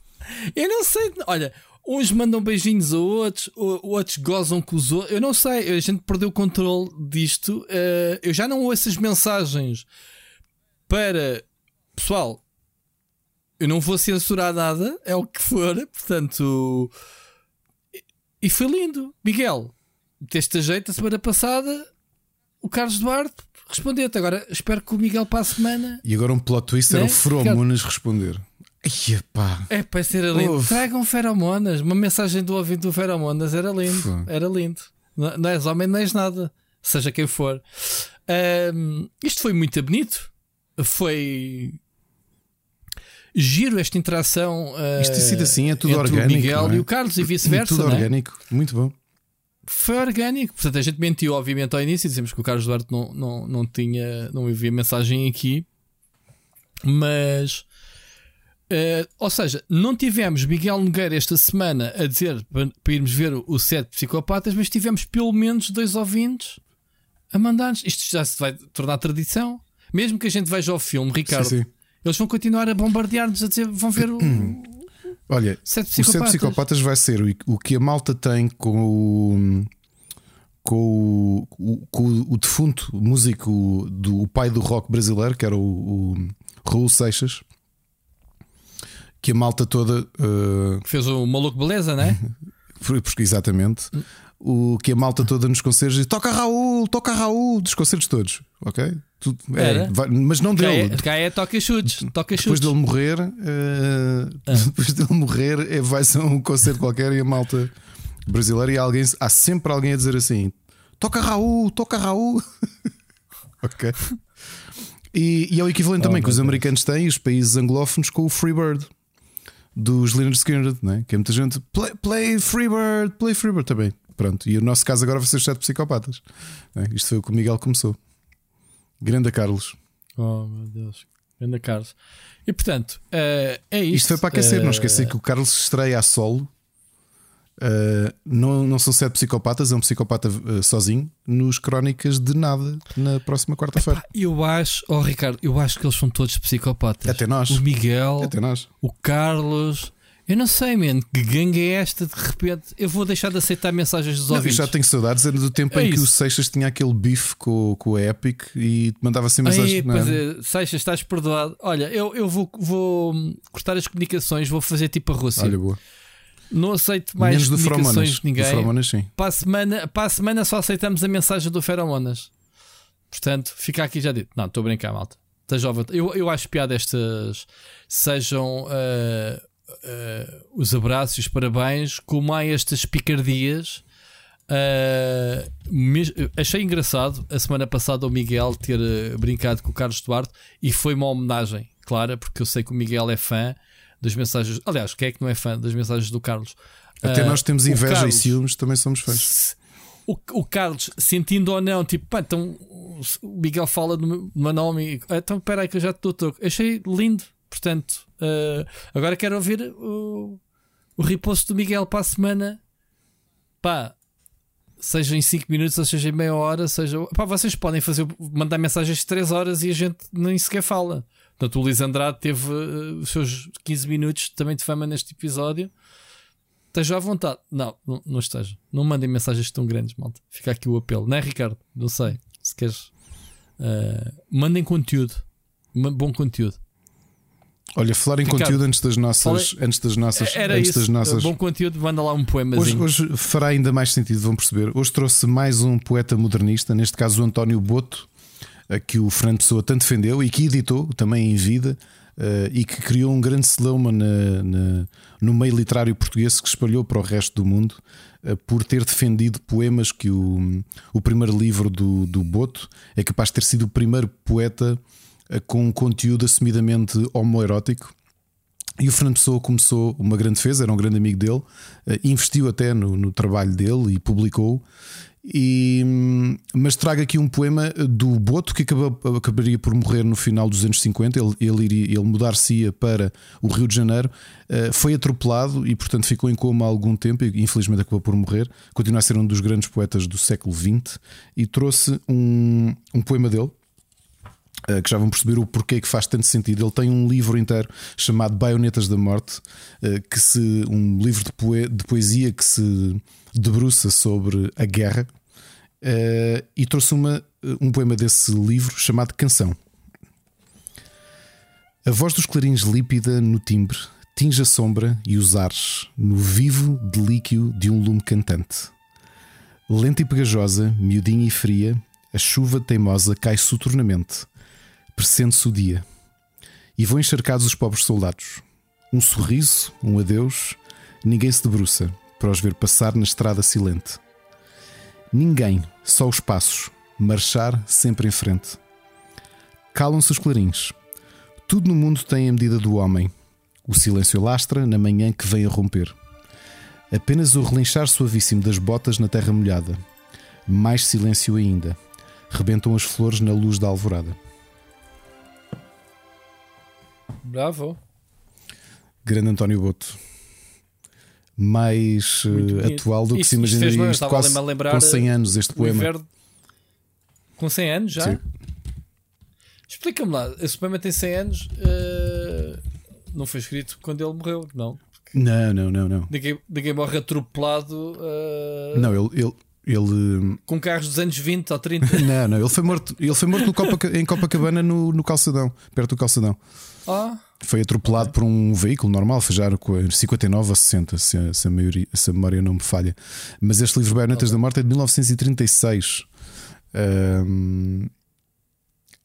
Eu não sei. Olha, uns mandam beijinhos a outros, outros gozam com os outros. Eu não sei. A gente perdeu o controle disto. Uh, eu já não ouço as mensagens para. Pessoal, eu não vou censurar nada, é o que for. Portanto. e- foi lindo. Miguel, deste jeito, a semana passada, o Carlos Duarte respondeu-te. Agora espero que o Miguel para a semana. E agora um plot twist era Né? o Feromonas responder. Ai, pá. É, para ser lindo. Ouve. Tragam feromonas. Uma mensagem do ouvinte do feromonas era lindo. Foi. Era lindo. Não, não és homem, não és nada. Seja quem for. Ahm, isto foi muito bonito. Foi giro esta interação. ah, Isto tem sido assim, é tudo orgânico. O Miguel é? e o Carlos e vice-versa. Tudo não é? orgânico. Muito bom. Foi orgânico. Portanto, a gente mentiu, obviamente, ao início. Dizemos que o Carlos Duarte não, não, não tinha, não envia mensagem aqui. Mas, eh, ou seja, não tivemos Miguel Nogueira esta semana a dizer para, para irmos ver o, o Sete Psicopatas, mas tivemos pelo menos dois ouvintes a mandar-nos. Isto já se vai tornar tradição. Mesmo que a gente veja o filme, Ricardo, Sim, sim. Eles vão continuar a bombardear-nos a dizer vão ver o Olha, Sete o Sete Psicopatas. Vai ser o, o que a malta tem com o. Com o, o- com o- o defunto músico do o pai do rock brasileiro, que era o, Raul Seixas, que a malta toda uh, Fez o maluco beleza, é? Foi porque exatamente o que a malta toda nos concertos diz: toca Raul, toca Raul, dos concertos todos, ok? Tudo- é, vai- mas não dele. é, cá é toca chutes. Toca Depois chutes. dele morrer, eh, Ah. depois dele morrer, é, vai ser um concerto qualquer e a malta brasileira e alguém, há sempre alguém a dizer assim: toca Raul, toca Raul, ok? E, e é o equivalente também que os americanos têm, os países anglófonos, com o Freebird dos Leonard Skinner, né? que é muita gente play, play Freebird, play Freebird também. Pronto, e o nosso caso agora vai ser os sete psicopatas. né? Isto foi o que o Miguel começou. Grande Carlos. Oh meu Deus, Ganda Carlos. E portanto, eh, é isto. Isto foi para aquecer, não Eh, esquecer que o Carlos se estreia a solo. Uh, não, não são sete psicopatas, é um psicopata uh, sozinho nos Crónicas de Nada na próxima quarta-feira. Eu acho, oh Ricardo, eu acho que eles são todos psicopatas. Até nós. O Miguel, Até nós. o Carlos. Eu não sei, man, que gangue é esta de repente? Eu vou deixar de aceitar mensagens dos Não, eu ouvintes. já tenho saudades era do tempo É em que o isso. Seixas tinha aquele bife com, com a Epic e mandava assim Aí, mensagens. não pois é, Seixas, estás perdoado. Olha, eu, eu vou, vou hum, cortar as comunicações, vou fazer tipo a Rússia. Olha, boa. não aceito mais Menos comunicações Feromonas. de ninguém. Feromonas, sim. Para a, semana, para a semana só aceitamos a mensagem do Feromonas. Portanto, fica aqui já dito. Não, estou a brincar, malta. À vontade. eu, eu acho piada estas sejam ah, ah, os abraços e os parabéns, como há estas picardias. Mes- achei engraçado a semana passada o Miguel ter ah, brincado com o Carlos Duarte e foi uma homenagem, clara, porque eu sei que o Miguel é fã das mensagens. Aliás, quem é que não é fã das mensagens do Carlos? Até Ah, nós temos inveja Carlos- e ciúmes, também somos fãs. o, o Carlos, sentindo ou não, tipo, pá, então o Miguel fala do meu nome "Ah, então espera aí que eu já te dou toque. Achei lindo, portanto, eh, agora quero ouvir o, o reposto do Miguel para a semana. Pá, seja em 5 minutos, ou seja em meia hora, seja. Pá, vocês podem fazer, mandar mensagens de 3 horas e a gente nem sequer fala. Portanto, o Luís Andrade teve eh, os seus 15 minutos também de fama neste episódio. esteja à vontade. Não, não, não esteja. Não mandem mensagens tão grandes, malta. Fica aqui o apelo, não é, Ricardo? Não sei. Se queres. Uh, mandem conteúdo. Bom conteúdo. Olha, falar em Ricardo, conteúdo antes das nossas. Falei, antes das nossas. Era antes isso. Das nossas... Bom conteúdo, manda lá um poema. Hoje, hoje, fará ainda mais sentido, vão perceber. Hoje trouxe mais um poeta modernista, neste caso o António Boto, que o Fernando Pessoa tanto defendeu e que editou também em vida. Uh, e que criou um grande celeuma no meio literário português que espalhou para o resto do mundo uh, por ter defendido poemas que o, o primeiro livro do, do Boto é capaz de ter sido o primeiro poeta uh, com um conteúdo assumidamente homoerótico. E o Fernando Pessoa começou uma grande defesa, era um grande amigo dele, investiu até no, no trabalho dele e publicou. E, mas traga aqui um poema do Boto que acabou, acabaria por morrer no final dos anos 50. Ele, ele, iria, ele mudar-se-ia para o Rio de Janeiro, uh, foi atropelado e, portanto, ficou em coma há algum tempo e, infelizmente, acabou por morrer. Continua a ser um dos grandes poetas do século XX e trouxe um, um poema dele. Uh, que já vão perceber o porquê que faz tanto sentido. Ele tem um livro inteiro chamado Baionetas da Morte, uh, que se um livro de, poe de poesia que se debruça sobre a guerra uh, e trouxe uma, um poema desse livro chamado Canção. A voz dos clarins lípida no timbre tinge a sombra e os ares no vivo delíquio de um lume cantante. Lenta e pegajosa, miudinha e fria, a chuva teimosa cai soturnamente, presente-se o dia. E vão encharcados os pobres soldados. Um sorriso, um adeus, ninguém se debruça para os ver passar na estrada silente. Ninguém, só os passos, marchar sempre em frente. Calam-se os clarins. Tudo no mundo tem a medida do homem. O silêncio lastra na manhã que vem a romper. Apenas o relinchar suavíssimo das botas na terra molhada. Mais silêncio ainda. Rebentam as flores na luz da alvorada. Bravo. Grande António Boto mais uh, atual do que se imaginaria isto quase lembrar, com 100 anos este poema. Inverno... Com 100 anos já? Sim. Explica-me lá, esse poema tem 100 anos, uh, não foi escrito quando ele morreu, não? Não, não, não, não. Ninguém, ninguém morre atropelado. Uh... Não, ele, ele, ele. Com carros dos anos 20 ou 30. não, não, ele foi morto, ele foi morto Copa, em Copacabana no, no calçadão, perto do calçadão. Ah. Foi atropelado por um veículo normal, já com 59 ou 60, se a, se a, maioria, se a memória não me falha. Mas este livro Baionetas okay. da Morte é de 1936. Um,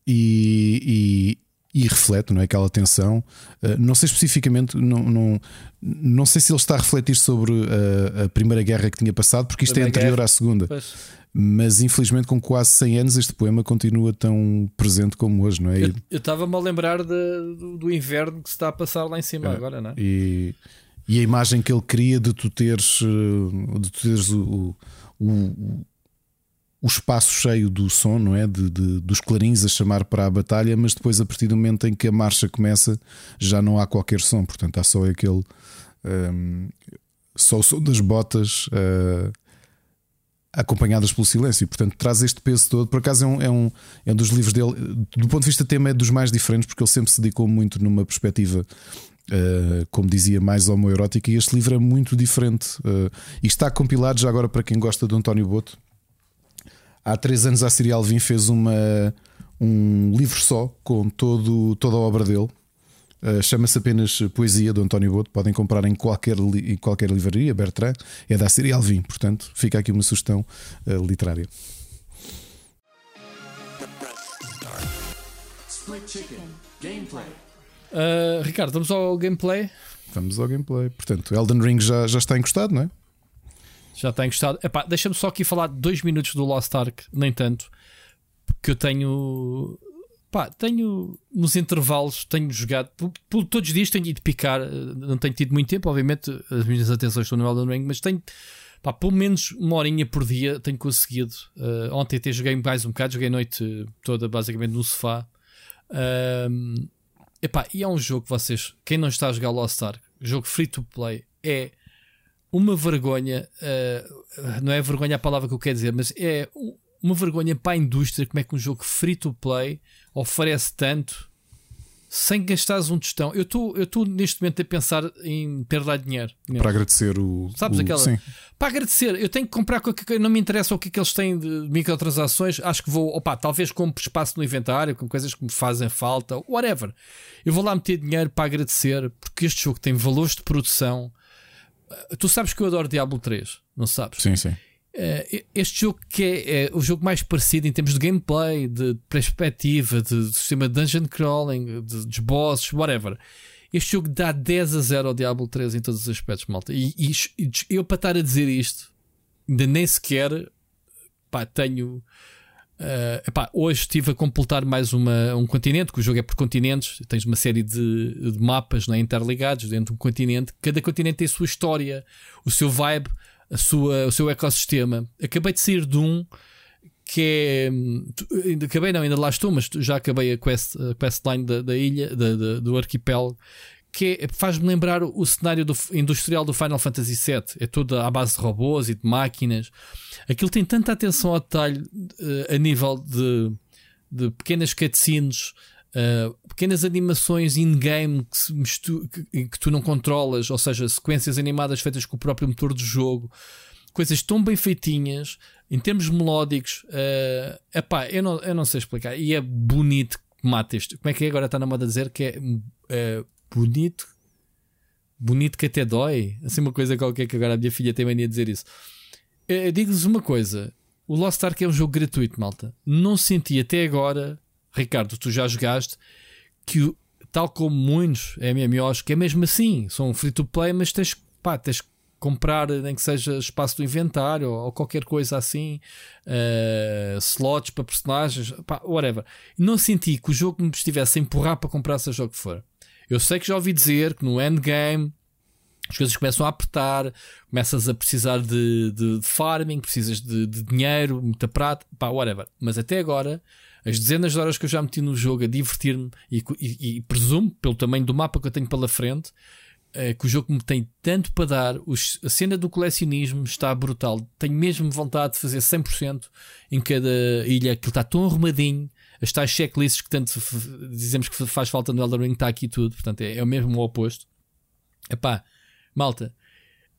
e, e, e, reflete não é, aquela tensão. Uh, não sei especificamente, não, não, não sei se ele está a refletir sobre a, a Primeira Guerra que tinha passado, porque isto é Primeira é anterior guerra. à Segunda. Pois mas infelizmente com quase 100 anos este poema continua tão presente como hoje, não é? Eu estava-me a lembrar de, do, do, inverno que se está a passar lá em cima é, agora, não é? E, e, a imagem que ele cria de tu teres, eh, de tu teres o, o, o espaço cheio do som, não é? De, de, dos clarins a chamar para a batalha, mas depois, a partir do momento em que a marcha começa, já não há qualquer som, portanto, há só aquele. Um, só o som das botas. Uh, acompanhadas pelo silêncio, portanto traz este peso todo. Por acaso é um, é um, é um dos livros dele, do ponto de vista tema, é dos mais diferentes, porque ele sempre se dedicou muito numa perspectiva. Uh, como dizia, mais homoerótica, e este livro é muito diferente. Uh, e está compilado já agora para quem gosta de António Boto. Há três anos a Serial Vim fez uma, um livro só com todo, toda a obra dele, Uh, Chama-se apenas Poesia do António Boto. Podem comprar em qualquer, em qualquer livraria. Bertrand é da série Alvim, portanto, fica aqui uma sugestão uh, literária. Uh, Ricardo, vamos ao gameplay? Vamos ao gameplay. Portanto, Elden Ring já, já está encostado, não é? Já está encostado. Deixa-me só aqui falar dois minutos do Lost Ark, nem tanto, porque eu tenho Pá, tenho nos intervalos, tenho jogado, por, por, todos os dias tenho ido picar, eh, não tenho tido muito tempo, obviamente as minhas atenções estão no Elden Ring, mas tenho, pá, pelo menos uma horinha por dia tenho conseguido. Uh, ontem até joguei mais um bocado, joguei a noite toda basicamente no sofá. Uh, epá, e é um jogo que vocês, quem não está a jogar Lost Ark, jogo free to play, é uma vergonha, uh, não é vergonha a palavra que eu quero dizer, mas é uma vergonha para a indústria como é que um jogo free to play oferece tanto sem gastares um tostão. Eu estou neste momento a pensar em perder dinheiro. Mesmo. Para agradecer o. Sabes o, aquela? Sim. Para agradecer, eu tenho que comprar qualquer coisa. Não me interessa o que é que eles têm de microtransações. Acho que vou, opa, talvez compre espaço no inventário, com coisas que me fazem falta, whatever. Eu vou lá meter dinheiro para agradecer, porque este jogo tem valores de produção. Tu sabes que eu adoro Diablo 3, não sabes? Sim, sim. Uh, este jogo que é, é, o jogo mais parecido em termos de gameplay, de perspectiva, de, de sistema de dungeon crawling, de, de bosses, whatever. Este jogo dá 10 a 0 ao Diablo 3 em todos os aspectos, malta. E, e, e eu, para estar a dizer isto, ainda nem sequer pá, tenho. Uh, epá, hoje estive a completar mais uma, um continente, que o jogo é por continentes, tens uma série de, de mapas né, interligados dentro de um continente. Cada continente tem a sua história, o seu vibe a sua, o seu ecossistema. Acabei de sair de um que é. Acabei, não, ainda lá estou, mas já acabei a, quest, a questline da, da ilha, da, da, do arquipélago. Que é, faz-me lembrar o cenário do, industrial do Final Fantasy VII. É tudo à base de robôs e de máquinas. Aquilo tem tanta atenção ao detalhe uh, a nível de, de pequenas cutscenes, Uh, pequenas animações in-game que, que, que, tu não controlas, ou seja, sequências animadas feitas com o próprio motor do jogo, coisas tão bem feitinhas, em termos melódicos, uh, epá, eu não, eu não sei explicar. E é bonito que mata isto. Como é que é agora está na moda dizer que é bonito? Bonito que até dói. Assim, uma coisa qualquer que agora a minha filha tem mania de dizer isso. Uh, Digo-vos uma coisa: o Lost Ark é um jogo gratuito, malta. Não senti até agora Ricardo, tu já jogaste que, tal como muitos MMOs, que é mesmo assim, são free to play, mas tens, pá, tens que comprar, nem que seja espaço do inventário ou, ou qualquer coisa assim, uh, slots para personagens, pá, whatever. Não senti que o jogo me estivesse a empurrar para comprar seja o que for. Eu sei que já ouvi dizer que no endgame as coisas começam a apertar, começas a precisar de, de, de farming, precisas de, de, dinheiro, muita prata, pá, whatever. Mas até agora as dezenas de horas que eu já meti no jogo a divertir-me e, e, e, presumo, pelo tamanho do mapa que eu tenho pela frente, é, que o jogo me tem tanto para dar. Os, a cena do colecionismo está brutal. Tenho mesmo vontade de fazer 100% em cada ilha. Aquilo está tão arrumadinho. As tais checklists que tanto dizemos que faz falta no Elden Ring está aqui tudo. Portanto, é, é o mesmo o oposto. Epá, malta,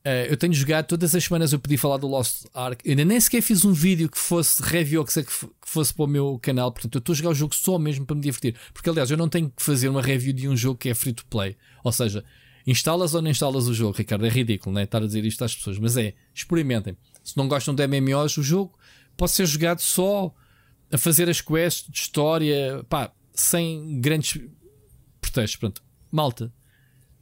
Uh, eu tenho jogado todas as semanas. Eu pedi falar do Lost Ark. Eu ainda nem sequer fiz um vídeo que fosse review que fosse para o meu canal. Portanto, eu estou a jogar o jogo só mesmo para me divertir. Porque, aliás, eu não tenho que fazer uma review de um jogo que é free to play. Ou seja, instalas ou não instalas o jogo, Ricardo. É ridículo, né? Estar a dizer isto às pessoas. Mas é, experimentem. Se não gostam de MMOs, o jogo pode ser jogado só a fazer as quests de história, pá, sem grandes pretextos. Pronto, malta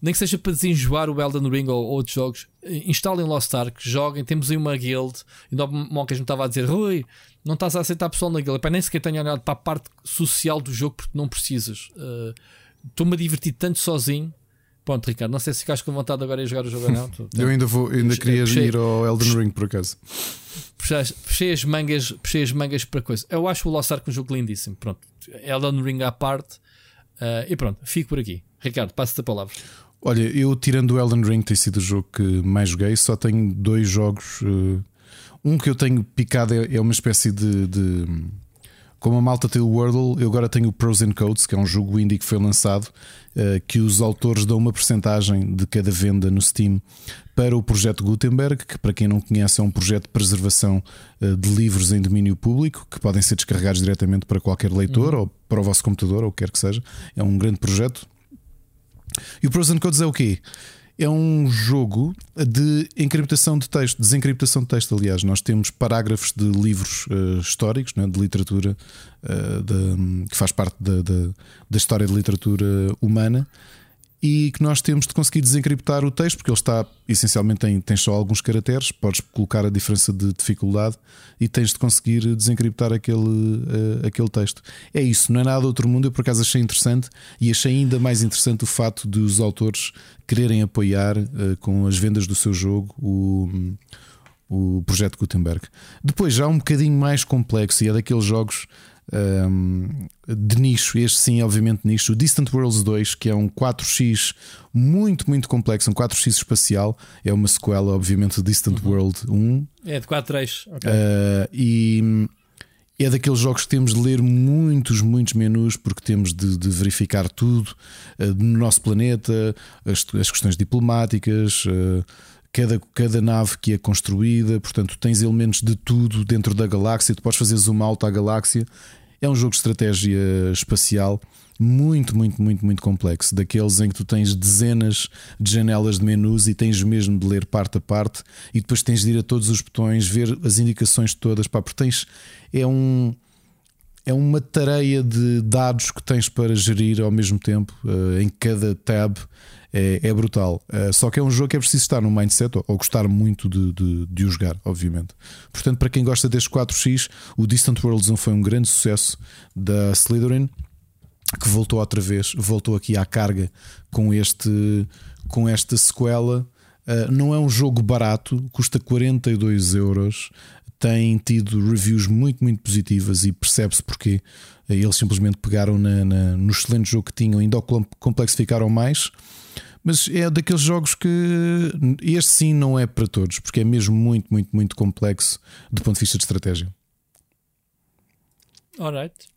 nem que seja para desenjoar o Elden Ring ou outros jogos, instalem Lost Ark, joguem. Temos aí uma guild. E o Moncas me estava a dizer: Rui, não estás a aceitar pessoal na guild. Nem sequer tenho olhado para a parte social do jogo porque não precisas. Uh, Estou-me a divertir tanto sozinho. Pronto, Ricardo, não sei se ficaste com vontade agora de jogar o jogo ou não. Eu ainda, vou, ainda queria puxei, ir ao Elden Ring por acaso. Puxei, as mangas, puxei as mangas para coisa. Eu acho o Lost Ark um jogo lindíssimo. Pronto, Elden Ring à parte. Uh, e pronto, fico por aqui. Ricardo, passa-te a palavra. Olha, eu tirando o Elden Ring, tem sido o jogo que mais joguei, só tenho dois jogos. Uh, um que eu tenho picado é, é uma espécie de, de, Como a malta tem o Wordle, eu agora tenho o Pros and Codes, que é um jogo indie que foi lançado, uh, que os autores dão uma porcentagem de cada venda no Steam para o projeto Gutenberg, que para quem não conhece é um projeto de preservação uh, de livros em domínio público, que podem ser descarregados diretamente para qualquer leitor uhum. ou para o vosso computador, ou o que quer que seja. É um grande projeto e o Pros and Codes é o quê? É um jogo de encriptação de texto, desencriptação de texto. Aliás, nós temos parágrafos de livros uh, históricos, né, de literatura, uh, de, que faz parte da, da, da história de literatura humana, e que nós temos de conseguir desencriptar o texto, porque ele está essencialmente tem, tem só alguns caracteres, podes colocar a diferença de dificuldade e tens de conseguir desencriptar aquele, uh, aquele texto. É isso, não é nada outro mundo. Eu por acaso achei interessante e achei ainda mais interessante o fato de os autores quererem apoiar uh, com as vendas do seu jogo o, o projeto Gutenberg. Depois já um bocadinho mais complexo e é daqueles jogos um, de nicho, este sim, obviamente, nicho. O Distant Worlds 2, que é um 4x muito, muito complexo, um 4x espacial, é uma sequela, obviamente, do Distant uhum. World 1. É de 4 eixos. Okay. Uh, e, é daqueles jogos que temos de ler muitos, muitos menus porque temos de, de verificar tudo uh, no nosso planeta, as, as questões diplomáticas, uh, cada, cada nave que é construída, portanto, tens elementos de tudo dentro da galáxia, tu podes fazer zoom out à galáxia. É um jogo de estratégia espacial muito, muito, muito, muito complexo. Daqueles em que tu tens dezenas de janelas de menus e tens mesmo de ler parte a parte e depois tens de ir a todos os botões, ver as indicações todas, pá, porque tens. É um. É uma tarefa de dados que tens para gerir ao mesmo tempo uh, em cada tab. É, é brutal. Uh, só que é um jogo que é preciso estar no mindset ou, ou gostar muito de, de, de, o jogar, obviamente. Portanto, para quem gosta deste 4x, o Distant Worlds 1 foi um grande sucesso da Slytherin que voltou outra vez, voltou aqui à carga com este com esta sequela. Uh, não é um jogo barato, custa 42 euros. Tem tido reviews muito, muito positivas e percebe-se porque eles simplesmente pegaram na, na, no excelente jogo que tinham, ainda o complexificaram mais. Mas é daqueles jogos que este sim não é para todos, porque é mesmo muito, muito, muito complexo do ponto de vista de estratégia. Alright.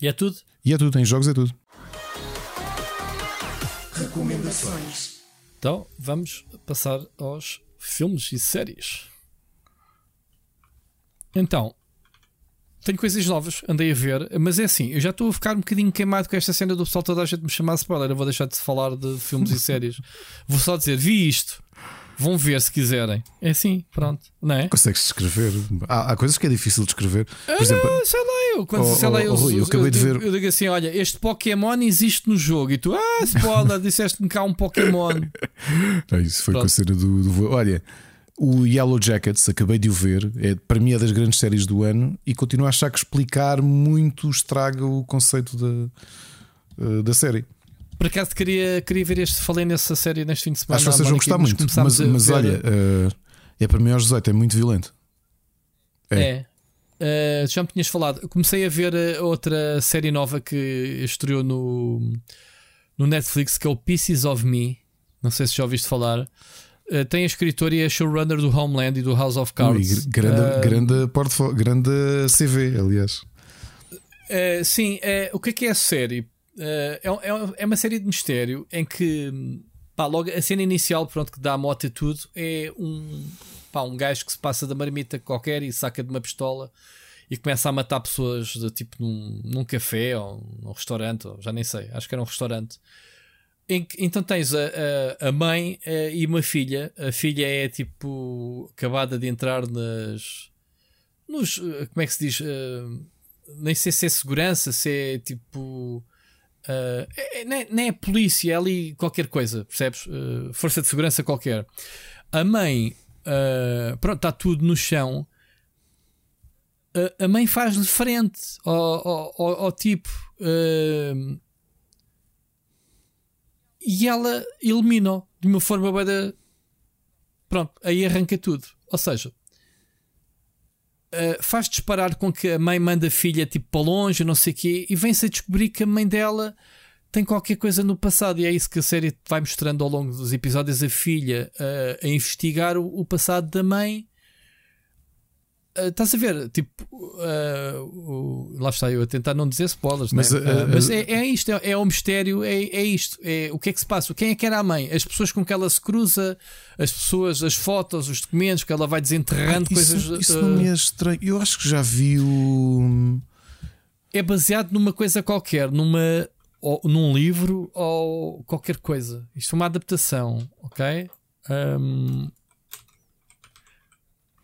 E é tudo? E é tudo, em jogos é tudo. Recomendações. Então, vamos passar aos filmes e séries. Então, tenho coisas novas, andei a ver, mas é assim, eu já estou a ficar um bocadinho queimado com esta cena do pessoal toda a gente me chamar spoiler. Eu vou deixar de falar de filmes e séries. Vou só dizer, vi isto. Vão ver se quiserem. É assim, pronto, não é? Consegues descrever? Há, há coisas que é difícil de escrever. Por ah, exemplo, não, sei lá, eu, quando, oh, sei lá, eu, oh, eu, eu, acabei eu, de ver. Eu digo assim: olha, este Pokémon existe no jogo. E tu, ah, spoiler, disseste-me cá um Pokémon. Não, isso foi pronto. com a cena do, do. Olha, o Yellow Jackets, acabei de o ver, é, para mim é das grandes séries do ano e continuo a achar que explicar muito estraga o conceito da, eh, da série. Por acaso queria, queria ver este, falei nessa série neste fim de semana. Acho que vocês vão gostar muito, mas, mas olha, uh, é para mim aos 18, é muito violento. É. é. Uh, já me tinhas falado. Comecei a ver eh, outra série nova que estreou no, no Netflix que é o Pieces of Me. Não sei se já ouviste falar. Uh, tem a escritora e a showrunner do Homeland e do House of Cards. Ui, grande, uh, grande, grande CV, aliás. Uh, sim, o que é que é a série? é, é, é uma série de mistério em que pá, logo a cena inicial pronto, que dá a moto a tudo é um, pá, um gajo que se passa da marmita qualquer e saca de uma pistola e começa a matar pessoas de, tipo num, num café ou num restaurante, ou já nem sei, acho que era um restaurante. Então tens a, a, a mãe a, eh, e uma filha. A filha é tipo acabada de entrar nas. Nos, eh, como é que se diz? Uh, nem sei se é segurança, se é tipo Uh, é, nem, nem, é polícia, é ali qualquer coisa, percebes? Uh, força de segurança qualquer. A mãe, uh, pronto, está tudo no chão. a mãe faz-lhe frente ao, ao, ao, ao tipo. E ela elimina-o de uma forma bem Pronto, aí arranca tudo. Ou seja, uh, faz disparar com que a mãe manda a filha tipo para longe, não sei o quê, e vem-se a descobrir que a mãe dela tem qualquer coisa no passado, e é isso que a série vai mostrando ao longo dos episódios: a filha uh, a investigar o, o, passado da mãe Uh, estás a ver? Tipo, uh, lá está eu a tentar não dizer spoilers, mas, né? uh, mas é, é, isto: é, é o mistério, é, é isto. É o que é que se passa? Quem é que era a mãe? As pessoas com que ela se cruza, as pessoas, as fotos, os documentos que ela vai desenterrando, ah, isso, coisas. Isso não me é estranho. Eu acho que já vi o. É baseado numa coisa qualquer, numa, ou, num livro ou qualquer coisa. Isto é uma adaptação, ok? Um,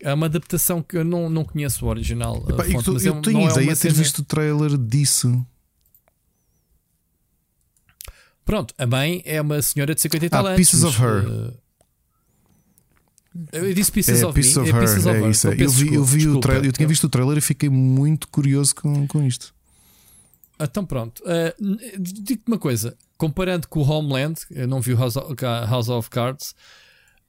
é uma adaptação que eu não, não conheço o original. Epá, fonte, eu, eu é, tenho é ideia de ter visto o trailer disso. Pronto, a mãe é uma senhora de 50 e tal ah, Pieces of Her. Uh, eu disse Pieces é, of Pieces Me. Of é Pieces of é Her. Isso, é. Eu vi, eu, vi o trailer, eu tinha visto o trailer e fiquei muito curioso com, com isto. Então pronto. Uh, Digo-te uma coisa. Comparando com o Homeland, eu não vi o House of, House of Cards,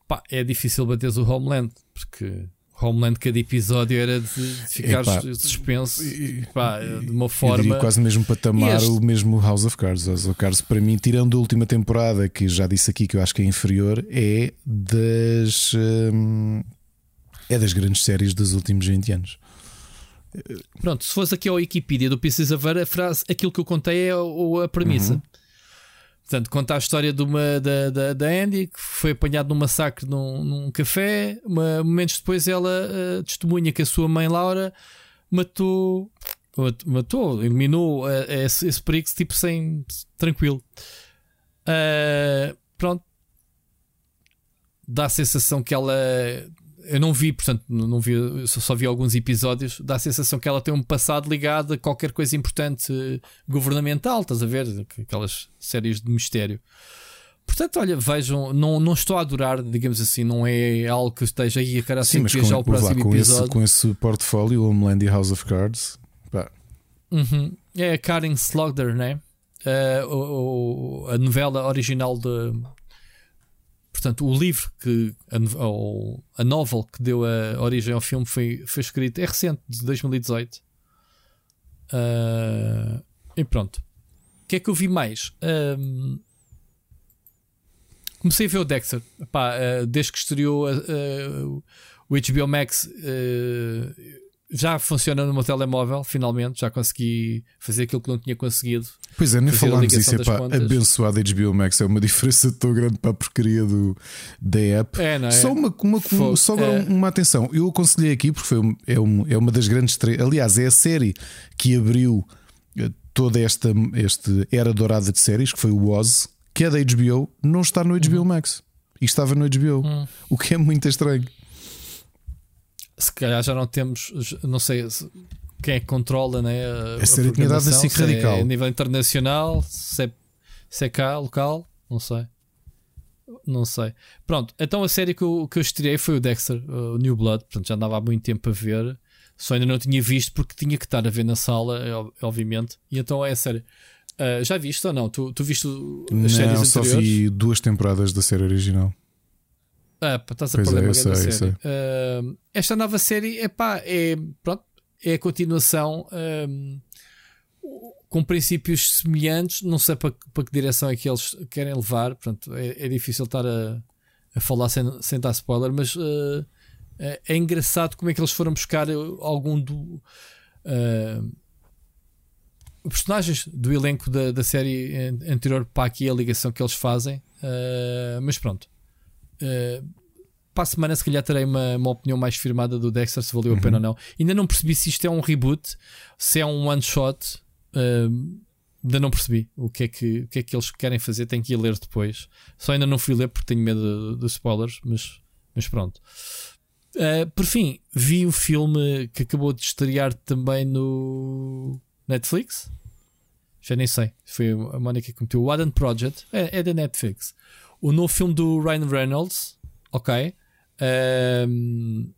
pá, é difícil bater o Homeland, porque Homeland, cada episódio era de, de ficar Epá, suspenso pá, de uma forma. Quase mesmo patamar este... o mesmo House of Cards. House of Cards, para mim, tirando a última temporada, que já disse aqui que eu acho que é inferior, é das. Hum, é das grandes séries dos últimos 20 anos. Pronto, se fosse aqui ao Wikipedia do Pieces of Ver, a frase, aquilo que eu contei é a premissa. Uhum. Portanto, conta a história de uma, da, da, da Andy que foi apanhada num massacre num, num café. Uma- momentos depois, ela eh, testemunha que a sua mãe Laura matou, mat- matou, eliminou eh, esse, esse perigo tipo sem tranquilo. Ah, pronto, dá a sensação que ela. Eu não vi, portanto, não vi, só vi alguns episódios. Dá a sensação que ela tem um passado ligado a qualquer coisa importante eh, governamental, estás a ver? Aquelas séries de mistério. Portanto, olha, vejam, não, não estou a adorar, digamos assim, não é algo que esteja aí a cara Sim, assim que já o ouve lá, próximo com, esse, episódio. com esse portfólio, Homeland e House of Cards, pá, Uhum. É a Karen Slaughter, né? Eh, o- o- a novela original de. Portanto, o livro que. A, ou a novel que deu a origem ao filme foi, foi escrito. É recente, de 2018. Eh, e pronto. O que é que eu vi mais? Ahm, comecei a ver o Dexter. Pá, eh, desde que estreou eh, o HBO Max. Já funciona no meu telemóvel, finalmente. Já consegui fazer aquilo que não tinha conseguido. Pois é, nem falámos isso. É pá, abençoado HBO Max. É uma diferença tão grande para a porcaria do, da app. É, não é? Só, uma, uma, Fogo. só É. uma atenção. Eu aconselhei aqui porque foi um- é, um- é uma das grandes. Aliás, é a série que abriu eh, toda esta este era dourada de séries, que foi o Oz, que é da HBO, não está no. HBO Max. E estava no HBO. Hum. O que é muito estranho. Se calhar já não temos, não sei se- quem é que controla né, a, A série tinha dado a programação, SIC se Radical. É a nível internacional, se é, se é cá, local, não sei. Não sei. Pronto, então a série que eu, que eu estreiei foi o Dexter, o New Blood. Portanto, já andava há muito tempo a ver. Só ainda não tinha visto porque tinha que estar a ver na sala, é, ob- obviamente. E então é a série. Ah, já viste ou não? Tu, tu viste as séries Não, só anteriores? vi duas temporadas da série original. Ah, pá, estás a Pois perder é, uma grande sei, série. Ah, esta nova série epá, é, pronto, é a continuação ahm, com princípios semelhantes. Não sei para, que- para que direção é que eles querem levar. Portanto, é, é difícil estar a, a falar sem, sem dar spoiler, mas ah, é, engraçado como é que eles foram buscar algum do. ah, personagens do elenco da, da série an- anterior para aqui a ligação que eles fazem, Ah, mas pronto. Uh, para a semana, se calhar, terei uma, uma opinião mais firmada do Dexter se valeu a pena ou não. Ainda não percebi se isto é um reboot, se é um one shot. uh, ainda não percebi o que, é que, o que é que eles querem fazer. Tenho que ir ler depois. Só ainda não fui ler porque tenho medo de, de spoilers, mas, mas pronto. Uh, por fim, vi o filme que acabou de estrear também no Netflix. Já nem sei. Foi a Mónica que meteu. O Adam Project. É, é da Netflix. O novo filme do Ryan Reynolds. Ok. Ahm,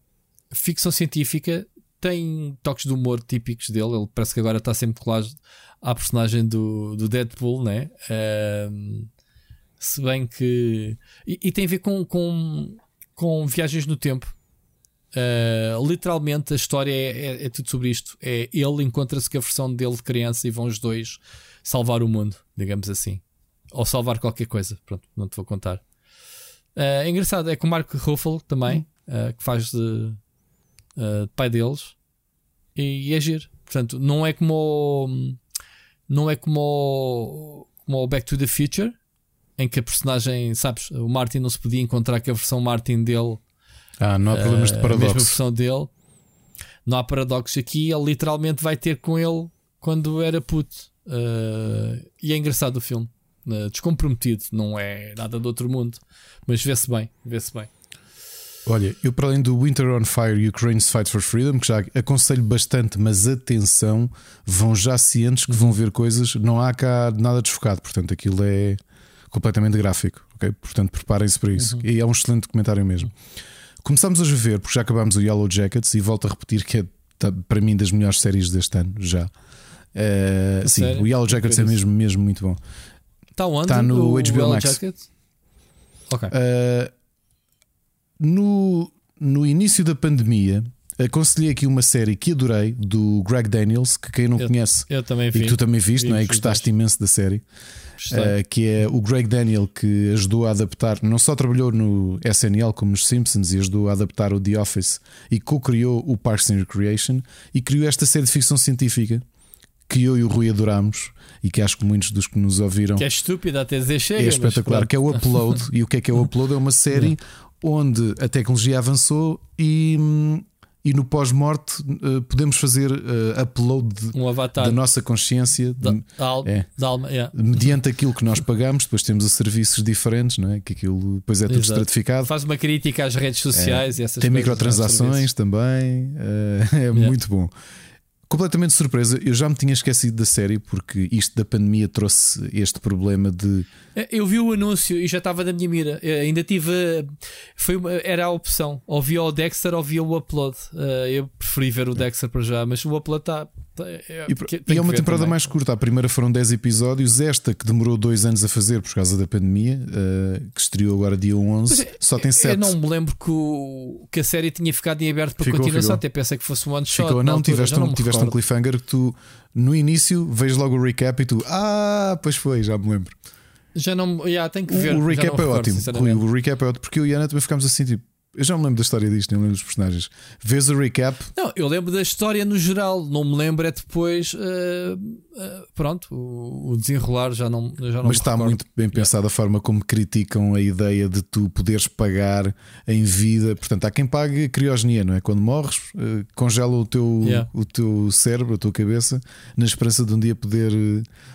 ficção científica. Tem toques de humor típicos dele. Ele parece que agora está sempre colado à personagem do, do Deadpool, né? Ahm, se bem que. E, e tem a ver com, com, com viagens no tempo. Uh, literalmente a história é, é- é tudo sobre isto. É ele encontra-se com a versão dele de criança e vão os dois salvar o mundo, digamos assim. Ou salvar qualquer coisa. Pronto, não te vou contar. Uh, é engraçado, é com o Mark Ruffalo também, uh, que faz de, uh, de pai deles. E, e é giro. Portanto, não é como o, não é como o, como o Back to the Future, em que a personagem, sabes, o Martin não se podia encontrar com a versão Martin dele Ah, não há problemas de a mesma paradoxo. versão dele. Não há paradoxo aqui. Ele literalmente vai ter com ele quando era puto. E é engraçado o filme. Uh, descomprometido. Não é nada do outro mundo. Mas vê-se bem. Vê-se bem. Olha, eu para além do Winter on Fire Ukraine's Fight for Freedom, que já aconselho bastante, mas atenção, vão já cientes que vão ver coisas, não há cá nada desfocado, portanto aquilo é completamente gráfico, ok? Portanto preparem-se para isso. E é um excelente documentário mesmo. Começámos a ver, porque já acabámos o Yellow Jackets e volto a repetir que é tá, para mim das melhores séries deste ano, já. Eh, sim, sério? o Yellow Jackets é mesmo, mesmo muito bom. Está onde? Tá no o HBO Max. Jacket? Ok. Uh, no, no início da pandemia, aconselhei aqui uma série que adorei do Greg Daniels, que quem não Eu- conhece Eu também e vi. que tu também viste, não é? E gostaste imenso da série. uh, que é o Greg Daniel que ajudou a adaptar, não só trabalhou no SNL como nos Simpsons e ajudou a adaptar o The Office e co-criou o Parks and Recreation e criou esta série de ficção científica que eu e o Rui adoramos e que acho que muitos dos que nos ouviram que é estúpida até dizer chega, é espetacular, que é o Upload. e o que é que é o Upload? É uma série onde a tecnologia avançou e, e no pós-morte uh, podemos fazer uh, upload de, um da nossa consciência da, de, da, al, é, da alma, yeah. mediante aquilo que nós pagamos. Depois temos os serviços diferentes, não é? que aquilo depois é tudo Exato. estratificado. Faz uma crítica às redes sociais é, e essas Tem coisas, microtransações também, uh, é yeah. muito bom completamente surpresa. Eu já me tinha esquecido da série porque isto da pandemia trouxe este problema de. Eu vi o anúncio e já estava na minha mira. Eu ainda tive. Foi uma, era a opção. Ou via o Dexter ou via o Upload. Eu preferi ver o Dexter para já, mas o Upload está. É, e, e é uma temporada também. mais curta. A primeira foram 10 episódios. Esta que demorou dois anos a fazer por causa da pandemia, uh, que estreou agora dia 11, é, só tem 7. Eu não me lembro que, o, que a série tinha ficado em aberto para ficou, continuação. Ficou. Até pensei que fosse um one shot. Ficou, não, altura, tiveste, um, tiveste um cliffhanger que tu no início vês logo o recap e tu, ah, pois foi, já me lembro. Já não, yeah, tem que ver. O, o recap é recordo, ótimo. O recap é ótimo porque eu e a Ana também ficámos assim tipo. Eu já me lembro da história disto, nem lembro dos personagens. Vês o recap? Não, eu lembro da história no geral, não me lembro é depois. Uh, uh, pronto, o, o, desenrolar já não. Já não Mas está recordo. muito bem pensada a forma como criticam a ideia de tu poderes pagar em vida. Portanto, há quem pague criogenia, não é? Quando morres, uh, congela o teu, yeah. o teu cérebro, a tua cabeça, na esperança de um dia poder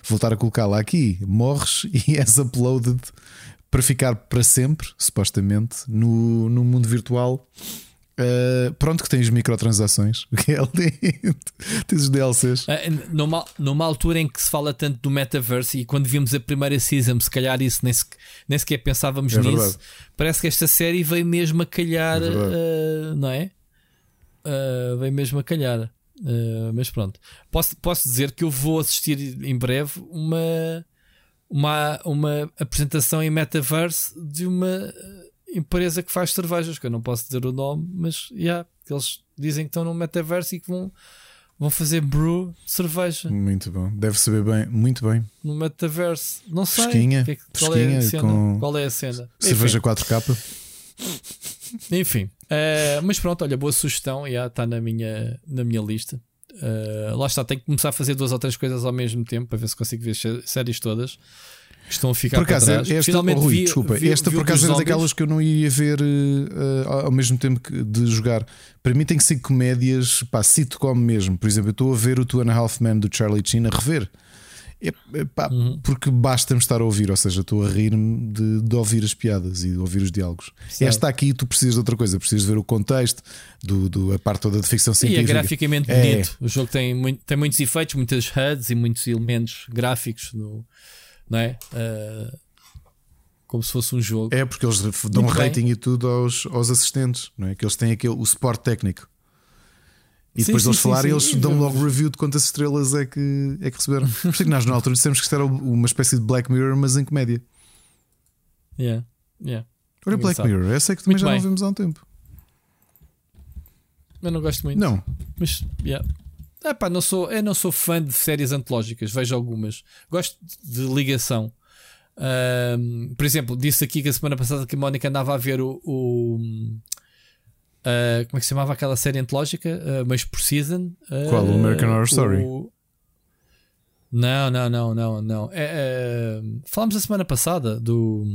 voltar a colocá-la aqui. Morres e és uploaded para ficar para sempre, supostamente, no, no mundo virtual. Uh, pronto, que tens microtransações, o que é tens os DLCs. Uh, numa, numa altura em que se fala tanto do metaverse e quando vimos a primeira season, se calhar isso nem, se, nem sequer pensávamos é nisso. Verdade. Parece que esta série veio mesmo a calhar, é uh, não é? veio mesmo a calhar. mas pronto, posso, posso dizer que eu vou assistir em breve uma uma, uma apresentação em metaverse de uma empresa que faz cervejas, que eu não posso dizer o nome, mas yeah, eles dizem que estão no metaverse e que vão, vão fazer brew de cerveja. Muito bom, deve saber bem, muito bem. No metaverse, não sei. Fresquinha, que é, qual, é a cena? com qual é a cena? Cerveja Enfim. 4K. Enfim, uh, mas pronto, olha, boa sugestão, já está na minha, na minha lista. Uh, lá está, tenho que começar a fazer duas ou três coisas ao mesmo tempo para ver se consigo ver séries todas. Estão a ficar por acaso, para trás. Esta, Finalmente oh, Rui, vi, desculpa, vi, esta vi por acaso era zombies. daquelas que eu não ia ver uh, ao mesmo tempo que de jogar. Para mim tem que ser comédias, pá, sitcom mesmo. Por exemplo, eu estou a ver o Two and a Half Men do Charlie Sheen a rever. Uhum. Porque basta-me estar a ouvir, ou seja, estou a rir-me de, de ouvir as piadas e de ouvir os diálogos. Certo. Esta aqui tu precisas de outra coisa, precisas de ver o contexto, do, do, a parte toda de ficção E é científica. graficamente É. bonito. O jogo tem, muito- tem muitos efeitos, muitas HUDs e muitos elementos gráficos, no, não é? Uh, como se fosse um jogo. É porque eles dão Muito bem. rating e tudo aos, aos assistentes, não é? Que eles têm aquele, o suporte técnico. E depois sim, de eles falarem, eles dão logo review de quantas estrelas é que, é que receberam. Por isso é que nós na altura dissemos que isto era uma espécie de Black Mirror, mas em comédia. Yeah, yeah. Olha Black. Mirror, essa é que também Muito já bem. não vimos há um tempo. Eu não gosto muito. Não, Mas, yeah. Ah, pá, não sou, eu não sou fã de séries antológicas, vejo algumas. Gosto de ligação. Ahm, por exemplo, disse aqui que a semana passada que a Mónica andava a ver o. o, ah, como é que se chamava aquela série antológica? Ah, mas por season. Ah, Qual? O American Horror Story? o- Não, não, não, não, não. É, é, falámos a semana passada do.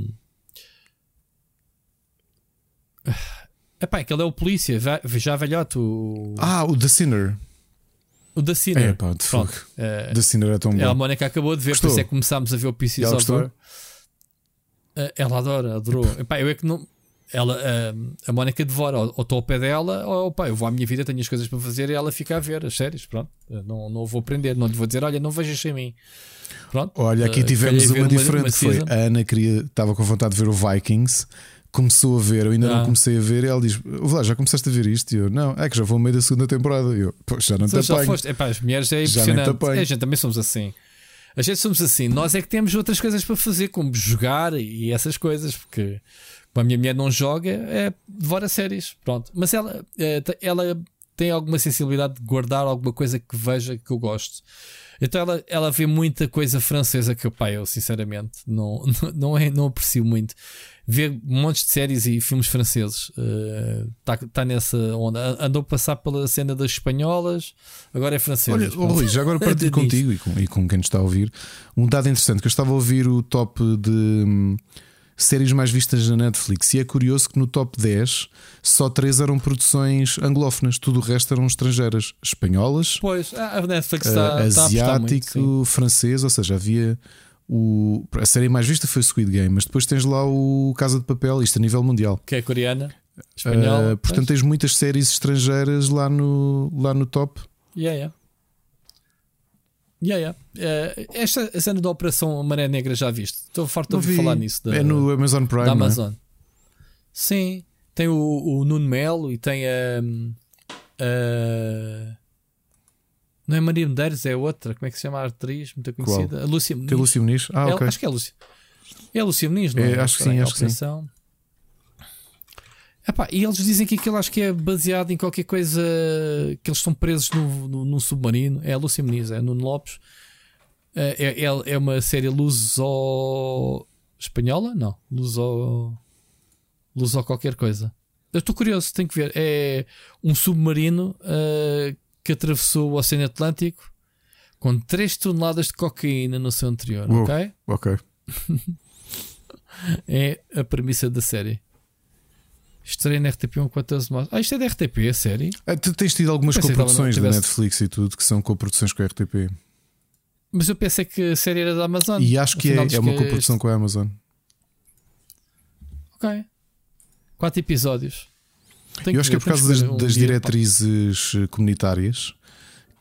Epá, aquele é o polícia, já velhote, o, Ah, o The Sinner. o da Sinner. É pá, de Pronto. fogo. É, The Sinner é tão a bom. Mónica acabou de ver, Gostou? por isso é que começámos a ver o Pieces of Ela adora, adorou. Epá, eu é que não. Ela, eh, a Mónica devora, ou ou estou ao pé dela, ou pá, eu vou à minha vida, tenho as coisas para fazer e ela fica a ver as séries. Pronto, não, não vou aprender, não lhe vou dizer, olha, não vejas sem mim. Pronto, Olha, aqui eh, tivemos uma diferente uma foi. A Ana queria, estava com vontade de ver o Vikings. Começou a ver, eu ainda não Ah. comecei a ver. E ela diz: "Ouve lá, já começaste a ver isto? E eu, não, é que já vou ao meio da segunda temporada. E eu, pois já não te apanho. foste. Epá, as mulheres é impressionante. É, a gente também somos assim. A gente somos assim. Nós é que temos outras coisas para fazer, como jogar e essas coisas, porque como a minha mulher não joga, é devora séries. Pronto. Mas ela, eh, ela tem alguma sensibilidade de guardar alguma coisa que veja que eu gosto. Então ela, ela vê muita coisa francesa que eu, pá, eu sinceramente não, não, não, é, não aprecio muito. Vê montes de séries e filmes franceses. Está uh, tá nessa onda. Andou a passar pela cena das espanholas, agora é francesa. Olha, oh, Luís, já agora partilho contigo e com, e com quem nos está a ouvir um dado interessante que eu estava a ouvir o top de. Séries mais vistas na Netflix. E é curioso que no top 10 só 3 eram produções anglófonas, tudo o resto eram estrangeiras, espanholas. Pois, a Netflix está, uh, asiático, está muito, francês, ou seja, havia o a série mais vista foi Squid Game, mas depois tens lá o Casa de Papel, isto a nível mundial. Que é coreana, espanhola. Uh, portanto, tens muitas séries estrangeiras lá no lá no top. Yeah, yeah. Yeah, yeah. Uh, esta cena da Operação Maré Negra já viste? Estou farto de ouvir falar nisso. Da, é no Amazon Prime. Da é? Amazon. É? Sim. Tem o, o Nuno Melo e tem a. Uh, não é Maria Medeiros, é outra. Como é que se chama a atriz? Muito conhecida. Qual? A Lúcia Muniz. É Lúcia Muniz? Ah, é, ok. Acho que é a Lúcia. É a Lúcia Muniz, não é? é acho que sim, acho que sim. Epá, e eles dizem que aquilo acho que é baseado em qualquer coisa que eles estão presos no, no, num submarino. É a Lúcia Muniz, é Nuno Lopes. É, é, é, é uma série luso espanhola? Não, luso luso qualquer coisa. Eu estou curioso, tenho que ver. É um submarino uh, que atravessou o Oceano Atlântico com 3 toneladas de cocaína no seu interior, Uou, ok? Ok. é a premissa da série. Estreia na RTP1 14 de Ah, isto é da RTP, é série? Ah, tu tens tido algumas coproduções da Netflix e tudo que são coproduções com a RTP. Mas eu pensei que a série era da Amazon. E acho que é, é uma coprodução com a Amazon. Ok. Quatro episódios. Tenho eu acho que, que é por causa das, um das diretrizes pá. comunitárias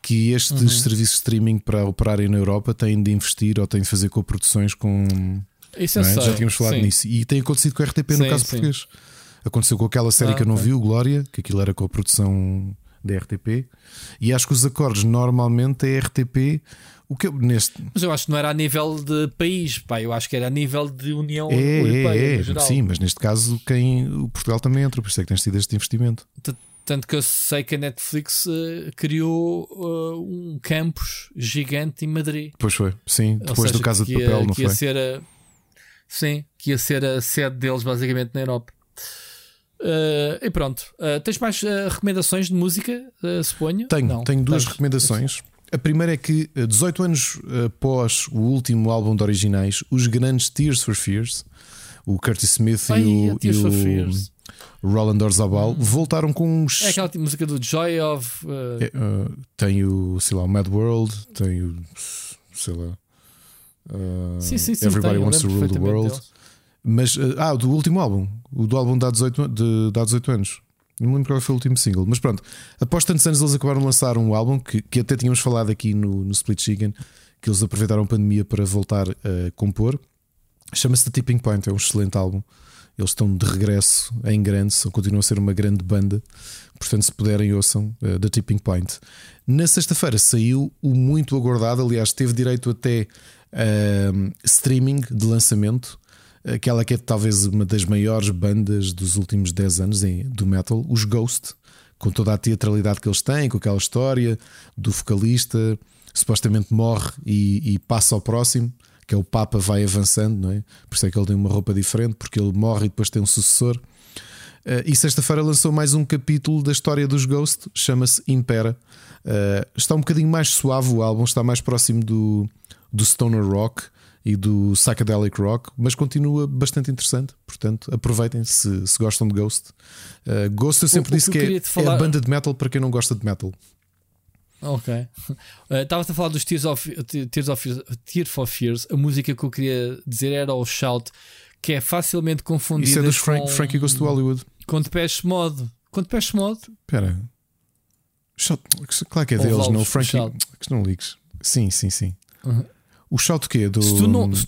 que estes uhum. serviços de streaming para operarem na Europa têm de investir ou têm de fazer coproduções com. Isso é? Já tínhamos falado sim. nisso. E tem acontecido com a RTP no sim, caso sim. português. Aconteceu com aquela série ah, que eu não okay. vi, o Glória, que aquilo era com a produção da RTP. E acho que os acordes normalmente é RTP. O que eu, neste... Mas eu acho que não era a nível de país, pá, eu acho que era a nível de União é, Europeia. É, é. Sim, mas neste caso quem, o Portugal também entra, por isso é que tens tido este investimento. Tanto que eu sei que a Netflix uh, criou uh, um campus gigante em Madrid. Pois foi, sim, depois seja, do Casa de Papel, não que foi? Ia ser a, sim, que ia ser a sede deles basicamente na Europa. Uh, e pronto. Uh, tens mais uh, recomendações de música, suponho? Tenho, Não, tenho duas tens. recomendações. A primeira é que, 18 anos após o último álbum de originais, os grandes Tears for Fears, o Curtis Smith Ai, e o, e o Roland Orzabal, hum. voltaram com uns. É aquela música do Joy of. É, tem o, sei lá, o Mad World, tem o. sei lá. sim, sim, sim, Everybody tem, Wants to Rule the World. Deles. Mas, eh, ah, do último álbum, o do álbum de há 18, de, de há 18 anos. Não me lembro qual foi o último single, mas pronto. Após tantos anos, eles acabaram de lançar um álbum que, que até tínhamos falado aqui no, no Split Chicken, que eles aproveitaram a pandemia para voltar a compor. Chama-se The Tipping Point, é um excelente álbum. Eles estão de regresso em grande, continuam a ser uma grande banda. Portanto, se puderem, ouçam uh, The Tipping Point. Na sexta-feira saiu o muito aguardado, aliás, teve direito até uh, streaming de lançamento aquela que é talvez uma das maiores bandas dos últimos 10 anos em, do metal, os Ghost, com toda a teatralidade que eles têm, com aquela história do vocalista supostamente morre e, e passa ao próximo, que é o Papa vai avançando, não é? Por isso é que ele tem uma roupa diferente, porque ele morre e depois tem um sucessor. Uh, e sexta-feira lançou mais um capítulo da história dos Ghost, chama-se Impera. Uh, está um bocadinho mais suave o álbum, está mais próximo do, do Stoner Rock e do Psychedelic Rock, mas continua bastante interessante. Portanto, aproveitem se, se gostam de Ghost. Uh, Ghost eu sempre o, disse que, que é, falar... é banda de metal para quem não gosta de metal. Ok. Estavas uh, a falar dos Tears of, Tears of Tears for Fears. A música que eu queria dizer era o Shout, que é facilmente confundida. Isso é dos com, Frank, Frankie Goes to Hollywood. Com Depeche Mode. Com Depeche Mode. Espera. Shout, claro que é deles, não. Frankie. Que não ligues. Sim, sim, sim. Uhum. O shout quê? Do... Se tu não, se,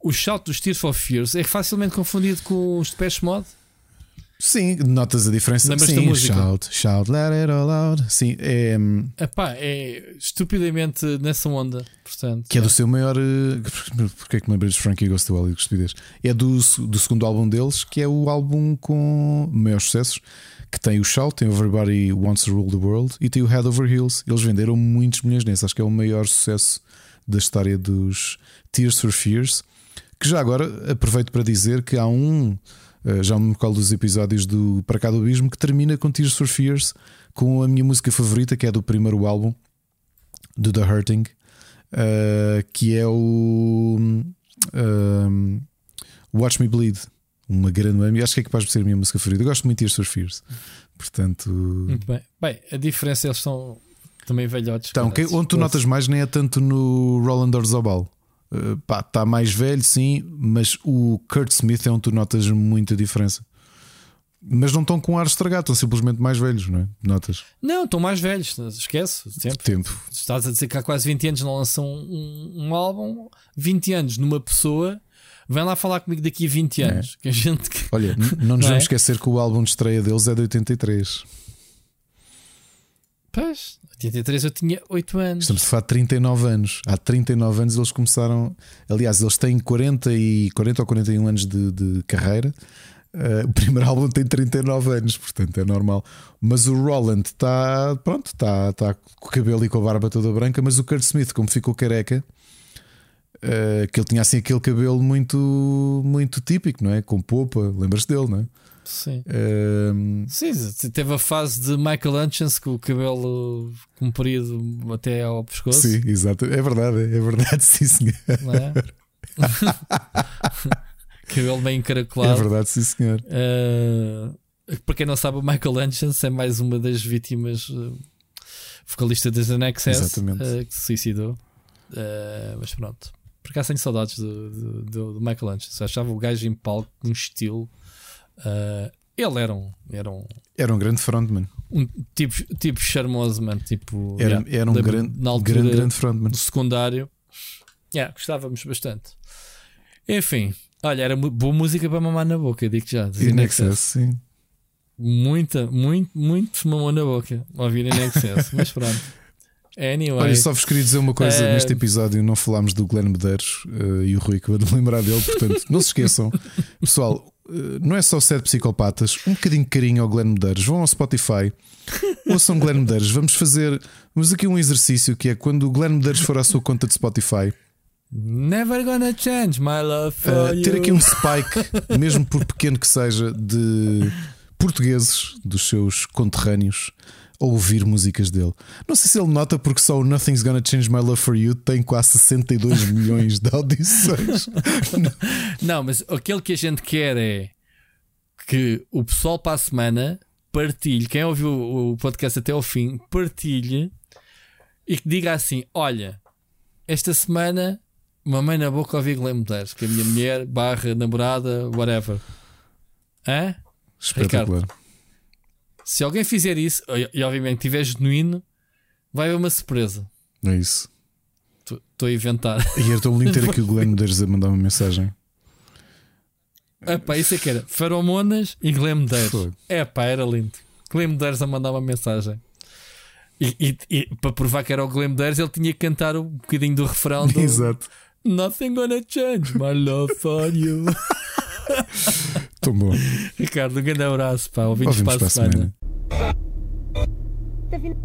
o shout dos Tears for Fears é facilmente confundido com os Depeche Mode? Sim, notas a diferença. Lembras-te Sim, música? shout, shout, let it all out. Sim, é, Epá, é estupidamente nessa onda. Portanto, que é do seu maior. eh, Porquê é que me lembrei de Frankie Goes to Hollywood? Estupidez. É do, do segundo álbum deles, que é o álbum com maiores sucessos. Que tem o Shout, tem o Everybody Wants to Rule the World e tem o Head Over Heels. Eles venderam muitos milhões nesse. Acho que é o maior sucesso da história dos Tears for Fears. Que já agora aproveito para dizer que há um. eh, Já me recordo dos episódios do Para Cá do Abismo que termina com Tears for Fears com a minha música favorita, que é do primeiro álbum do The Hurting, eh, que é o um, Watch Me Bleed. Uma grande acho que é capaz de ser a minha música favorita. Eu gosto muito de Tears for Fears, portanto, Muito bem. Bem, a diferença eles são também velhotes. então, que- onde tu notas mais nem é tanto no Roland Orzabal. Uh, pá, está mais velho, sim, mas o Kurt Smith é onde tu notas muita diferença. Mas não estão com ar estragado, estão simplesmente mais velhos, não é? Notas? Não, estão mais velhos, esquece. Tempo. Tempo. Estás a dizer que há quase 20 anos não lançam um, um álbum, 20 anos numa pessoa, vem lá falar comigo daqui a 20 anos. Que a gente Olha, não nos Não é? vamos esquecer que o álbum de estreia deles é de 83. Pois, 83 eu tinha 8 anos. Estamos a falar de 39 anos. Há 39 anos eles começaram. Aliás, eles têm 40, e, 40 ou 41 anos de, de carreira. Uh, o primeiro álbum tem 39 anos, portanto é normal. Mas o Roland está pronto, está está com o cabelo e com a barba toda branca. Mas o Kurt Smith, como ficou careca, uh, que ele tinha assim aquele cabelo muito, muito típico, não é? Com popa, lembras-te dele, não é? Sim. Um, Sim, teve a fase de Michael Hutchins com o cabelo comprido até ao pescoço. sim, exato. É verdade, é verdade, sim, senhor. Não é? cabelo bem É encaracolado. verdade, sim, senhor. Uh, para quem não sabe, o Michael Hutchins é mais uma das vítimas uh, vocalista das Exatamente. uh, que se suicidou. Uh, mas pronto, por acaso tenho saudades do, do, do- do Michael Hutchins. Achava o gajo em palco com um estilo. Uh, ele era um, era um, Era um grande frontman. um tipo, tipo charmoso, mano. Tipo, Era, yeah, era um grande, na altura grande, grande frontman. do secundário. Yeah, gostávamos bastante. Enfim, olha, era boa música para mamar na boca, digo já. In Excess. Excess, sim. Muita, muito, muito mamou na boca. Ouvir em excesso, mas pronto. Anyway, Olha, só vos queria dizer uma coisa: Eh, neste episódio não falámos do Glenn Medeiros eh, e o Rui acabou de lembrar dele, portanto, não se esqueçam, pessoal. Eh, Não é só sete psicopatas, um bocadinho de carinho ao Glenn Medeiros. Vão ao Spotify, ouçam Glenn Medeiros. Vamos fazer vamos aqui um exercício que é quando o Glenn Medeiros for à sua conta de Spotify, never gonna change my love for Uh, ter aqui um spike, mesmo por pequeno que seja, de portugueses dos seus conterrâneos ouvir músicas dele. Não sei se ele nota porque só o Nothing's Gonna Change My Love for You tem quase 62 milhões de audições. Não, mas aquele que a gente quer é que o pessoal para a semana partilhe, quem ouviu o podcast até ao fim, partilhe e que diga assim: olha, esta semana mamãe na boca ouvi Glenn Medeiros, que é a minha mulher, barra, namorada, whatever. Hã? Espetacular. Se alguém fizer isso, e, obviamente tiver genuíno, vai haver uma surpresa. É isso. Estou a inventar. E era tão lindo ter aqui o Glenn Medeiros a mandar uma mensagem. Epá, isso é que era Feromonas e Glenn Medeiros. Epá, era lindo. Glenn Medeiros a mandar uma mensagem. E, e- e para provar que era o Glenn Medeiros, ele tinha que cantar um bocadinho do refrão do Exato. Nothing gonna change my love for you. Tão bom. Ricardo, um grande abraço, pá. Ouvimos, Ouvimos para a semana. semana.